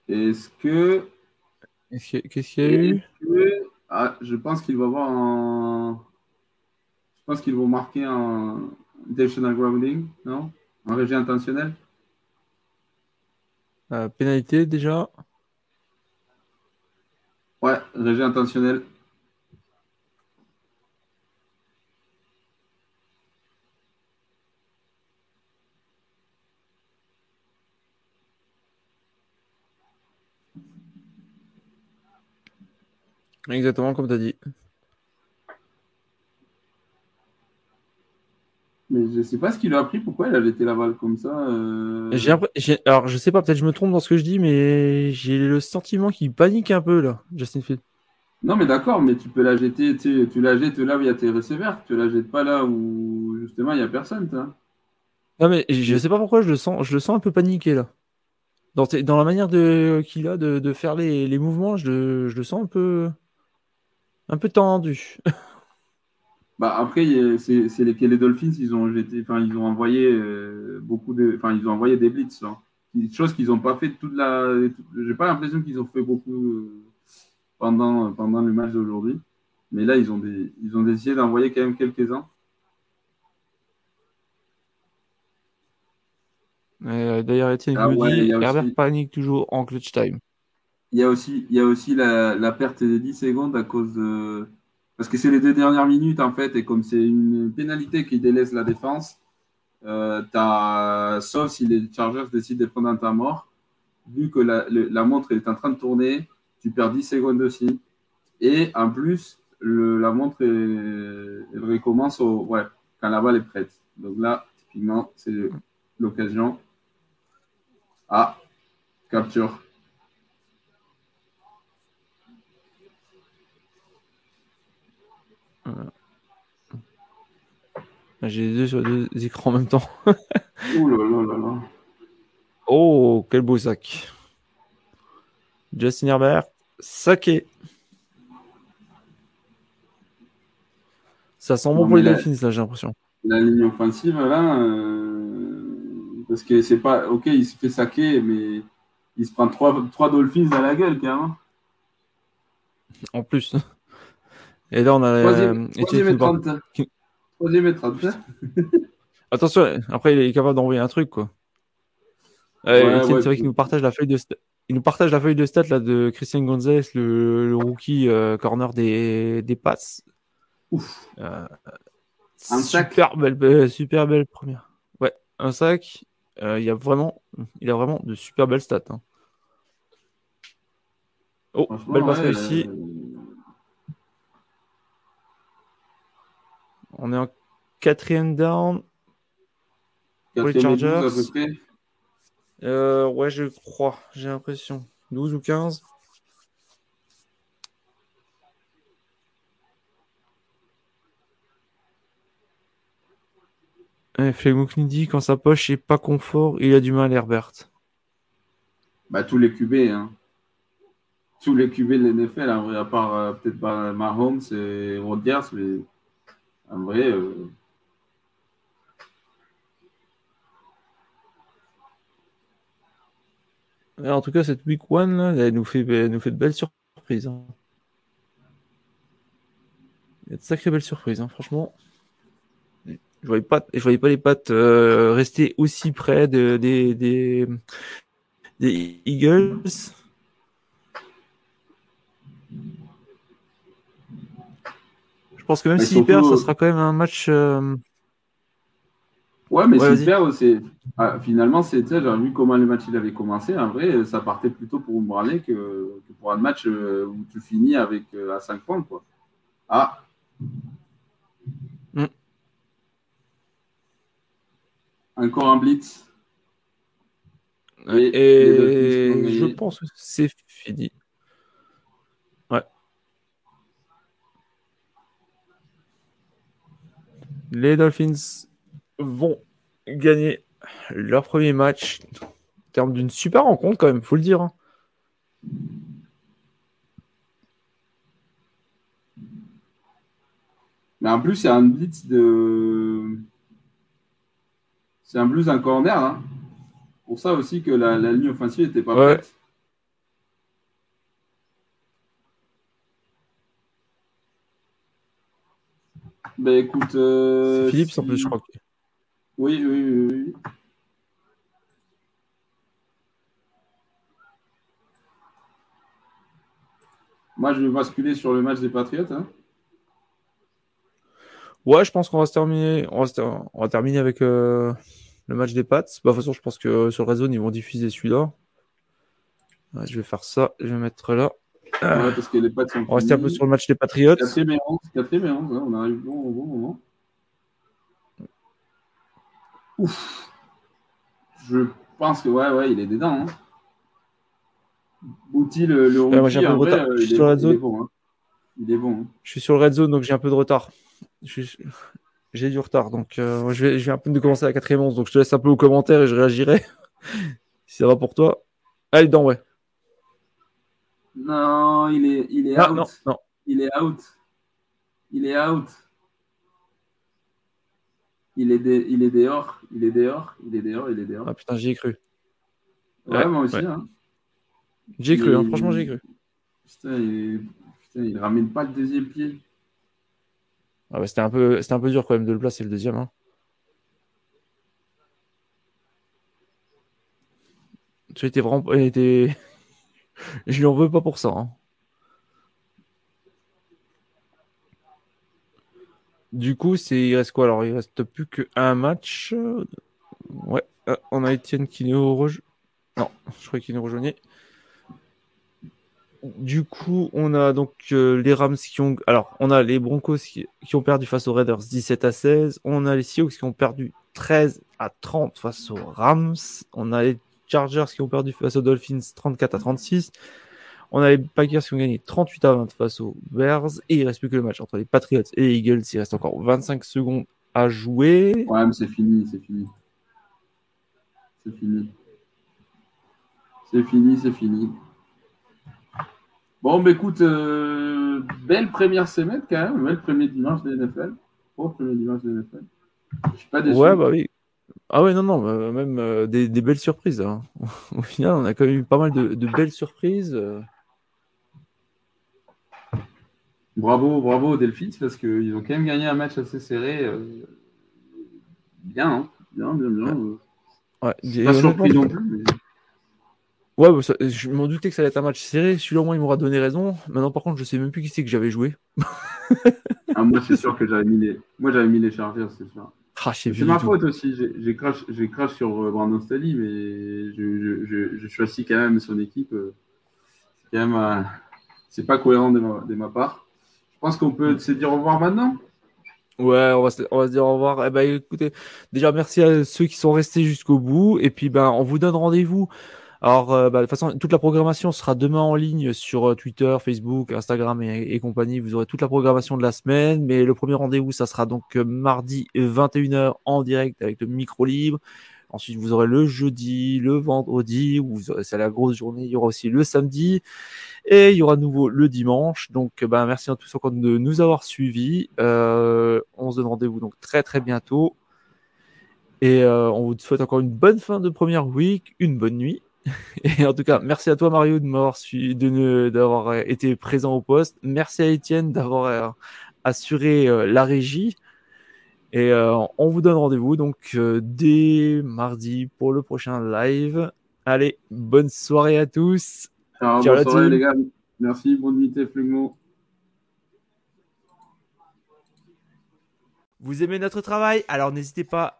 Est-ce que. Qu'est-ce qu'il y a eu? Ah, Je pense qu'il va avoir un. Je pense qu'ils vont marquer un intentional grounding, non? Un rejet intentionnel? Euh, Pénalité déjà? Ouais, rejet intentionnel. Exactement comme tu as dit. Mais je sais pas ce qu'il a appris, pourquoi il a jeté la balle comme ça. Euh... Alors je sais pas, peut-être je me trompe dans ce que je dis, mais j'ai le sentiment qu'il panique un peu là, Justin Field. Non mais d'accord, mais tu peux la jeter, tu, tu la jettes là où il y a tes receveurs, tu la jettes pas là où justement il y a personne. Non mais je sais pas pourquoi je le sens, je le sens un peu paniqué là. Dans, dans la manière de qu'il a de, de faire les, les mouvements, je, je le sens un peu un peu tendu. bah après, c'est les, les Dolphins, ils ont jeté, enfin, ils ont envoyé euh, beaucoup de, enfin, ils ont envoyé des blitz, hein. chose qu'ils n'ont pas fait toute la. J'ai pas l'impression qu'ils ont fait beaucoup euh, pendant pendant le match d'aujourd'hui, mais là, ils ont des, ils ont décidé d'envoyer quand même quelques uns. Euh, d'ailleurs, Etienne ah, dit Herbert panique toujours en clutch time. Il y a aussi, il y a aussi la, perte des 10 secondes à cause de. Parce que c'est les deux dernières minutes, en fait, et comme c'est une pénalité qui délaisse la défense, euh, sauf si les Chargers décident de prendre un temps mort, vu que la, montre est en train de tourner, tu perds 10 secondes aussi. Et en plus, la montre recommence au, ouais, quand la balle est prête. Donc là, typiquement, c'est l'occasion. Ah, capture. J'ai les deux sur deux écrans en même temps. Ouh là là là. Oh, quel beau sac. Justin Herbert, saqué. Ça sent bon pour les Dolphins, là, j'ai l'impression. La ligne offensive, là, euh, parce que c'est pas. Ok, il se fait saquer, mais il se prend trois, trois Dolphins à la gueule, carrément. En plus. Et là, on a. Troisième, euh, troisième et 30. Troisième et 30. Attention, après, il est capable d'envoyer un truc, quoi. Euh, c'est vrai qu'il nous partage la feuille de il nous partage la feuille de stats là de Christian Gonzalez, le, le rookie euh, corner des, des passes. Ouf. Euh, un super belle, euh, super belle première. Ouais, un sac. il y a vraiment, il a vraiment de super belles stats. Hein. Oh, belle passe réussie. On est en quatrième down. Pour les Chargers. Euh, ouais, je crois, j'ai l'impression. 12 ou 15 Flegmouk nous dit quand sa poche est pas confort, il a du mal, Herbert. Bah, tous les QB, hein. Tous les QB de l'NFL, à part euh, peut-être pas Mahomes et Rodgers, mais en vrai. Euh, en tout cas, cette week one, elle nous fait, nous fait de belles surprises. Hein. Il y a de sacrées belles surprises, hein, franchement. Je voyais pas, je voyais pas les pattes euh, rester aussi près de, des, des Eagles. Pense que même s'ils perdent, ça sera quand même un match. Euh, Ouais, mais super, c'est ah, finalement, c'est, j'ai vu comment le match il avait commencé. En vrai, ça partait plutôt pour me que, que pour un match euh, où tu finis avec euh, à 5 points. Quoi. Ah. Mm. Encore un blitz. Et, je pense que c'est fini. Les Dolphins vont gagner leur premier match en termes d'une super rencontre quand même, faut le dire. Hein. Mais en plus, c'est un blitz de. C'est un blues un corner. Hein. Pour ça aussi que la, ligne offensive n'était pas prête. Ben écoute. Euh, Philippe, en plus, je crois. Oui, oui, oui. Moi, je vais basculer sur le match des Patriotes. Hein. Ouais, je pense qu'on va se terminer. On va, terminer avec euh, le match des Pats. Bah, de toute façon, je pense que sur le réseau, ils vont diffuser celui-là. je vais faire ça. Je vais mettre là. Parce que les Pats sont on va rester un peu sur le match des Patriotes. 4 et 11, 4 et 11 hein, on arrive bon, au bon moment. Ouf. Je pense que ouais, ouais, il est dedans. Hein. Bouti, le, le ouais, moi, j'ai un peu de retard. je suis sur red zone. Il est bon. Hein. Il est bon hein. Je suis sur le red zone, donc j'ai un peu de retard. J'ai du retard, donc euh, je, vais, je vais un peu de commencer à la quatrième once, donc je te laisse un peu aux commentaires et je réagirai. si ça va pour toi. Allez, dedans, ouais. Non, il est, il est out. Non, non. Il est out. Il est out. Il est, il est dehors, il est dehors, il est dehors, il est dehors. Ah putain, j'y ai cru. Ouais, moi aussi. Hein. J'ai cru, hein, franchement, j'ai cru. Putain il... Putain, il ramène pas le deuxième pied. Ah bah, c'était un, peu... un peu dur quand même de le placer le deuxième. Hein. Tu étais vraiment. Était... Je lui en veux pas pour ça. Hein. Du coup, c'est il reste quoi alors? Il reste plus qu'un match. Ouais, euh, on a Étienne qui nous rejoint. Non, je crois qu'il nous rejoignait. Du coup, on a donc euh, les Rams qui ont. Alors, on a les Broncos qui, ont perdu face aux Raiders 17 à 16. On a les Seahawks qui ont perdu 13 à 30 face aux Rams. On a les Chargers qui ont perdu face aux Dolphins 34 à 36. On a les Packers qui ont gagné 38 à 20 face aux Bears. Et il reste plus que le match entre les Patriots et les Eagles. Il reste encore 25 secondes à jouer. Ouais, mais c'est fini, c'est fini. C'est fini. C'est fini, c'est fini. Bon, bah écoute, euh, belle première semaine quand même, belle premier dimanche de NFL. Oh, premier dimanche de NFL. Je suis pas déçu. Ouais, bah oui. Ah ouais, non, non, bah, même euh, des, belles surprises. Hein. Au final, on a quand même eu pas mal de, belles surprises. Euh. Bravo, bravo aux Delphins parce qu'ils ont quand même gagné un match assez serré. Bien, hein bien, bien, bien. Ouais. Pas surpris non plus. Mais... Ouais, bah, je m'en doutais que ça allait être un match serré. Celui-là, au moins, il m'aura donné raison. Maintenant, par contre, je sais même plus qui c'est que j'avais joué. ah, moi, c'est sûr que j'avais mis les. Moi, j'avais mis les Chargers, c'est sûr. Ah, c'est ma faute aussi. J'ai crash, crash, sur euh, Brandon Staley, mais je, je, je, choisis quand même son équipe. Euh, c'est quand même. Euh, c'est pas cohérent de ma, de ma part. Je pense qu'on peut se dire au revoir maintenant. Ouais, on va, se, on va se dire au revoir. Eh ben, écoutez, déjà, merci à ceux qui sont restés jusqu'au bout. Et puis, ben, on vous donne rendez-vous alors, euh, bah, de toute façon, toute la programmation sera demain en ligne sur euh, Twitter, Facebook, Instagram et, compagnie. Vous aurez toute la programmation de la semaine. Mais le premier rendez-vous, ça sera donc euh, mardi 21h en direct avec le micro libre. Ensuite, vous aurez le jeudi, le vendredi, où c'est la grosse journée. Il y aura aussi le samedi. Et il y aura de nouveau le dimanche. Donc, bah, merci à tous encore de nous avoir suivis. Euh, on se donne rendez-vous donc très très bientôt. Et on vous souhaite encore une bonne fin de première week, une bonne nuit Et en tout cas, merci à toi Mario de m'avoir d'avoir euh, été présent au poste. Merci à Étienne d'avoir euh, assuré euh, la régie. Et on vous donne rendez-vous donc dès mardi pour le prochain live. Allez, bonne soirée à tous. Ciao, bonne soirée, les gars. Merci, bonne nuit, Flugmo. Vous aimez notre travail? Alors n'hésitez pas